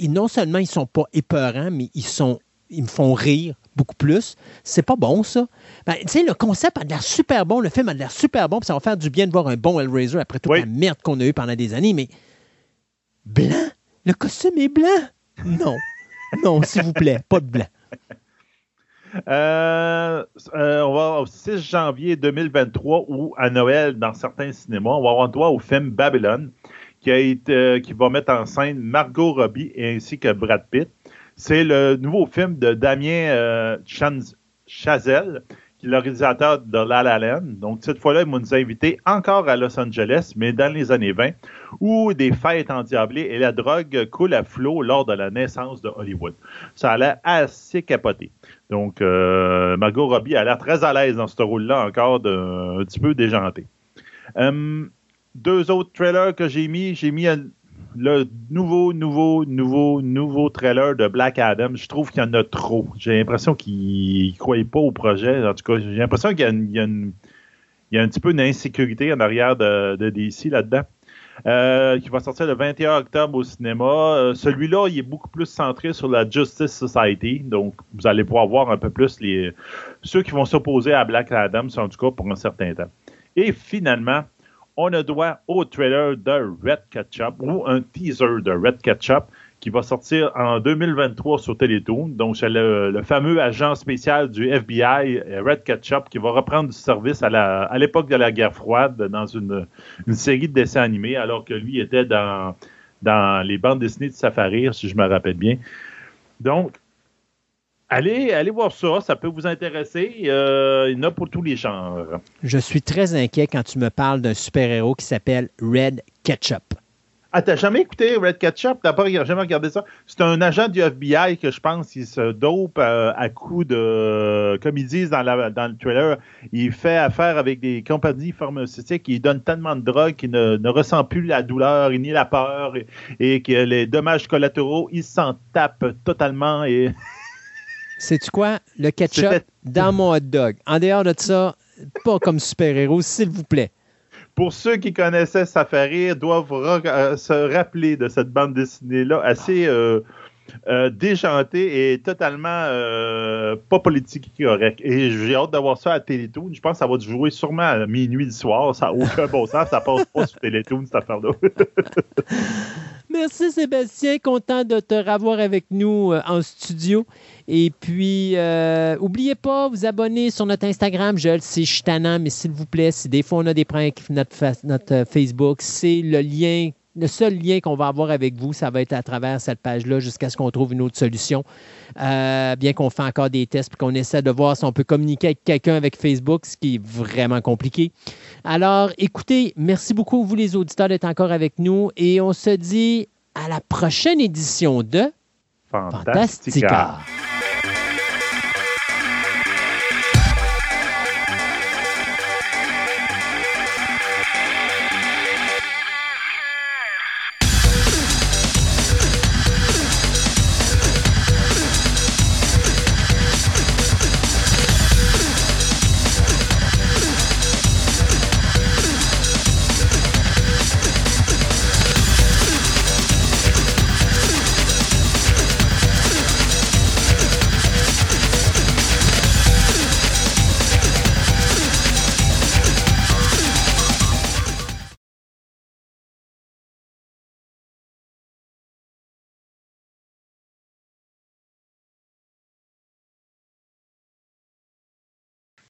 non seulement ils sont pas épeurants, mais ils sont ils me font rire beaucoup plus. C'est pas bon, ça. Ben, tu sais, le concept a l'air super bon, le film a l'air super bon, puis ça va faire du bien de voir un bon Hellraiser après toute la merde qu'on a eue pendant des années, mais blanc? Le costume est blanc? Non. Non, s'il vous plaît, pas de blanc. Euh, euh, on va au 6 janvier 2023 ou à Noël dans certains cinémas, on va avoir droit au film Babylon euh, qui va mettre en scène Margot Robbie ainsi que Brad Pitt. C'est le nouveau film de Damien euh, Chazelle, qui est le réalisateur de La La Land. Donc, cette fois-là, il nous a invités encore à Los Angeles, mais dans les années 20, où des fêtes endiablées et la drogue coulent à flot lors de la naissance de Hollywood. Ça a l'air assez capoté. Donc, euh, Margot Robbie a l'air très à l'aise dans ce rôle-là, encore un petit peu déjanté. Deux autres trailers que j'ai mis. J'ai mis le nouveau, nouveau, nouveau, nouveau trailer de Black Adam. Je trouve qu'il y en a trop. J'ai l'impression qu'ils ne croyaient pas au projet. En tout cas, j'ai l'impression qu'il y, a, un petit peu d'insécurité en arrière de, DC là-dedans. Euh, qui va sortir le 21 octobre au cinéma. Euh, celui-là, il est beaucoup plus centré sur la Justice Society. Donc, vous allez pouvoir voir un peu plus les ceux qui vont s'opposer à Black Adam, en tout cas pour un certain temps. Et finalement, on a droit au trailer de Red Ketchup ou un teaser de Red Ketchup qui va sortir en 2023 sur Télétoon. Donc, c'est le, fameux agent spécial du FBI, Red Ketchup, qui va reprendre du service à l'époque de la guerre froide dans une, série de dessins animés, alors que lui était dans, dans les bandes dessinées de Safari, si je me rappelle bien. Donc, Allez, allez voir ça, ça peut vous intéresser. Euh, il y en a pour tous les genres. Je suis très inquiet quand tu me parles d'un super-héros qui s'appelle Red Ketchup. Ah, t'as jamais écouté Red Ketchup? T'as pas jamais regardé ça? C'est un agent du FBI que je pense qu'il se dope euh, à coup de, comme ils disent dans, le trailer, il fait affaire avec des compagnies pharmaceutiques, il donne tellement de drogue qu'il ne, ressent plus la douleur ni la peur et, que les dommages collatéraux, il s'en tape totalement et C'est-tu quoi? Le ketchup dans mon hot dog. En dehors de ça, pas comme super-héros, s'il vous plaît. pour ceux qui connaissaient Safari, doivent euh, se rappeler de cette bande dessinée-là assez euh, euh, déjantée et totalement pas politique correct. Et j'ai hâte d'avoir ça à Télétoon. Je pense que ça va jouer sûrement à minuit du soir. Ça n'a aucun bon sens. Ça passe pas sur Télétoon, cette affaire-là. Merci Sébastien, content de te revoir avec nous en studio. Et puis, euh, oubliez pas, vous abonner sur notre Instagram. Je le sais, je mais s'il vous plaît, si des fois on a des avec notre, notre euh, Facebook, c'est le lien le seul lien qu'on va avoir avec vous, ça va être à travers cette page-là jusqu'à ce qu'on trouve une autre solution. Euh, bien qu'on fait encore des tests et qu'on essaie de voir si on peut communiquer avec quelqu'un avec Facebook, ce qui est vraiment compliqué. Alors, écoutez, merci beaucoup, vous les auditeurs, d'être encore avec nous et on se dit à la prochaine édition de Fantastica. Fantastica.